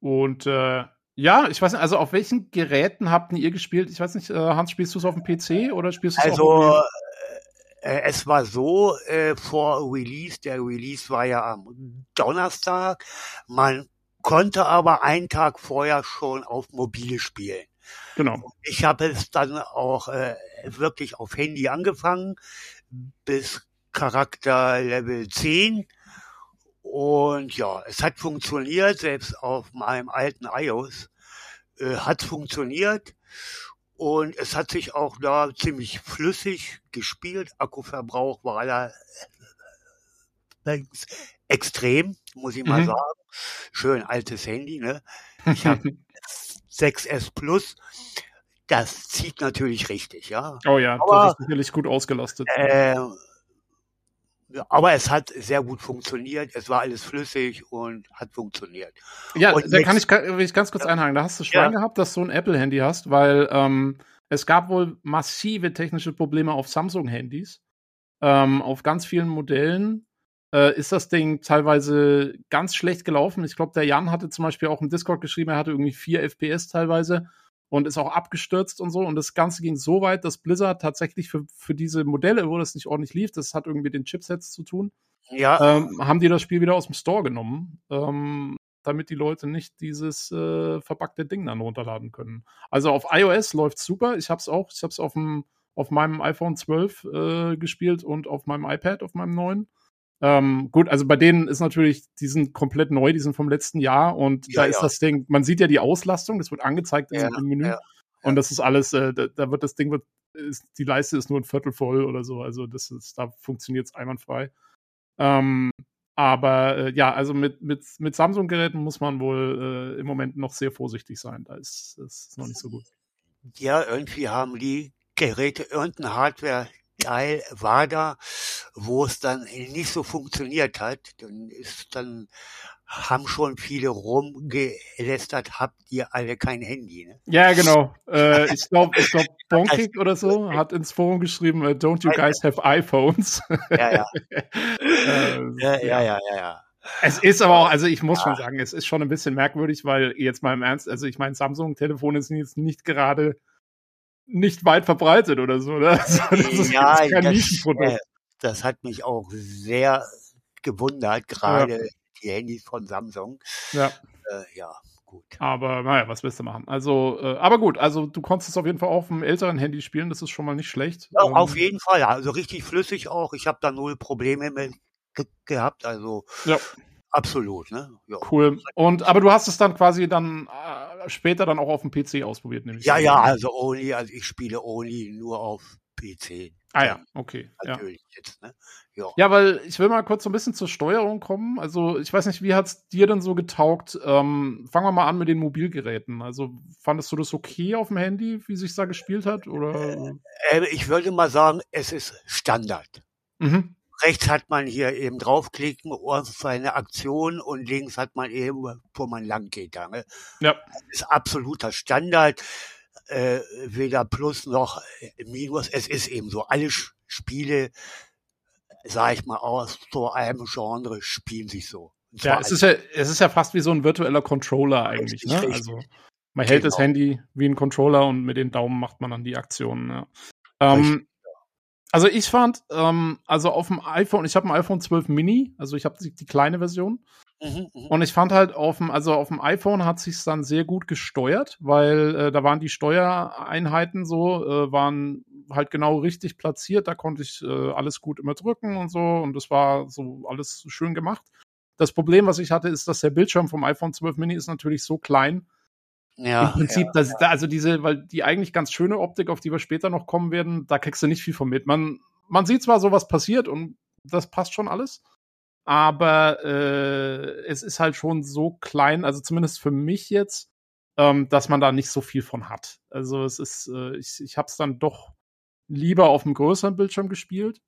und äh, ja, ich weiß nicht, also auf welchen Geräten habt ihr gespielt? Ich weiß nicht, äh, Hans, spielst du es auf dem PC oder spielst du es also, auf dem äh, es war so, äh, vor Release, der Release war ja am Donnerstag, man konnte aber einen Tag vorher schon auf mobile spielen. Genau. Ich habe es dann auch äh, wirklich auf Handy angefangen bis Charakter Level 10. Und ja, es hat funktioniert, selbst auf meinem alten iOS äh, hat funktioniert. Und es hat sich auch da ziemlich flüssig gespielt. Akkuverbrauch war da extrem, muss ich mal mhm. sagen. Schön altes Handy, ne? Ich habe 6S Plus. Das zieht natürlich richtig, ja. Oh ja, aber, das ist sicherlich gut ausgelastet. Äh, aber es hat sehr gut funktioniert. Es war alles flüssig und hat funktioniert. Ja, und da kann ich, will ich ganz kurz ja, einhaken. Da hast du Schwein ja. gehabt, dass du ein Apple-Handy hast, weil ähm, es gab wohl massive technische Probleme auf Samsung-Handys. Ähm, auf ganz vielen Modellen äh, ist das Ding teilweise ganz schlecht gelaufen. Ich glaube, der Jan hatte zum Beispiel auch im Discord geschrieben, er hatte irgendwie vier FPS teilweise und ist auch abgestürzt und so. Und das Ganze ging so weit, dass Blizzard tatsächlich für, für diese Modelle, wo das nicht ordentlich lief, das hat irgendwie mit den Chipsets zu tun, ja. ähm, haben die das Spiel wieder aus dem Store genommen, ähm, damit die Leute nicht dieses äh, verpackte Ding dann runterladen können. Also auf iOS läuft super. Ich habe es auch, ich habe es auf auf meinem iPhone 12 äh, gespielt und auf meinem iPad, auf meinem neuen. Ähm, gut, also bei denen ist natürlich, die sind komplett neu, die sind vom letzten Jahr und ja, da ist ja. das Ding, man sieht ja die Auslastung, das wird angezeigt ja, im Menü. Und das ist alles, äh, da, da, wird das Ding, wird, ist, die Leiste ist nur ein Viertel voll oder so. Also das ist, da funktioniert es einwandfrei. Ähm, aber äh, ja, also mit, mit, mit Samsung-Geräten muss man wohl äh, im Moment noch sehr vorsichtig sein. Da ist es noch nicht so gut. Ja, irgendwie haben die Geräte irgendeine Hardware Teil war da, wo es dann nicht so funktioniert hat. Dann ist dann haben schon viele rumgelästert, habt ihr alle kein Handy, ne? Ja, genau. Äh, ich glaube, ich glaub, Bonkig oder so hat ins Forum geschrieben, uh, don't you guys have iPhones? Ja, ja. äh, ja, ja, ja, ja, ja. Es ist aber auch, also ich muss ja. schon sagen, es ist schon ein bisschen merkwürdig, weil jetzt mal im Ernst, also ich meine, Samsung-Telefone sind jetzt nicht gerade nicht weit verbreitet oder so, oder? Also das ist, ja, kein das, Nischenprodukt. Äh, das hat mich auch sehr gewundert, gerade die Handys von Samsung. Ja. Äh, ja, gut. Aber naja, was willst du machen? Also, äh, aber gut, also du konntest es auf jeden Fall auf einem älteren Handy spielen, das ist schon mal nicht schlecht. Ja, Ähm, auf jeden Fall, also richtig flüssig auch. Ich habe da null Probleme mit ge gehabt, also Ja. absolut, ne? Ja. Cool. Und aber du hast es dann quasi dann äh, später dann auch auf dem PC ausprobiert, nämlich. Ja, ja, also Only, also ich spiele Only nur auf PC. Ah ja, okay. Ja. Natürlich jetzt, ne? Ja. Ja, weil ich will mal kurz so ein bisschen zur Steuerung kommen. Also ich weiß nicht, wie hat's dir denn so getaugt? Ähm, fangen wir mal an mit den Mobilgeräten. Also fandest du das okay auf dem Handy, wie sich da gespielt hat? Oder? Äh, ich würde mal sagen, es ist Standard. Mhm. Rechts hat man hier eben draufklicken auf eine Aktion und links hat man eben, wo man lang geht. Da, ne? Ja. Das ist absoluter Standard. Äh, weder Plus noch Minus. Es ist eben so. Alle Sch- Spiele, sag ich mal, aus so einem Genre spielen sich so. Ja, es ist ja, es ist ja fast wie so ein virtueller Controller eigentlich. Ne? Also man hält das Genau. Handy wie ein Controller und mit den Daumen macht man dann die Aktionen. Ja. Ähm, also ich fand, ähm, also auf dem iPhone, ich habe ein iPhone 12 Mini, also ich habe die, die kleine Version. Mhm, mhm. Und ich fand halt auf dem, also auf dem iPhone hat sich's dann sehr gut gesteuert, weil äh, da waren die Steuereinheiten so, äh, waren halt genau richtig platziert. Da konnte ich äh, alles gut immer drücken und so und das war so alles schön gemacht. Das Problem, was ich hatte, ist, dass der Bildschirm vom iPhone 12 Mini ist natürlich so klein. Ja, Im Prinzip, ja, dass, da, also diese, weil die eigentlich ganz schöne Optik, auf die wir später noch kommen werden, da kriegst du nicht viel von mit. Man, man sieht zwar so, was passiert und das passt schon alles, aber äh, es ist halt schon so klein, also zumindest für mich jetzt, ähm, dass man da nicht so viel von hat. Also es ist, äh, ich, ich habe es dann doch lieber auf einem größeren Bildschirm gespielt.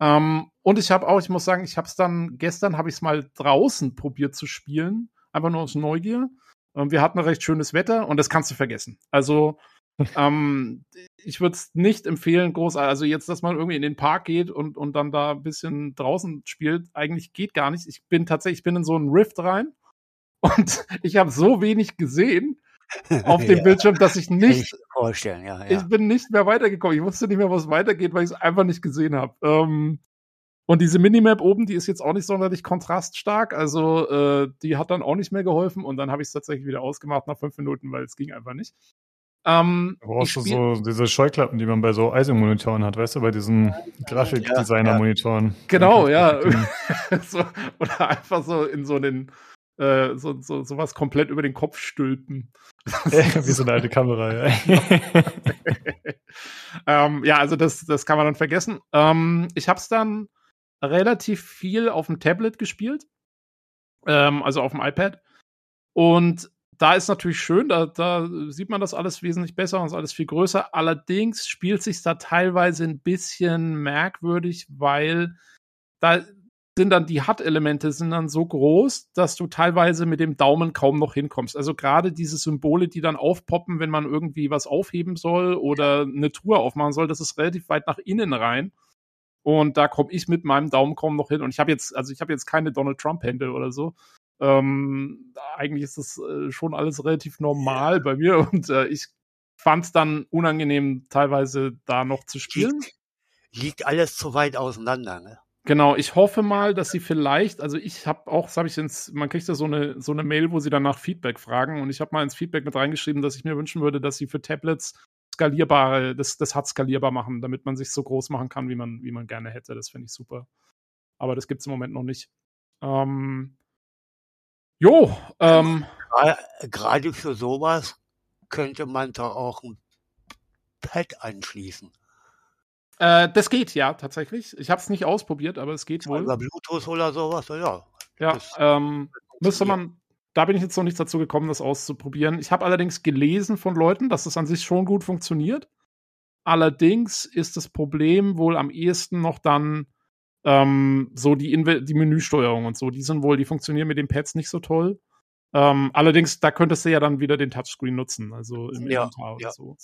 Ähm, und ich habe auch, ich muss sagen, ich habe es dann gestern habe ich es mal draußen probiert zu spielen, einfach nur aus Neugier. Ähm, wir hatten recht schönes Wetter und das kannst du vergessen. Also ähm, ich würde es nicht empfehlen, groß, also jetzt, dass man irgendwie in den Park geht und, und dann da ein bisschen draußen spielt, eigentlich geht gar nicht. Ich bin tatsächlich, ich bin in so einen Rift rein und ich habe so wenig gesehen auf dem Ja. Bildschirm, dass ich ich nicht, mir vorstellen, ja, ich ja. bin nicht mehr weitergekommen. Ich wusste nicht mehr, wo es weitergeht, weil ich es einfach nicht gesehen habe. Ähm, und diese Minimap oben, die ist jetzt auch nicht sonderlich kontraststark. Also äh, die hat dann auch nicht mehr geholfen. Und dann habe ich es tatsächlich wieder ausgemacht nach fünf Minuten, weil es ging einfach nicht. Ähm, Da brauchst du so diese Scheuklappen, die man bei so ISO-Monitoren hat, weißt du, bei diesen Grafikdesigner-Monitoren. Genau, ja. Den- so, oder einfach so in so einen äh, so, so sowas komplett über den Kopf stülpen. Wie so eine alte Kamera, ja. ähm, ja, also das, das kann man dann vergessen. Ähm, ich habe es dann relativ viel auf dem Tablet gespielt, ähm, also auf dem iPad. Und da ist natürlich schön, da, da sieht man das alles wesentlich besser und ist alles viel größer. Allerdings spielt sich da teilweise ein bisschen merkwürdig, weil da sind dann die HUD-Elemente sind dann so groß, dass du teilweise mit dem Daumen kaum noch hinkommst. Also gerade diese Symbole, die dann aufpoppen, wenn man irgendwie was aufheben soll oder eine Truhe aufmachen soll, das ist relativ weit nach innen rein. Und da komme ich mit meinem Daumen kaum noch hin. Und ich habe jetzt, also ich habe jetzt keine Donald Trump-Hände oder so. Ähm, eigentlich ist das äh, schon alles relativ normal bei mir und äh, ich fand es dann unangenehm, teilweise da noch zu spielen. Liegt, liegt alles zu weit auseinander, ne? Genau, ich hoffe mal, dass sie vielleicht, also ich habe auch, das habe ich ins, man kriegt ja so eine, so eine Mail, wo sie danach Feedback fragen und ich habe mal ins Feedback mit reingeschrieben, dass ich mir wünschen würde, dass sie für Tablets skalierbare, das, das hat skalierbar machen, damit man sich so groß machen kann, wie man, wie man gerne hätte. Das finde ich super. Aber das gibt's im Moment noch nicht. Ähm, jo, ähm, Gerade für sowas könnte man doch auch ein Pad anschließen. äh, das geht ja tatsächlich. Ich habe es nicht ausprobiert, aber es geht wohl. Über Bluetooth oder sowas, ja. Ja, ähm, müsste man, da bin ich jetzt noch nicht dazu gekommen, das auszuprobieren. Ich habe allerdings gelesen von Leuten, dass das an sich schon gut funktioniert. Allerdings ist das Problem wohl am ehesten noch dann ähm, so die, Inve die Menüsteuerung und so. Die sind wohl, die funktionieren mit den Pads nicht so toll. Ähm, allerdings, da könntest du ja dann wieder den Touchscreen nutzen, also im Ja, Inventar oder ja. so.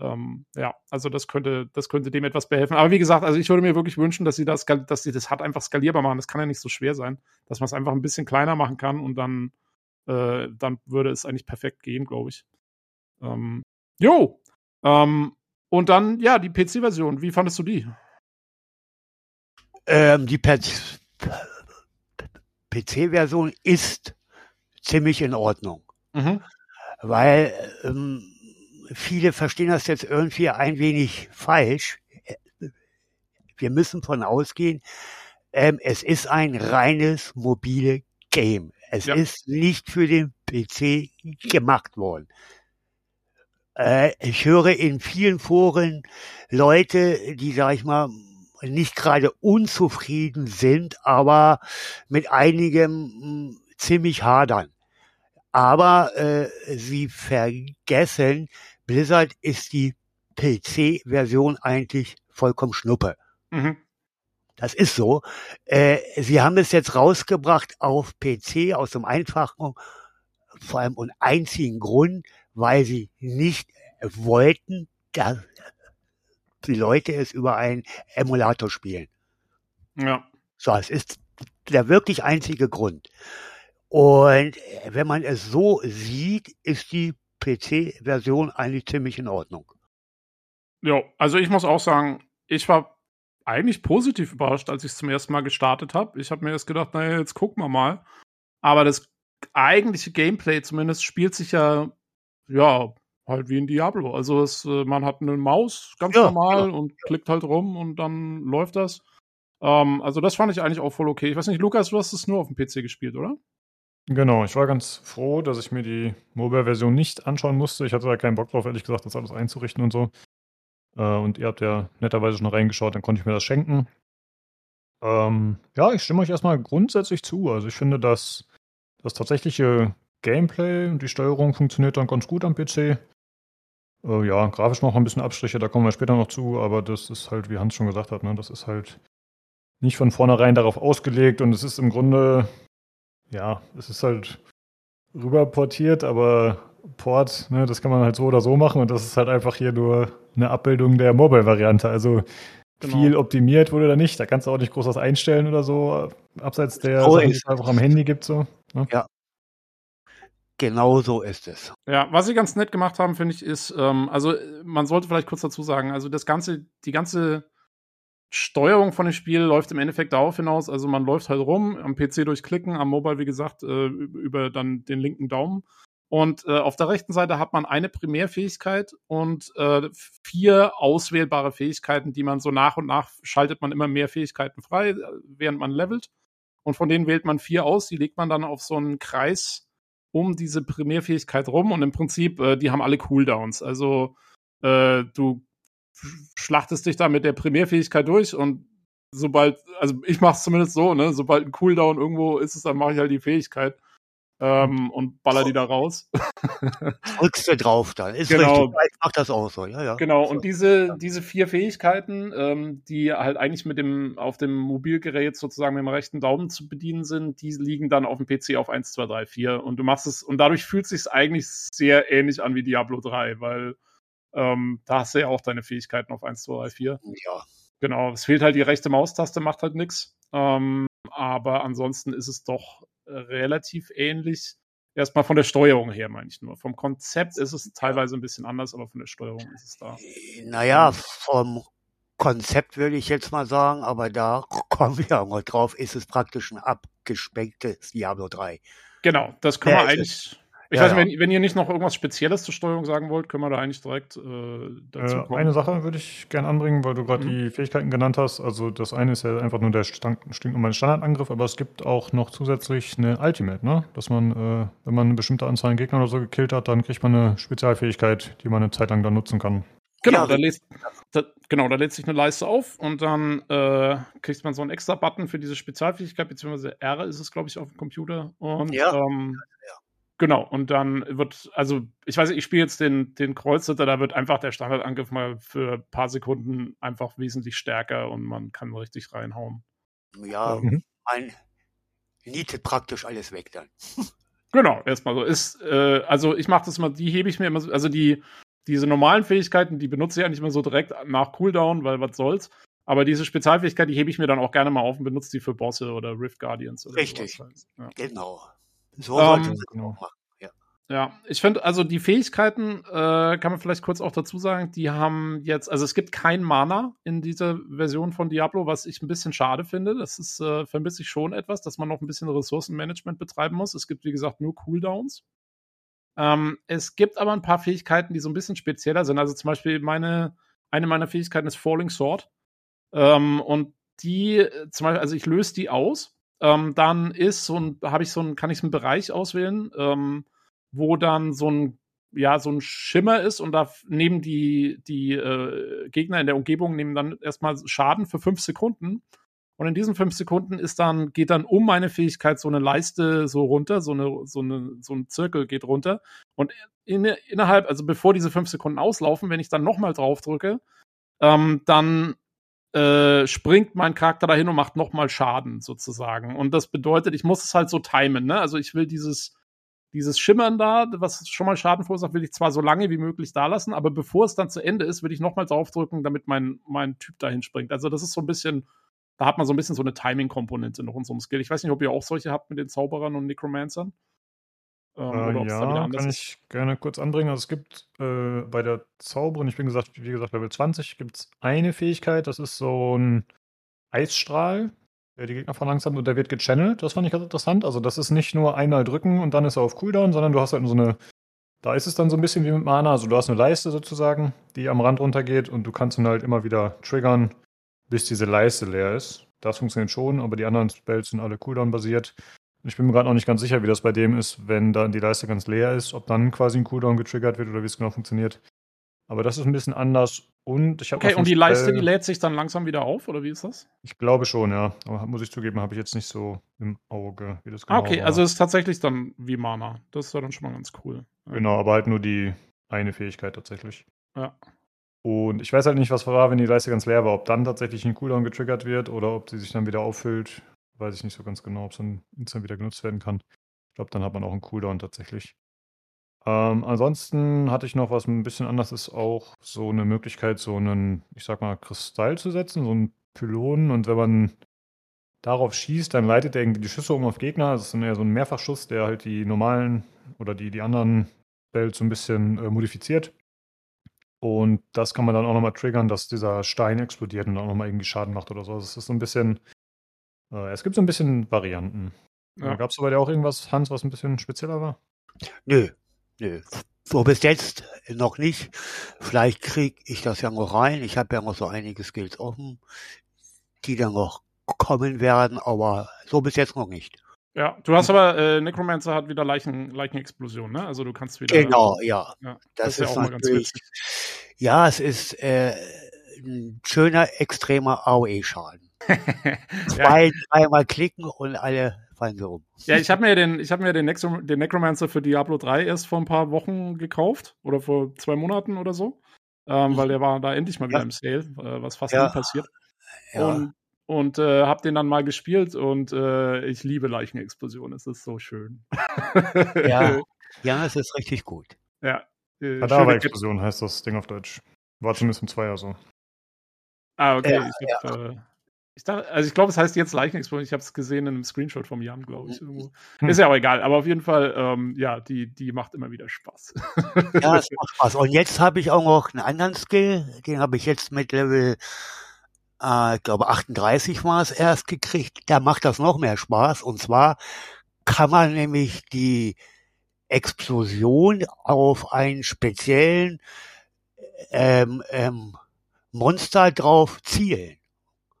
Ähm, ja, also das könnte, das könnte dem etwas behelfen. Aber wie gesagt, also ich würde mir wirklich wünschen, dass sie das, dass sie das hat einfach skalierbar machen. Das kann ja nicht so schwer sein, dass man es einfach ein bisschen kleiner machen kann und dann, äh, dann würde es eigentlich perfekt gehen, glaube ich. Ähm, jo. Ähm, und dann, ja, die PC-Version. Wie fandest du die? Ähm, die PC-Version ist ziemlich in Ordnung. Mhm. Weil ähm, viele verstehen das jetzt irgendwie ein wenig falsch. Wir müssen von ausgehen, ähm, es ist ein reines mobile Game. Es Ja. ist nicht für den PC gemacht worden. Äh, ich höre in vielen Foren Leute, die, sag ich mal, nicht gerade unzufrieden sind, aber mit einigem mh, ziemlich hadern. Aber äh, sie vergessen, Blizzard ist die PC-Version eigentlich vollkommen Schnuppe. Mhm. Das ist so. Äh, sie haben es jetzt rausgebracht auf PC aus dem einfachen, vor allem und einzigen Grund, weil sie nicht wollten, dass die Leute es über einen Emulator spielen. Ja. So, es ist der wirklich einzige Grund. Und wenn man es so sieht, ist die PC-Version eigentlich ziemlich in Ordnung. Ja, also ich muss auch sagen, ich war eigentlich positiv überrascht, als ich es zum ersten Mal gestartet habe. Ich habe mir erst gedacht, naja, jetzt gucken wir mal. Aber das eigentliche Gameplay zumindest spielt sich ja, ja, halt wie in Diablo. Also es, äh, man hat eine Maus, ganz Ja, normal, und klickt halt rum und dann läuft das. Ähm, also das fand ich eigentlich auch voll okay. Ich weiß nicht, Lukas, du hast es nur auf dem PC gespielt, oder? Genau, ich war ganz froh, dass ich mir die Mobile-Version nicht anschauen musste. Ich hatte da keinen Bock drauf, ehrlich gesagt, das alles einzurichten und so. Äh, und ihr habt ja netterweise schon reingeschaut, dann konnte ich mir das schenken. Ähm, ja, ich stimme euch erstmal grundsätzlich zu. Also ich finde, dass das tatsächliche Gameplay und die Steuerung funktioniert dann ganz gut am PC. Äh, ja, grafisch noch ein bisschen Abstriche, da kommen wir später noch zu, aber das ist halt, wie Hans schon gesagt hat, ne, das ist halt nicht von vornherein darauf ausgelegt und es ist im Grunde, ja, es ist halt rüberportiert, aber Port, ne, das kann man halt so oder so machen und das ist halt einfach hier nur eine Abbildung der Mobile-Variante. Also Genau. viel optimiert wurde da nicht. Da kannst du auch nicht groß was einstellen oder so, abseits der So Sachen, die es einfach am Handy gibt. So. Ne? Genau so ist es. Ja, was sie ganz nett gemacht haben, finde ich, ist, ähm, also man sollte vielleicht kurz dazu sagen, also das ganze, die ganze Steuerung von dem Spiel läuft im Endeffekt darauf hinaus, also man läuft halt rum, am PC durchklicken, am Mobile, wie gesagt, äh, über dann den linken Daumen. Und äh, auf der rechten Seite hat man eine Primärfähigkeit und äh, vier auswählbare Fähigkeiten, die man so nach und nach schaltet man immer mehr Fähigkeiten frei, äh, während man levelt. Und von denen wählt man vier aus, die legt man dann auf so einen Kreis um diese Primärfähigkeit rum und im Prinzip, äh, die haben alle Cooldowns. Also äh, du schlachtest dich da mit der Primärfähigkeit durch und sobald, also ich mach's zumindest so, ne, sobald ein Cooldown irgendwo ist, dann mache ich halt die Fähigkeit ähm, und baller die da raus. Drückst du drauf dann. Ist Genau. richtig. Ich mach das auch so. Ja, ja. Genau, und diese, diese vier Fähigkeiten, ähm, die halt eigentlich mit dem, auf dem Mobilgerät sozusagen mit dem rechten Daumen zu bedienen sind, die liegen dann auf dem PC auf 1, 2, 3, 4. Und du machst es, und dadurch fühlt es sich eigentlich sehr ähnlich an wie Diablo 3, weil ähm, da hast du ja auch deine Fähigkeiten auf 1, 2, 3, 4. ja. Genau, es fehlt halt die rechte Maustaste, macht halt nichts. Ähm, aber ansonsten ist es doch relativ ähnlich. Erstmal von der Steuerung her, meine ich nur. Vom Konzept ist es teilweise ein bisschen anders, aber von der Steuerung ist es da. Naja, vom Konzept würde ich jetzt mal sagen, aber da kommen wir auch noch drauf, ist es praktisch ein abgespecktes Diablo 3. Genau, das können Ja, wir ich- eigentlich. Ich ja, weiß ja. nicht, wenn, wenn ihr nicht noch irgendwas Spezielles zur Steuerung sagen wollt, können wir da eigentlich direkt äh, dazu Äh, kommen. eine Sache würde ich gerne anbringen, weil du gerade Mhm. die Fähigkeiten genannt hast. Also das eine ist ja einfach nur der stand- stinknormale Standardangriff, aber es gibt auch noch zusätzlich eine Ultimate, ne? Dass man, äh, wenn man eine bestimmte Anzahl an Gegnern oder so gekillt hat, dann kriegt man eine Spezialfähigkeit, die man eine Zeit lang dann nutzen kann. Genau, Ja, da lädt, da, genau, da lädt sich eine Leiste auf und dann äh, kriegt man so einen extra Button für diese Spezialfähigkeit, beziehungsweise R ist es, glaube ich, auf dem Computer. Und Ja. ähm, genau, und dann wird, also ich weiß nicht, ich spiele jetzt den, den Kreuzritter, da wird einfach der Standardangriff mal für ein paar Sekunden einfach wesentlich stärker und man kann richtig reinhauen. Ja, Mhm. man nietet praktisch alles weg dann. Genau, erstmal so. Ist, äh, also ich mache das mal, die hebe ich mir immer so, also die, diese normalen Fähigkeiten, die benutze ich eigentlich immer so direkt nach Cooldown, weil was soll's. Aber diese Spezialfähigkeit, die hebe ich mir dann auch gerne mal auf und benutze die für Bosse oder Rift Guardians oder Richtig. sowas halt. Ja. Genau. So Ähm, sollte man genau. auch machen. Ja. Ja, ich finde, also die Fähigkeiten, äh, kann man vielleicht kurz auch dazu sagen, die haben jetzt, also es gibt kein Mana in dieser Version von Diablo, was ich ein bisschen schade finde. Das ist, äh, vermisse ich schon etwas, dass man noch ein bisschen Ressourcenmanagement betreiben muss. Es gibt, wie gesagt, nur Cooldowns. Ähm, es gibt aber ein paar Fähigkeiten, die so ein bisschen spezieller sind. Also zum Beispiel meine, eine meiner Fähigkeiten ist Falling Sword. Ähm, und die, äh, zum Beispiel, also ich löse die aus. Ähm, dann ist so ein, habe ich so ein, kann ich so einen Bereich auswählen, ähm, wo dann so ein ja, so ein Schimmer ist und da nehmen die, die äh, Gegner in der Umgebung nehmen dann erstmal Schaden für fünf Sekunden. Und in diesen fünf Sekunden ist dann, geht dann um meine Fähigkeit so eine Leiste so runter, so eine, so eine, so ein Zirkel geht runter. Und in, innerhalb, also bevor diese fünf Sekunden auslaufen, wenn ich dann nochmal drauf drücke, ähm, dann äh, springt mein Charakter dahin und macht nochmal Schaden sozusagen. Und das bedeutet, ich muss es halt so timen, ne? Also ich will dieses, dieses Schimmern da, was schon mal Schaden verursacht, will ich zwar so lange wie möglich da lassen, aber bevor es dann zu Ende ist, will ich nochmal draufdrücken, damit mein, mein Typ dahin springt. Also das ist so ein bisschen, da hat man so ein bisschen so eine Timing-Komponente noch in so einem Skill. Ich weiß nicht, ob ihr auch solche habt mit den Zauberern und Necromancern. Ähm, äh, ja, kann ich gerne kurz anbringen. Also es gibt äh, bei der Zauberin, ich bin gesagt, wie gesagt, Level 20, gibt es eine Fähigkeit, das ist so ein Eisstrahl, der die Gegner verlangsamt und der wird gechannelt. Das fand ich ganz interessant. Also das ist nicht nur einmal drücken und dann ist er auf Cooldown, sondern du hast halt so eine, da ist es dann so ein bisschen wie mit Mana. Also du hast eine Leiste sozusagen, die am Rand runtergeht und du kannst ihn halt immer wieder triggern, bis diese Leiste leer ist. Das funktioniert schon, aber die anderen Spells sind alle Cooldown-basiert. Ich bin mir gerade noch nicht ganz sicher, wie das bei dem ist, wenn dann die Leiste ganz leer ist, ob dann quasi ein Cooldown getriggert wird oder wie es genau funktioniert. Aber das ist ein bisschen anders. Und ich habe Okay, und die Leiste, die lädt sich dann langsam wieder auf, oder wie ist das? Ich glaube schon, ja. Aber muss ich zugeben, habe ich jetzt nicht so im Auge, wie das genau ah, okay, war. also ist tatsächlich dann wie Mana. Das ist dann schon mal ganz cool. Genau, aber halt nur die eine Fähigkeit tatsächlich. Ja. Und ich weiß halt nicht, was war, wenn die Leiste ganz leer war. Ob dann tatsächlich ein Cooldown getriggert wird oder ob sie sich dann wieder auffüllt. Weiß ich nicht so ganz genau, ob es dann instant wieder genutzt werden kann. Ich glaube, dann hat man auch einen Cooldown tatsächlich. Ähm, ansonsten hatte ich noch was ein bisschen anders ist auch so eine Möglichkeit, so einen, ich sag mal, Kristall zu setzen, so einen Pylon. Und wenn man darauf schießt, dann leitet er irgendwie die Schüsse um auf Gegner. Das ist dann eher so ein Mehrfachschuss, der halt die normalen oder die, die anderen Bells so ein bisschen äh, modifiziert. Und das kann man dann auch nochmal triggern, dass dieser Stein explodiert und auch nochmal irgendwie Schaden macht oder so. Das ist so ein bisschen. Äh, es gibt so ein bisschen Varianten. Ja. Gab es bei dir auch irgendwas, Hans, was ein bisschen spezieller war? Nö, Nö. So bis jetzt noch nicht. Vielleicht krieg ich das ja noch rein. Ich habe ja noch so einige Skills offen, die dann noch kommen werden, aber so bis jetzt noch nicht. Ja, du hast aber, äh, Necromancer hat wieder Leichen, Leichenexplosion, ne? Also du kannst wieder. Genau, ja. ja das, das, ist, ja auch natürlich, Ja, es ist äh, ein schöner, extremer AOE-Schaden. Zwei, dreimal klicken und alle fallen sie um. Ja, ich habe mir den, ich hab mir den, Necro den Necromancer für Diablo 3 erst vor ein paar Wochen gekauft oder vor zwei Monaten oder so, ähm, weil der war da endlich mal wieder ja. im Sale, äh, was fast ja. nie passiert. Ja. Und, und äh, habe den dann mal gespielt und äh, ich liebe Leichenexplosionen. Es ist so schön. ja, ja, es ist richtig gut. Ja. Äh, Kadaver-Explosion heißt das Ding auf Deutsch. War zumindest im Zweier so. Ah, okay. Ja, ich hab, ja. Ich dachte, also ich glaube, es heißt jetzt Leichenexplosion. Ich habe es gesehen in einem Screenshot vom Jan, glaube ich. Irgendwo. Hm. Ist ja auch egal, aber auf jeden Fall, ähm, ja, die, die macht immer wieder Spaß. ja, es macht Spaß. Und jetzt habe ich auch noch einen anderen Skill, den habe ich jetzt mit Level, äh, ich glaube 38 war es erst gekriegt. Da macht das noch mehr Spaß. Und zwar kann man nämlich die Explosion auf einen speziellen ähm, ähm, Monster drauf zielen.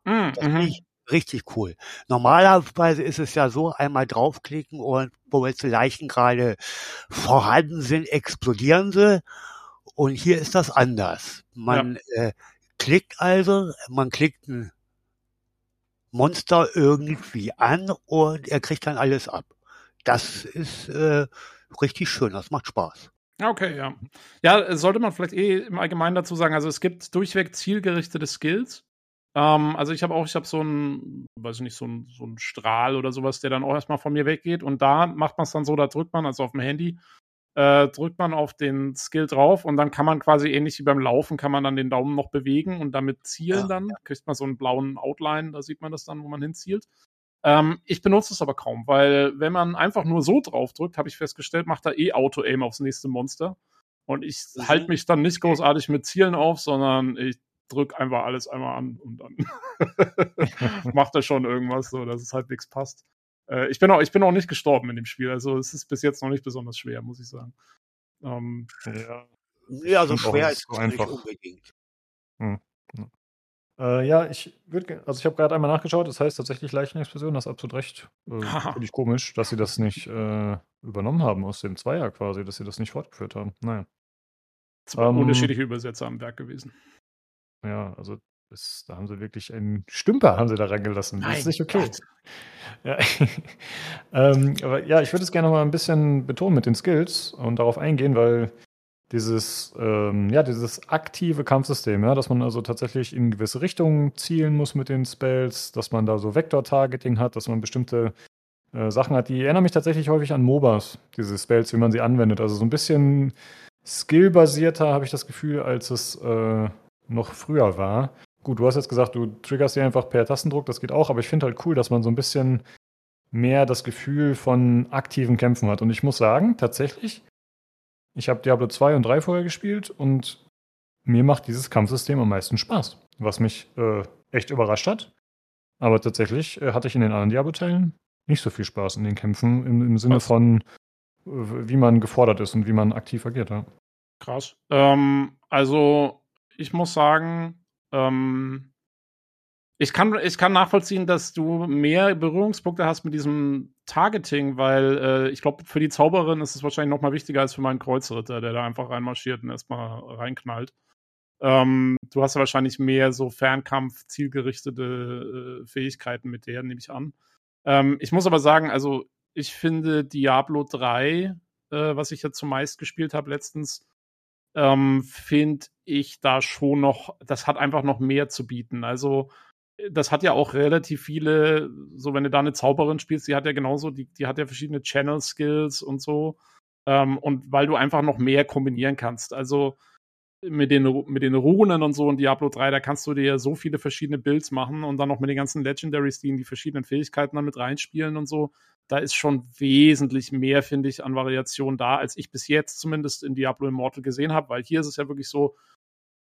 Mhm. Das finde ich richtig cool. Normalerweise ist es ja so, einmal draufklicken und wo jetzt die Leichen gerade vorhanden sind, explodieren sie. Und hier ist das anders. Man ja. äh, klickt also, man klickt ein Monster irgendwie an und er kriegt dann alles ab. Das ist äh, richtig schön, das macht Spaß. Okay, ja. Ja, sollte man vielleicht eh im Allgemeinen dazu sagen, also es gibt durchweg zielgerichtete Skills. Ähm, also ich habe auch, ich habe so einen, weiß ich nicht, so einen, so einen Strahl oder sowas, der dann auch erstmal von mir weggeht. Und da macht man es dann so, da drückt man, also auf dem Handy, äh, drückt man auf den Skill drauf und dann kann man quasi ähnlich wie beim Laufen, kann man dann den Daumen noch bewegen und damit zielen ja, dann. Ja. Kriegt man so einen blauen Outline, da sieht man das dann, wo man hinzielt. Ähm, ich benutze es aber kaum, weil wenn man einfach nur so drauf drückt, habe ich festgestellt, macht er eh Auto-Aim aufs nächste Monster. Und ich Mhm. halte mich dann nicht großartig mit Zielen auf, sondern ich drücke einfach alles einmal an und dann macht er schon irgendwas, so dass es halbwegs passt. Äh, ich, bin auch, ich bin auch nicht gestorben in dem Spiel, also es ist bis jetzt noch nicht besonders schwer, muss ich sagen. Ähm, Ja, Ja, so schwer ist es nicht einfach. unbedingt. Äh, ja, ich würde, also ich habe gerade einmal nachgeschaut, das heißt tatsächlich Leichenexplosion, das ist absolut recht. Äh. Finde ich komisch, dass sie das nicht äh, übernommen haben aus dem Zweier quasi, dass sie das nicht fortgeführt haben. Naja. zwei Ähm, unterschiedliche Übersetzer am Werk gewesen. Ja, also das, da haben sie wirklich einen Stümper haben sie da reingelassen. Das ist nicht okay. Ja. ähm, aber ja, ich würde es gerne mal ein bisschen betonen mit den Skills und darauf eingehen, weil dieses, ähm, ja, dieses aktive Kampfsystem, ja, dass man also tatsächlich in gewisse Richtungen zielen muss mit den Spells, dass man da so Vektor-Targeting hat, dass man bestimmte äh, Sachen hat, die erinnern mich tatsächlich häufig an MOBAs, diese Spells, wie man sie anwendet. Also so ein bisschen skillbasierter habe ich das Gefühl, als es äh, noch früher war. Gut, du hast jetzt gesagt, du triggerst sie einfach per Tastendruck, das geht auch, aber ich finde halt cool, dass man so ein bisschen mehr das Gefühl von aktiven Kämpfen hat. Und ich muss sagen, tatsächlich, ich habe Diablo 2 und 3 vorher gespielt und mir macht dieses Kampfsystem am meisten Spaß, was mich äh, echt überrascht hat. Aber tatsächlich äh, hatte ich in den anderen Diablo-Teilen nicht so viel Spaß in den Kämpfen im, im Sinne von, äh, wie man gefordert ist und wie man aktiv agiert. Ja. Krass. Ähm, also, ich muss sagen, ähm, ich kann, ich kann nachvollziehen, dass du mehr Berührungspunkte hast mit diesem Targeting, weil äh, ich glaube, für die Zauberin ist es wahrscheinlich noch mal wichtiger als für meinen Kreuzritter, der da einfach reinmarschiert und erstmal reinknallt. Ähm, du hast ja wahrscheinlich mehr so Fernkampf, zielgerichtete äh, Fähigkeiten mit der, nehme ich an. Ähm, ich muss aber sagen, also ich finde Diablo 3, äh, was ich ja zumeist gespielt habe letztens, ähm, finde ich da schon noch, das hat einfach noch mehr zu bieten. Also, äh, das hat ja auch relativ viele, so wenn du da eine Zauberin spielst, die hat ja genauso, die, die hat ja verschiedene Channel-Skills und so. Ähm, und weil du einfach noch mehr kombinieren kannst. Also mit den, mit den Runen und so in Diablo 3, da kannst du dir ja so viele verschiedene Builds machen und dann noch mit den ganzen Legendaries, die in die verschiedenen Fähigkeiten dann mit reinspielen und so. Da ist schon wesentlich mehr, finde ich, an Variation da, als ich bis jetzt zumindest in Diablo Immortal gesehen habe, weil hier ist es ja wirklich so,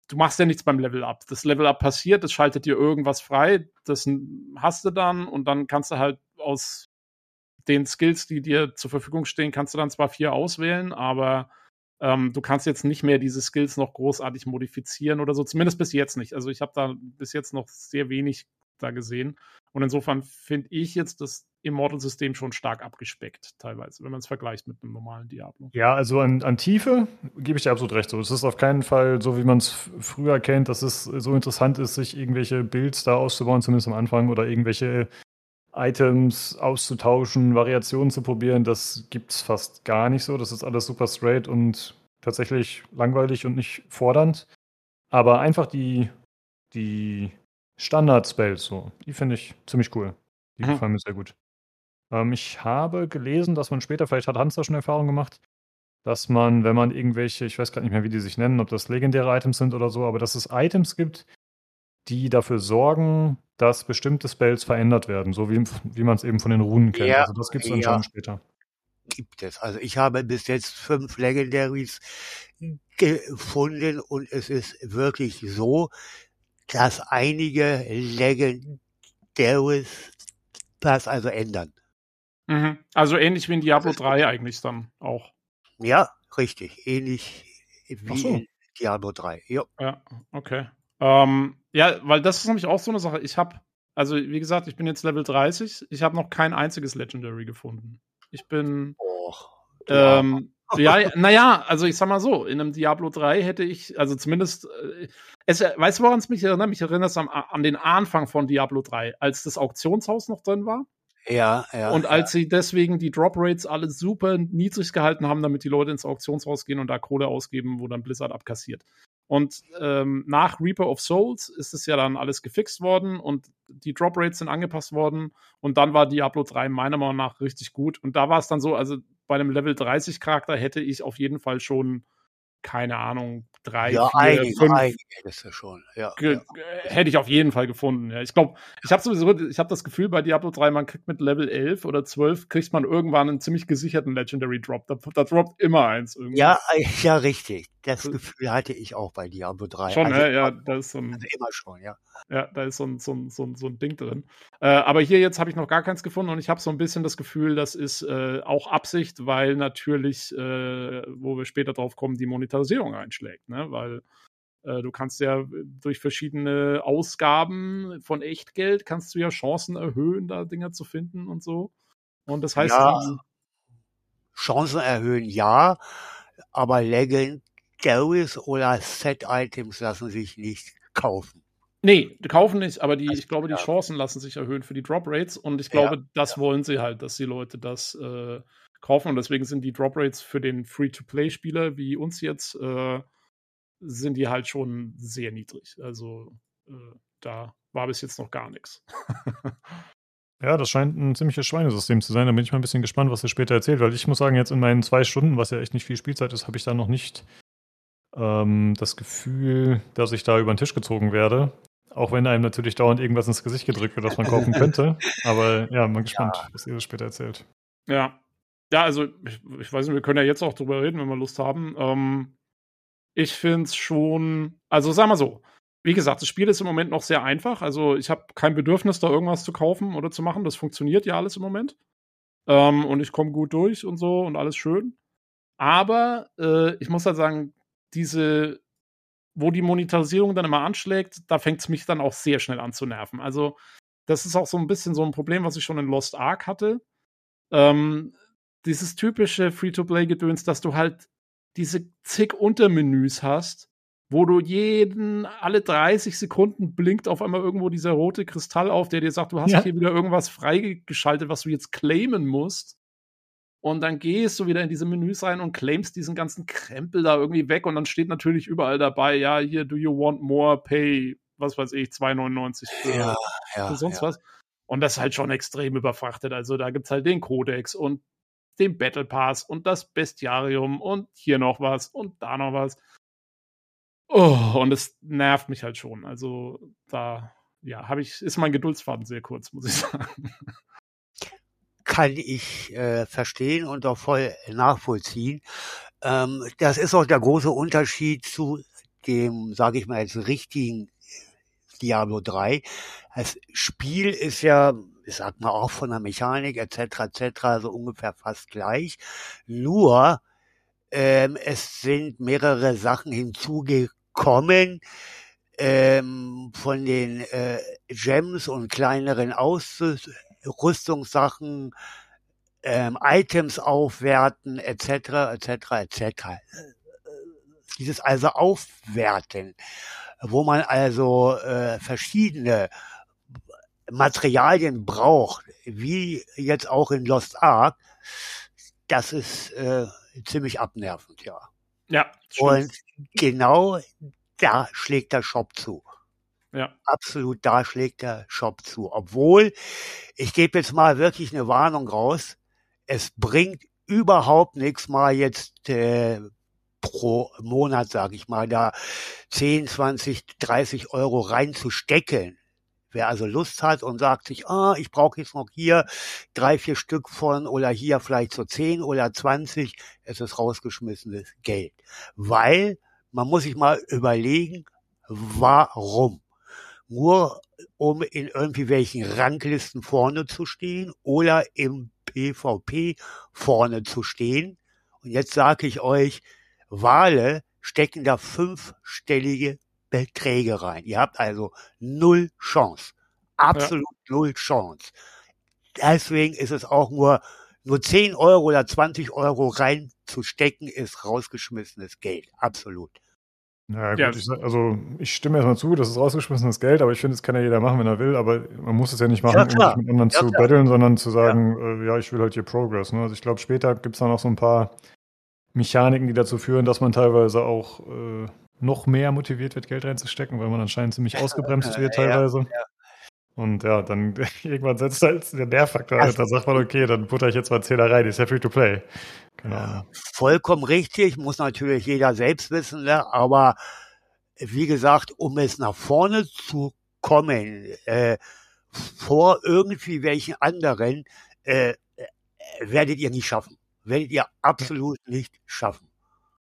du machst ja nichts beim Level Up. Das Level Up passiert, es schaltet dir irgendwas frei, das hast du dann und dann kannst du halt aus den Skills, die dir zur Verfügung stehen, kannst du dann zwar vier auswählen, aber ähm, du kannst jetzt nicht mehr diese Skills noch großartig modifizieren oder so, zumindest bis jetzt nicht. Also ich habe da bis jetzt noch sehr wenig da gesehen. Und insofern finde ich jetzt das Immortal-System schon stark abgespeckt, teilweise, wenn man es vergleicht mit einem normalen Diablo. Ja, also an, an Tiefe gebe ich dir absolut recht. So, es ist auf keinen Fall so, wie man es früher kennt, dass es so interessant ist, sich irgendwelche Builds da auszubauen, zumindest am Anfang, oder irgendwelche Items auszutauschen, Variationen zu probieren. Das gibt's fast gar nicht so. Das ist alles super straight und tatsächlich langweilig und nicht fordernd. Aber einfach die, die Standard-Spells, so, die finde ich ziemlich cool. Die Mhm. gefallen mir sehr gut. Ähm, ich habe gelesen, dass man später, vielleicht hat Hans da schon Erfahrung gemacht, dass man, wenn man irgendwelche, ich weiß gerade nicht mehr, wie die sich nennen, ob das legendäre Items sind oder so, aber dass es Items gibt, die dafür sorgen, dass bestimmte Spells verändert werden, so wie, wie man es eben von den Runen kennt. Ja, also das gibt es ja. anscheinend später. Gibt es. Also ich habe bis jetzt fünf Legendaries gefunden und es ist wirklich so, dass einige Legendaries das also ändern. Mhm. Also ähnlich wie in Diablo 3 eigentlich dann auch. Ja, richtig. Ähnlich wie so. in Diablo 3. Ja. Ja, okay. Ähm, ja, weil das ist nämlich auch so eine Sache. Ich habe, also wie gesagt, ich bin jetzt Level 30. Ich habe noch kein einziges Legendary gefunden. Ich bin, Och, ähm, ja, naja, also ich sag mal so, in einem Diablo 3 hätte ich, also zumindest, äh, es, weißt du, woran es mich erinnert? Mich erinnert es an, an den Anfang von Diablo 3, als das Auktionshaus noch drin war. Ja, ja. und als sie deswegen die Drop Rates alle super niedrig gehalten haben, damit die Leute ins Auktionshaus gehen und da Kohle ausgeben, wo dann Blizzard abkassiert. Und ähm, nach Reaper of Souls ist es ja dann alles gefixt worden und die Drop Rates sind angepasst worden. Und dann war Diablo 3 meiner Meinung nach richtig gut. Und da war es dann so, also bei einem Level 30 Charakter hätte ich auf jeden Fall schon keine Ahnung, drei, ja, vier, einige, fünf einige schon. Ja, ja. äh, hätte ich auf jeden Fall gefunden. Ja. Ich glaube, ich habe sowieso, ich habe das Gefühl bei Diablo 3, man kriegt mit Level 11 oder 12 kriegt man irgendwann einen ziemlich gesicherten Legendary Drop. Da, da droppt immer eins irgendwie. Ja, äh, ja, richtig. Das Gefühl hatte ich auch bei Diablo 3. Schon, also, ne? ja, da ist so ein, also immer schon, ja. ja, da ist so ein, so ein, so ein, so ein Ding drin. Äh, aber hier jetzt habe ich noch gar keins gefunden und ich habe so ein bisschen das Gefühl, das ist äh, auch Absicht, weil natürlich, äh, wo wir später drauf kommen, die Monetarisierung einschlägt, ne? Weil äh, du kannst ja durch verschiedene Ausgaben von Echtgeld kannst du ja Chancen erhöhen, da Dinger zu finden und so. Und das heißt, Ja. Chancen erhöhen, ja, aber Legendaries oder Set-Items lassen sich nicht kaufen. Nee, die kaufen nicht, aber die, Also, ich glaube, die ja. Chancen lassen sich erhöhen für die Drop Rates und ich Ja, glaube, das wollen sie halt, dass die Leute das äh, kaufen und deswegen sind die Drop Rates für den Free-to-Play-Spieler wie uns jetzt, äh, sind die halt schon sehr niedrig. Also äh, da war bis jetzt noch gar nichts. Ja, das scheint ein ziemliches Schweinesystem zu sein. Da bin ich mal ein bisschen gespannt, was er später erzählt, weil ich muss sagen, jetzt in meinen zwei Stunden, was ja echt nicht viel Spielzeit ist, habe ich da noch nicht ähm, das Gefühl, dass ich da über den Tisch gezogen werde. Auch wenn einem natürlich dauernd irgendwas ins Gesicht gedrückt wird, das man kaufen könnte. Aber ja, mal gespannt, was ihr das später erzählt. Ja. Ja, also ich, ich weiß nicht, wir können ja jetzt auch drüber reden, wenn wir Lust haben. Ähm, ich finde es schon, also sag mal so, wie gesagt, das Spiel ist im Moment noch sehr einfach. Also ich habe kein Bedürfnis, da irgendwas zu kaufen oder zu machen. Das funktioniert ja alles im Moment. Ähm, und ich komme gut durch und so und alles schön. Aber äh, ich muss halt sagen, diese, wo die Monetarisierung dann immer anschlägt, da fängt es mich dann auch sehr schnell an zu nerven. Also das ist auch so ein bisschen so ein Problem, was ich schon in Lost Ark hatte. Ähm, dieses typische Free-to-Play-Gedöns, dass du halt diese zig Untermenüs hast, wo du jeden, alle 30 Sekunden blinkt auf einmal irgendwo dieser rote Kristall auf, der dir sagt, du hast Ja. hier wieder irgendwas freigeschaltet, was du jetzt claimen musst. Und dann gehst du wieder in diese Menüs rein und claimst diesen ganzen Krempel da irgendwie weg. Und dann steht natürlich überall dabei, ja, hier, do you want more, pay, was weiß ich, 2,99 für, Ja, für ja, sonst ja. was. Und das ist halt schon extrem überfrachtet. Also da gibt's halt den Codex und den Battle Pass und das Bestiarium und hier noch was und da noch was. Oh, und es nervt mich halt schon. Also da, ja, habe ich, ist mein Geduldsfaden sehr kurz, muss ich sagen. Kann ich äh, verstehen und auch voll nachvollziehen. Ähm, das ist auch der große Unterschied zu dem, sage ich mal jetzt, richtigen Diablo 3. Das Spiel ist ja, ich sag mal auch von der Mechanik etc. etc. so ungefähr fast gleich. Nur ähm, es sind mehrere Sachen hinzugekommen ähm, von den äh, Gems und kleineren Ausrüstungssachen, ähm, Items aufwerten etc. etc. etc. Dieses also Aufwerten, wo man also äh, verschiedene Materialien braucht, wie jetzt auch in Lost Ark, das ist äh, ziemlich abnervend, ja. Ja, stimmt. Und genau da schlägt der Shop zu. Ja. Absolut, da schlägt der Shop zu. Obwohl, ich gebe jetzt mal wirklich eine Warnung raus. Es bringt überhaupt nichts mal jetzt äh, pro Monat, sage ich mal, da 10, 20, 30 Euro reinzustecken. Wer also Lust hat und sagt sich, ah, ich brauche jetzt noch hier drei, vier Stück von oder hier vielleicht so 10 oder 20, es ist rausgeschmissenes Geld. Weil man muss sich mal überlegen, warum? Nur um in irgendwie welchen Ranglisten vorne zu stehen oder im PvP vorne zu stehen. Und jetzt sage ich euch, Wale stecken da fünfstellige Beträge rein. Ihr habt also null Chance. Absolut null Chance. Deswegen ist es auch nur, nur 10 Euro oder 20 Euro reinzustecken, ist rausgeschmissenes Geld. Absolut. Ja, gut, Ja. Ich, also ich stimme erstmal zu, das ist rausgeschmissenes Geld, aber ich finde, das kann ja jeder machen, wenn er will, aber man muss es ja nicht machen, Ja, um sich mit anderen Ja, zu klar. battlen, sondern zu sagen, äh, ja, ich will halt hier Progress. Ne? Also ich glaube, später gibt es dann noch so ein paar Mechaniken, die dazu führen, dass man teilweise auch äh, noch mehr motiviert wird, Geld reinzustecken, weil man anscheinend ziemlich ausgebremst wird Ja, teilweise. Und ja, dann irgendwann setzt halt der Nervfaktor ein. Also- Dann sagt man, okay, dann butter ich jetzt mal 10er rein, ist ja free to play. Genau. Vollkommen richtig, muss natürlich jeder selbst wissen, ne? aber wie gesagt, um es nach vorne zu kommen, äh, vor irgendwie welchen anderen, äh, werdet ihr nicht schaffen. Werdet ihr absolut nicht schaffen.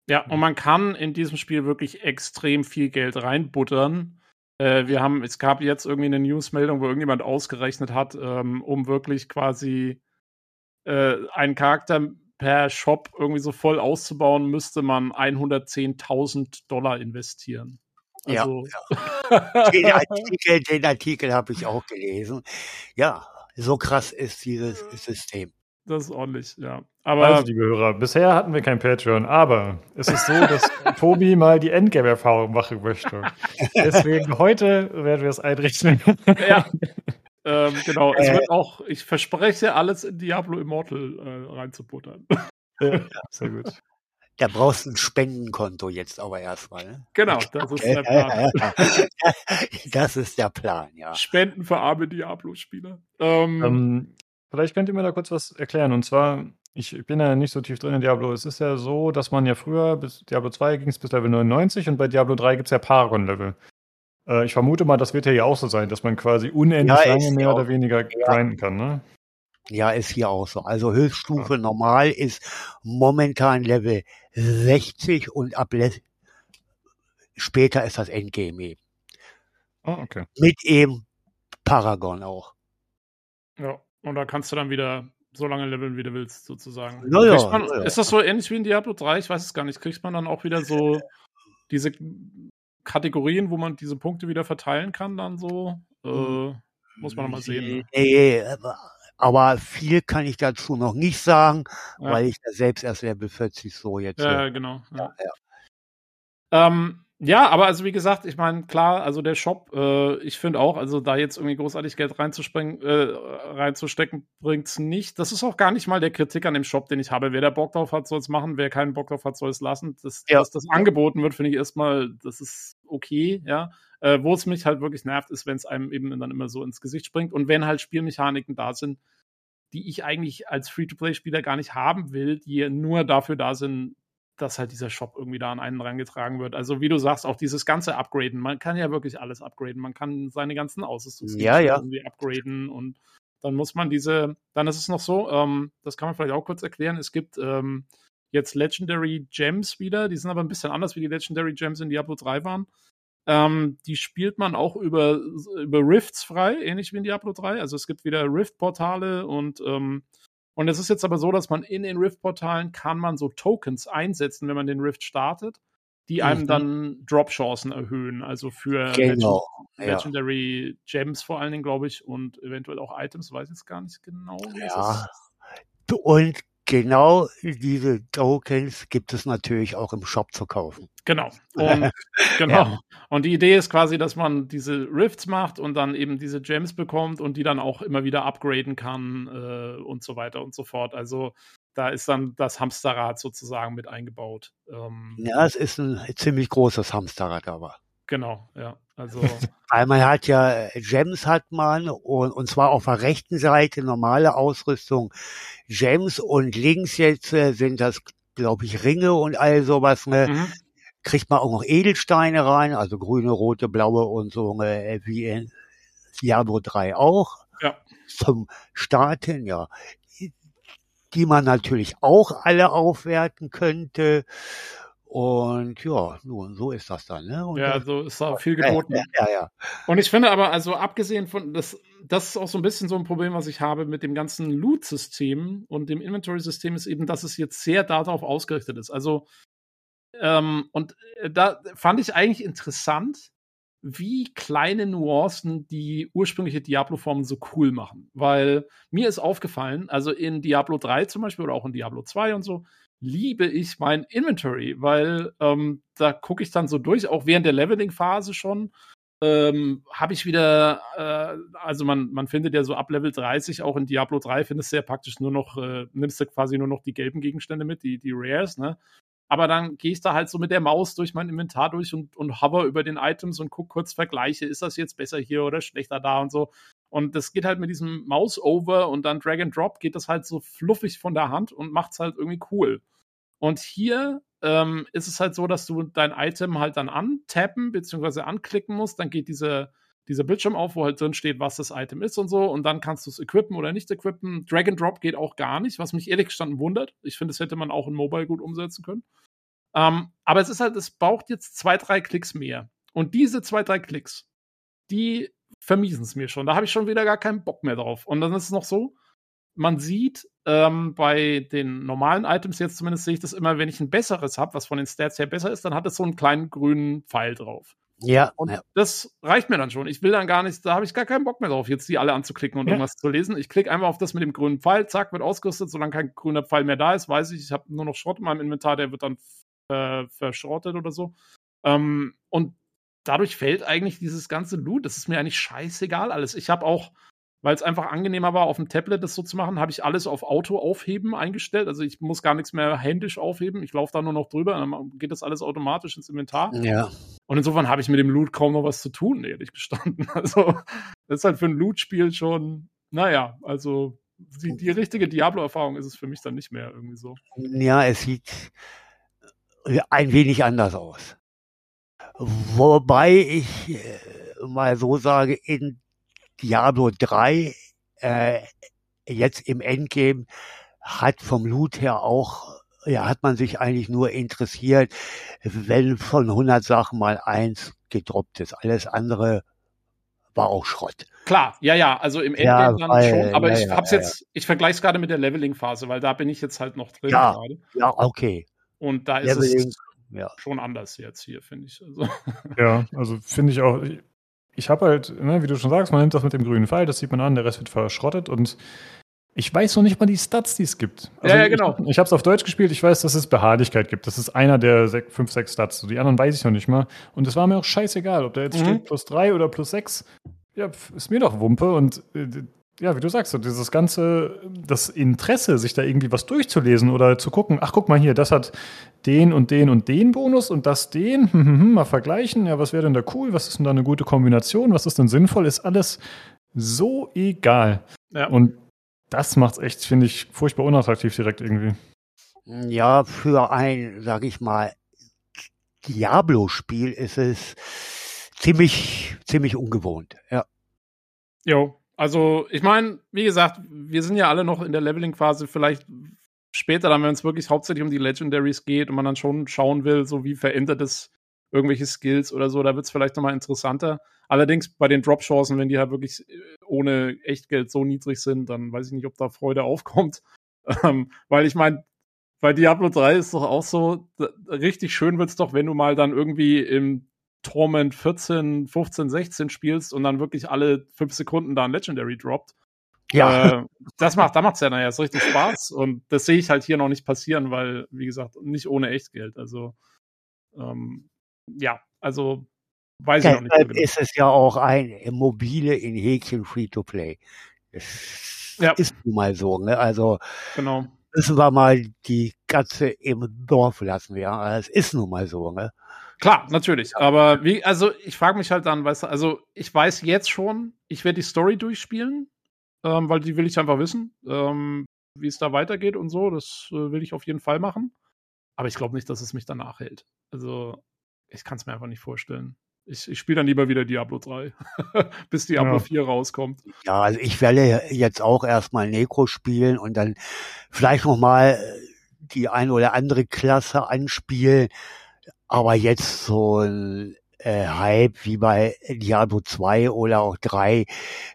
Ja, und man kann in diesem Spiel wirklich extrem viel Geld reinbuttern. Äh, wir haben, es gab jetzt irgendwie eine Newsmeldung, wo irgendjemand ausgerechnet hat, ähm, um wirklich quasi äh, einen Charakter per Shop irgendwie so voll auszubauen, müsste man 110.000 Dollar investieren. Also, ja, Den Artikel, den Artikel habe ich auch gelesen. Ja, so krass ist dieses System. Das ist ordentlich, ja. Aber also, liebe Hörer, bisher hatten wir kein Patreon, aber es ist so, dass Tobi mal die Endgame-Erfahrung machen möchte. Deswegen heute werden wir es einrichten. Ja. Ähm, genau, es wird auch, ich verspreche alles in Diablo Immortal äh, reinzubuttern. Ja, sehr gut. Da brauchst du ein Spendenkonto jetzt aber erstmal. Ne? Genau, das ist der Plan. das ist der Plan, ja. Spenden für arme Diablo-Spieler. Ähm, ähm, vielleicht könnt ihr mir da kurz was erklären. Und zwar, ich bin ja nicht so tief drin in Diablo. Es ist ja so, dass man ja früher, bis Diablo 2 ging es bis Level 99 und bei Diablo 3 gibt es ja Paragon-Level. Äh, ich vermute mal, das wird ja hier auch so sein, dass man quasi unendlich ja, lange mehr oder weniger ja. grinden kann, ne? Ja, ist hier auch so. Also Höchststufe ja. normal ist momentan Level 60 und ab später ist das Endgame eben. Oh, okay. Mit eben Paragon auch. Ja, und da kannst du dann wieder so lange leveln, wie du willst, sozusagen. Naja, man, naja. Ist das so ähnlich wie in Diablo 3? Ich weiß es gar nicht. Kriegt man dann auch wieder so diese Kategorien, wo man diese Punkte wieder verteilen kann, dann so? Äh, muss man nochmal sehen. Ne? Nee, aber viel kann ich dazu noch nicht sagen, ja. weil ich da selbst erst Level 40 so jetzt. Ja, genau. Ja, ja. Ähm, ja, aber also wie gesagt, ich meine, klar, also der Shop, äh, ich finde auch, also da jetzt irgendwie großartig Geld reinzuspringen, äh, reinzustecken, bringt's nicht. Das ist auch gar nicht mal der Kritik an dem Shop, den ich habe. Wer da Bock drauf hat, soll es machen. Wer keinen Bock drauf hat, soll es lassen. Das, ja. Dass das angeboten wird, finde ich erstmal, das ist okay, ja. Äh, Wo es mich halt wirklich nervt, ist, wenn es einem eben dann immer so ins Gesicht springt und wenn halt Spielmechaniken da sind, die ich eigentlich als Free-to-Play-Spieler gar nicht haben will, die nur dafür da sind, dass halt dieser Shop irgendwie da an einen rangetragen wird. Also wie du sagst, auch dieses ganze Upgraden. Man kann ja wirklich alles upgraden. Man kann seine ganzen Ausrüstungen ja, ja. irgendwie upgraden und dann muss man diese, dann ist es noch so, ähm, das kann man vielleicht auch kurz erklären, es gibt ähm, jetzt Legendary Gems wieder, die sind aber ein bisschen anders, wie die Legendary Gems in Diablo 3 waren. Ähm, die spielt man auch über, über Rifts frei, ähnlich wie in Diablo 3. Also es gibt wieder Rift-Portale und ähm, und es ist jetzt aber so, dass man in den Rift-Portalen kann man so Tokens einsetzen, wenn man den Rift startet, die einem mhm. dann Drop-Chancen erhöhen. Also für genau. Legend Legendary ja. Gems vor allen Dingen, glaube ich, und eventuell auch Items, weiß ich jetzt gar nicht genau. Ja. Und genau diese Tokens gibt es natürlich auch im Shop zu kaufen. Genau. Und, genau. Ja. Und die Idee ist quasi, dass man diese Rifts macht und dann eben diese Gems bekommt und die dann auch immer wieder upgraden kann äh, und so weiter und so fort. Also da ist dann das Hamsterrad sozusagen mit eingebaut. Ähm, ja, es ist ein ziemlich großes Hamsterrad aber. Genau, ja. Also. Weil man hat ja Gems hat man und, und zwar auf der rechten Seite normale Ausrüstung Gems und links jetzt äh, sind das, glaube ich, Ringe und all sowas. Ne? Mhm. Kriegt man auch noch Edelsteine rein, also grüne, rote, blaue und so, ne, wie in Diablo 3 auch. Ja. Zum Starten, ja. Die man natürlich auch alle aufwerten könnte. Und ja, nun, so ist das dann. Ne? Und ja, so ist da viel geboten. Ja, ja, ja. Und ich finde aber, also abgesehen von, das, das ist auch so ein bisschen so ein Problem, was ich habe mit dem ganzen Loot-System und dem Inventory-System, ist eben, dass es jetzt sehr darauf ausgerichtet ist. Also, ähm, und äh, da fand ich eigentlich interessant, wie kleine Nuancen die ursprüngliche Diablo-Formen so cool machen. Weil mir ist aufgefallen, also in Diablo 3 zum Beispiel oder auch in Diablo 2 und so, liebe ich mein Inventory, weil ähm, da gucke ich dann so durch, auch während der Leveling-Phase schon. Ähm, habe ich wieder, äh, also man, man findet ja so ab Level 30 auch in Diablo 3 findest du ja praktisch nur noch, äh, nimmst du quasi nur noch die gelben Gegenstände mit, die, die Rares, ne? Aber dann gehe ich da halt so mit der Maus durch mein Inventar durch und, und hover über den Items und guck kurz Vergleiche, ist das jetzt besser hier oder schlechter da und so. Und das geht halt mit diesem Mouse-Over und dann Drag and Drop geht das halt so fluffig von der Hand und macht's halt irgendwie cool. Und hier ähm, ist es halt so, dass du dein Item halt dann antappen bzw. anklicken musst. Dann geht diese, dieser Bildschirm auf, wo halt drin steht, was das Item ist und so. Und dann kannst du es equippen oder nicht equippen. Drag and Drop geht auch gar nicht, was mich ehrlich gestanden wundert. Ich finde, das hätte man auch in Mobile gut umsetzen können. Ähm, aber es ist halt, es braucht jetzt zwei, drei Klicks mehr. Und diese zwei, drei Klicks, die vermiesen es mir schon. Da habe ich schon wieder gar keinen Bock mehr drauf. Und dann ist es noch so, man sieht ähm, bei den normalen Items jetzt zumindest sehe ich das immer, wenn ich ein besseres habe, was von den Stats her besser ist, dann hat es so einen kleinen grünen Pfeil drauf. Ja. Und ja. das reicht mir dann schon. Ich will dann gar nicht, da habe ich gar keinen Bock mehr drauf, jetzt die alle anzuklicken und Ja. irgendwas zu lesen. Ich klicke einfach auf das mit dem grünen Pfeil, zack, wird ausgerüstet. Solange kein grüner Pfeil mehr da ist, weiß ich, ich habe nur noch Schrott in meinem Inventar, der wird dann äh, verschrottet oder so. Ähm, und dadurch fällt eigentlich dieses ganze Loot. Das ist mir eigentlich scheißegal alles. Ich habe auch, weil es einfach angenehmer war, auf dem Tablet das so zu machen, habe ich alles auf Auto aufheben eingestellt. Also ich muss gar nichts mehr händisch aufheben. Ich laufe da nur noch drüber, dann geht das alles automatisch ins Inventar. Ja. Und insofern habe ich mit dem Loot kaum noch was zu tun, ehrlich gestanden. Also, das ist halt für ein Loot-Spiel schon, naja, also die, die richtige Diablo-Erfahrung ist es für mich dann nicht mehr irgendwie so. Ja, es sieht ein wenig anders aus. Wobei ich äh, mal so sage, in Diablo 3, äh, jetzt im Endgame, hat vom Loot her auch, ja, hat man sich eigentlich nur interessiert, wenn von 100 Sachen mal eins gedroppt ist. Alles andere war auch Schrott. Klar, ja, ja, also im Ja, Endgame dann weil- schon, aber ja, ich ja, hab's ja, jetzt, ich vergleiche es gerade mit der Leveling-Phase, weil da bin ich jetzt halt noch drin Ja. gerade. Ja, okay. Und da ist Leveling, es ja. schon anders jetzt hier, finde ich. Also, Ja, also finde ich auch. Ich, ich habe halt, ne, wie du schon sagst, man nimmt das mit dem grünen Pfeil, das sieht man an, der Rest wird verschrottet und ich weiß noch nicht mal die Stats, die es gibt. Also Ja, ja, genau. Ich, ich habe es auf Deutsch gespielt, ich weiß, dass es Beharrlichkeit gibt. Das ist einer der sech, fünf, sechs Stats. So, die anderen weiß ich noch nicht mal. Und es war mir auch scheißegal, ob da jetzt Mhm. steht plus drei oder plus sechs. Ja, pf, ist mir doch Wumpe. Und äh, ja, wie du sagst, so dieses ganze, das Interesse, sich da irgendwie was durchzulesen oder zu gucken, ach guck mal hier, das hat den und den und den Bonus und das den, hm, hm, hm, mal vergleichen, ja, was wäre denn da cool, was ist denn da eine gute Kombination, was ist denn sinnvoll, ist alles so egal. ja. Und das macht's echt, finde ich, furchtbar unattraktiv direkt irgendwie. Ja, für ein, sag ich mal, Diablo-Spiel ist es ziemlich, ziemlich ungewohnt. Ja. Jo, also ich meine, wie gesagt, wir sind ja alle noch in der Leveling-Phase. Vielleicht später, dann, wenn es wirklich hauptsächlich um die Legendaries geht und man dann schon schauen will, so wie verändert es irgendwelche Skills oder so, da wird es vielleicht nochmal interessanter. Allerdings bei den Drop-Chancen, wenn die halt wirklich äh, ohne Echtgeld so niedrig sind, dann weiß ich nicht, ob da Freude aufkommt. Ähm, weil ich meine, bei Diablo 3 ist doch auch so, richtig schön wird's doch, wenn du mal dann irgendwie im Torment 14, 15, 16 spielst und dann wirklich alle fünf Sekunden da ein Legendary droppt. Ja, Äh, das macht, da macht's ja nachher erst richtig Spaß. Und das sehe ich halt hier noch nicht passieren, weil, wie gesagt, nicht ohne Echtgeld. Also, ähm, ja, also weiß ich noch nicht. so deshalb genau. ist es ja auch ein mobile in Häkchen Free-to-Play. Es Ja. ist nun mal so, ne? Also Genau. müssen wir mal die Katze im Dorf lassen, ja. Es ist nun mal so, ne? Klar, natürlich. Aber wie, also ich frage mich halt dann, weißt du, also ich weiß jetzt schon, ich werde die Story durchspielen, ähm, weil die will ich einfach wissen, ähm, wie es da weitergeht und so. Das äh, will ich auf jeden Fall machen. Aber ich glaube nicht, dass es mich danach hält. Also ich kann es mir einfach nicht vorstellen. Ich, ich spiele dann lieber wieder Diablo 3, bis Diablo Ja. 4 rauskommt. Ja, also ich werde jetzt auch erstmal Necro spielen und dann vielleicht noch mal die eine oder andere Klasse anspielen. Aber jetzt so ein äh, Hype wie bei Diablo 2 oder auch 3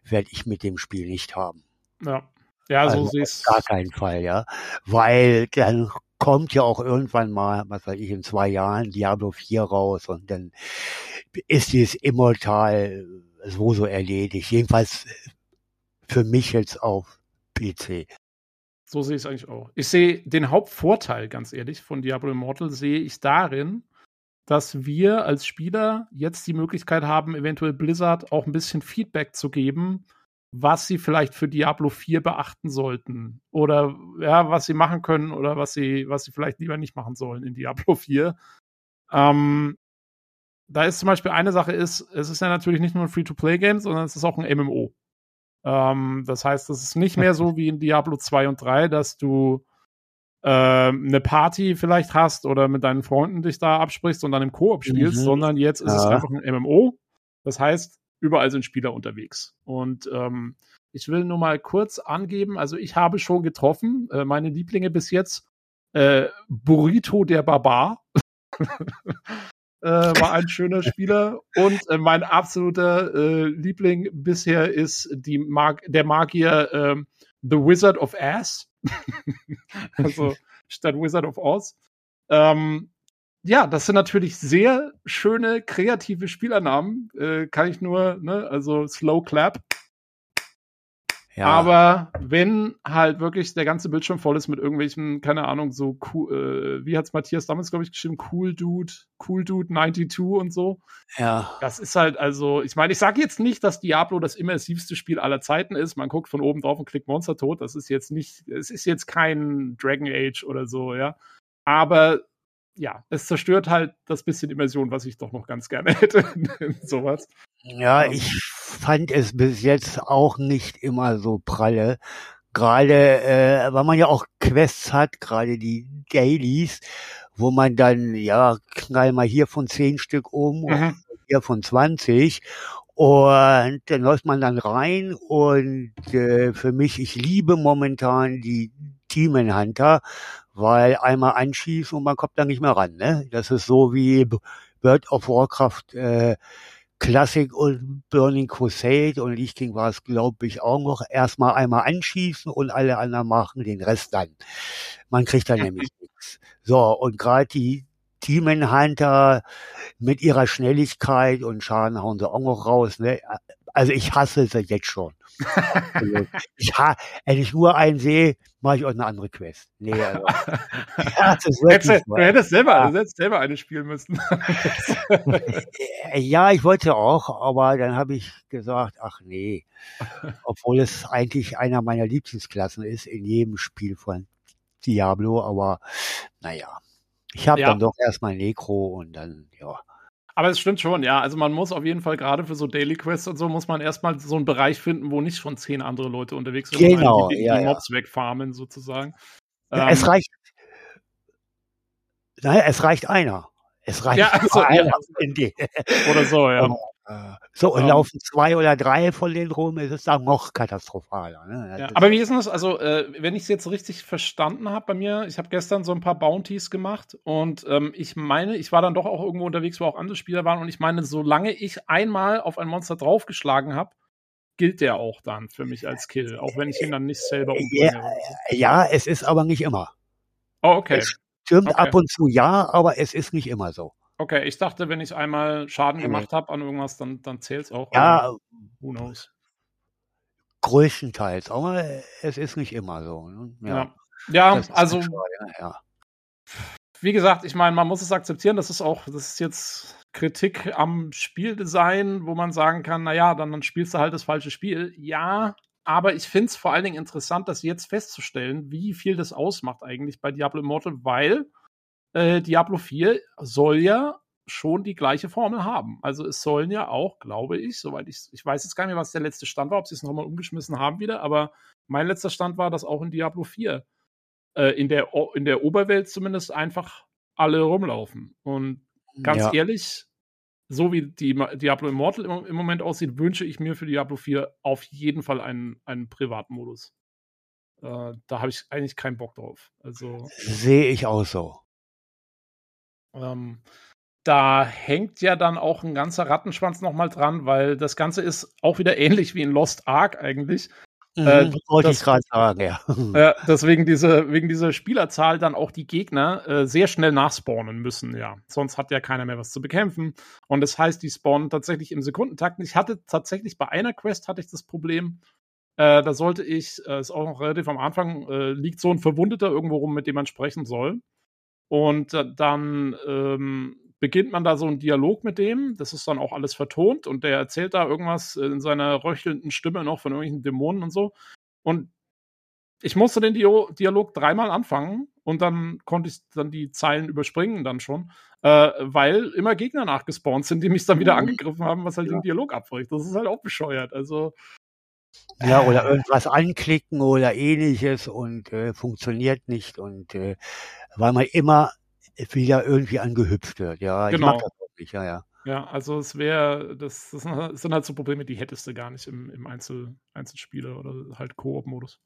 werde ich mit dem Spiel nicht haben. Ja, ja so Also sehe auf ich gar keinen Fall, ja. Weil dann kommt ja auch irgendwann mal, was weiß ich, in zwei Jahren Diablo 4 raus und dann ist dieses Immortal so so erledigt. Jedenfalls für mich jetzt auf PC. So sehe ich es eigentlich auch. Ich sehe den Hauptvorteil, ganz ehrlich, von Diablo Immortal sehe ich darin, dass wir als Spieler jetzt die Möglichkeit haben, eventuell Blizzard auch ein bisschen Feedback zu geben, was sie vielleicht für Diablo 4 beachten sollten oder ja, was sie machen können oder was sie, was sie vielleicht lieber nicht machen sollen in Diablo 4. Ähm, da ist zum Beispiel eine Sache ist, es ist ja natürlich nicht nur ein Free-to-Play-Game, sondern es ist auch ein MMO. Ähm, das heißt, es ist nicht mehr so wie in Diablo 2 und 3, dass du äh, eine Party vielleicht hast oder mit deinen Freunden dich da absprichst und dann im Koop spielst, Mhm. sondern jetzt ist es Ja. einfach ein MMO. Das heißt, überall sind Spieler unterwegs. Und ähm, ich will nur mal kurz angeben, also ich habe schon getroffen, äh, meine Lieblinge bis jetzt, äh, Burrito der Barbar. äh, war ein schöner Spieler. Und äh, mein absoluter äh, Liebling bisher ist die Mag der Magier ähm, The Wizard of Ass. also statt Wizard of Oz. Ähm, ja, das sind natürlich sehr schöne, kreative Spielernamen. Äh, kann ich nur, ne, also Slow Clap. Ja. Aber wenn halt wirklich der ganze Bildschirm voll ist mit irgendwelchen, keine Ahnung, so cool, äh, wie hat's Matthias damals, glaube ich, geschrieben, Cool Dude, Cool Dude 92 und so. ja. Das ist halt also, ich meine, ich sage jetzt nicht, dass Diablo das immersivste Spiel aller Zeiten ist. Man guckt von oben drauf und klickt Monster tot. Das ist jetzt nicht, es ist jetzt kein Dragon Age oder so, ja. Aber ja, es zerstört halt das bisschen Immersion, was ich doch noch ganz gerne hätte in sowas. Ja, Ähm. ich fand es bis jetzt auch nicht immer so pralle. Gerade, äh, weil man ja auch Quests hat, gerade die Dailies, wo man dann, ja, knall mal hier von zehn Stück um und Mhm. hier von 20. Und dann läuft man dann rein und äh, für mich, ich liebe momentan die Demon Hunter, weil einmal anschießen und man kommt da nicht mehr ran. Ne? Das ist so wie World of Warcraft äh, Classic und Burning Crusade und Lich King war es, glaube ich, auch noch. Erstmal einmal anschießen und alle anderen machen den Rest dann. Man kriegt dann nämlich nichts. So, und gerade die Demon Hunter mit ihrer Schnelligkeit und Schaden hauen sie auch noch raus. Ne? Also ich hasse sie jetzt schon. Also ich ha wenn ich nur einen sehe, mache ich auch eine andere Quest. Nee, also, ja, hättest, du hättest selber, Ja. du hättest selber eine spielen müssen. Ja, ich wollte auch, aber dann habe ich gesagt, ach nee. Obwohl es eigentlich einer meiner Lieblingsklassen ist in jedem Spiel von Diablo, aber naja. Ich habe Ja. dann doch erstmal Necro und dann, ja. Aber es stimmt schon, ja. Also man muss auf jeden Fall gerade für so Daily Quests und so, muss man erstmal so einen Bereich finden, wo nicht schon zehn andere Leute unterwegs sind. Genau, die, die, ja, die ja. Mobs wegfarmen sozusagen. ja Ähm, es reicht. Naja, es reicht einer. Es reicht Ja, also, ja. einer. in die- oder so, ja. Äh, So, und Ähm. laufen zwei oder drei von denen rum, ist es dann noch katastrophaler. Ne? Ja, aber wie ist denn das? Also, äh, wenn ich es jetzt richtig verstanden habe bei mir, ich habe gestern so ein paar Bounties gemacht und ähm, ich meine, ich war dann doch auch irgendwo unterwegs, wo auch andere Spieler waren und ich meine, solange ich einmal auf ein Monster draufgeschlagen habe, gilt der auch dann für mich als Kill, auch wenn ich ihn dann nicht selber umbringe. oder so. ja, es ist aber nicht immer. Oh, okay. Es stimmt Okay. ab und zu ja, aber es ist nicht immer so. Okay, ich dachte, wenn ich einmal Schaden Nee, gemacht habe an irgendwas, dann, dann zählt es auch. Ja, who knows? größtenteils, aber es ist nicht immer so. Ne? Ja, ja, ist also ja. wie gesagt, ich meine, man muss es akzeptieren, das ist auch, das ist jetzt Kritik am Spieldesign, wo man sagen kann, naja, dann, dann spielst du halt das falsche Spiel. Ja, aber ich finde es vor allen Dingen interessant, das jetzt festzustellen, wie viel das ausmacht eigentlich bei Diablo Immortal, weil äh, Diablo 4 soll ja schon die gleiche Formel haben. Also es sollen ja auch, glaube ich, soweit ich, ich weiß jetzt gar nicht mehr, was der letzte Stand war, ob sie es nochmal umgeschmissen haben wieder, aber mein letzter Stand war, dass auch in Diablo 4 äh, in, der, O- in der Oberwelt zumindest einfach alle rumlaufen. Und ganz ja. ehrlich, so wie die Diablo Immortal im, im Moment aussieht, wünsche ich mir für Diablo 4 auf jeden Fall einen, einen Privatmodus. Äh, da habe ich eigentlich keinen Bock drauf. Also Sehe ich auch so. Ähm, da hängt ja dann auch ein ganzer Rattenschwanz nochmal dran, weil das Ganze ist auch wieder ähnlich wie in Lost Ark eigentlich. Mhm, Äh, wollte das- ich gerade sagen, ja. Äh, deswegen diese, wegen dieser Spielerzahl dann auch die Gegner äh, sehr schnell nachspawnen müssen, ja. Sonst hat ja keiner mehr was zu bekämpfen. Und das heißt, die spawnen tatsächlich im Sekundentakt. Ich hatte tatsächlich bei einer Quest hatte ich das Problem, äh, da sollte ich, äh, ist auch noch relativ am Anfang, äh, liegt so ein Verwundeter irgendwo rum, mit dem man sprechen soll. Und äh, dann ähm, beginnt man da so einen Dialog mit dem. Das ist dann auch alles vertont und der erzählt da irgendwas in seiner röchelnden Stimme noch von irgendwelchen Dämonen und so. Und ich musste den Dio Dialog dreimal anfangen und dann konnte ich dann die Zeilen überspringen dann schon, äh, weil immer Gegner nachgespawnt sind, die mich dann wieder Mhm. angegriffen haben, was halt Ja. den Dialog abbricht. Das ist halt auch bescheuert. Also Ja, oder irgendwas anklicken oder ähnliches und äh, funktioniert nicht und äh, weil man immer wieder irgendwie angehüpft wird. Ja, ich Genau. mag das auch nicht, ja, ja. Ja, also es wäre, das, das sind halt so Probleme, die hättest du gar nicht im, im Einzel, Einzelspieler oder halt Koop-Modus.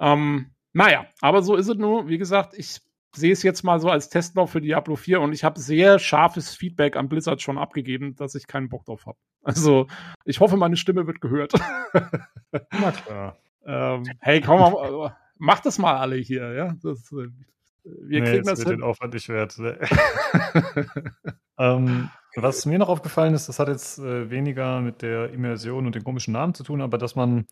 Ähm, naja, aber so ist es nur. Wie gesagt, ich sehe es jetzt mal so als Testlauf für Diablo 4 und ich habe sehr scharfes Feedback an Blizzard schon abgegeben, dass ich keinen Bock drauf habe. Also, ich hoffe, meine Stimme wird gehört. Na klar. ähm, hey, komm mal, äh, macht das mal alle hier, ja? Das, äh, wir nee, kriegen das wird hin. den Aufwand nicht wert. ähm, was mir noch aufgefallen ist, das hat jetzt äh, weniger mit der Immersion und den komischen Namen zu tun, aber dass man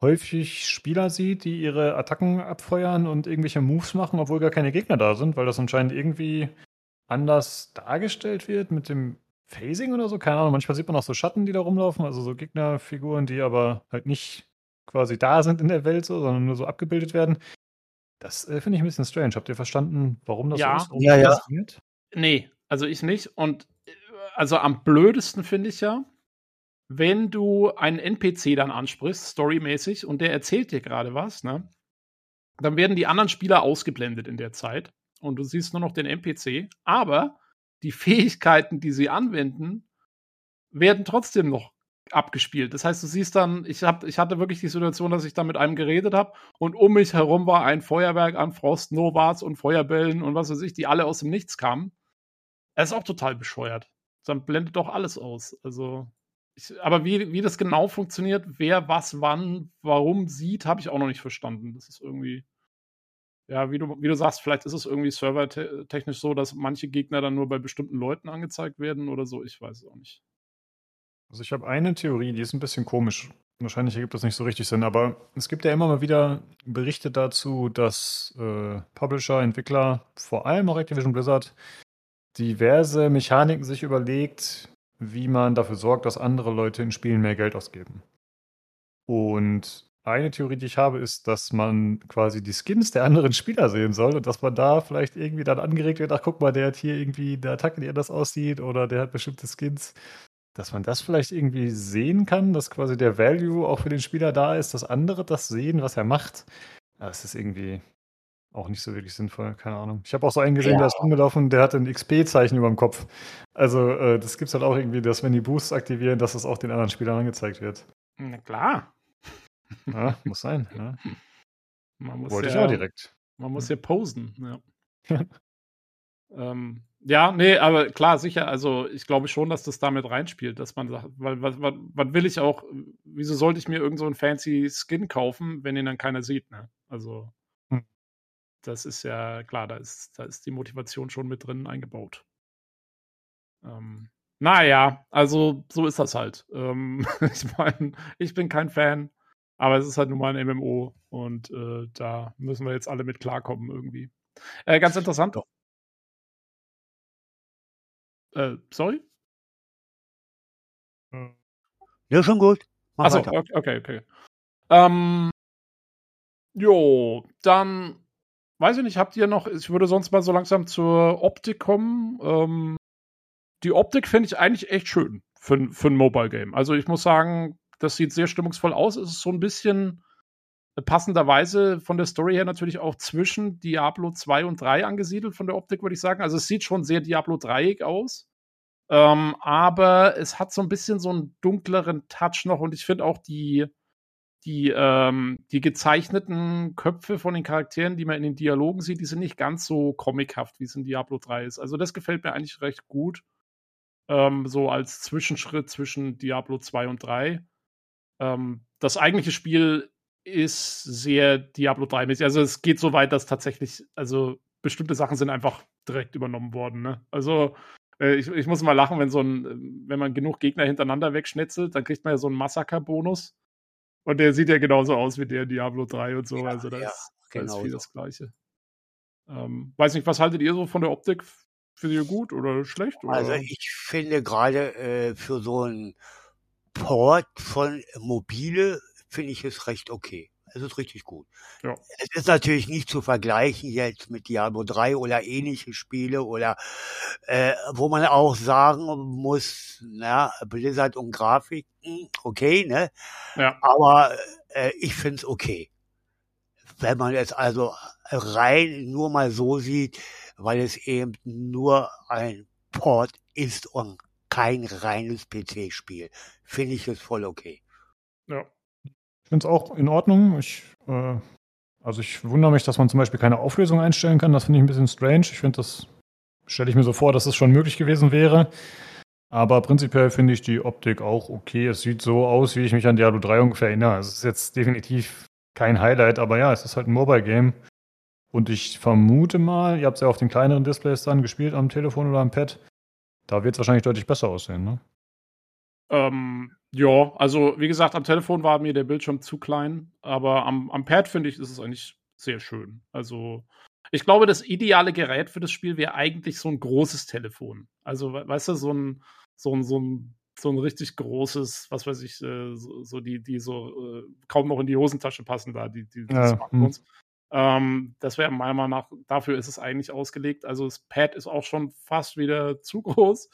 häufig Spieler sieht, die ihre Attacken abfeuern und irgendwelche Moves machen, obwohl gar keine Gegner da sind, weil das anscheinend irgendwie anders dargestellt wird mit dem Phasing oder so. Keine Ahnung, manchmal sieht man auch so Schatten, die da rumlaufen, also so Gegnerfiguren, die aber halt nicht quasi da sind in der Welt, so, sondern nur so abgebildet werden. Das äh, finde ich ein bisschen strange. Habt ihr verstanden, warum das Ja. so ist? Ja, ja. funktioniert? Nee, also ich nicht. Und äh, also am blödesten finde ich ja, wenn du einen NPC dann ansprichst, storymäßig, und der erzählt dir gerade was, ne? Dann werden die anderen Spieler ausgeblendet in der Zeit und du siehst nur noch den NPC, aber die Fähigkeiten, die sie anwenden, werden trotzdem noch abgespielt. Das heißt, du siehst dann, ich, hab, ich hatte wirklich die Situation, dass ich da mit einem geredet habe und um mich herum war ein Feuerwerk an Frost, Novas und Feuerbällen und was weiß ich, die alle aus dem Nichts kamen. Das ist auch total bescheuert. Dann blendet doch alles aus. Also, ich, aber wie, wie das genau funktioniert, wer was wann, warum sieht, habe ich auch noch nicht verstanden. Das ist irgendwie, ja, wie du, wie du sagst, vielleicht ist es irgendwie servertechnisch so, dass manche Gegner dann nur bei bestimmten Leuten angezeigt werden oder so. Ich weiß es auch nicht. Also ich habe eine Theorie, die ist ein bisschen komisch. Wahrscheinlich ergibt das nicht so richtig Sinn, aber es gibt ja immer mal wieder Berichte dazu, dass äh, Publisher, Entwickler, vor allem auch Activision Blizzard, diverse Mechaniken sich überlegt, wie man dafür sorgt, dass andere Leute in Spielen mehr Geld ausgeben. Und eine Theorie, die ich habe, ist, dass man quasi die Skins der anderen Spieler sehen soll und dass man da vielleicht irgendwie dann angeregt wird, ach guck mal, der hat hier irgendwie eine Attacke, die anders aussieht oder der hat bestimmte Skins dass man das vielleicht irgendwie sehen kann, dass quasi der Value auch für den Spieler da ist, dass andere das sehen, was er macht. Es ist irgendwie auch nicht so wirklich sinnvoll, keine Ahnung. Ich habe auch so einen gesehen, Ja. der ist rumgelaufen, der hat ein XP-Zeichen über dem Kopf. Also äh, das gibt es halt auch irgendwie, dass wenn die Boosts aktivieren, dass es auch den anderen Spielern angezeigt wird. Na klar. Ja, muss sein. Ja. Man muss Wollte ja, ich auch direkt. Man muss ja posen, ja. ähm, ja, nee, aber klar, sicher, also ich glaube schon, dass das damit reinspielt, dass man sagt, weil was, was, was will ich auch, wieso sollte ich mir irgend so einen fancy Skin kaufen, wenn ihn dann keiner sieht, ne? Also. Das ist ja klar, da ist, da ist die Motivation schon mit drin eingebaut. Ähm, naja, also so ist das halt. Ähm, ich meine, ich bin kein Fan, aber es ist halt nun mal ein MMO und äh, da müssen wir jetzt alle mit klarkommen irgendwie. Äh, ganz interessant. Äh, sorry? Ja, schon gut. Mach Achso, okay, okay, okay. Ähm, jo, dann weiß ich nicht, habt ihr noch, ich würde sonst mal so langsam zur Optik kommen. Ähm, die Optik finde ich eigentlich echt schön für, für ein Mobile-Game. Also ich muss sagen, das sieht sehr stimmungsvoll aus. Es ist so ein bisschen passenderweise von der Story her natürlich auch zwischen Diablo 2 und 3 angesiedelt von der Optik, würde ich sagen. Also es sieht schon sehr Diablo 3 aus. Ähm, aber es hat so ein bisschen so einen dunkleren Touch noch und ich finde auch die, die, ähm, die gezeichneten Köpfe von den Charakteren, die man in den Dialogen sieht, die sind nicht ganz so comichaft, wie es in Diablo 3 ist. Also das gefällt mir eigentlich recht gut. Ähm, so als Zwischenschritt zwischen Diablo 2 und 3. Ähm, das eigentliche Spiel ist sehr Diablo 3-mäßig. Also es geht so weit, dass tatsächlich, also bestimmte Sachen sind einfach direkt übernommen worden. Ne? Also äh, ich, ich muss mal lachen, wenn so ein, wenn man genug Gegner hintereinander wegschnetzelt, dann kriegt man ja so einen Massaker-Bonus. Und der sieht ja genauso aus wie der Diablo 3 und so. Ja, also da ja, ist, da ist genau viel so. das Gleiche. Ähm, weiß nicht, was haltet ihr so von der Optik? Findet ihr gut oder schlecht? Oder? Also ich finde gerade äh, für so einen Port von mobile finde ich es recht okay. Es ist richtig gut. Ja. Es ist natürlich nicht zu vergleichen jetzt mit Diablo 3 oder ähnliche Spiele oder äh, wo man auch sagen muss, na, Blizzard und Grafik, hm, okay, ne? Ja. Aber äh, ich find's okay. Wenn man es also rein nur mal so sieht, weil es eben nur ein Port ist und kein reines PC-Spiel, finde ich es voll okay. Ja. Ich finde es auch in Ordnung. Ich, äh, also ich wundere mich, dass man zum Beispiel keine Auflösung einstellen kann. Das finde ich ein bisschen strange. Ich finde, das stelle ich mir so vor, dass es das schon möglich gewesen wäre. Aber prinzipiell finde ich die Optik auch okay. Es sieht so aus, wie ich mich an Diablo 3 ungefähr erinnere. Es ist jetzt definitiv kein Highlight, aber ja, es ist halt ein Mobile-Game. Und ich vermute mal, ihr habt es ja auf den kleineren Displays dann gespielt, am Telefon oder am Pad. Da wird es wahrscheinlich deutlich besser aussehen, ne? Ähm, ja, also wie gesagt, am Telefon war mir der Bildschirm zu klein, aber am, am Pad finde ich, ist es eigentlich sehr schön. Also ich glaube, das ideale Gerät für das Spiel wäre eigentlich so ein großes Telefon. Also, weißt du, so ein, so ein, so ein, so ein richtig großes, was weiß ich, äh, so, so, die, die so äh, kaum noch in die Hosentasche passen da, die, die, die Ja, Smartphones. Ähm, das wäre meiner Meinung nach, dafür ist es eigentlich ausgelegt. Also das Pad ist auch schon fast wieder zu groß.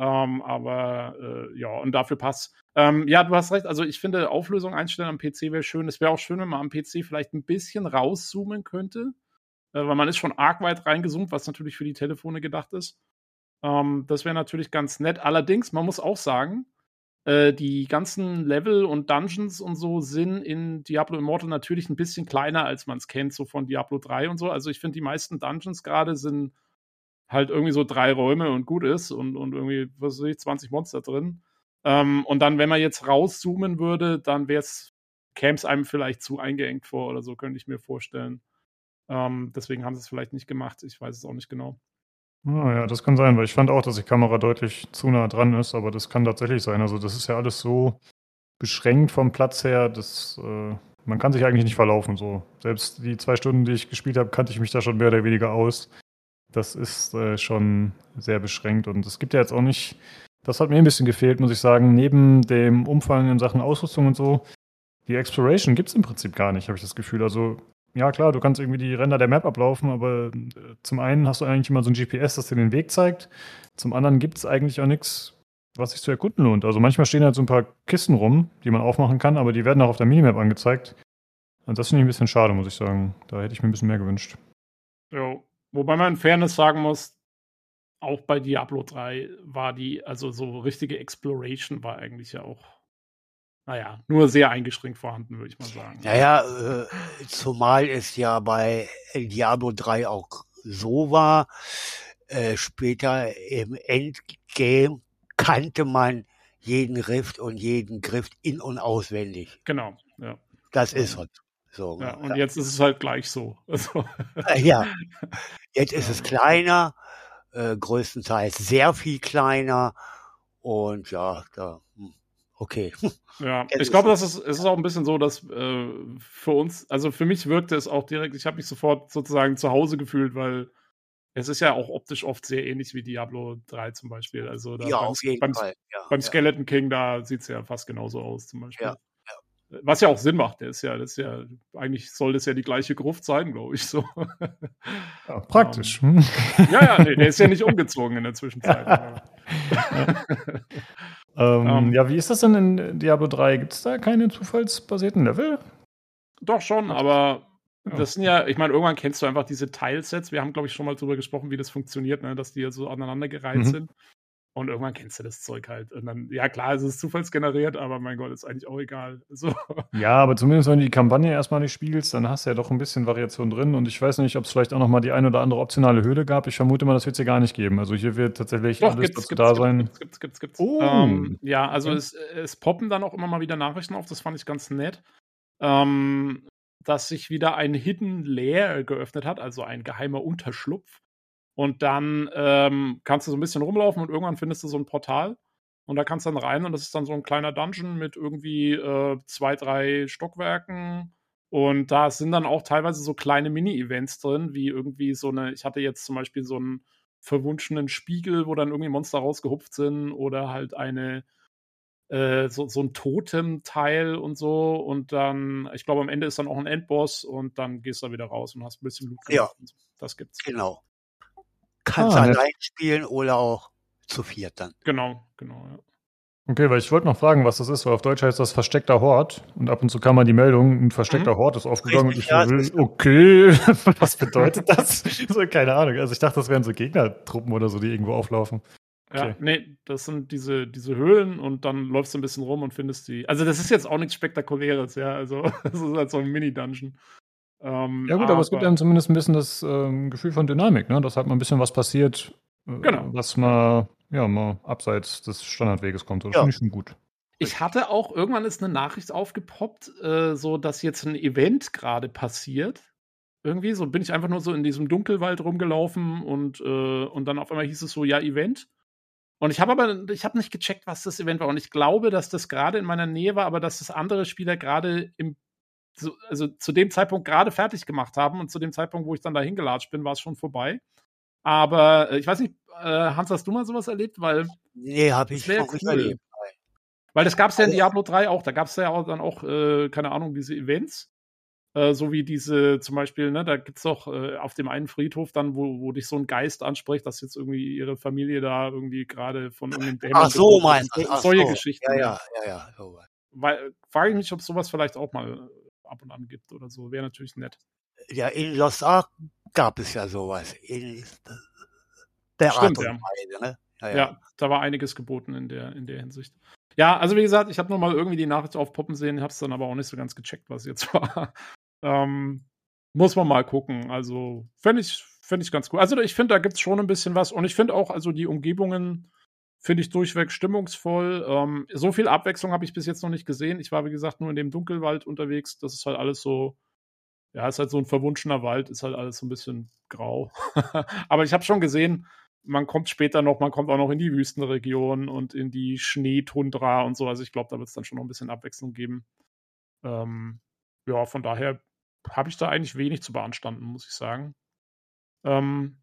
Ähm, aber äh, ja, und dafür passt. Ähm, ja, du hast recht. Also ich finde, Auflösung einstellen am PC wäre schön. Es wäre auch schön, wenn man am PC vielleicht ein bisschen rauszoomen könnte. Äh, weil man ist schon arg weit reingezoomt, was natürlich für die Telefone gedacht ist. Ähm, das wäre natürlich ganz nett. Allerdings, man muss auch sagen, äh, die ganzen Level und Dungeons und so sind in Diablo Immortal natürlich ein bisschen kleiner, als man es kennt, so von Diablo 3 und so. Also ich finde, die meisten Dungeons gerade sind halt irgendwie so drei Räume und gut ist und, und irgendwie, was weiß ich, 20 Monster drin. Ähm, und dann, wenn man jetzt rauszoomen würde, dann wäre es, käme es einem vielleicht zu eingeengt vor oder so, könnte ich mir vorstellen. Ähm, deswegen haben sie es vielleicht nicht gemacht. Ich weiß es auch nicht genau. Ah, ja, das kann sein, weil ich fand auch, dass die Kamera deutlich zu nah dran ist, aber das kann tatsächlich sein. Also das ist ja alles so beschränkt vom Platz her, dass äh, man kann sich eigentlich nicht verlaufen. So. Selbst die zwei Stunden, die ich gespielt habe, kannte ich mich da schon mehr oder weniger aus. Das ist äh, schon sehr beschränkt und es gibt ja jetzt auch nicht, das hat mir ein bisschen gefehlt, muss ich sagen, neben dem Umfang in Sachen Ausrüstung und so, die Exploration gibt es im Prinzip gar nicht, habe ich das Gefühl. Also ja klar, du kannst irgendwie die Ränder der Map ablaufen, aber äh, zum einen hast du eigentlich immer so ein GPS, das dir den Weg zeigt. Zum anderen gibt es eigentlich auch nichts, was sich zu erkunden lohnt. Also manchmal stehen halt so ein paar Kisten rum, die man aufmachen kann, aber die werden auch auf der Minimap angezeigt. Und das finde ich ein bisschen schade, muss ich sagen. Da hätte ich mir ein bisschen mehr gewünscht. Jo. Wobei man in Fairness sagen muss, auch bei Diablo 3 war die, also so richtige Exploration war eigentlich ja auch, naja, nur sehr eingeschränkt vorhanden, würde ich mal sagen. Naja, äh, zumal es ja bei Diablo 3 auch so war, äh, später im Endgame kannte man jeden Rift und jeden Griff in- und auswendig. Genau, ja. Das ist halt so. ja und jetzt ist es halt gleich so. Also, Äh, Ja, jetzt ist es kleiner, äh, größtenteils sehr viel kleiner und ja, da, hm, okay. Ja, Es ich glaube, das ist, es ist auch ein bisschen so, dass äh, für uns, also für mich wirkte es auch direkt, ich habe mich sofort sozusagen zu Hause gefühlt, weil es ist ja auch optisch oft sehr ähnlich wie Diablo 3 zum Beispiel. Also da Ja, beim, auf jeden beim, Fall. Ja, beim. Skeleton King, da sieht es ja fast genauso aus zum Beispiel. Ja, Was ja auch Sinn macht, der ist ja, das ist ja, eigentlich soll das ja die gleiche Gruft sein, glaube ich so. Ja, praktisch. Ähm, hm? ja, ja, nee, der ist ja nicht umgezogen in der Zwischenzeit. aber- ähm, Ähm. ja, wie ist das denn in Diablo 3? Gibt es da keine zufallsbasierten Level? Doch schon, aber Ja. das sind ja, ich meine, irgendwann kennst du einfach diese Teilsets. Wir haben, glaube ich, schon mal drüber gesprochen, wie das funktioniert, ne? dass die ja so aneinandergereiht Mhm. sind. Und irgendwann kennst du das Zeug halt. Und dann, ja klar, es ist zufallsgeneriert, aber mein Gott, ist eigentlich auch egal. So. Ja, aber zumindest wenn du die Kampagne erstmal nicht spielst, dann hast du ja doch ein bisschen Variation drin. Und ich weiß nicht, ob es vielleicht auch noch mal die ein oder andere optionale Höhle gab. Ich vermute mal, das wird es hier gar nicht geben. Also hier wird tatsächlich Doch, alles gibt's, dazu gibt's, da gibt's, sein. gibt's, gibt's, gibt's, gibt's. Oh. Ähm, ja, also Okay. es, es poppen dann auch immer mal wieder Nachrichten auf, das fand ich ganz nett. Ähm, dass sich wieder ein Hidden Lair geöffnet hat, also ein geheimer Unterschlupf. Und dann ähm, kannst du so ein bisschen rumlaufen und irgendwann findest du so ein Portal. Und da kannst du dann rein und das ist dann so ein kleiner Dungeon mit irgendwie äh, zwei, drei Stockwerken. Und da sind dann auch teilweise so kleine Mini-Events drin, wie irgendwie so eine, ich hatte jetzt zum Beispiel so einen verwunschenen Spiegel, wo dann irgendwie Monster rausgehupft sind oder halt eine äh, so, so ein Totem-Teil und so. Und dann, ich glaube, am Ende ist dann auch ein Endboss und dann gehst du wieder raus und hast ein bisschen Loot. Ja. Das gibt's. Genau. Kannst Ah, allein spielen oder auch zu viert dann. Genau, genau. Ja. Okay, weil ich wollte noch fragen, was das ist, weil auf Deutsch heißt das versteckter Hort und ab und zu kam mal die Meldung, ein versteckter Hort ist aufgegangen Richtig, und ja, ich das so, okay, was bedeutet das? so, keine Ahnung. Also ich dachte, das wären so Gegnertruppen oder so, die irgendwo auflaufen. Ja, Okay. nee, das sind diese, diese Höhlen und dann läufst du ein bisschen rum und findest die. Also, das ist jetzt auch nichts Spektakuläres, ja. Also, das ist halt so ein Mini-Dungeon. Ähm, Ja gut, aber, es gibt dann zumindest ein bisschen das ähm, Gefühl von Dynamik, ne? dass halt mal ein bisschen was passiert, äh, Genau. was mal, ja, mal abseits des Standardweges kommt. Das Ja. finde ich schon gut. Ich hatte auch, irgendwann ist eine Nachricht aufgepoppt, äh, so dass jetzt ein Event gerade passiert. Irgendwie, so bin ich einfach nur so in diesem Dunkelwald rumgelaufen und, äh, und dann auf einmal hieß es so, ja, Event. Und ich habe aber, ich habe nicht gecheckt, was das Event war. Und ich glaube, dass das gerade in meiner Nähe war, aber dass das andere Spieler gerade im, so, also zu dem Zeitpunkt gerade fertig gemacht haben und zu dem Zeitpunkt, wo ich dann da hingelatscht bin, war es schon vorbei. Aber äh, ich weiß nicht, äh, Hans, hast du mal sowas erlebt? Weil Nee, habe ich wär noch nicht cool. erlebt. weil das gab es ja in Also- Diablo 3 auch. Da gab es ja auch dann auch, äh, keine Ahnung, diese Events. Äh, so wie diese zum Beispiel, ne, da gibt's doch äh, auf dem einen Friedhof dann, wo, wo dich so ein Geist anspricht, dass jetzt irgendwie ihre Familie da irgendwie gerade von irgendeinem Dämon Ach so, meinst du? Solche so. Geschichten. Ja, ja, ja, ja. so. Weil, frage ich mich, ob sowas vielleicht auch mal ab und an gibt oder so. Wäre natürlich nett. Ja, in Lost Ark gab es ja sowas. In der Stimmt, Art und ja. Weise, ne? Ja, da war einiges geboten in der, in der Hinsicht. Ja, also wie gesagt, ich habe nur mal irgendwie die Nachricht aufpoppen sehen, habe es dann aber auch nicht so ganz gecheckt, was jetzt war. ähm, muss man mal gucken. Also fände ich, fänd ich ganz cool. Also ich finde, da gibt es schon ein bisschen was. Und ich finde auch, also die Umgebungen finde ich durchweg stimmungsvoll. Ähm, so viel Abwechslung habe ich bis jetzt noch nicht gesehen. Ich war, wie gesagt, nur in dem Dunkelwald unterwegs. Das ist halt alles so, ja, ist halt so ein verwunschener Wald, ist halt alles so ein bisschen grau. aber ich habe schon gesehen, man kommt später noch, man kommt auch noch in die Wüstenregion und in die Schneetundra und so. Also ich glaube, da wird es dann schon noch ein bisschen Abwechslung geben. Ähm, ja, von daher habe ich da eigentlich wenig zu beanstanden, muss ich sagen. Ähm,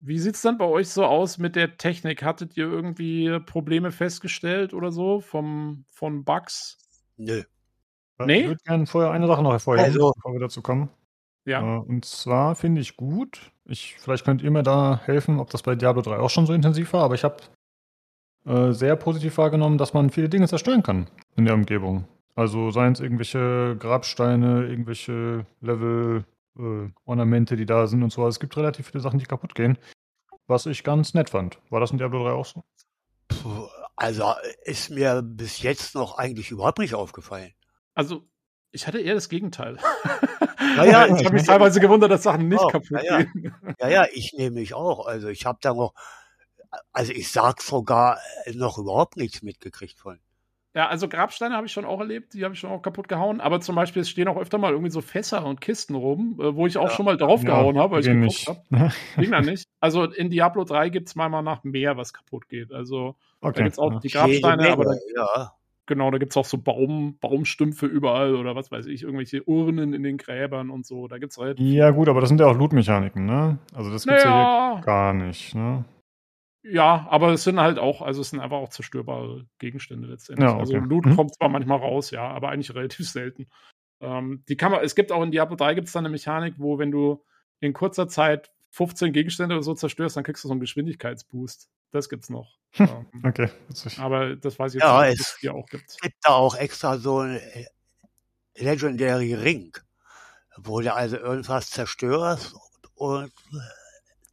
wie sieht es dann bei euch so aus mit der Technik? Hattet ihr irgendwie Probleme festgestellt oder so vom, von Bugs? Nö. Nee? Ich würde gerne vorher eine Sache noch hervorheben, Also- bevor wir dazu kommen. Ja. Äh, und zwar finde ich gut, ich, vielleicht könnt ihr mir da helfen, ob das bei Diablo 3 auch schon so intensiv war, aber ich habe äh, sehr positiv wahrgenommen, dass man viele Dinge zerstören kann in der Umgebung. Also seien es irgendwelche Grabsteine, irgendwelche Level, äh, Ornamente, die da sind und so. Also es gibt relativ viele Sachen, die kaputt gehen, was ich ganz nett fand. War das in Diablo 3 auch so? Puh, Also ist mir bis jetzt noch eigentlich überhaupt nicht aufgefallen. Also, ich hatte eher das Gegenteil. Naja, ich habe mich teilweise gewundert, dass Sachen nicht Oh, kaputt naja. gehen. Ja, ja, ich nämlich auch. Also ich habe da noch, also ich sag sogar äh, noch überhaupt nichts mitgekriegt von. Ja, also Grabsteine habe ich schon auch erlebt, die habe ich schon auch kaputt gehauen. Aber zum Beispiel, es stehen auch öfter mal irgendwie so Fässer und Kisten rum, äh, wo ich auch Ja. schon mal draufgehauen habe, weil ich geguckt nicht. habe. Ging dann nicht. Also in Diablo 3 gibt es meiner Meinung nach mehr, was kaputt geht. Also da okay. gibt es auch ja. die Grabsteine, aber da, ja. genau, da gibt es auch so Baum, Baumstümpfe überall oder was weiß ich, irgendwelche Urnen in den Gräbern und so. Da gibt es relativ. ja, gut, aber das sind ja auch Loot-Mechaniken, ne? Also das gibt's ja Naja, hier gar nicht, ne? Ja, aber es sind halt auch, also es sind einfach auch zerstörbare Gegenstände letztendlich. Ja, okay. Also Loot Mhm. kommt zwar manchmal raus, ja, aber eigentlich relativ selten. Ähm, die kann man, es gibt auch in Diablo 3 gibt es dann eine Mechanik, wo wenn du in kurzer Zeit 15 Gegenstände oder so zerstörst, dann kriegst du so einen Geschwindigkeitsboost. Das gibt's noch. ähm, Okay, witzig. aber das weiß ich Ja, nicht, es- es hier auch gibt. gibt da auch extra so ein äh, Legendary Ring, wo du also irgendwas zerstörst und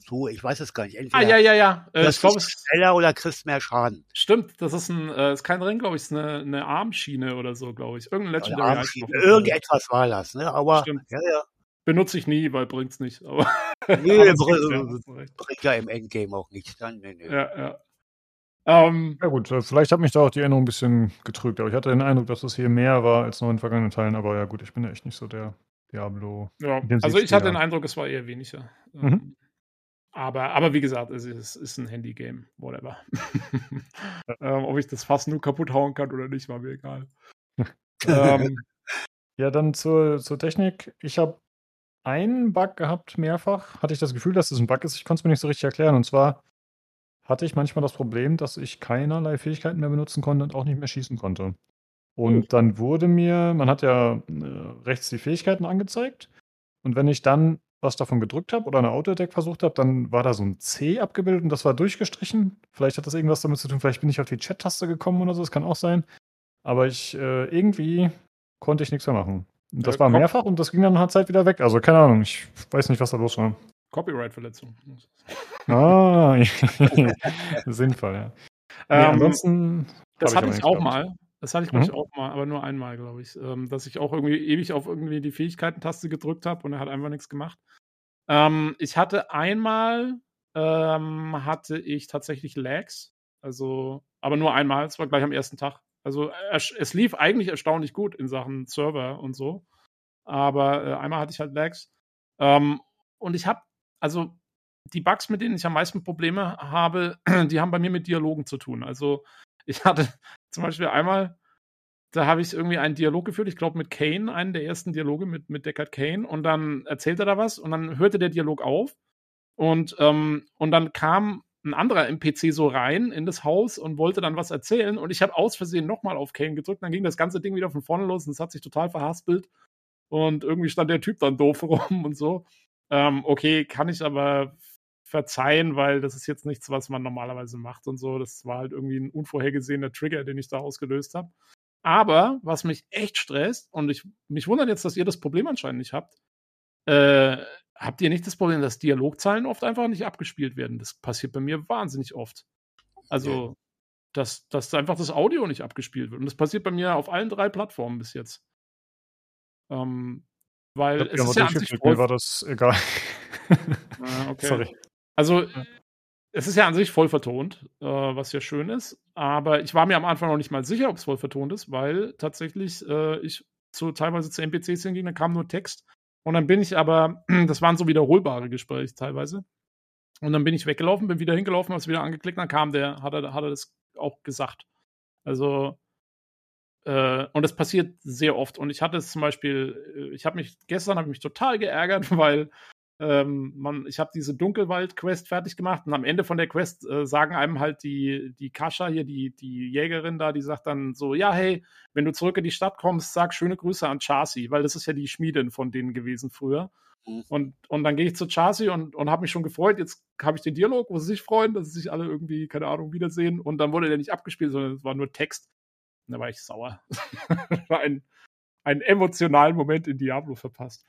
so, ich weiß es gar nicht. Entweder Ah, ja, ja, ja. Äh, das ich ist schneller oder kriegst mehr Schaden. stimmt. Das ist ein, äh, ist kein Ring, glaube ich, ist eine, eine Armschiene oder so, glaube ich. Irgendein Legendary Armschiene. Item. Irgendetwas war das, ne? Aber Stimmt. ja, ja. Benutze ich nie, weil bringt's nicht. Aber, Nee, ja, bringt ja im Endgame auch nichts dann. Nee, nee. Ja, ja. Ähm, Ja gut, äh, vielleicht hat mich da auch die Erinnerung ein bisschen getrügt, aber ich hatte den Eindruck, dass es hier mehr war als noch in vergangenen Teilen, aber ja gut, ich bin ja echt nicht so der Diablo. ja. Also ich hatte den Eindruck, es war eher weniger. Mhm. Aber, aber wie gesagt, es ist, ist ein Handy-Game, whatever. ähm, ob ich das fast nur kaputt hauen kann oder nicht, war mir egal. ähm, Ja, dann zur, zur Technik. Ich habe einen Bug gehabt, mehrfach. Hatte ich das Gefühl, dass es ein Bug ist. Ich konnte es mir nicht so richtig erklären. Und zwar hatte ich manchmal das Problem, dass ich keinerlei Fähigkeiten mehr benutzen konnte und auch nicht mehr schießen konnte. Und dann wurde mir, man hat ja äh, rechts die Fähigkeiten angezeigt. Und wenn ich dann was davon gedrückt habe oder eine Autodeck versucht habe, dann war da so ein C abgebildet und das war durchgestrichen. Vielleicht hat das irgendwas damit zu tun, vielleicht bin ich auf die Chat-Taste gekommen oder so, das kann auch sein. Aber ich äh, irgendwie konnte ich nichts mehr machen. Und das Ja, war mehrfach und das ging dann nach einer Zeit wieder weg. Also keine Ahnung, ich weiß nicht, was da los war. Copyright-Verletzung. Ah, sinnvoll, ja. Nee, Ähm, ansonsten. Das hatte ich auch mal. Das hatte ich, glaube ich, Mhm. auch mal, aber nur einmal, glaube ich. Ähm, dass ich auch irgendwie ewig auf irgendwie die Fähigkeiten-Taste gedrückt habe und er hat einfach nichts gemacht. Ähm, ich hatte einmal, ähm, hatte ich tatsächlich Lags. Also, aber nur einmal. Es war gleich am ersten Tag. Also, es, es lief eigentlich erstaunlich gut in Sachen Server und so. Aber äh, einmal hatte ich halt Lags. Ähm, und ich habe, also, die Bugs, mit denen ich am meisten Probleme habe, die haben bei mir mit Dialogen zu tun. Also, ich hatte zum Beispiel einmal, da habe ich irgendwie einen Dialog geführt, ich glaube mit Kane, einen der ersten Dialoge mit, mit Deckard Kane, und dann erzählt er da was und dann hörte der Dialog auf und, ähm, und dann kam ein anderer NPC so rein in das Haus und wollte dann was erzählen und ich habe aus Versehen nochmal auf Kane gedrückt, dann ging das ganze Ding wieder von vorne los und es hat sich total verhaspelt und irgendwie stand der Typ dann doof rum und so. Ähm, okay, kann ich aber verzeihen, weil das ist jetzt nichts, was man normalerweise macht und so. Das war halt irgendwie ein unvorhergesehener Trigger, den ich da ausgelöst habe. Aber was mich echt stresst, und ich mich wundert jetzt, dass ihr das Problem anscheinend nicht habt, äh, habt ihr nicht das Problem, dass Dialogzeilen oft einfach nicht abgespielt werden? Das passiert bei mir wahnsinnig oft. Also, dass, dass einfach das Audio nicht abgespielt wird. Und das passiert bei mir auf allen drei Plattformen bis jetzt. Ähm, weil Ich hab es die ist ja an sich war das egal. Ah, okay. Sorry. Also, Ja. es ist ja an sich voll vertont, äh, was ja schön ist. Aber ich war mir am Anfang noch nicht mal sicher, ob es voll vertont ist, weil tatsächlich äh, ich zu, teilweise zu NPCs hinging, da kam nur Text. Und dann bin ich aber, das waren so wiederholbare Gespräche teilweise. Und dann bin ich weggelaufen, bin wieder hingelaufen, habe es wieder angeklickt, dann kam der, hat er, hat er das auch gesagt. Also, äh, und das passiert sehr oft. Und ich hatte es zum Beispiel, äh, ich habe mich, gestern habe ich mich total geärgert, weil ähm, man, ich habe diese Dunkelwald-Quest fertig gemacht und am Ende von der Quest äh, sagen einem halt die, die Kascha hier, die, die Jägerin da, die sagt dann so, ja, hey, wenn du zurück in die Stadt kommst, sag schöne Grüße an Chasi, weil das ist ja die Schmiedin von denen gewesen früher. Mhm. Und, und dann gehe ich zu Chasi und, und habe mich schon gefreut. Jetzt habe ich den Dialog, wo sie sich freuen, dass sie sich alle irgendwie, keine Ahnung, wiedersehen. Und dann wurde der nicht abgespielt, sondern es war nur Text. Und da war ich sauer. war ein, einen emotionalen Moment in Diablo verpasst.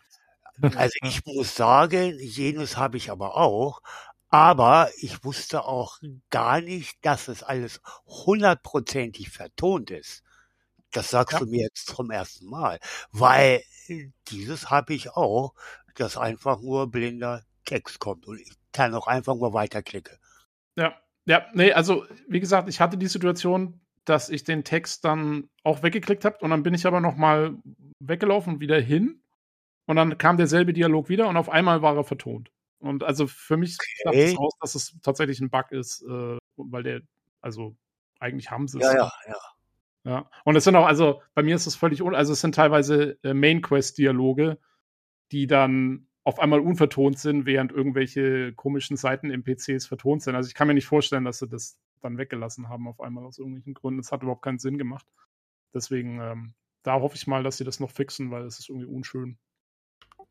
Also ich muss sagen, jenes habe ich aber auch. Aber ich wusste auch gar nicht, dass es alles hundertprozentig vertont ist. Das sagst Ja. du mir jetzt zum ersten Mal. Weil dieses habe ich auch, dass einfach nur blinder Text kommt und ich kann auch einfach nur weiterklicken. Ja, ja, nee, also wie gesagt, ich hatte die Situation, dass ich den Text dann auch weggeklickt habe und dann bin ich aber noch mal weggelaufen und wieder hin und dann kam derselbe Dialog wieder und auf einmal war er vertont. Und also für mich sagt es Okay. aus, dass es tatsächlich ein Bug ist, äh, weil der, also eigentlich haben sie es. Ja, ja, ja. Ja. Und es sind auch, also bei mir ist es völlig un, also es sind teilweise äh, Main Quest Dialoge, die dann auf einmal unvertont sind, während irgendwelche komischen Seiten NPCs vertont sind. Also ich kann mir nicht vorstellen, dass sie das dann weggelassen haben auf einmal aus irgendwelchen Gründen. Es hat überhaupt keinen Sinn gemacht. Deswegen, ähm, da hoffe ich mal, dass sie das noch fixen, weil es ist irgendwie unschön.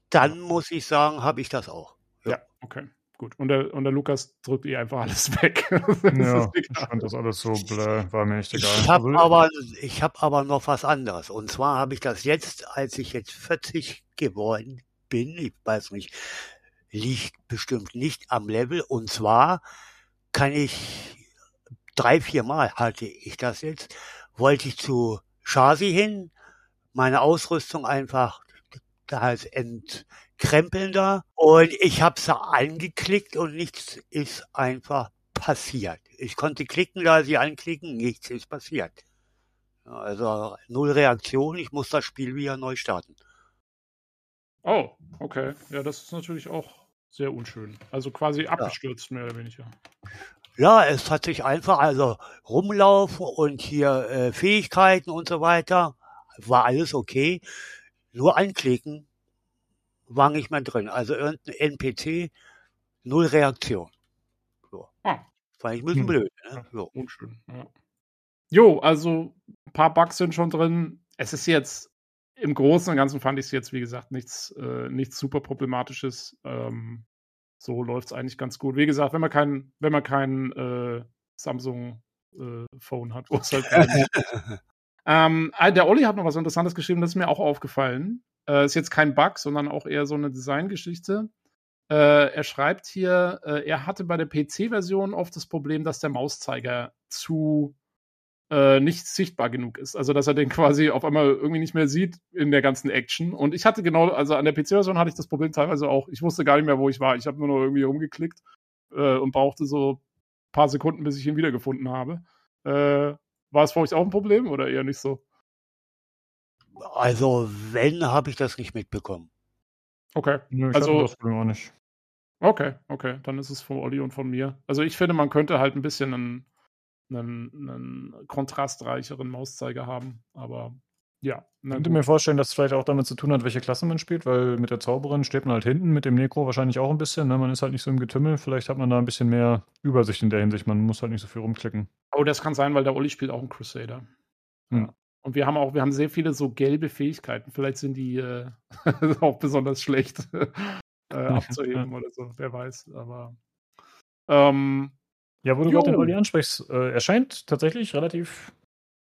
Dann muss ich sagen, habe ich das auch. Ja, okay. Gut. Und der, und der Lukas drückt ihr einfach alles weg. Das Ja, ist ich fand das alles so bläh, war mir echt egal. Ich habe Also, aber, ich habe aber noch was anderes. Und zwar habe ich das jetzt, als ich jetzt 40 geworden bin, ich weiß nicht, liegt bestimmt nicht am Level. Und zwar kann ich drei, vier Mal hatte ich das jetzt, wollte ich zu Chasi hin, meine Ausrüstung einfach da heißt entkrempeln da und ich habe sie angeklickt und nichts ist einfach passiert. Ich konnte klicken, da sie anklicken, nichts ist passiert. Ja, Also null Reaktion, ich muss das Spiel wieder neu starten. Oh, okay. Ja, das ist natürlich auch sehr unschön. Also quasi abgestürzt, mehr oder weniger. Ja, es hat sich einfach, also rumlaufen und hier äh, Fähigkeiten und so weiter, war alles okay. Nur anklicken war nicht mehr drin. Also irgendein NPC, null Reaktion. So. Ah. Fand ich ein bisschen Hm. blöd. Ne? Jo. Unschön, ja. Jo, also ein paar Bugs sind schon drin. Es ist jetzt im Großen und Ganzen fand ich es jetzt, wie gesagt, nichts, äh, nichts super Problematisches. Ähm, so läuft es eigentlich ganz gut. Wie gesagt, wenn man kein, wenn man kein äh, Samsung äh, Phone hat, wo es halt ähm, äh, der Olli hat noch was Interessantes geschrieben, das ist mir auch aufgefallen. Äh, ist jetzt kein Bug, sondern auch eher so eine Designgeschichte. Äh, er schreibt hier, äh, er hatte bei der PC-Version oft das Problem, dass der Mauszeiger zu äh, nicht sichtbar genug ist. Also, dass er den quasi auf einmal irgendwie nicht mehr sieht in der ganzen Action. Und ich hatte genau, also an der PC-Version hatte ich das Problem teilweise auch. Ich wusste gar nicht mehr, wo ich war. Ich habe nur noch irgendwie rumgeklickt äh, und brauchte so ein paar Sekunden, bis ich ihn wiedergefunden habe. War es für euch auch ein Problem oder eher nicht so? Also, wenn, habe ich das nicht mitbekommen. Okay. Nö, ich Also- das Problem auch nicht. Okay, okay, dann ist es von Olli und von mir. Also ich finde, man könnte halt ein bisschen einen, einen, einen kontrastreicheren Mauszeiger haben, aber ja. Ich könnte gut. mir vorstellen, dass es vielleicht auch damit zu tun hat, welche Klasse man spielt, weil mit der Zauberin steht man halt hinten, mit dem Necro wahrscheinlich auch ein bisschen. Ne? Man ist halt nicht so im Getümmel. Vielleicht hat man da ein bisschen mehr Übersicht in der Hinsicht. Man muss halt nicht so viel rumklicken. Oh, das kann sein, weil der Olli spielt auch einen Crusader. Ja. Und wir haben auch, wir haben sehr viele so gelbe Fähigkeiten. Vielleicht sind die äh, auch besonders schlecht äh, abzuheben oder so, wer weiß. Aber ähm, Ja, wo du gerade den Olli ansprichst, äh, er scheint tatsächlich relativ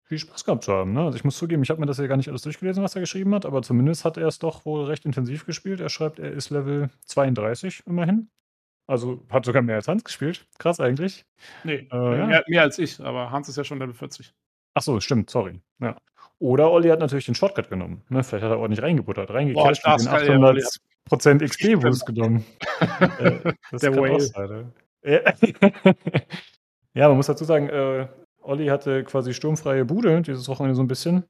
viel Spaß gehabt zu haben. Ne? Also ich muss zugeben, ich habe mir das ja gar nicht alles durchgelesen, was er geschrieben hat, aber zumindest hat er es doch wohl recht intensiv gespielt. Er schreibt, er ist Level 32 immerhin. Also hat sogar mehr als Hans gespielt. Krass eigentlich. nee, Äh, ja. mehr, mehr als ich, aber Hans ist ja schon Level 40. Ach so, stimmt, sorry. Ja. Oder Olli hat natürlich den Shortcut genommen. Ne? Vielleicht hat er ordentlich reingebuttert, reingecasht und den kann ja Olli 800% XP-Boost genommen. Äh, das Der Whale. sein, ja. ja, man muss dazu sagen, äh, Olli hatte quasi sturmfreie Bude dieses Wochenende so ein bisschen.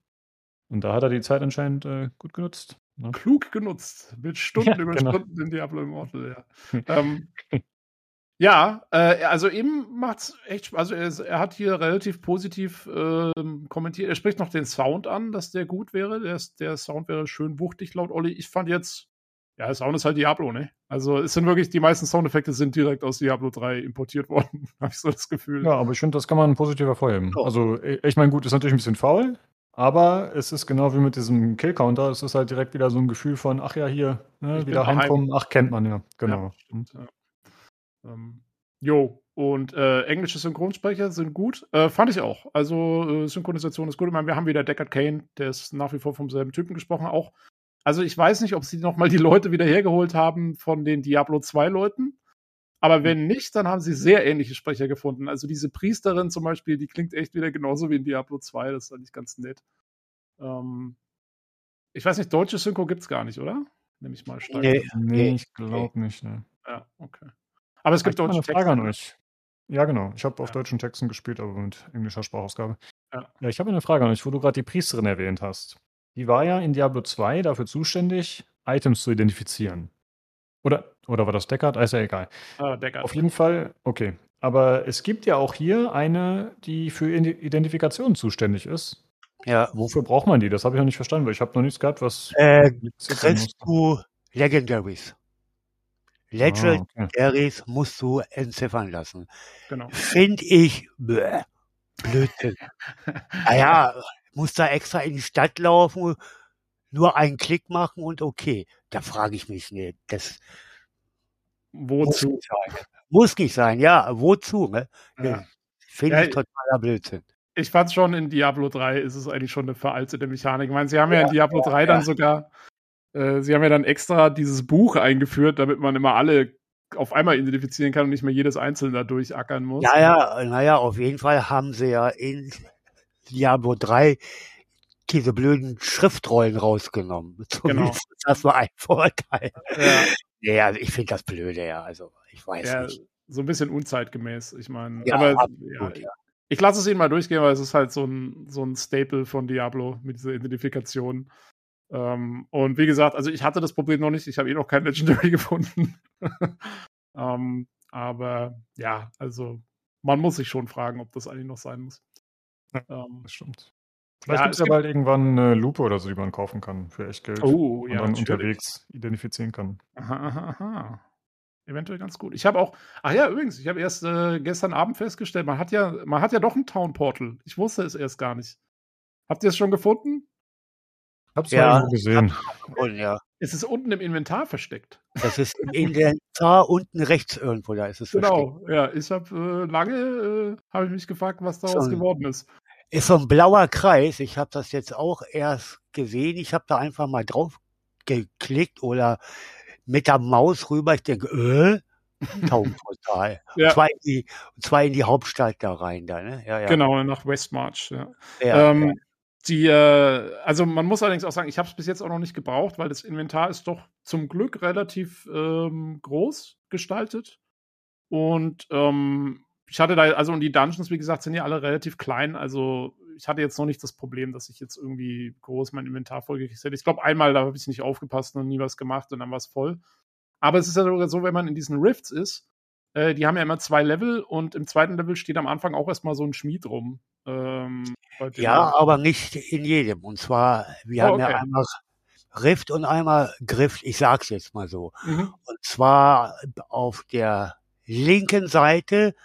Und da hat er die Zeit anscheinend äh, gut genutzt. Ne? klug genutzt. Mit Stunden Ja, über genau. Stunden in Diablo Immortal, ja. ähm, ja, äh, also ihm macht's echt Spaß. Also er, er hat hier relativ positiv ähm, kommentiert. Er spricht noch den Sound an, dass der gut wäre. Der, der Sound wäre schön wuchtig laut Olli. Ich fand jetzt, ja, Sound ist halt Diablo, ne? Also es sind wirklich, die meisten Soundeffekte sind direkt aus Diablo 3 importiert worden, habe ich so das Gefühl. Ja, aber ich finde, das kann man positiv hervorheben. Ja. Also, ich ich meine, gut, ist natürlich ein bisschen faul, aber es ist genau wie mit diesem Kill-Counter. Es ist halt direkt wieder so ein Gefühl von, ach ja, hier, ne, wieder heimkommen, ach, kennt man ja. Genau. stimmt, ja. Ähm, jo, und äh, englische Synchronsprecher sind gut. Äh, fand ich auch. Also äh, Synchronisation ist gut. Ich meine, wir haben wieder Deckard Kane, der ist nach wie vor vom selben Typen gesprochen. Auch, also ich weiß nicht, ob sie nochmal die Leute wieder hergeholt haben von den Diablo 2 Leuten. Aber wenn nicht, dann haben sie sehr ähnliche Sprecher gefunden. Also diese Priesterin zum Beispiel, die klingt echt wieder genauso wie in Diablo 2. Das ist eigentlich ganz nett. Ähm, ich weiß nicht, deutsche Synchro gibt's gar nicht, oder? Nehme ich mal stark. Nee. Nee, ich glaube nicht. Ne. Ja, okay. Aber es gibt ich habe deutsche eine Frage an Texte. euch. Ja, genau. Ich habe auf Ja. deutschen Texten gespielt, aber mit englischer Sprachausgabe. Ja. ja ich habe eine Frage an euch, wo du gerade die Priesterin erwähnt hast. Die war ja in Diablo 2 dafür zuständig, Items zu identifizieren. Oder, oder war das Deckard? Ah, Ist ja egal. Ah, Deckard. Auf jeden Fall, okay. Aber es gibt ja auch hier eine, die für Ide- Identifikation zuständig ist. Ja. Wofür braucht man die? Das habe ich noch nicht verstanden, weil ich habe noch nichts gehabt, was Äh, kriegst du Legendaries. Legendaries Ah, okay. musst du entziffern lassen. Genau. Finde ich bäh, Blödsinn. Naja, muss da extra in die Stadt laufen, nur einen Klick machen und okay. Da frage ich mich nicht. Das muss Wozu? nicht sein. Muss nicht sein, ja. Wozu? Ne? Ja. Finde Ja, ich totaler Blödsinn. Ich fand schon, in Diablo 3 ist es eigentlich schon eine veraltete Mechanik. Ich meine, sie haben ja, in Diablo 3 dann sogar, äh, sie haben ja dann extra dieses Buch eingeführt, damit man immer alle auf einmal identifizieren kann und nicht mehr jedes einzelne da durchackern muss. Ja, ja, naja, auf jeden Fall haben sie ja in Diablo 3 diese blöden Schriftrollen rausgenommen. Zumindest das war ein Vorteil. Ja, Ja, also ich finde das blöde, ja. Also ich weiß ja, nicht. so ein bisschen unzeitgemäß. Ich meine, Ja, aber absolut, ja. ich lasse es Ihnen mal durchgehen, weil es ist halt so ein, so ein Staple von Diablo mit dieser Identifikation. Ähm, und wie gesagt, also ich hatte das Problem noch nicht, ich habe eh noch kein Legendary gefunden. ähm, aber ja, also man muss sich schon fragen, ob das eigentlich noch sein muss. Ja. Ähm, Das stimmt. Vielleicht Ja, gibt es ja bald irgendwann eine Lupe oder so, die man kaufen kann für echt Geld. oh, und ja, dann natürlich. unterwegs identifizieren kann. Aha, aha, aha. eventuell ganz gut. Ich habe auch, ach ja, übrigens, ich habe erst äh, gestern Abend festgestellt, man hat ja, man hat ja doch ein Town Portal. Ich wusste es erst gar nicht. Habt ihr es schon gefunden? Hab's Ja, mal irgendwo gesehen. Und ja, Es ist unten im Inventar versteckt. das ist im Inventar unten rechts irgendwo, da ist es versteckt. Genau, ja. Ich habe äh, lange, äh, habe ich mich gefragt, was daraus So. geworden ist. Ist so ein blauer Kreis. Ich habe das jetzt auch erst gesehen. Ich habe da einfach mal drauf geklickt oder mit der Maus rüber. Ich denke, äh, Taubenportal. Ja. Zwei, in die, in die Hauptstadt da rein, da, ne? Ja, ja. Genau, nach Westmarch, ja. Ja, ähm, ja. Die, äh, also man muss allerdings auch sagen, ich habe es bis jetzt auch noch nicht gebraucht, weil das Inventar ist doch zum Glück relativ ähm, groß gestaltet. Und ähm, ich hatte da, also und die Dungeons, wie gesagt, sind ja alle relativ klein. Also ich hatte jetzt noch nicht das Problem, dass ich jetzt irgendwie groß mein Inventar vollgekriegt hätte. Ich glaube, einmal da habe ich nicht aufgepasst und nie was gemacht und dann war es voll. Aber es ist ja sogar so, wenn man in diesen Rifts ist, äh, die haben ja immer zwei Level und im zweiten Level steht am Anfang auch erstmal so ein Schmied rum. Ähm, ja, aber nicht in jedem. Und zwar, wir Oh, haben okay. ja einmal Rift und einmal Grift. Ich sag's jetzt mal so. Mhm. Und zwar auf der linken Seite,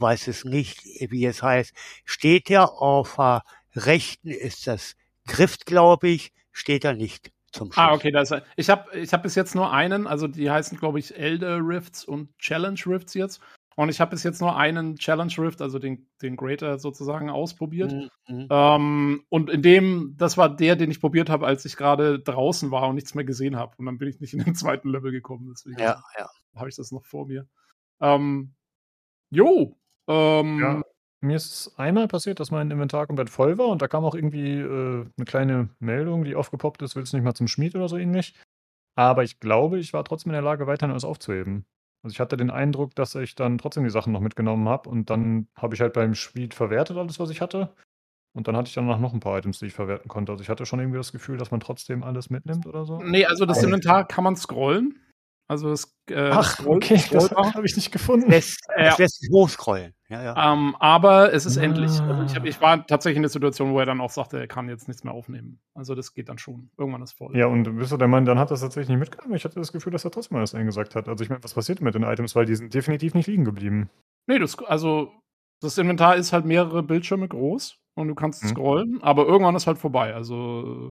weiß es nicht, wie es heißt, steht ja auf der rechten ist das Grift, glaube ich, steht da nicht zum Schluss. Ah, okay, da ist er. Ich habe ich hab bis jetzt nur einen, also die heißen, glaube ich, Elder Rifts und Challenge Rifts jetzt. Und ich habe bis jetzt nur einen Challenge Rift, also den, den Greater sozusagen, ausprobiert. Mhm, mhm. Ähm, und in dem, das war der, den ich probiert habe, als ich gerade draußen war und nichts mehr gesehen habe. Und dann bin ich nicht in den zweiten Level gekommen. Deswegen Ja, ja. habe ich das noch vor mir. Ähm, jo. Ähm, Ja. Mir ist es einmal passiert, dass mein Inventar komplett voll war und da kam auch irgendwie äh, eine kleine Meldung, die aufgepoppt ist, willst du nicht mal zum Schmied oder so ähnlich. Aber ich glaube, ich war trotzdem in der Lage, weiterhin alles aufzuheben. Also ich hatte den Eindruck, dass ich dann trotzdem die Sachen noch mitgenommen habe und dann habe ich halt beim Schmied verwertet alles, was ich hatte. Und dann hatte ich danach noch ein paar Items, die ich verwerten konnte. Also ich hatte schon irgendwie das Gefühl, dass man trotzdem alles mitnimmt oder so. Nee, also das Inventar kann man scrollen. Also das, äh, Ach, Scroll- okay, das habe ich nicht gefunden. Ja. Es lässt sich hochscrollen. Ja, ja. Ähm, aber es ist endlich. Also ich, Ah. hab, ich war tatsächlich in der Situation, wo er dann auch sagte, er kann jetzt nichts mehr aufnehmen. Also das geht dann schon. Irgendwann ist voll. Ja, und bist du der Mann, dann hat das tatsächlich nicht mitgenommen. Ich hatte das Gefühl, dass er trotzdem alles eingesagt hat. Also ich meine, was passiert mit den Items, weil die sind definitiv nicht liegen geblieben. Nee, das, also das Inventar ist halt mehrere Bildschirme groß und du kannst Hm. scrollen, aber irgendwann ist halt vorbei. Also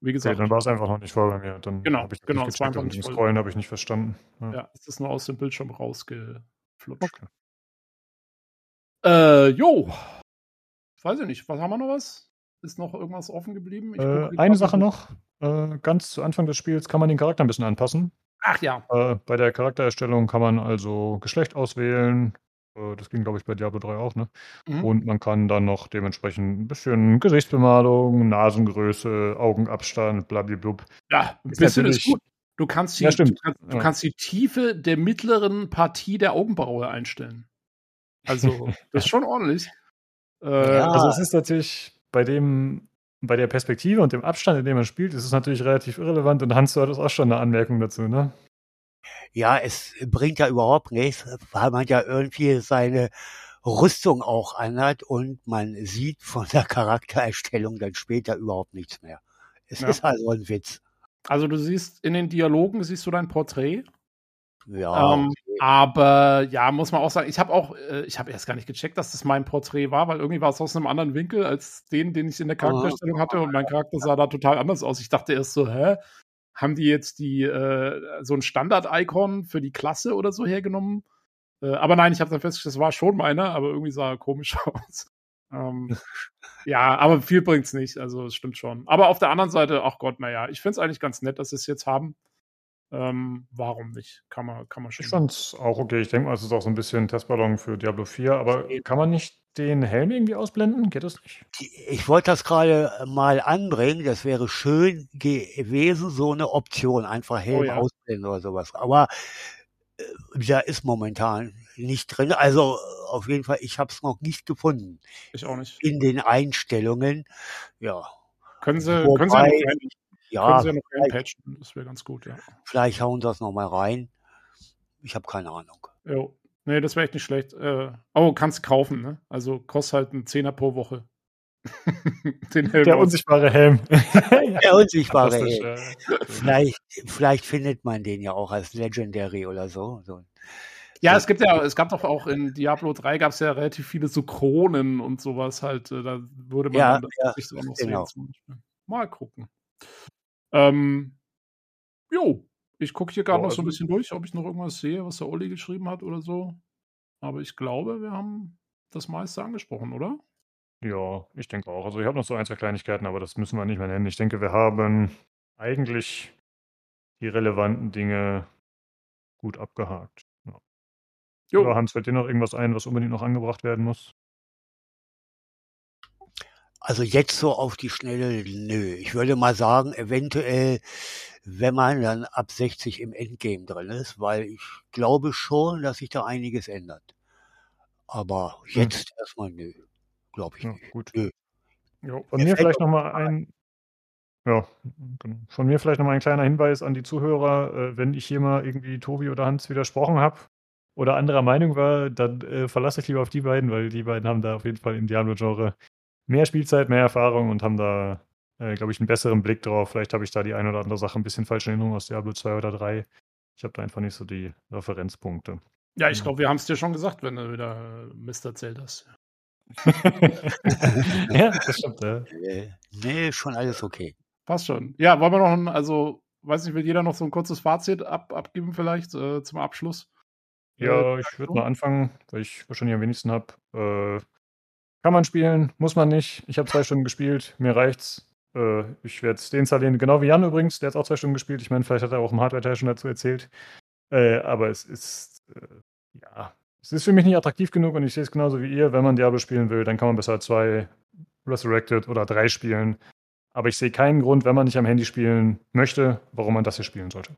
wie Okay, gesagt, dann war es einfach noch nicht voll bei mir. Dann Genau, habe ich das genau, nicht gecheckt und. Scrollen habe ich nicht verstanden. Ja. ja, es ist nur aus dem Bildschirm rausgeflutscht. Okay. Äh, jo. Weiß ich nicht. Was haben wir noch was? Ist noch irgendwas offen geblieben? Äh, eine. Sache noch. Äh, ganz zu Anfang des Spiels kann man den Charakter ein bisschen anpassen. Ach ja. Äh, bei der Charaktererstellung kann man also Geschlecht auswählen. Äh, das ging, glaube ich, bei Diablo 3 auch, ne? Mhm. Und man kann dann noch dementsprechend ein bisschen Gesichtsbemalung, Nasengröße, Augenabstand, blablabla. Ja, ein bisschen ist gut. Du kannst die, Ja. Du, kannst, du kannst die Tiefe der mittleren Partie der Augenbraue einstellen. Also, das ist schon ordentlich. Äh, Ja. Also es ist natürlich bei dem, bei der Perspektive und dem Abstand, in dem man spielt, ist es natürlich relativ irrelevant und Hans, du hattest auch schon eine Anmerkung dazu, ne? Ja, es bringt ja überhaupt nichts, weil man ja irgendwie seine Rüstung auch anhat und man sieht von der Charaktererstellung dann später überhaupt nichts mehr. Es Ja. ist also ein Witz. Also du siehst in den Dialogen siehst du dein Porträt. Ja, Ähm, aber ja, muss man auch sagen, ich habe auch, äh, ich habe erst gar nicht gecheckt, dass das mein Porträt war, weil irgendwie war es aus einem anderen Winkel als den, den ich in der Charakterstellung hatte und mein Charakter sah da total anders aus. Ich dachte erst so, hä? Haben die jetzt die äh, so ein Standard-Icon für die Klasse oder so hergenommen? Äh, aber nein, ich habe dann festgestellt, das war schon meiner, aber irgendwie sah er komisch aus. Ähm, ja, aber viel bringt's nicht, also es stimmt schon. Aber auf der anderen Seite, ach Gott, naja, ich find's eigentlich ganz nett, dass sie es jetzt haben. Ähm, warum nicht? Kann man, kann man schon. Ich fand's auch okay. Ich denke mal, es ist auch so ein bisschen Testballon für Diablo 4, aber kann man nicht den Helm irgendwie ausblenden? Geht das nicht? ich wollte das gerade mal anbringen. Das wäre schön gewesen, so eine Option, einfach Helm Oh ja. ausblenden oder sowas. Aber äh, da ist momentan nicht drin. Also auf jeden Fall, ich habe es noch nicht gefunden Ich auch nicht. in den Einstellungen. Ja, Können sie, Wobei- können sie ja noch, rein, können ja, sie ja noch reinpatchen. Das wäre ganz gut, ja. vielleicht hauen sie das noch mal rein. Ich habe keine Ahnung. Jo. Nee, das wäre echt nicht schlecht. Äh, oh, kannst kaufen, ne? Also kostet halt einen Zehner pro Woche. Den Helm Der aus. unsichtbare Helm. Der unsichtbare Helm. Vielleicht, vielleicht findet man den ja auch als Legendary oder so. so. Ja, es gibt ja, es gab doch auch in Diablo 3 gab es ja relativ viele so Kronen und sowas halt. äh, Da würde man Ja, dann das ja, Gesicht auch noch genau. sehen. Mal gucken. Ähm, jo, ich gucke hier gerade Ja, noch so ein also- bisschen durch, ob ich noch irgendwas sehe, was der Olli geschrieben hat oder so. Aber ich glaube, wir haben das meiste angesprochen, oder? Ja, ich denke auch. Also ich habe noch so ein, zwei Kleinigkeiten, aber das müssen wir nicht mehr nennen. Ich denke, wir haben eigentlich die relevanten Dinge gut abgehakt. Ja. Jo. Oder Hans, fällt dir noch irgendwas ein, was unbedingt noch angebracht werden muss? Also jetzt so auf die Schnelle, nö. Ich würde mal sagen, eventuell, wenn man dann ab 60 im Endgame drin ist, weil ich glaube schon, dass sich da einiges ändert. Aber jetzt erstmal nö. Glaube ich Ja, nicht. gut. Nö. Jo. Von Mir vielleicht noch nochmal ein, ja, genau. von mir vielleicht nochmal ein kleiner Hinweis an die Zuhörer, äh, wenn ich hier mal irgendwie Tobi oder Hans widersprochen habe oder anderer Meinung war, dann äh, verlasse ich lieber auf die beiden, weil die beiden haben da auf jeden Fall im Diablo-Genre mehr Spielzeit, mehr Erfahrung und haben da, äh, glaube ich, einen besseren Blick drauf. Vielleicht habe ich da die eine oder andere Sache ein bisschen falsch in Erinnerung aus Diablo 2 oder 3. Ich habe da einfach nicht so die Referenzpunkte. Ja, ich glaube, wir haben es dir schon gesagt, wenn du wieder äh, Mist erzählt hast. ja, das stimmt. Ja. Äh, nee, schon alles okay. Passt schon. Ja, wollen wir noch ein, also, weiß nicht, will jeder noch so ein kurzes Fazit ab, abgeben vielleicht äh, zum Abschluss? Ja, Äh, ich würde mal anfangen, weil ich wahrscheinlich am wenigsten habe. Äh, kann man spielen, muss man nicht. Ich habe zwei Stunden gespielt, mir reicht's. Äh, ich werde es deinstallieren, genau wie Jan übrigens, der hat auch zwei Stunden gespielt. Ich meine, vielleicht hat er auch im Hardware-Teil schon dazu erzählt. Äh, aber es ist, äh, ja, es ist für mich nicht attraktiv genug und ich sehe es genauso wie ihr. Wenn man Diablo spielen will, dann kann man besser zwei Resurrected oder drei spielen. Aber ich sehe keinen Grund, wenn man nicht am Handy spielen möchte, warum man das hier spielen sollte.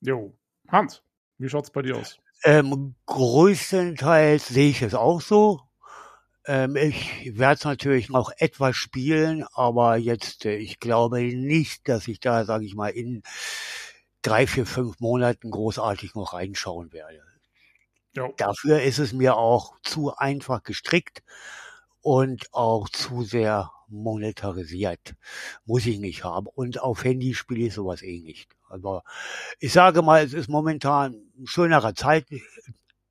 Jo. Hans, wie schaut's bei dir aus? Ähm, größtenteils sehe ich es auch so. Ähm, ich werde es natürlich noch etwas spielen, aber jetzt, äh, ich glaube nicht, dass ich da, sage ich mal, in drei, vier, fünf Monaten großartig noch reinschauen werde. Jo. Dafür ist es mir auch zu einfach gestrickt und auch zu sehr monetarisiert. Muss ich nicht haben. Und auf Handy spiele ich sowas eh nicht. Aber ich sage mal, es ist momentan ein schönerer Zeit,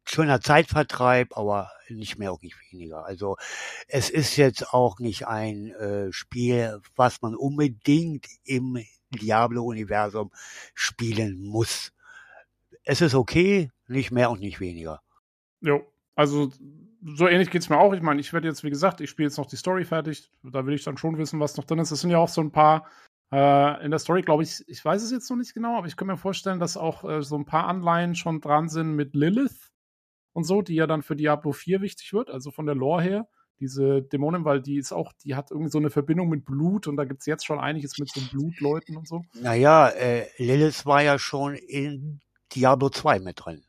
schöner Zeitvertreib, aber nicht mehr auch nicht weniger. Also es ist jetzt auch nicht ein äh, Spiel, was man unbedingt im Diablo-Universum spielen muss. Es ist okay, nicht mehr und nicht weniger. Jo. Also, so ähnlich geht's mir auch. Ich meine, ich werde jetzt, wie gesagt, ich spiele jetzt noch die Story fertig. Da will ich dann schon wissen, was noch drin ist. Es sind ja auch so ein paar äh, in der Story, glaube ich, ich weiß es jetzt noch nicht genau, aber ich kann mir vorstellen, dass auch äh, so ein paar Anleihen schon dran sind mit Lilith und so, die ja dann für Diablo 4 wichtig wird, also von der Lore her. Diese Dämonin, weil die ist auch, die hat irgendwie so eine Verbindung mit Blut und da gibt's jetzt schon einiges mit so Blutleuten und so. Naja, äh, Lilith war ja schon in Diablo 2 mit drin.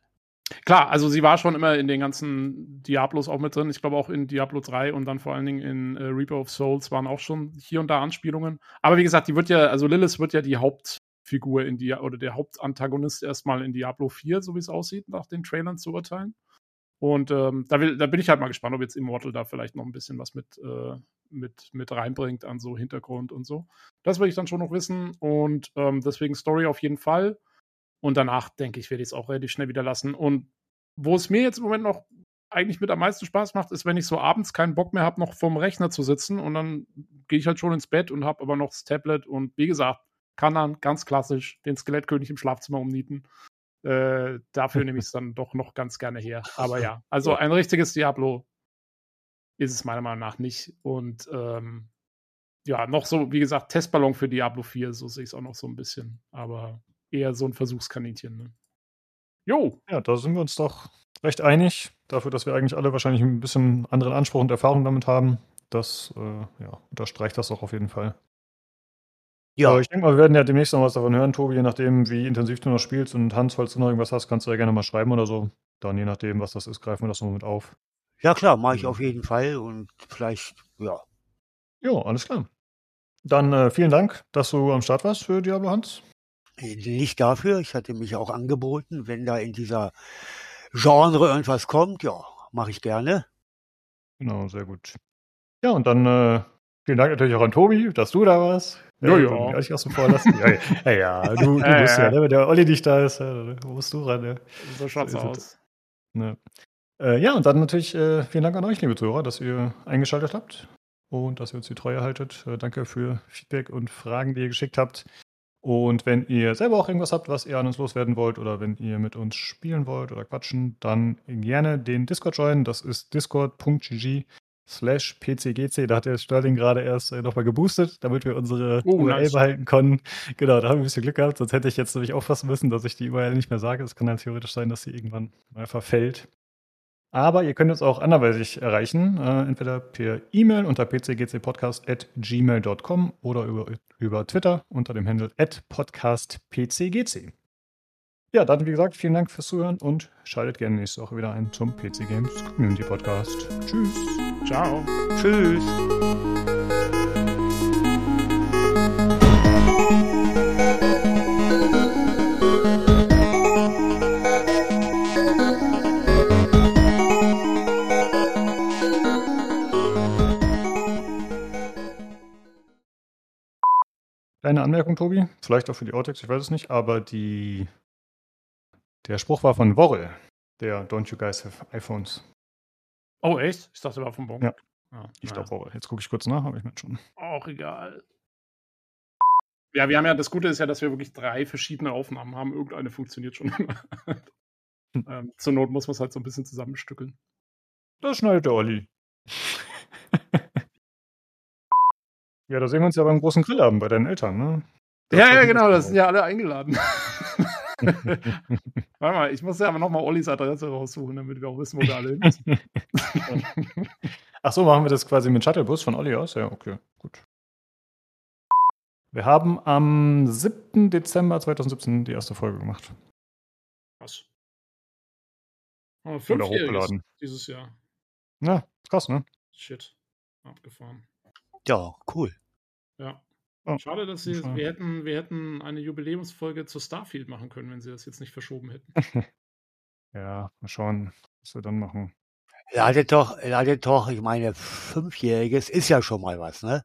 Klar, also sie war schon immer in den ganzen Diablos auch mit drin. Ich glaube auch in Diablo 3 und dann vor allen Dingen in äh, Reaper of Souls waren auch schon hier und da Anspielungen. Aber wie gesagt, die wird ja, also Lilith wird ja die Hauptfigur in die oder der Hauptantagonist erstmal in Diablo 4, so wie es aussieht, nach den Trailern zu urteilen. Und ähm, da, will, da bin ich halt mal gespannt, ob jetzt Immortal da vielleicht noch ein bisschen was mit, äh, mit, mit reinbringt an so Hintergrund und so. Das will ich dann schon noch wissen. Und ähm, deswegen Story auf jeden Fall. Und danach, denke ich, werde ich es auch relativ schnell wieder lassen. Und wo es mir jetzt im Moment noch eigentlich mit am meisten Spaß macht, ist, wenn ich so abends keinen Bock mehr habe, noch vorm Rechner zu sitzen und dann gehe ich halt schon ins Bett und habe aber noch das Tablet und wie gesagt, kann dann ganz klassisch den Skelettkönig im Schlafzimmer umnieten. Äh, dafür nehme ich es dann doch noch ganz gerne her. Aber ja, also ein richtiges Diablo ist es meiner Meinung nach nicht. Und ähm, ja, noch so, wie gesagt, Testballon für Diablo 4, so sehe ich es auch noch so ein bisschen. Aber eher so ein Versuchskaninchen. Ne? Jo, Ja, da sind wir uns doch recht einig, dafür, dass wir eigentlich alle wahrscheinlich ein bisschen anderen Anspruch und Erfahrung damit haben. Das äh, ja, unterstreicht das auch auf jeden Fall. Ja, Aber ich denke mal, wir werden ja demnächst noch was davon hören, Tobi, je nachdem, wie intensiv du noch spielst. Und Hans, falls du noch irgendwas hast, kannst du ja gerne mal schreiben oder so. Dann je nachdem, was das ist, greifen wir das noch mit auf. ja klar, mache ich auf jeden Fall und vielleicht, ja. Jo, alles klar. Dann äh, vielen Dank, dass du am Start warst für Diablo Hans. Nicht dafür, ich hatte mich auch angeboten, wenn da in dieser Genre irgendwas kommt, ja, mache ich gerne. Genau, sehr gut. Ja, und dann äh, vielen Dank natürlich auch an Tobi, dass du da warst. Ja, Äh, ja. Gar nicht außen vor lassen. ja, ja, ja, du, du Ja, musst ja, ja. ne? wenn der Olli nicht da ist, ja, dann musst du ran. Ne? So schaut's So aus. Ne. Äh, ja, und dann natürlich äh, vielen Dank an euch, liebe Zuhörer, dass ihr eingeschaltet habt und dass ihr uns die Treue haltet. Äh, danke für Feedback und Fragen, die ihr geschickt habt. Und wenn ihr selber auch irgendwas habt, was ihr an uns loswerden wollt oder wenn ihr mit uns spielen wollt oder quatschen, dann gerne den Discord joinen. Das ist discord.gg slash pcgc. Da hat der Sterling gerade erst äh, nochmal geboostet, damit wir unsere Oh, URL nice. behalten konnten. Genau, da haben wir ein bisschen Glück gehabt, sonst hätte ich jetzt nämlich aufpassen müssen, dass ich die URL nicht mehr sage. Es kann dann theoretisch sein, dass sie irgendwann mal verfällt. Aber ihr könnt uns auch anderweitig erreichen, äh, entweder per E-Mail unter pcgcpodcast.gmail.com oder über, über Twitter unter dem Handle podcastpcgc. Ja, dann wie gesagt, vielen Dank fürs Zuhören und schaltet gerne nächste Woche wieder ein zum PC Games Community Podcast. Tschüss. Ciao. Tschüss. Kleine Anmerkung, Tobi, vielleicht auch für die Autex, ich weiß es nicht, aber die, der Spruch war von Worrel, der Don't You Guys Have iPhones. Oh, echt? Ich dachte, er war vom Bon. Ja. Ah, Ich naja. glaube Worrel. Jetzt gucke ich kurz nach, aber ich meine schon. Auch egal. Ja, wir haben ja, das Gute ist ja, dass wir wirklich drei verschiedene Aufnahmen haben. Irgendeine funktioniert schon. ähm, zur Not muss man es halt so ein bisschen zusammenstückeln. Das schneidet der Olli. ja, da sehen wir uns ja beim großen Grillabend bei deinen Eltern, ne? Das ja, ja, genau, das sind ja alle eingeladen. Warte mal, ich muss ja aber nochmal Ollis Adresse raussuchen, damit wir auch wissen, wo wir alle hin müssen. Ach so, machen wir das quasi mit Shuttlebus von Olli aus? Ja, okay, gut. Wir haben am 7. Dezember 2017 die erste Folge gemacht. Was? Oh, Oder hochgeladen. dieses Jahr. Ja, ist krass, ne? Shit. Abgefahren. Ja, cool. Ja. Oh, Schade, dass sie, schade. wir hätten, wir hätten eine Jubiläumsfolge zu Starfield machen können, wenn sie das jetzt nicht verschoben hätten. Ja, mal schauen, was wir dann machen. Ladet doch, ladet doch, ich meine, Fünfjähriges ist ja schon mal was, ne?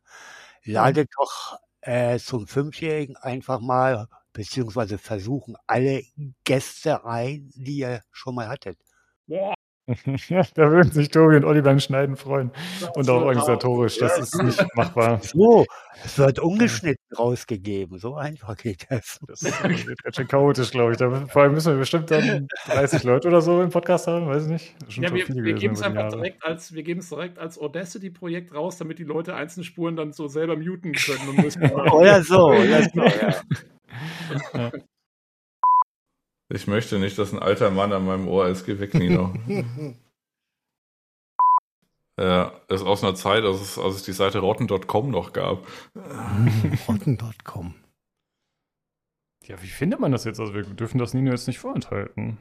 Ladet doch äh, zum Fünfjährigen einfach mal, beziehungsweise versuchen alle Gäste ein, die ihr schon mal hattet. Boah, da würden sich Tobi und Olli beim Schneiden freuen. Und auch organisatorisch, das ist nicht machbar. So, es wird ungeschnitten rausgegeben. So einfach geht das. Das wird ganz schön chaotisch, glaube ich. Da, vor allem müssen wir bestimmt dann 30 Leute oder so im Podcast haben, weiß ich nicht. Ja, wir, wir geben es einfach Jahre. direkt als, wir geben es direkt als Audacity-Projekt raus, damit die Leute einzelne Spuren dann so selber muten können und müssen. Oder so, oder so, ja. Ich möchte nicht, dass ein alter Mann an meinem Ohr ist. Geh weg, Nino. ja, das ist aus einer Zeit, als es, als es die Seite rotten.com noch gab. Rotten.com. Ja, wie findet man das jetzt? Also wir dürfen das Nino jetzt nicht vorenthalten.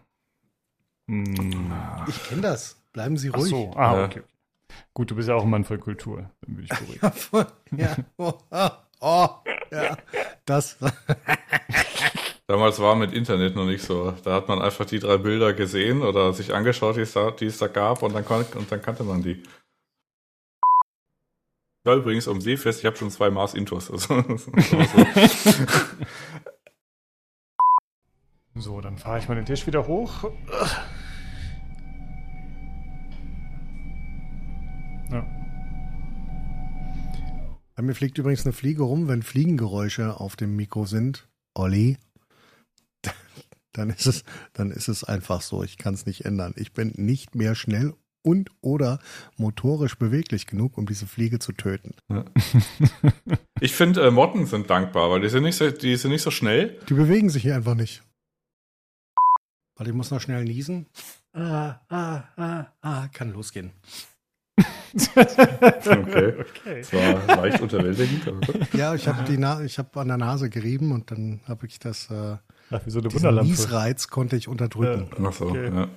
Hm. Ich kenne das. Bleiben Sie Ach ruhig. so, ah, Ja. okay. Gut, du bist ja auch ein Mann voll Kultur. Dann bin ich beruhigt. Ja, voll. ja. Oh, ah, oh, ja. Das. Damals war mit Internet noch nicht so. Da hat man einfach die drei Bilder gesehen oder sich angeschaut, die es da, die es da gab und dann, und dann kannte man die. Ja, übrigens, um Seefest, ich habe schon zwei Mars Intos. Also. So, dann fahre ich mal den Tisch wieder hoch. Ja. Bei mir fliegt übrigens eine Fliege rum, wenn Fliegengeräusche auf dem Mikro sind. Olli. Dann ist es, dann ist es einfach so. Ich kann es nicht ändern. Ich bin nicht mehr schnell und oder motorisch beweglich genug, um diese Fliege zu töten. Ich finde, äh, Motten sind dankbar, weil die sind, nicht so, die sind nicht so schnell. Die bewegen sich hier einfach nicht. Warte, ich muss noch schnell niesen. Ah, ah, ah, ah, kann losgehen. Okay. okay. Das war leicht unterwältigend. Ja, ich habe habe an der Nase gerieben und dann habe ich das äh, Ach, wie so eine diesen Wunderlampe. Niesreiz konnte ich unterdrücken. Ach so, Okay. ja.